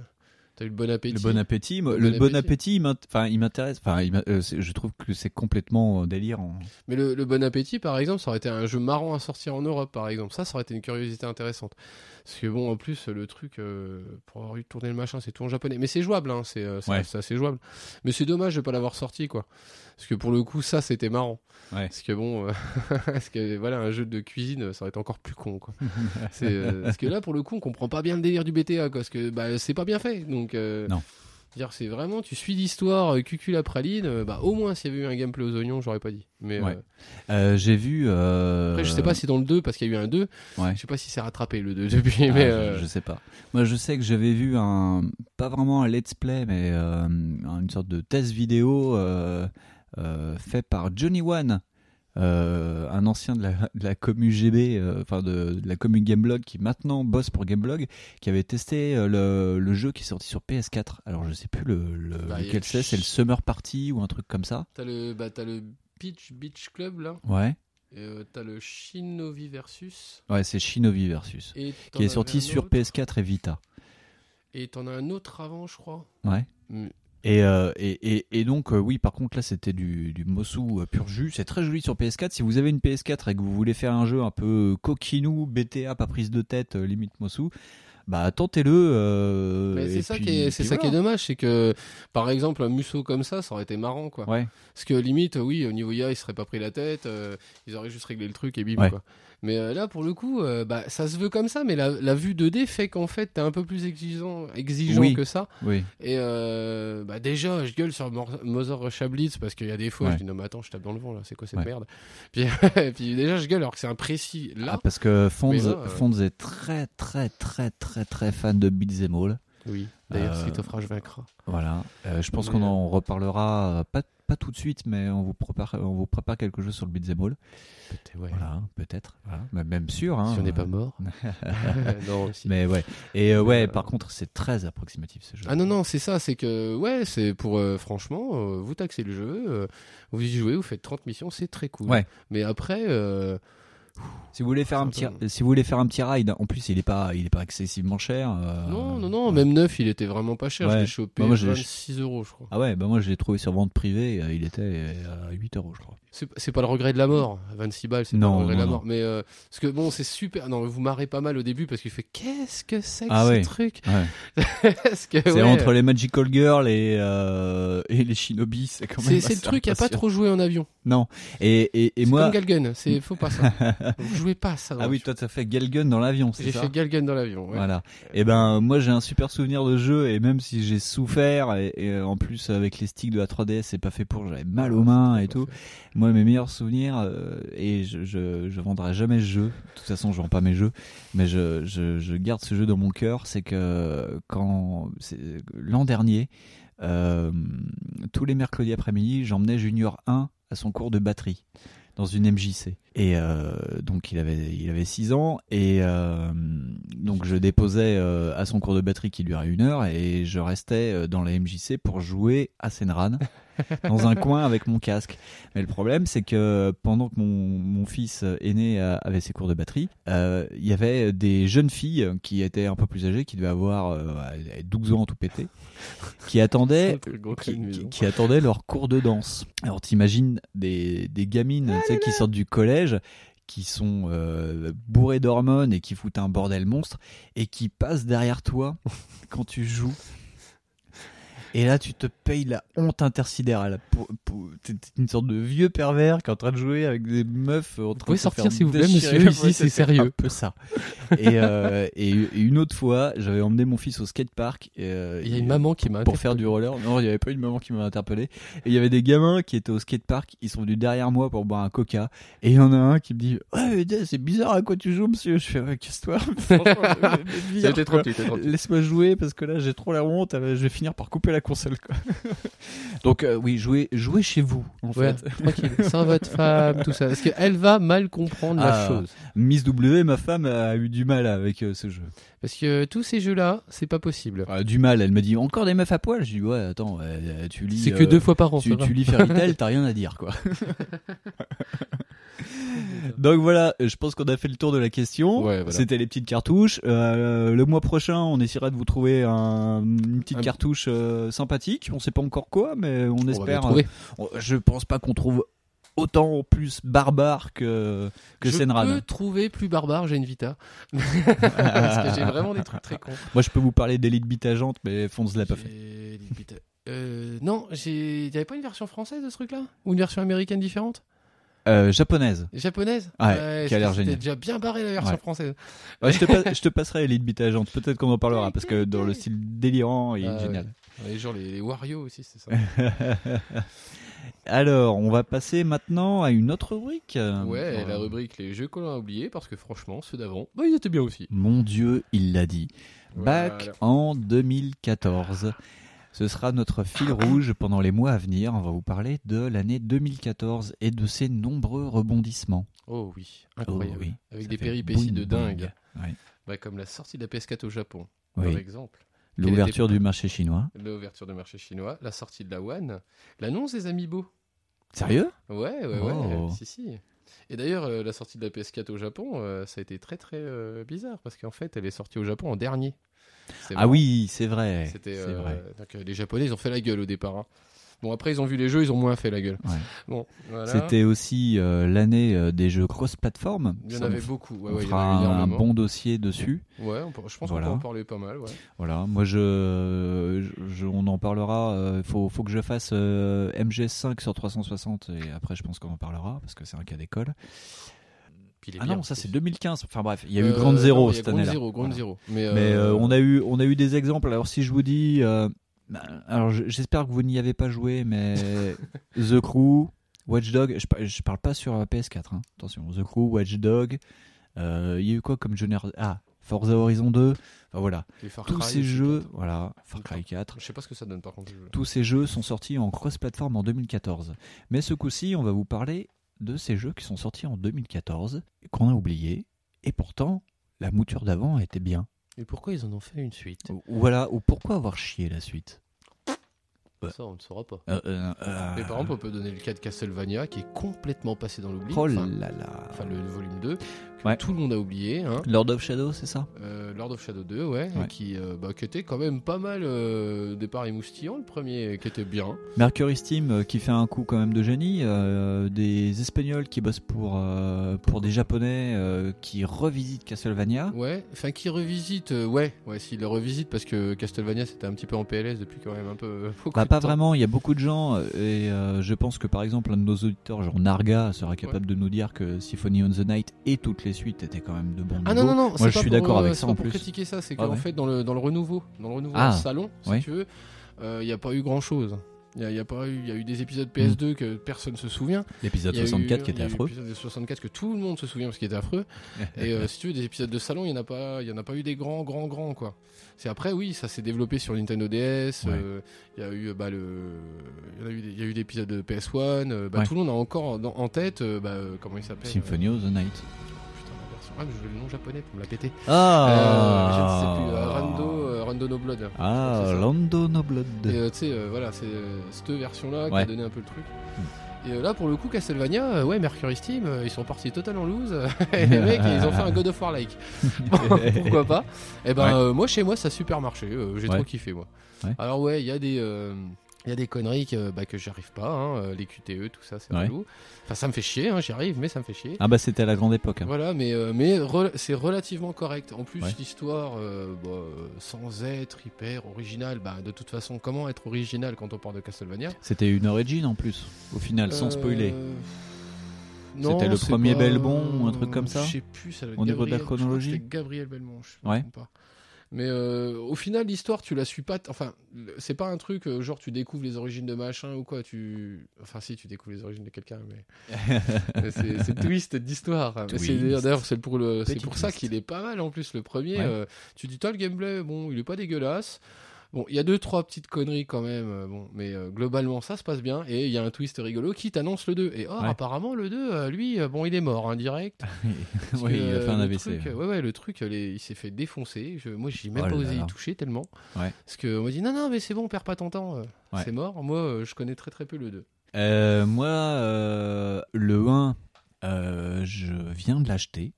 T'as eu le bon appétit. Le bon appétit, Le le, bon bon appétit, enfin, il m'intéresse. Enfin, euh, je trouve que c'est complètement euh, délirant. Mais le, le bon appétit, par exemple, ça aurait été un jeu marrant à sortir en Europe, par exemple. Ça, ça aurait été une curiosité intéressante. Parce que bon, en plus, le truc, euh, pour avoir eu tourné le machin, c'est tout en japonais. Mais c'est jouable, hein, c'est euh, Ouais. assez jouable. Mais c'est dommage de pas l'avoir sorti, quoi. Parce que pour le coup, ça, c'était marrant. Ouais. Parce que bon, euh, parce que voilà, un jeu de cuisine, ça aurait été encore plus con, quoi. Euh, parce que là, pour le coup, on comprend pas bien le délire du BTA, quoi, parce que bah, c'est pas bien fait. Donc, euh, Non. dire c'est vraiment, tu suis l'histoire, euh, cucul la praline. euh, bah, au moins, s'il y avait eu un gameplay aux oignons, j'aurais pas dit. Mais Ouais. euh, Euh, J'ai vu. après, je sais pas si dans le 2, parce qu'il y a eu un 2, Ouais. je sais pas si c'est rattrapé le 2 depuis. Ah, mais, je- je, sais pas. Moi, je sais que j'avais vu un, pas vraiment un let's play, mais une sorte de test vidéo fait par Johnny One, euh, un ancien de la, de la euh, enfin de, de la commu Gameblog, qui maintenant bosse pour Gameblog, qui avait testé euh, le, le jeu qui est sorti sur PS4. Alors, je sais plus le, le- Bah, lequel le c'est, c'est le Summer Party ou un truc comme ça. T'as le, bah, t'as le Beach Beach Club là, Ouais. et t'as le Shinobi versus. Ouais, c'est Shinobi Versus, Et qui est sorti sur autre. PS4 et Vita. Et t'en as un autre avant, je crois. Ouais. Et, euh, et, et, et donc, euh, oui, par contre, là, c'était du, du Mosu euh, pur jus. C'est très joli sur PS4. Si vous avez une PS4 et que vous voulez faire un jeu un peu coquinou, BTA, pas prise de tête, limite Mosu, bah, tentez-le. c'est ça, puis- qui est, c'est ça qui est dommage, c'est que par exemple un Musso comme ça, ça aurait été marrant quoi. Ouais, Parce que limite, oui, au niveau IA, ils seraient pas pris la tête, ils auraient juste réglé le truc et bim Ouais. quoi. Mais euh, là, pour le coup, euh, bah, ça se veut comme ça, mais la, la vue 2D fait qu'en fait, t'es un peu plus exigeant, exigeant Oui. que ça. oui. Et euh, bah déjà, je gueule sur Mor- Mother Russia Blitz parce qu'il y a des fois, Ouais. je dis non mais attends, je tape dans le vent là, c'est quoi cette Ouais. merde? Puis, puis déjà, je gueule alors que c'est un précis là. Ah, parce que Fonds, Mais là, euh, Fonds est très, très, très, très, très fan de Beat'em All. Oui. D'ailleurs, Euh, Street of Rage vaincra. Voilà. Euh, je pense Mais, qu'on en reparlera, euh, pas, pas tout de suite, mais on vous prépare, on vous prépare quelque chose sur le Beat'em All. Peut-être, ouais. Voilà, peut-être. Voilà. Même sûr. Hein, Si on n'est pas mort. non, aussi. Mais ouais. Et euh, ouais, Euh, par contre, c'est très approximatif ce jeu. Ah non, non, c'est ça, c'est que, ouais, c'est pour, euh, franchement, euh, vous taxez le jeu, vous y jouez, vous faites 30 missions, c'est très cool. Ouais. Mais après, Si vous voulez faire un petit, si vous voulez faire un petit ride, en plus il est pas, il est pas excessivement cher. euh, non, non, non, même neuf, il était vraiment pas cher, je Ouais. l'ai chopé Bah, moi, j'ai- 26 euros, je crois. Ah ouais, bah moi je l'ai trouvé sur vente privée, euh, il était euh, à 8 euros je crois. C'est pas le regret de la mort, 26 balles, c'est pas Non, le regret de non, la non. mort. Mais, euh, parce que bon, c'est super, non, vous marrez pas mal au début parce qu'il fait, qu'est-ce que c'est que Ah ce ouais. truc Ouais. C'est entre les Magical Girls et, euh, et les Shinobi, c'est quand même. C'est le truc à pas trop jouer en avion. Non. Et, et, et C'est moi. comme Galgun, c'est faut pas ça. Vous jouez pas à ça. dans Ah oui, toi t'as fait Galgun dans l'avion, c'est J'ai ça fait Galgun dans l'avion. ouais. Voilà. Et ben moi j'ai un super souvenir de jeu et même si j'ai souffert et, et, en plus avec les sticks de la 3DS c'est pas fait pour, j'avais mal aux mains et tout. Moi mes meilleurs souvenirs euh, et je, je je vendrai jamais ce jeu. De toute façon je vends pas mes jeux, mais je je, je garde ce jeu dans mon cœur. C'est que quand l'an dernier, euh, tous les mercredis après-midi, j'emmenais Junior 1 à son cours de batterie dans une MJC. Et euh, donc il avait il avait 6 ans et euh, donc je déposais euh, à son cours de batterie qui durait une heure et je restais dans la MJC pour jouer à Senran dans un coin avec mon casque. Mais le problème c'est que pendant que mon, mon fils aîné avait ses cours de batterie, il y avait des jeunes filles qui étaient un peu plus âgées, qui devaient avoir euh, 12 ans tout pété, qui attendaient qui, attendaient leur cours de danse. Alors t'imagines des, des gamines sais, qui sortent du collège, qui sont euh, bourrées d'hormones et qui foutent un bordel monstre, et qui passent derrière toi quand tu joues. Et là, tu te payes la honte intersidérale. T'es une sorte de vieux pervers qui est en train de jouer avec des meufs en train pouvez de se sortir, s'il vous plaît, monsieur, ici, c'est un sérieux. peu ça. Et, euh, et, et une autre fois, j'avais emmené mon fils au skatepark. euh, Il y a une maman qui m'a pour faire du roller. Non, il n'y avait pas une maman qui m'a interpellé. Et il y avait des gamins qui étaient au skatepark. Ils sont venus derrière moi pour boire un coca. Et il y en a un qui me dit Ouais, c'est bizarre à quoi tu joues, monsieur. Je fais Ouais, casse-toi. C'était trop petit. Laisse-moi jouer parce que là j'ai trop la honte. euh, Je vais finir par couper la console. Quoi. Donc, euh, oui, jouez, jouez chez vous. En Ouais, fait. tranquille, sans votre femme, tout ça. Parce qu'elle va mal comprendre la Ah. chose. Miss W, ma femme, a eu du mal avec euh, ce jeu. Parce que tous ces jeux-là, c'est pas possible. Euh, du mal. Elle me dit Encore des meufs à poil Je dis Ouais, attends, tu lis. C'est que euh, deux fois par an. tu, tu lis Fairy Tail, t'as rien à dire quoi. Donc voilà, je pense qu'on a fait le tour de la question. Ouais, voilà. C'était les petites cartouches. Euh, le mois prochain, on essaiera de vous trouver un- une petite Un- cartouche euh, sympathique. On sait pas encore quoi, mais on va espère. trouver. euh, je pense pas qu'on trouve autant plus barbare que que je Senran. peux trouver plus barbare, j'ai une Vita. Parce que j'ai vraiment des trucs très cons. Moi, je peux vous parler d'Elite Beat Agent, mais Fonz l'a pas fait. Euh, non, j'ai. Y avait pas une version française de ce truc-là? Ou une version américaine différente? Euh, japonaise. Japonaise? Ouais, qui a l'air c'était génial. déjà bien barré la version Ouais. française. Ouais, je, te pa- je te passerai Elite Beat Agent. Peut-être qu'on en parlera parce que dans le style délirant, il est Ah, génial. ouais. Ouais, genre les, les Wario aussi, c'est ça. Alors, on va passer maintenant à une autre rubrique. ouais, la rubrique les jeux qu'on a oubliés, parce que franchement, ceux d'avant, bah, ils étaient bien aussi. Mon Dieu, il l'a dit. Back Voilà. en 2014. Ce sera notre fil rouge pendant les mois à venir. On va vous parler de l'année 2014 et de ses nombreux rebondissements. Oh oui, incroyable. Oh oui, Avec ça des péripéties de dingue. Bah, comme la sortie de la PS4 au Japon, Oui. par exemple. L'ouverture était- du marché chinois. L'ouverture du marché chinois, la sortie de la One, l'annonce des Amiibo. Sérieux? Ouais, ouais, Oh. ouais, si, si. Et d'ailleurs, euh, la sortie de la PS4 au Japon, euh, ça a été très très euh, bizarre parce qu'en fait, elle est sortie au Japon en dernier. Ah oui, c'est vrai. C'était euh, vrai. donc, euh, les Japonais, ils ont fait la gueule au départ. hein. Bon, après, ils ont vu les jeux, ils ont moins fait la gueule. Ouais. Bon, voilà. C'était aussi euh, l'année euh, des jeux cross-platform. Il y en Ça, avait beaucoup. Ouais, on ouais, il y en fera un bon dossier dessus. Ouais, on peut- je pense Voilà. qu'on peut en parler pas mal. Voilà, moi je, je- on en parlera. Il faut, faut que je fasse euh, MGS5 sur 360 et après je pense qu'on en parlera parce que c'est un cas d'école. Puis Ah bien, non, ça c'est 2015. Enfin bref, il y a eu Euh, Grande Zéro cette année-là. Voilà. Zero. Mais, Mais euh, euh, on a eu, on a eu des exemples. Alors si je vous dis, euh, bah, alors je- j'espère que vous n'y avez pas joué, mais The Crew, Watch Dog. Je, par- je parle pas sur euh, PS4. hein. Attention, The Crew, Watch Dog. euh, Il y a eu quoi comme genre Ah, Forza Horizon 2. Enfin voilà, Far tous Cry ces aussi, jeux, voilà, Far Cry 4. Je sais pas ce que ça donne par contre. Tous ces jeux sont sortis en cross-platform en 2014. Mais ce coup-ci, on va vous parler de ces jeux qui sont sortis en 2014, qu'on a oubliés, et pourtant, la mouture d'avant était bien. Et pourquoi ils en ont fait une suite? Ou- Voilà, ou pourquoi avoir chié la suite? Ça, on ne saura pas. Euh, euh, euh, Mais par exemple, on peut donner le cas de Castlevania qui est complètement passé dans l'oubli. Oh là là. enfin, le volume 2, que Ouais. tout le monde a oublié. Hein. Lord of Shadow, c'est ça? Lord of Shadow 2, ouais, Ouais. Qui, bah, qui était quand même pas mal départ émoustillant, le premier qui était bien. Mercury Steam qui fait un coup quand même de génie, des Espagnols qui bossent pour, pour des Japonais qui revisitent Castlevania. Ouais, enfin qui revisite, euh, ouais, ouais, s'il le revisite parce que Castlevania c'était un petit peu en PLS depuis quand même un peu beaucoup Bah, pas vraiment, il y a beaucoup de gens euh, et euh, je pense que par exemple un de nos auditeurs, genre Narga, sera capable de nous dire que Symphony on the Night et toutes les suites étaient quand même de bons Ah non, niveaux. non, non, Moi c'est je pas suis pour, d'accord euh, avec ça pas en pour plus. critiquer ça, c'est Ah qu'en ouais. fait, dans le, dans le renouveau, dans le renouveau Ah, salon, si tu veux, il n'y a pas eu grand chose. Il y a, y a pas eu, il y a eu des épisodes Mm. PS2 que personne se souvient. L'épisode Il y a eu- 64 qui était affreux. L'épisode 64 que tout le monde se souvient parce qu'il était affreux. Et euh, si tu veux, des épisodes de salon, il y en a pas, il y en a pas eu des grands, grands, grands quoi. C'est après, oui, ça s'est développé sur Nintendo DS. Ouais. euh, Il y a eu, bah, le, il y a eu, des- il y a eu des épisodes de PS1. euh, bah, Ouais. Tout le monde a encore en, en tête, bah, comment il s'appelle Symphony of the Night. Ah, je veux le nom japonais pour me la péter. Ah Euh, je ne sais plus. euh, Rando, euh, Rando No Blood. Ah. Lando No Blood. Et tu sais, voilà, c'est cette version-là qui a donné un peu le truc. Et euh, là, pour le coup, Castlevania, ouais, Mercury Steam, ils sont partis total en loose. et les mecs, ils ont fait un God of War like. Pourquoi pas Et ben, Ouais. euh, moi, chez moi, ça a super marché. euh, J'ai Ouais. trop kiffé, moi. Ouais. Alors, ouais, il y a des. euh, il y a des conneries que, bah, que j'arrive pas, hein, euh, les QTE, tout ça, c'est Ouais. relou. Enfin, ça me fait chier, hein, j'y arrive, mais ça me fait chier. Ah bah c'était à la grande époque. hein. Voilà, mais, euh, mais c'est relativement correct. En plus, Ouais. l'histoire, euh, bah, sans être hyper original, bah, de toute façon, comment être original quand on parle de Castlevania? C'était une origin en plus, au final, sans Euh, spoiler. C'était le premier pas- Belmont ou un truc comme ça Je sais plus, ça Au niveau de la chronologie c'était Gabriel Belmont, je me Ouais. pas. Mais euh, au final, l'histoire, tu la suis pas. Enfin, c'est pas un truc euh, genre tu découvres les origines de machin ou quoi. Tu, enfin, si tu découvres les origines de quelqu'un, mais, mais c'est twist d'histoire. D'ailleurs, c'est pour le, c'est pour ça qu'il est pas mal en plus le premier. Ouais. euh, tu dis toi le gameplay, bon, il est pas dégueulasse. Bon, il y a deux trois petites conneries quand même, euh, bon, mais euh, globalement ça se passe bien et il y a un twist rigolo qui t'annonce le 2 et or Ouais. apparemment le 2 euh, lui euh, bon, il est mort indirect. Parce oui, il a fait un AVC. truc, ouais. le truc, les- il s'est fait défoncer. Je, moi, j'ai même Oh pas osé y toucher tellement. Ouais. Parce qu'on m'a dit, non, non, mais c'est bon, perds pas ton temps. Ouais. C'est mort. Moi, je connais très très peu le 2. Euh, moi, le 1, Euh, je viens de l'acheter.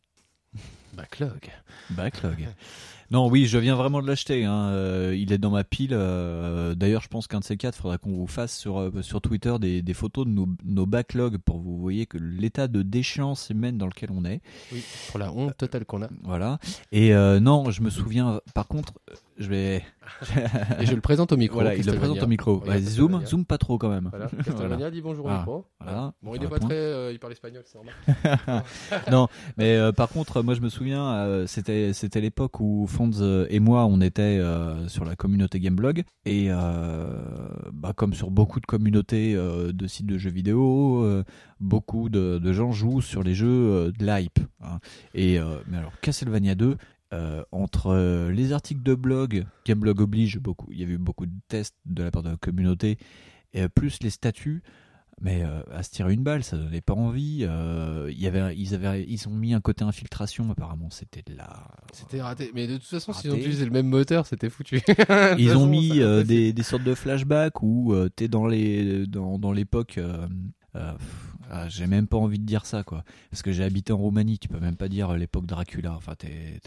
Backlog. Backlog. non, oui, je viens vraiment de l'acheter. hein. Euh, il est dans ma pile. euh, D'ailleurs, je pense qu'un de ces quatre, faudra qu'on vous fasse sur, euh, sur Twitter des, des photos de nos, nos backlogs pour que vous voyez que l'état de déchéance humaine dans lequel on est. Oui, pour la honte totale qu'on a. Voilà. Et euh, non, je me souviens. Par contre, je vais. Et je le présente au micro. voilà, il le présente au micro. Ouais, zoom, zoom pas trop quand même. Voilà, Castlevania dit bonjour au Ah, micro. voilà. Bon, il Faire est un pas point. très. euh, il parle espagnol, c'est normal. non, mais euh, par contre, moi je me souviens, c'était c'était l'époque où Euh, et moi on était euh, sur la communauté Gameblog et euh, bah, comme sur beaucoup de communautés de sites de jeux vidéo, beaucoup de, gens jouent sur les jeux de l'hype. hein. Et mais alors Castlevania 2. euh, entre les articles de blog, Gameblog oblige beaucoup, il y a eu beaucoup de tests de la part de la communauté, plus les statuts, mais euh, à se tirer une balle, ça donnait pas envie. euh, y avait, ils, avaient, ils ont mis un côté infiltration, apparemment, c'était de la. C'était raté. Mais de toute façon, s'ils ont utilisé le même moteur, c'était foutu. Ils ont mis euh, des, des sortes de flashbacks où euh, t'es dans les dans, dans l'époque. ah, j'ai même pas envie de dire ça quoi, parce que j'ai habité en Roumanie. Tu peux même pas dire l'époque Dracula. Enfin, t'es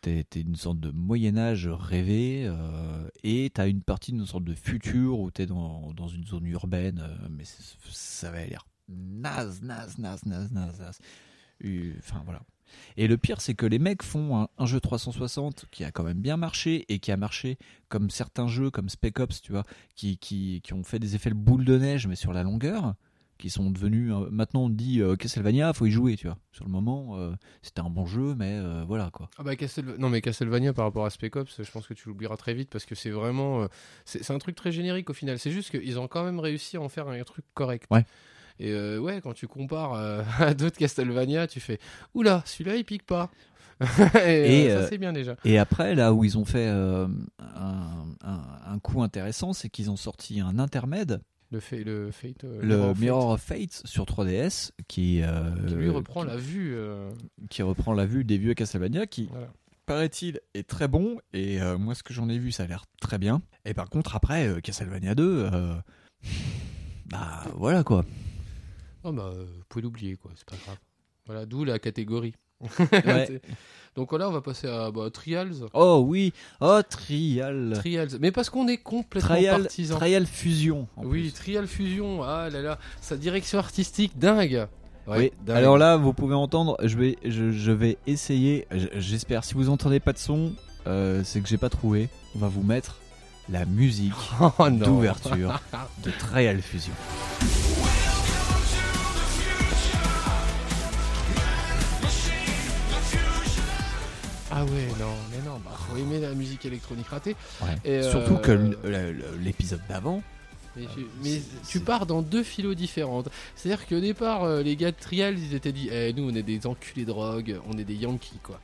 t'es- une sorte de Moyen Âge rêvé euh, et t'as une partie d'une sorte de futur où t'es dans dans une zone urbaine, euh, mais ça avait l'air naze, naze, naze, naze, naze. Euh, Enfin voilà. Et le pire, c'est que les mecs font un, un jeu 360 qui a quand même bien marché et qui a marché comme certains jeux comme Spec Ops, tu vois, qui, qui, qui ont fait des effets boule de neige, mais sur la longueur, qui sont devenus. euh, maintenant, on dit euh, Castlevania, faut y jouer, tu vois. Sur le moment, euh, c'était un bon jeu, mais euh, voilà quoi. Ah bah Castle- Non mais Castlevania par rapport à Spec Ops, je pense que tu l'oublieras très vite parce que c'est vraiment, c'est un truc très générique au final. C'est juste qu'ils ont quand même réussi à en faire un truc correct. Ouais. Et ouais, quand tu compares à d'autres Castlevania, tu fais, oula, celui-là il pique pas. et Et, ça c'est bien déjà. Et après, là où ils ont fait un, un, un coup intéressant, c'est qu'ils ont sorti un intermède, Le, fa- le Fate, euh, le Mirror of Fate sur 3DS, qui, euh, qui lui reprend qui- la vue. euh, qui reprend la vue des vieux Castlevania, qui Voilà. paraît-il est très bon. Et euh, moi, ce que j'en ai vu, ça a l'air très bien. Et par contre, après Castlevania 2, euh, bah voilà quoi. Oh bah, vous pouvez l'oublier quoi, c'est pas grave. Voilà, d'où la catégorie. Ouais. Donc là, on va passer à bah, Trials. Oh oui, oh Trial, Trials. Mais parce qu'on est complètement Trial, partisans. Trial Fusion. Oui, plus. Trial Fusion, ah là là, sa direction artistique dingue. Oui. Alors là, vous pouvez entendre. Je vais, je, je vais essayer. J'espère. Si vous entendez pas de son, euh, c'est que j'ai pas trouvé. On va vous mettre la musique oh, d'ouverture de Trial Fusion. Ah ouais, non, mais non, bah, faut aimer la musique électronique ratée. Et, Surtout euh, que l- l- l'épisode d'avant, Mais, Ah, tu, mais tu pars dans deux philos différentes. C'est-à-dire qu'au départ, euh, les gars de Trials, ils étaient dit Eh, nous, on est des enculés de drogue, on est des Yankees, quoi.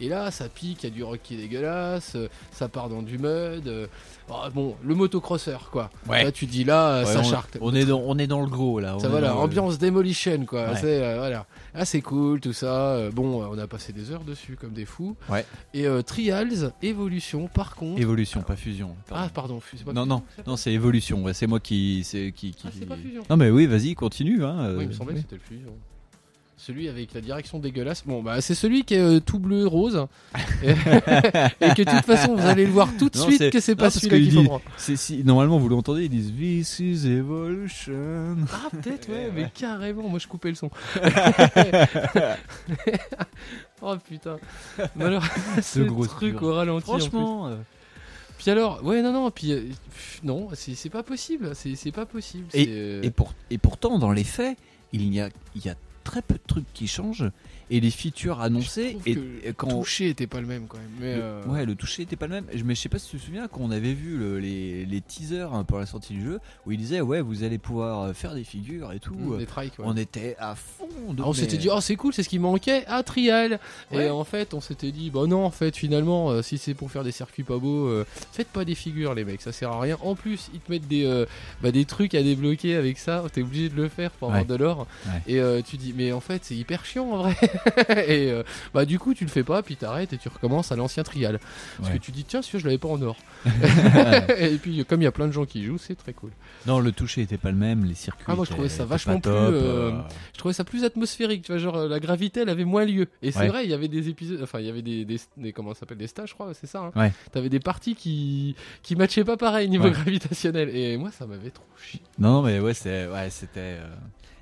Et là, ça pique, il y a du rock qui est dégueulasse, euh, ça part dans du mud. euh, oh, bon, le motocrosseur, quoi. Ouais. Là, tu dis là, euh, Ouais, ça on, charte. on est dans, on est dans le gros là. on Ça le- ambiance demolition quoi. Ouais. C'est euh, voilà, ah c'est cool tout ça. Bon, on a passé des heures dessus comme des fous. Ouais. Et euh, Trials, évolution. Par contre, Évolution, pas fusion. pardon. ah pardon, c'est pas non, fusion, non, non, c'est évolution. c'est moi qui, c'est qui, qui. Ah, c'est pas fusion. Non mais oui, vas-y, continue. Hein, Oui, il me semblait oui. que c'était le fusion. Celui avec la direction dégueulasse. Bon, bah c'est celui qui est euh, tout bleu rose. et, que de toute façon, vous allez le voir tout de Non, suite que c'est pas celui-là qu'il faut si normalement vous l'entendez, ils disent This is evolution. Ah, peut-être, ouais, mais carrément, moi je coupais le son. oh putain. Alors, ce gros truc au ralenti. en plus. Franchement, euh, Puis alors, ouais, non, non, puis euh, non, c'est pas possible, c'est pas possible. Euh, et pour et pourtant dans les faits, il y a il y a très peu de trucs qui changent et les features annoncées et, que et le quand toucher était pas le même quand même. Mais Le- euh, Ouais, le toucher était pas le même. Mais je sais pas si tu te souviens quand on avait vu le- les, les teasers hein, pour la sortie du jeu où il disait ouais vous allez pouvoir euh, faire des figures et tout. mm, Euh, des trikes, ouais. On était à fond. de- on mais- s'était dit, oh c'est cool, c'est ce qui manquait à Trial. Ouais. Et en fait, on s'était dit, bah non, en fait, finalement, euh, si c'est pour faire des circuits pas beaux, euh, faites pas des figures, les mecs, ça sert à rien. En plus, ils te mettent des, bah, des trucs à débloquer avec ça, t'es obligé de le faire pour avoir Ouais. de l'or. Et tu dis, mais en fait, c'est hyper chiant en vrai. et euh, bah du coup tu le fais pas, puis t'arrêtes et tu recommences à l'ancien trial. Parce Ouais. que tu dis tiens celui-là je l'avais pas en or. et puis comme il y a plein de gens qui jouent, c'est très cool. Non, le toucher était pas le même, les circuits. Ah, moi, je trouvais ça vachement plus, top, euh, euh, Je trouvais ça plus atmosphérique, tu vois, genre la gravité elle avait moins lieu. Et c'est Ouais. vrai, il y avait des épisodes, enfin il y avait des, des, des- comment ça s'appelle, des stages, je crois, c'est ça. Hein Ouais. T'avais des parties qui qui matchaient pas pareil niveau gravitationnel. Et moi ça m'avait trop chié. Non, non, mais ouais, c'est, ouais, c'était. euh,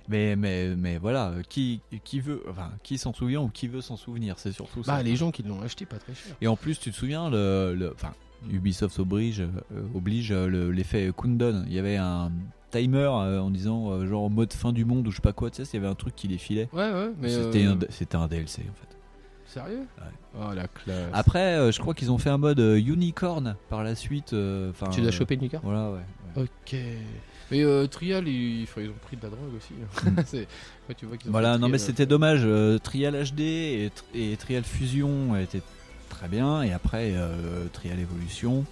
Mais, mais, mais voilà, qui, qui veut, enfin, qui s'en souvient ou qui veut s'en souvenir, c'est surtout ça. Bah les gens qui l'ont acheté pas très cher. Et en plus, tu te souviens, le, le- enfin, Ubisoft oblige, euh, oblige euh, le- l'effet countdown. Il y avait un timer euh, en disant genre en mode fin du monde ou je sais pas quoi, tu sais, il y avait un truc qui défilait. Ouais ouais, mais C'était un, c'était un DLC en fait. sérieux? Ouais. Oh la classe. Après, euh, je crois qu'ils ont fait un mode euh, unicorn par la suite. euh, tu dois choper une. Voilà, ouais. ouais. Ok. Mais euh, Trial, ils, enfin, ils ont pris de la drogue aussi. Mm. Ouais, tu vois Voilà, non mais Trial, c'était dommage. euh, Trial HD et, Tr- et Trial Fusion étaient très bien, et après euh, Trial Evolution,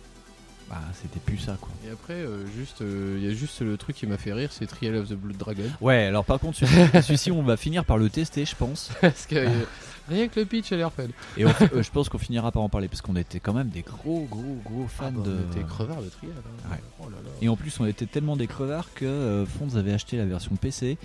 bah c'était plus ça quoi. Et après, euh, juste, euh, il y a juste le truc qui m'a fait rire, c'est Trial of the Blood Dragon. Ouais, alors par contre celui- celui-ci on va finir par le tester, je pense. Parce que euh, rien que le pitch a l'air fun. Et on- euh, je pense qu'on finira par en parler parce qu'on était quand même des gros gros gros fans Ah bah, de. On était crevard de Trial. hein. Ouais. Oh là là. Et en plus, on était tellement des crevards que euh, Fonds avait acheté la version PC.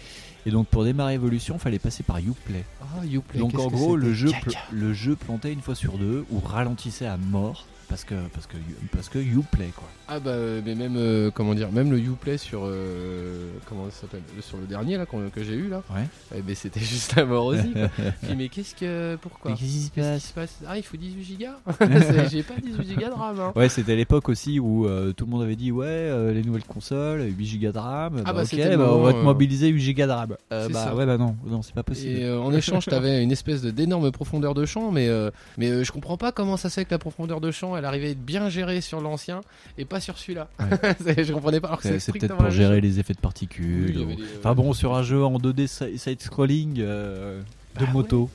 Et donc, pour démarrer Evolution, fallait passer par Uplay. Ah, Uplay, Donc, en gros, le jeu, le jeu plantait une fois sur deux ou ralentissait à mort parce que parce que parce que Uplay quoi. Ah bah, euh, mais même, euh, comment dire, même le Uplay sur, euh, comment ça s'appelle, sur le dernier là que j'ai eu là. Ouais. Eh ben, c'était juste la mort aussi. quoi. Puis, mais qu'est-ce que, pourquoi qu'est-ce qui se passe se passe? Ah, il faut 18 gigas J'ai pas 18 gigas de RAM. Hein. Ouais, c'était l'époque aussi où euh, tout le monde avait dit ouais, euh, les nouvelles consoles, 8 Go de RAM. Ah bah, bah, ok, bah, on va te mobiliser 8 Go de RAM. Bah ça. ouais, bah non, non, c'est pas possible. Et en échange, t'avais une espèce d'énorme profondeur de champ, mais euh, mais je comprends pas comment ça se fait que la profondeur de champ, elle arrivait à être bien gérée sur l'ancien et pas sur celui-là. C'est- je comprenais pas. Alors que C'est peut-être pour gérer chose. les effets de particules. ou- Enfin bon, sur un jeu en 2D si- side-scrolling euh, de Bah moto.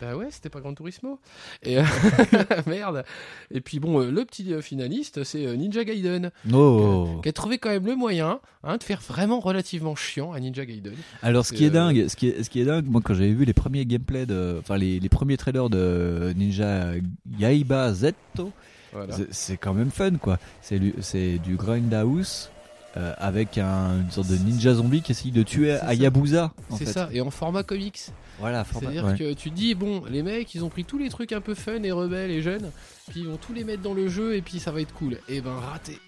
Bah ouais, c'était pas Gran Turismo. Et euh, merde. Et puis bon, euh, le petit finaliste, c'est Ninja Gaiden, Oh. qui a trouvé quand même le moyen hein, de faire vraiment relativement chiant à Ninja Gaiden. Alors ce qui Euh, est dingue, ce qui est, ce qui est dingue, moi quand j'avais vu les premiers gameplays de, enfin les, les premiers trailers de Ninja Yaiba Zetto, Voilà. c'est- quand même fun quoi. C'est du grindhouse euh, avec un, une sorte de ninja zombie qui essaye de tuer. Hayabusa. en C'est ça, et en format comics. Voilà. C'est-à-dire ouais. que tu dis, bon, les mecs, ils ont pris tous les trucs un peu fun et rebelles et jeunes, puis ils vont tous les mettre dans le jeu et puis ça va être cool. Et ben, raté.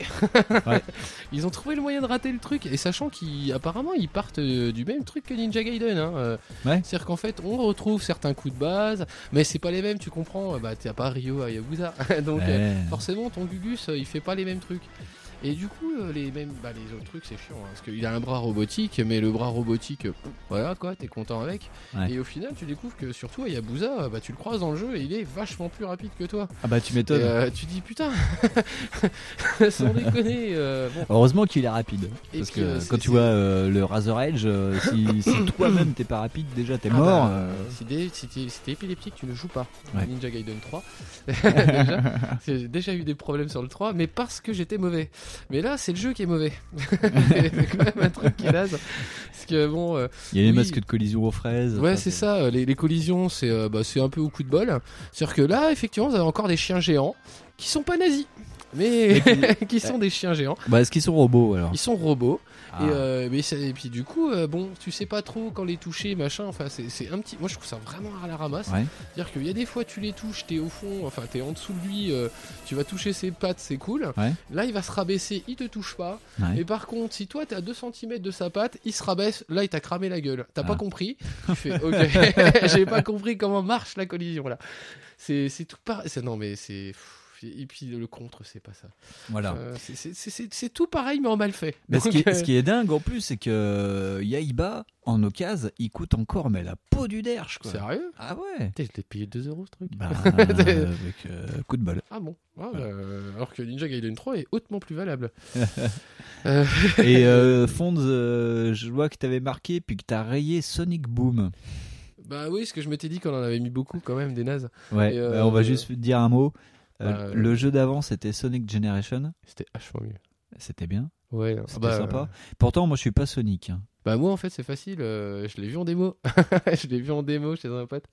Ouais. Ils ont trouvé le moyen de rater le truc, et sachant qu'apparemment, ils partent euh, du même truc que Ninja Gaiden. Hein. euh, Ouais. C'est-à-dire qu'en fait, on retrouve certains coups de base, mais c'est pas les mêmes, tu comprends. Bah, t'as pas Ryo Hayabusa. Donc, euh, forcément, ton Gugus, il fait pas les mêmes trucs. Et du coup, euh, les mêmes, bah, les autres trucs, c'est chiant, hein, parce qu'il a un bras robotique, mais le bras robotique, euh, voilà quoi, t'es content avec. Ouais. Et au final, tu découvres que surtout Hayabusa, euh, bah, tu le croises dans le jeu et il est vachement plus rapide que toi. Ah bah tu m'étonnes. euh, tu dis putain, sans déconner. euh, bon. Heureusement qu'il est rapide. Et Parce puis, que quand tu vois euh, le Razor Edge, si, si toi-même t'es pas rapide, déjà t'es Ah mort. bah, euh, si t'es si si épileptique, tu ne joues pas. Ouais. Ninja Gaiden 3. déjà, j'ai déjà eu des problèmes sur le 3, mais parce que j'étais mauvais. Mais là, c'est le jeu qui est mauvais. c'est quand même un truc qui est naze. Parce que bon, euh, Il y a les masques de collision aux fraises. ouais, c'est ça. euh, Les, les collisions, c'est euh, bah, c'est un peu au coup de bol. C'est-à-dire que là, effectivement, vous avez encore des chiens géants qui sont pas nazis. Mais qui sont des chiens géants. Bah est-ce qu'ils sont robots alors Ils sont robots. Ah. Et, euh, mais ça- et puis du coup, euh, bon, tu sais pas trop quand les toucher, machin. Enfin, c'est un petit. Moi, je trouve ça vraiment à la ramasse. Ouais. C'est-à-dire qu'il y a des fois, tu les touches, t'es au fond, enfin, t'es en dessous de lui, euh, tu vas toucher ses pattes, c'est cool. Ouais. Là, il va se rabaisser, il te touche pas. Ouais. Et par contre, si toi, t'es à 2 cm de sa patte, il se rabaisse, là, il t'a cramé la gueule. T'as Ah. pas compris Tu fais, ok, j'ai pas compris comment marche la collision là. C'est c'est tout pareil. Non, mais c'est. Et puis le contre, c'est pas ça. Voilà. Euh, c'est- tout pareil, mais en mal fait. Mais ce, Donc, qui est, euh, ce qui est dingue en plus, c'est que euh, Yaiba, en occasion, il coûte encore mais la peau du derche quoi. Sérieux? Ah ouais je l'ai payé 2 euros ce truc. bah, Avec euh, coup de bol. Ah bon Ah, Voilà. bah, Alors que Ninja Gaiden 3 est hautement plus valable. Euh, Et Fonds, je vois que t'avais marqué puis que t'as rayé Sonic Boom. bah oui, parce que je m'étais dit qu'on en avait mis beaucoup quand même, des nazes. Ouais, euh, bah, on va juste dire un mot. Euh, bah, le jeu d'avant c'était Sonic Generation, C'était vachement mieux. c'était bien, Ouais, ah c'était bah, sympa. Pourtant moi je suis pas Sonic. hein. Bah moi en fait c'est facile, euh, je l'ai vu en démo, je l'ai vu en démo chez un pote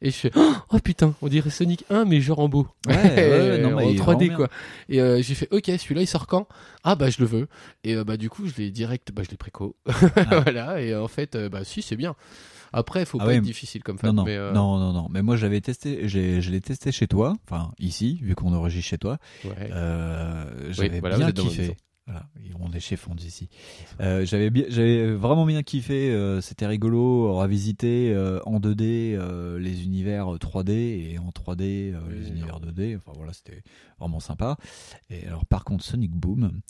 et je fais oh putain on dirait Sonic 1 mais genre en beau, Ouais, ouais, non, mais en il est 3D vraiment quoi. Et euh, j'ai fait ok celui-là il sort quand? Ah bah je le veux et euh, bah du coup je l'ai direct, bah je l'ai préco, voilà et en fait euh, bah si c'est bien. Après faut Ah pas ouais, être difficile comme fan, Non, non, mais euh, non, non, non. Mais moi, j'avais testé, j'ai, je l'ai testé chez toi, enfin ici, vu qu'on enregistre chez toi. ouais. Euh, j'avais voilà, vous bien kiffé. Voilà, on est chez Fonds ici. Euh, j'avais bien, j'avais vraiment bien kiffé. C'était rigolo, revisiter euh, en 2D euh, les univers 3D et en 3D euh, Oui, les univers 2D. Enfin voilà, c'était vraiment sympa. Et alors par contre Sonic Boom,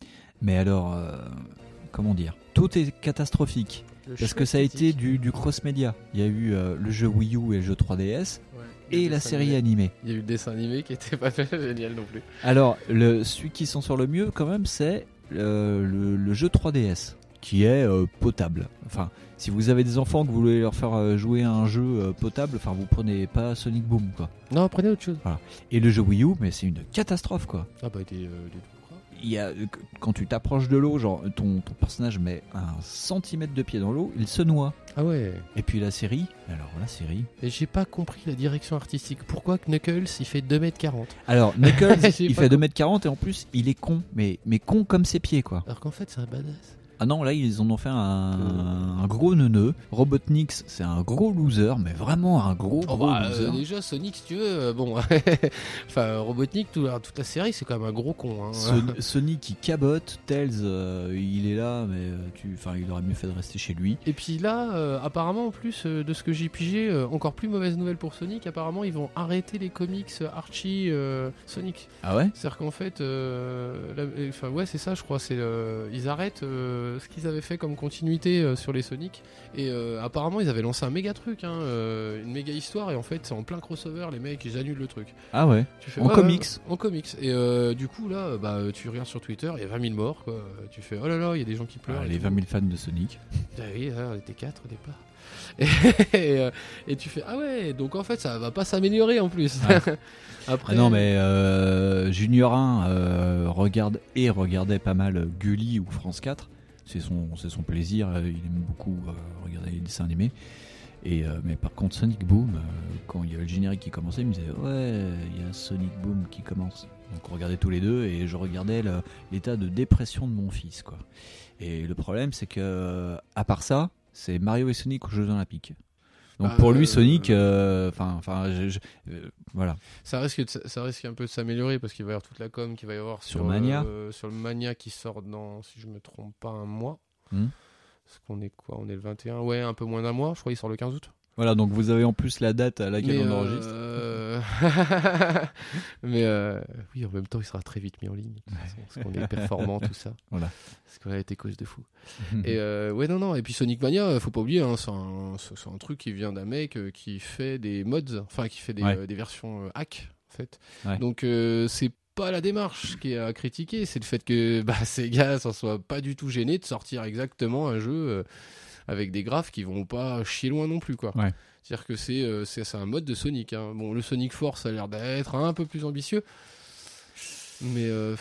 mais alors comment dire, tout est catastrophique parce que ça a été du, du cross média. Il y a eu euh, le jeu Wii U et le jeu 3DS Ouais. et la série animé. animée. Il y a eu le dessin animé qui était pas génial non plus. Alors, le, celui qui s'en sort le mieux, quand même, c'est euh, le, le jeu 3DS, qui est euh, potable. Enfin, si vous avez des enfants que vous voulez leur faire jouer à un jeu potable, enfin, vous prenez pas Sonic Boom, quoi. Non prenez autre chose. Et le jeu Wii U, mais c'est une catastrophe, quoi. Ah bah il était, euh, il. Il y a, euh, quand tu t'approches de l'eau, genre ton, ton personnage met un centimètre de pied dans l'eau, il se noie. Ah ouais. Et puis la série, alors la série. J'ai pas compris la direction artistique. Pourquoi Knuckles il fait 2m40 Alors, Knuckles, il fait 2m40 et en plus, il est con, mais, mais con comme ses pieds, quoi. alors qu'en fait c'est un badass. Ah non, là, ils en ont fait un, un gros neuneu. Robotnik, c'est un gros loser, mais vraiment un gros, Oh gros bah, loser. euh, déjà Sonic si tu veux, euh, bon, enfin Robotnik tout la- toute la série c'est quand même un gros con. Hein. Son- Sonic, il cabote. Tails, euh, il est là, mais tu, enfin, il aurait mieux fait de rester chez lui. Et puis là, apparemment en plus de ce que j'ai pigé, encore plus mauvaise nouvelle pour Sonic, apparemment ils vont arrêter les comics Archie Sonic. Ah ouais? C'est-à-dire qu'en fait, la- ouais c'est ça je crois, c'est euh, ils arrêtent euh, ce qu'ils avaient fait comme continuité euh, sur les Sonic et euh, apparemment ils avaient lancé un méga truc, hein, une méga histoire et en fait c'est en plein crossover les mecs ils annulent le truc. Ah ouais. Tu fais, En comics. ouais, En comics. Et du coup, là, bah, tu regardes sur Twitter, il y a 20 000 morts. Quoi. Tu fais, oh là là, il y a des gens qui pleurent. Ah, les tout. 20 000 fans de Sonic. Ah oui, là, on était 4 au départ. Et, et tu fais, ah ouais, donc en fait, ça va pas s'améliorer en plus. Après, Ah non, mais euh, Junior 1 euh, regarde et regardait pas mal Gulli ou France 4. C'est son, son plaisir. euh, Il aime beaucoup euh, regarder les dessins animés. Et, euh, mais par contre, Sonic Boom, quand il y a le générique qui commençait, il me disait Ouais, il y a Sonic Boom qui commence. Donc on regardait tous les deux et je regardais l'état de dépression de mon fils. quoi. Et le problème, c'est que, à part ça, c'est Mario et Sonic aux Jeux Olympiques. Donc pour lui, euh, Sonic, euh, enfin, euh, voilà. ça risque, de- ça risque un peu de s'améliorer parce qu'il va y avoir toute la com qu'il va y avoir Sur sur, Mania. sur le Mania qui sort dans, si je me trompe pas, un mois. Hmm. Parce qu'on est quoi? On est le 21 Ouais, un peu moins d'un mois. Je crois qu'il sort le 15 août. Voilà, donc vous avez en plus la date à laquelle Mais, on enregistre. euh, Mais euh, oui, en même temps, il sera très vite mis en ligne. façon, Parce qu'on est performant, tout ça. Voilà. Parce qu'on a été cause de fou. Et euh, ouais, non, non. Et puis Sonic Mania, faut pas oublier, hein, c'est un, c'est- c'est un truc qui vient d'un mec qui fait des mods, enfin qui fait des, Ouais. des versions hack, en fait. Ouais. Donc c'est pas la démarche qui est à critiquer, c'est le fait que bah, ces gars s'en soient pas du tout gênés de sortir exactement un jeu avec des graphes qui vont pas chier loin non plus, quoi. Ouais. C'est-à-dire que c'est euh, c'est c'est un mode de Sonic. hein. Bon, le Sonic Force a l'air d'être un peu plus ambitieux. Mais euh,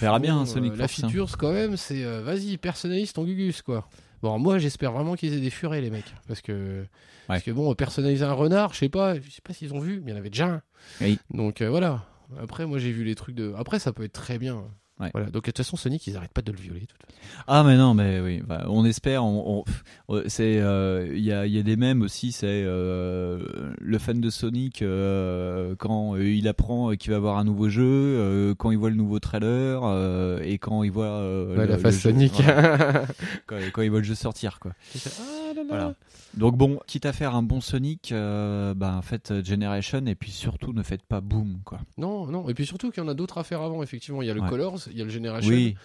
Verra bien, un Sonic euh, La Force, hein. feature, quand même, c'est euh, vas-y, personnalise ton Gugus, quoi. Bon, moi, j'espère vraiment qu'ils aient des furets, les mecs. Parce que, parce que bon, personnaliser un renard, je sais pas, je sais pas s'ils ont vu, mais il y en avait déjà un. Oui. Donc euh, voilà. Après, moi, j'ai vu les trucs de. Après, ça peut être très bien. Ouais. Voilà. Donc, de toute façon, Sonic, ils arrêtent pas de le violer. de toute façon. Ah mais non, mais oui, bah, on espère. On, on- c'est, euh, il y a, il y a des mèmes aussi. C'est euh, le fan de Sonic euh, quand il apprend qu'il va avoir un nouveau jeu, euh, quand il voit le nouveau trailer euh, et quand il voit euh, Ouais, le- la le face jeu- Sonic. voilà, quand, quand il voit le jeu sortir, quoi. ah là là. Voilà. Donc bon, quitte à faire un bon Sonic, euh, bah faites Generation et puis surtout ne faites pas Boom, quoi. Non, non. Et puis surtout qu'il y en a d'autres à faire avant, effectivement. Il y a le Ouais. Colors, il y a le Generation. Oui.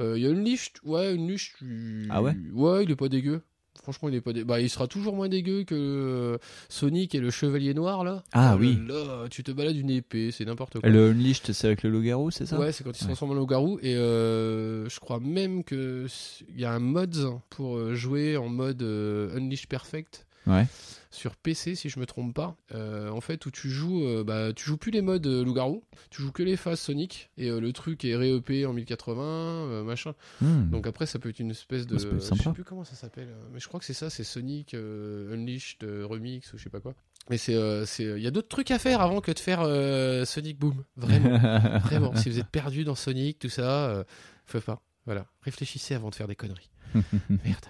Euh, il y a une liste, ouais, une euh, Ah ouais? Ouais, il est pas dégueu. Franchement, il est pas dé- Bah, il sera toujours moins dégueu que euh, Sonic et le Chevalier Noir là. Ah Oh oui. Là, tu te balades une épée, c'est n'importe quoi. Le Unleashed, c'est avec le loup-garou, c'est ça? Ouais, c'est quand ils se Ouais. transforment en loup-garou. Et euh, je crois même que il y a un mode pour euh, jouer en mode Unleashed Perfect Ouais. sur PC si je me trompe pas. Euh, en fait, où tu joues, euh, bah, tu joues plus les modes euh, loup-garou, tu joues que les phases Sonic et le truc est ré-EP en 1080, euh, machin. Hmm. Donc après, ça peut être une espèce de, je sais plus comment ça s'appelle, mais je crois que c'est ça, c'est Sonic Unleashed remix ou je sais pas quoi. Mais c'est, euh, il y a d'autres trucs à faire avant que de faire euh, Sonic Boom. Vraiment, vraiment. Si vous êtes perdu dans Sonic, tout ça, faut pas. Voilà, réfléchissez avant de faire des conneries. Merde.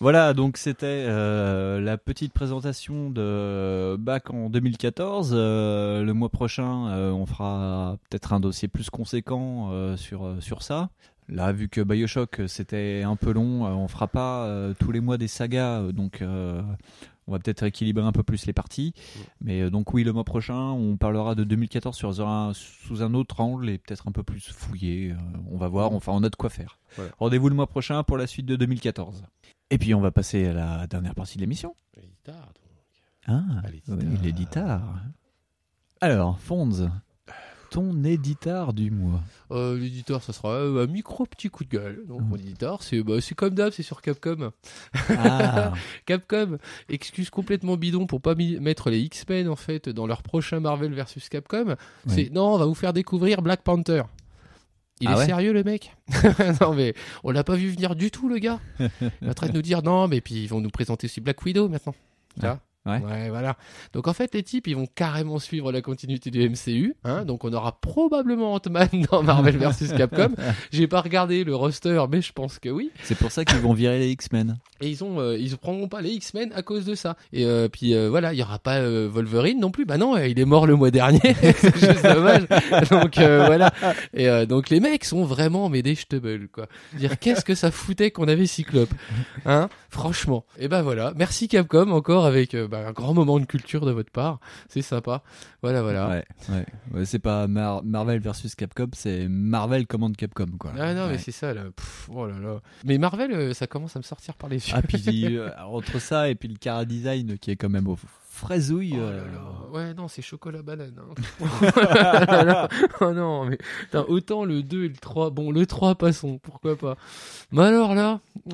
Voilà, donc c'était euh, la petite présentation de Bac en 2014. Euh, le mois prochain, euh, on fera peut-être un dossier plus conséquent sur, sur ça. Là, vu que Bioshock, c'était un peu long, on fera pas tous les mois des sagas, donc on va peut-être équilibrer un peu plus les parties. Mais euh, donc oui, le mois prochain, on parlera de 2014 sur un, sous un autre angle et peut-être un peu plus fouillé. on va voir, enfin on a de quoi faire. Voilà. Rendez-vous le mois prochain pour la suite de 2014. Et puis on va passer à la dernière partie de l'émission. Les guitares, donc. Ah, oui. Alors, Fonz, ton éditar du mois. Euh, l'éditeur, ça sera euh, un micro petit coup de gueule. Donc, Mm. mon éditeur, c'est bah, c'est comme d'hab, c'est sur Capcom. Ah, Capcom, excuse complètement bidon pour pas mettre les X-Men en fait dans leur prochain Marvel versus Capcom. C'est non, on va vous faire découvrir Black Panther. Il Ah est ouais sérieux le mec Non mais on l'a pas vu venir du tout le gars. Il est en train de nous dire non mais puis ils vont nous présenter aussi Black Widow maintenant. Tu Ouais. voilà. Donc en fait les types ils vont carrément suivre la continuité du MCU. Hein donc on aura probablement Ant-Man dans Marvel versus Capcom. J'ai pas regardé le roster mais je pense que oui. c'est pour ça qu'ils vont virer les X-Men. Et ils ont, euh, ils prendront pas les X-Men à cause de ça. Et euh, puis euh, voilà, il y aura pas euh, Wolverine non plus. Bah non, euh, il est mort le mois dernier. c'est juste dommage. Donc euh, voilà. Et euh, donc les mecs sont vraiment mais des quoi. Dire qu'est-ce que ça foutait qu'on avait Cyclope, hein Franchement. Et ben voilà. Merci Capcom encore avec euh, bah, un grand moment de culture de votre part. C'est sympa. Voilà voilà. Ouais, ouais. Ouais, c'est pas Mar- Marvel versus Capcom, c'est Marvel commande Capcom, quoi. Ah non mais c'est ça là. Pff, oh là là. Mais Marvel, euh, ça commence à me sortir par les yeux. Ah, puis euh, entre ça et puis le Cara Design qui est quand même au fraisouille. Oh euh, là là. Ouais, non, c'est chocolat banane. hein. oh, non, mais putain, autant le 2 et le 3. Bon, le 3, passons, pourquoi pas. Mais alors là.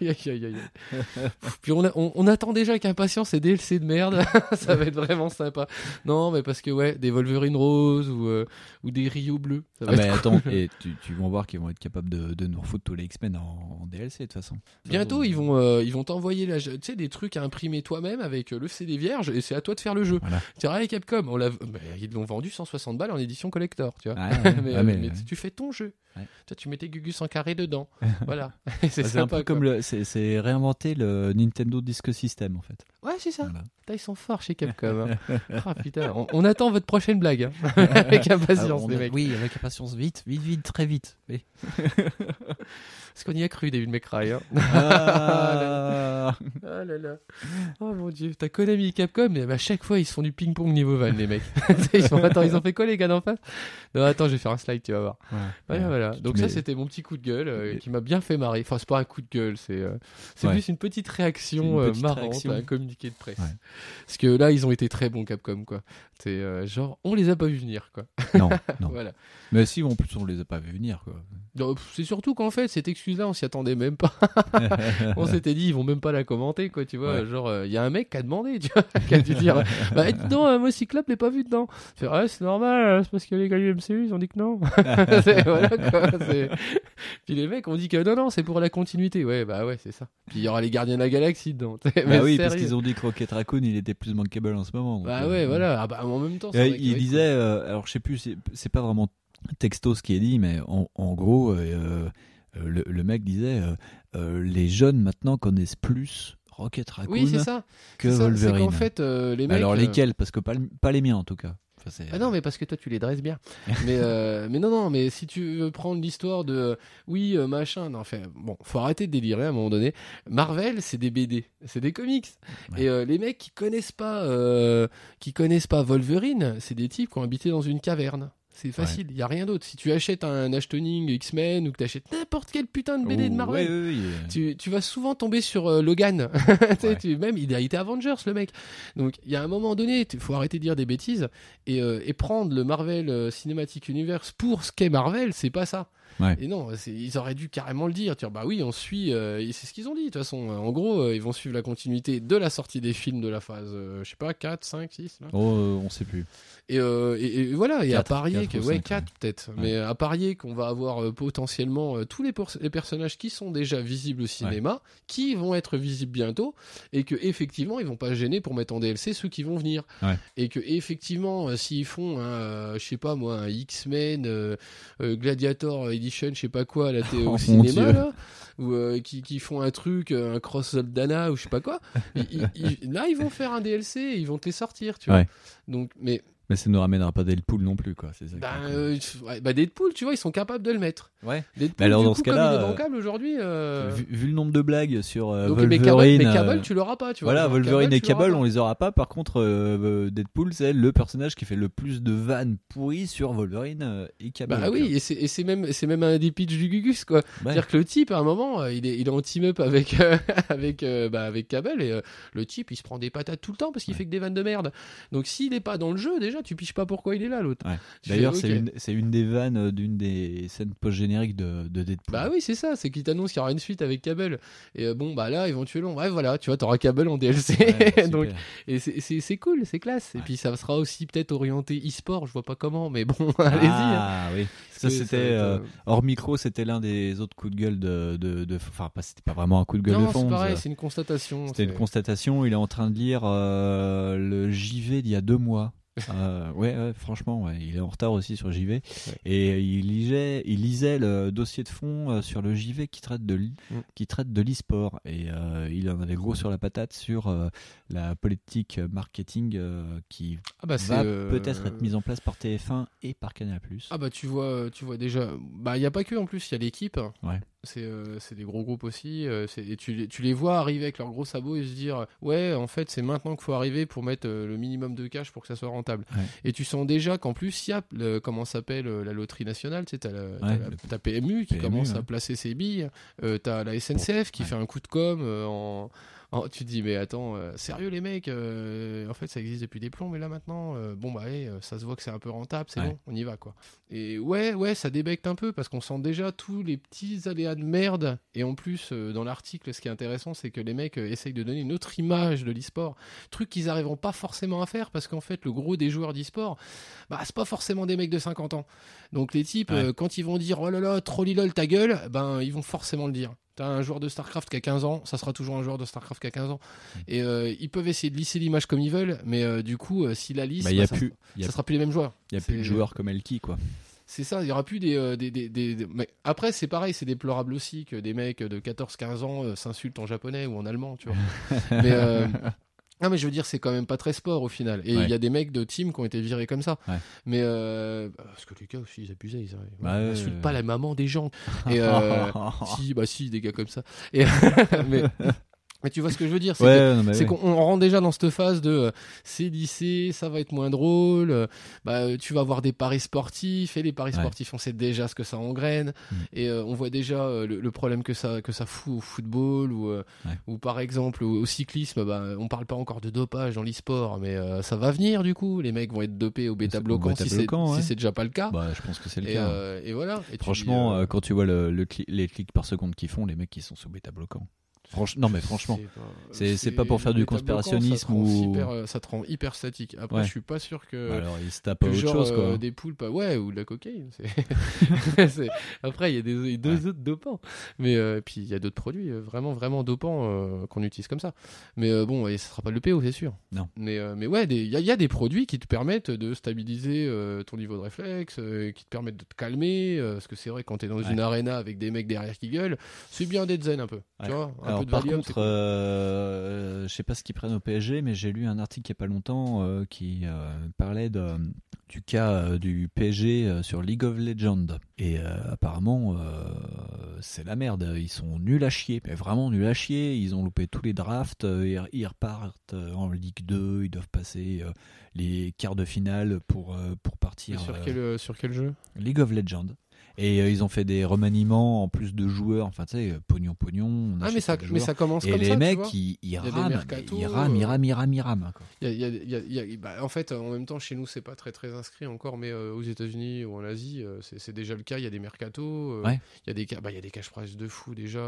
aïe, aïe, aïe, aïe. Puis on, a- on, on attend déjà avec impatience ces DLC de merde. Ça va être vraiment sympa. Non, mais parce que, ouais, des Wolverine roses ou, euh, ou des Rio bleus. Ça va Ah, être mais cool. attends, et tu, tu vas voir qu'ils vont être capables de, de nous refoutre tous les X-Men en, en DLC de toute façon. Bientôt, ils vont, euh, ils vont t'envoyer la, tu sais, des trucs à imprimer toi-même avec euh, le CD vierge et c'est à toi de faire le jeu. Voilà. Tu dirais, hey, Capcom, on l'a, bah, ils l'ont vendu 160 balles en édition collector, tu vois. Ouais, ouais, mais, ouais, euh, mais- mais tu fais ton jeu. Toi, tu mettais Gugus en carré dedans. voilà. C'est Bah, un peu comme le, c'est, c'est réinventer le Nintendo Disc System en fait. Ouais, c'est ça. Voilà. Putain, ils sont forts chez Capcom. hein. Ah, putain, on, on attend votre prochaine blague. hein. avec impatience, Alors, on les a- mecs. Oui, avec impatience, vite, vite, vite, très vite. Oui. Parce qu'on y a cru, David McRae. Hein. Ah. Ah là là. Oh mon dieu. T'as Konami et Capcom, mais à chaque fois, ils se font du ping-pong niveau van, les mecs. ils font, attends, ils ont fait quoi, les gars d'en face? Non, attends, je vais faire un slide, tu vas voir. Voilà, Ouais. voilà. Donc ça, c'était mon petit coup de gueule euh, qui m'a bien fait marrer. Enfin, c'est pas un coup de gueule, c'est euh, c'est Ouais. plus une petite réaction une euh, petite marrante réaction. à un communiqué de presse. Ouais. Parce que là, ils ont été très bons, Capcom, quoi. C'est euh, genre, on les a pas vus venir, quoi. Non, non. voilà. Mais si, en plus, on les a pas vu venir, quoi. C'est surtout qu'en fait, cette excuse-là, on s'y attendait même pas. on s'était dit, ils vont même pas la commenter, quoi, tu vois. Ouais. Genre, il y a un mec qui a demandé, tu vois, qui a dû dire, bah, dis donc, euh, moi, Cyclope l'ai pas vu dedans. Fait, ouais, c'est normal, euh, c'est parce que les gars du MCU, ils ont dit que non. Voilà, quoi, Puis les mecs ont dit que non, non, c'est pour la continuité. Ouais, bah ouais, c'est ça. Puis il y aura les gardiens de la galaxie dedans. Mais bah oui, parce qu'ils ont dit que Rocket Raccoon, il était plus manquable en ce moment. donc, Bah euh, ouais, voilà. Ah bah, en même temps, Et il disait, euh, alors je sais plus, c'est pas vraiment texto ce qui est dit, mais en, en gros, euh, euh, le, le mec disait, euh, les jeunes maintenant connaissent plus Rocket. Raccoon Oui, ça. que ça, Wolverine. qu'en fait, euh, les mecs. alors lesquels? Parce que pas, le- pas les miens en tout cas. Enfin, Ah non, mais parce que toi, tu les dresses bien. mais, mais non, non, mais si tu veux prendre l'histoire de oui, machin, non, enfin, bon, faut arrêter de délirer à un moment donné. Marvel, c'est des BD, c'est des comics. Ouais. Et les mecs qui connaissent pas, qui connaissent pas Wolverine, c'est des types qui ont habité dans une caverne. C'est facile, il y a rien d'autre. Si tu achètes un Ashtoning X-Men ou que tu achètes n'importe quel putain de BD de Marvel, ouais, ouais, ouais. tu, tu vas souvent tomber sur euh, Logan. Tu Ouais. même il a été Avengers le mec. Donc il y a un moment donné, il faut arrêter de dire des bêtises et, euh, et prendre le Marvel euh, Cinematic Universe pour ce qu'est Marvel, c'est pas ça. Ouais. Et non, ils auraient dû carrément le dire. Dire bah oui, on suit. euh, et c'est ce qu'ils ont dit de toute façon. En gros, euh, ils vont suivre la continuité de la sortie des films de la phase, euh, je sais pas, 4, 5, 6. Là. Oh, on sait plus. Et, et, et voilà, et à parier que, ou ouais, cinq, 4 peut-être, mais à parier qu'on va avoir potentiellement tous les, pers- les personnages qui sont déjà visibles au cinéma, qui vont être visibles bientôt, et que effectivement ils vont pas gêner pour mettre en DLC ceux qui vont venir. Et que effectivement, s'ils font, un, je sais pas moi, un X-Men, Gladiator Edition, je sais pas quoi, à la télé, Oh, au cinéma, là, ou euh, qui, qui font un truc, euh, un cross Soldana ou je sais pas quoi, ils- ils- ils- là ils vont faire un DLC, et ils vont te les sortir, tu vois. Donc, mais Mais ça ne ramènera pas Deadpool non plus, quoi. C'est ça. bah, euh, ouais, bah Deadpool, tu vois, ils sont capables de le mettre. Ouais. Deadpool, Mais alors, du dans coup, ce cas-là, euh, aujourd'hui. euh, Vu, vu le nombre de blagues sur euh, donc, mais Cable, Wolverine, mais Cable, tu l'auras pas, tu vois. voilà, Wolverine et Cable, on les aura pas. Par contre, Deadpool, c'est le personnage qui fait le plus de vannes pourries sur Wolverine et Cable. Bah oui, et c'est même, c'est même un des pitchs du Gugus, quoi. ouais. C'est-à-dire que le type, à un moment, il est, il est en team-up avec, avec, bah, avec Cable, et le type, il se prend des patates tout le temps parce qu'il Ouais. fait que des vannes de merde. Donc s'il est pas dans le jeu, déjà, tu piches pas pourquoi il est là, l'autre. Ouais. D'ailleurs, c'est une, une des vannes euh, d'une des scènes post-génériques de, de Deadpool. Bah oui, c'est ça, c'est qu'il t'annonce qu'il y aura une suite avec Cable. Et euh, bon, bah là, éventuellement, ouais, voilà, tu vois, t'auras Cable en DLC. Ouais, super. Donc, et c'est- cool, c'est classe. Et puis ça sera aussi peut-être orienté e-sport, je vois pas comment, mais bon, allez-y. hein. Ah oui. Ça, Parce c'était euh, hors micro, c'était l'un des autres coups de gueule de, de, de- enfin, pas, c'était pas vraiment un coup de gueule Non, de c'est fond. pareil, c'est une constatation. C'était une constatation. Il est en train de lire euh, le JV d'il y a deux mois. Euh, ouais, ouais, franchement, ouais, il est en retard aussi sur JV. Et il lisait, il lisait le dossier de fond euh, sur le JV qui traite de l'e- Mm. qui traite de l'e-sport. Et euh, il en avait gros sur la patate sur euh, la politique marketing qui Ah bah va peut-être être mise en place par TF1 et par Canal+. Ah bah tu vois, tu vois déjà. Bah il y a pas que en plus, il y a l'équipe. Ouais. C'est euh, c'est des gros groupes aussi. euh, et tu, les- tu les vois arriver avec leurs gros sabots et se dire ouais en fait c'est maintenant qu'il faut arriver pour mettre euh, le minimum de cash pour que ça soit rentable. Ouais. Et tu sens déjà qu'en plus il y a le- comment s'appelle la loterie nationale, tu sais t'as la- Ouais, la- t'as PMU qui PMU, commence ouais. à placer ses billes. Euh, t'as la SNCF qui fait un coup de com en en- tu te dis mais attends euh, sérieux les mecs euh, en fait ça existe depuis des plombs mais là maintenant euh, bon bah euh, ça se voit que c'est un peu rentable c'est Ouais. bon on y va quoi. Et ouais ouais ça débecte un peu parce qu'on sent déjà tous les petits aléas de merde. Et en plus dans l'article ce qui est intéressant c'est que les mecs essayent de donner une autre image de l'e-sport. Truc qu'ils arriveront pas forcément à faire parce qu'en fait le gros des joueurs d'e-sport bah c'est pas forcément des mecs de 50 ans. Donc les types Ouais. quand ils vont dire oh là là trollilol ta gueule ben ils vont forcément le dire T'as un joueur de StarCraft qui a 15 ans, ça sera toujours un joueur de StarCraft qui a 15 ans. Mm. Et euh, ils peuvent essayer de lisser l'image comme ils veulent, mais euh, du coup, euh, si la lisse, Bah, a ça, plus, a, sera plus les mêmes joueurs. il y a plus de joueurs comme Elki, quoi. C'est ça, il y aura plus des, des, des, des- des- Mais après, c'est pareil, c'est déplorable aussi que des mecs de 14-15 ans s'insultent en japonais ou en allemand, tu vois. mais non, mais je veux dire, c'est quand même pas très sport au final. Et il Ouais. y a des mecs de team qui ont été virés comme ça. Ouais. Mais euh, parce que les gars aussi, ils abusaient. Ils, Bah, ouais, insultent ouais. pas la maman des gens. Et euh, si, bah si, des gars comme ça. Et mais, mais tu vois ce que je veux dire c'est ouais, ouais. qu'on on rentre déjà dans cette phase de euh, c'est lycée, ça va être moins drôle, euh, bah, euh, tu vas avoir des paris sportifs, et les paris Ouais. sportifs, on sait déjà ce que ça engraine, Mm. et euh, on voit déjà le, le problème que ça, que ça fout au football, ou, ou par exemple au, au cyclisme, bah, on parle pas encore de dopage dans l'e-sport, mais ça va venir du coup, les mecs vont être dopés au bêta-bloquant si c'est bêta-bloquant, si déjà pas le cas. Bah, je pense que c'est le et, cas. et voilà. Et tu Franchement, dis, quand tu vois le, le cli- les clics par seconde qu'ils font, les mecs qui sont sous bêta bloquant. Franch- non mais franchement, c'est pas- c'est- c'est pas pour faire du conspirationnisme ça ou- hyper, euh, ça te rend hyper statique. Après, Ouais. je suis pas sûr que alors ils se à que autre genre chose quoi. euh, des poulpes ouais ou de la cocaïne c'est- c'est- après il y a des deux autres dopants mais euh, puis il y a d'autres produits euh, vraiment vraiment dopants euh, qu'on utilise comme ça mais bon et ce sera pas le PO c'est sûr Non. mais mais ouais des- il y, a- il y a des produits qui te permettent de stabiliser ton niveau de réflexe qui te permettent de te calmer parce que c'est vrai quand t'es dans Ouais. une arena avec des mecs derrière qui gueulent c'est bien d'être zen un peu tu vois un Alors par contre, euh, je sais pas ce qu'ils prennent au PSG, mais j'ai lu un article il y a pas longtemps euh, qui euh, parlait de, du cas euh, du PSG sur League of Legends. Et apparemment, c'est la merde. Ils sont nuls à chier, mais vraiment nuls à chier. Ils ont loupé tous les drafts. Ils, ils repartent en Ligue 2. Ils doivent passer les quarts de finale pour, pour partir. sur, quel, sur quel jeu? League of Legends. Et euh, ils ont fait des remaniements en plus de joueurs. Enfin, tu sais, pognon, pognon. on Ah, mais ça, mais ça commence Et comme les ça. tu mecs, vois. ils, ils des rament, ils rament, ils euh, rament, ils rament, ils rament, quoi. Il y a- il y a- il y a- il y a- bah, en fait, en même temps, chez nous, c'est pas très très inscrit encore, mais euh, aux États-Unis ou en Asie, euh, c'est déjà le cas. Il y a des mercatos, euh, Ouais. il y a des bah, il y a des cash prize de fou déjà.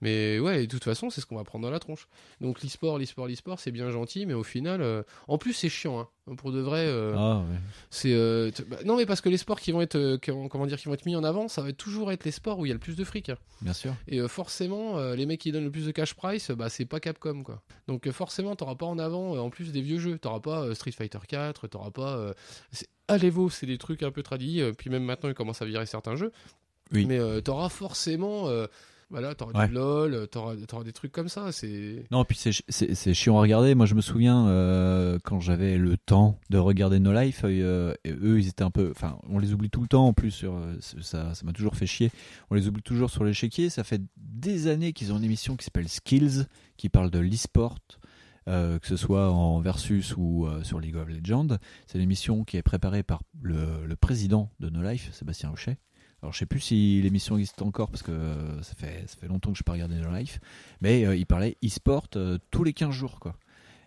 Mais ouais, et de toute façon, c'est ce qu'on va prendre dans la tronche. Donc l'e-sport, l'e-sport, l'e-sport, c'est bien gentil, mais au final, euh, en plus, c'est chiant. hein. Pour de vrai, euh, Ah, ouais. c'est euh, bah, non, mais parce que les sports qui vont être, qui vont- comment dire, qui vont être mis en avant, ça va toujours être les sports où il y a le plus de fric. Bien sûr. Et forcément, les mecs qui donnent le plus de cash price, bah, c'est pas Capcom quoi. Donc forcément, t'auras pas en avant en plus des vieux jeux. T'auras pas Street Fighter 4, t'auras pas. C'est- Allez-vous, c'est des trucs un peu tradis. puis même maintenant, ils commencent à virer certains jeux. Oui. Mais t'auras forcément. Voilà, t'auras Ouais. du LOL, euh, t'auras t'auras des trucs comme ça. C'est. Non, puis c'est, chi- c'est, c'est chiant à regarder. Moi, je me souviens euh, quand j'avais le temps de regarder No Life, euh, et eux, ils étaient un peu. Enfin, on les oublie tout le temps en plus. Sur, ça, ça m'a toujours fait chier. On les oublie toujours sur l'échiquier. Ça fait des années qu'ils ont une émission qui s'appelle Skills, qui parle de l'e-sport. euh, que ce soit en versus ou euh, sur League of Legends, c'est une émission qui est préparée par le, le président de No Life, Sébastien Hochet. Alors je sais plus si l'émission existe encore parce que euh, ça fait ça fait longtemps que je n'ai pas regardé No Life, mais euh, il parlait e-sport euh, tous les 15 jours quoi.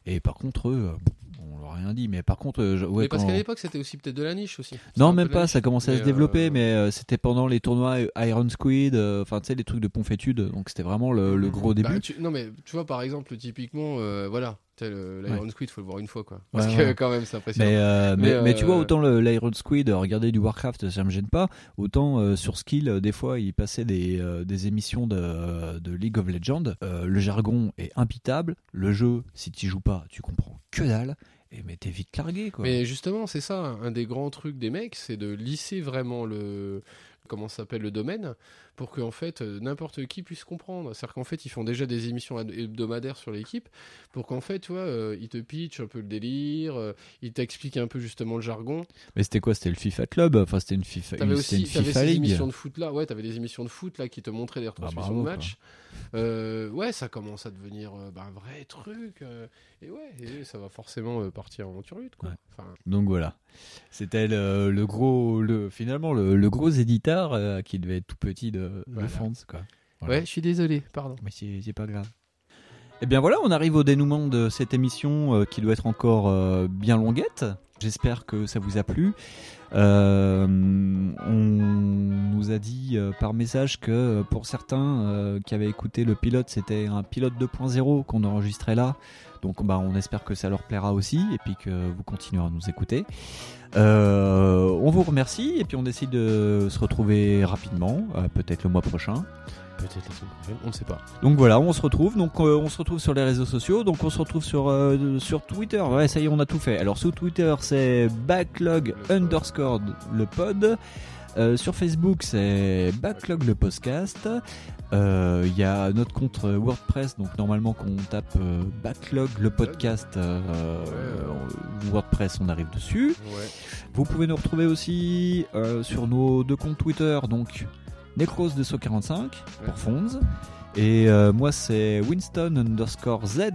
Et par contre eux, euh, on leur a rien dit, mais par contre euh, je- ouais, mais parce qu'à l'époque, c'était aussi peut-être de la niche aussi. Non, même pas, niche. ça commençait à se développer, euh, mais euh, c'était pendant les tournois Iron Squid, enfin tu sais, les trucs de Ponfétude, donc c'était vraiment le, le gros Bah, début. tu- non mais tu vois par exemple typiquement euh, voilà l'Iron Squid faut le voir une fois quoi parce Ouais, que ouais. quand même c'est impressionnant Mais, euh, mais, Mais, mais tu vois, autant l'Iron Squid, regarder du Warcraft, ça me gêne pas. Autant euh, sur Skill, des fois, il passait des, des émissions de, de League of Legends. Le jargon est impitable. Le jeu, si tu joues pas, tu comprends que dalle. Et mais vite largué, quoi. Mais justement, c'est ça, un des grands trucs des mecs, c'est de lisser vraiment le comment s'appelle le domaine pour qu'en fait euh, n'importe qui puisse comprendre. C'est-à-dire qu'en fait, ils font déjà des émissions ad- hebdomadaires sur l'équipe pour qu'en fait, tu vois, euh, ils te pitchent un peu le délire, euh, ils t'expliquent un peu justement le jargon. Mais c'était quoi? C'était le FIFA Club? Enfin, c'était une FIFA, T'avais aussi une FIFA ces League. émissions de foot là, ouais, t'avais des émissions de foot là qui te montraient des retransmissions bravo, de matchs. Euh, ouais, ça commence à devenir bah, un vrai truc. et ouais, et ça va forcément partir en turlute quoi. Ouais. Enfin, Donc voilà. C'était le, le gros, le, finalement, le, le gros éditeur qui devait être tout petit de, de Voilà. France, quoi. Voilà. Ouais, je suis désolé, pardon. Mais c'est pas grave. Eh bien voilà, on arrive au dénouement de cette émission euh, qui doit être encore euh, bien longuette. J'espère que ça vous a plu. Euh, on nous a dit par message que pour certains qui avaient écouté le pilote, c'était un pilote 2.0 qu'on enregistrait là. Donc bah, on espère que ça leur plaira aussi et puis que vous continuerez à nous écouter. Euh, on vous remercie et puis on décide de se retrouver rapidement, euh, peut-être le mois prochain. Peut-être la semaine prochaine, on ne sait pas. Donc voilà, on se retrouve. Donc euh, on se retrouve sur les réseaux sociaux. Donc on se retrouve sur euh, sur Twitter. Ouais, ça y est, on a tout fait. Alors sur Twitter, c'est backlog underscore le pod. Euh, sur Facebook, c'est backlog le podcast. Euh, Il y a notre compte WordPress. Donc normalement, quand on tape euh, backlog le podcast euh, WordPress, on arrive dessus. Ouais. Vous pouvez nous retrouver aussi sur nos deux comptes Twitter, donc Necros de 45 pour Ouais. Fonds. Et euh, moi c'est Winston underscore Z.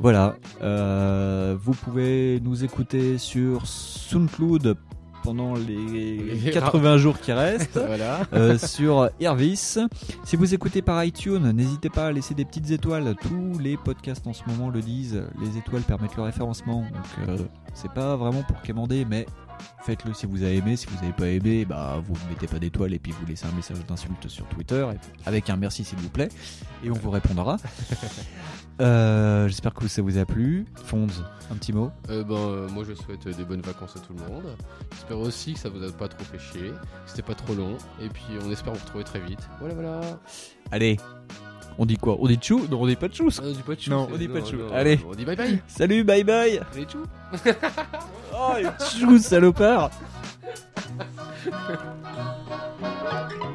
Voilà. Euh, vous pouvez nous écouter sur SoundCloud pendant les Les 80 jours qui restent. voilà. Euh, sur Irvis. Si vous écoutez par iTunes, n'hésitez pas à laisser des petites étoiles. Tous les podcasts en ce moment le disent. Les étoiles permettent le référencement. Donc euh, c'est pas vraiment pour quémander, mais faites-le si vous avez aimé. Si vous n'avez pas aimé, bah vous mettez pas d'étoiles et puis vous laissez un message d'insulte sur Twitter avec un merci s'il vous plaît et on vous répondra. Euh, J'espère que ça vous a plu. Fonds, un petit mot. Euh, ben, euh, moi je souhaite euh, des bonnes vacances à tout le monde. J'espère aussi que ça vous a pas trop fait chier, que c'était pas trop long. Et puis on espère vous retrouver très vite. Voilà, voilà. Allez, on dit quoi? On dit tchou? Non, on dit pas tchou. Ah, on dit pas de chou. Non, on dit pas de chou. non, Allez. On dit bye bye. Salut, bye bye. Allez, chou. Oh, tchou, salopard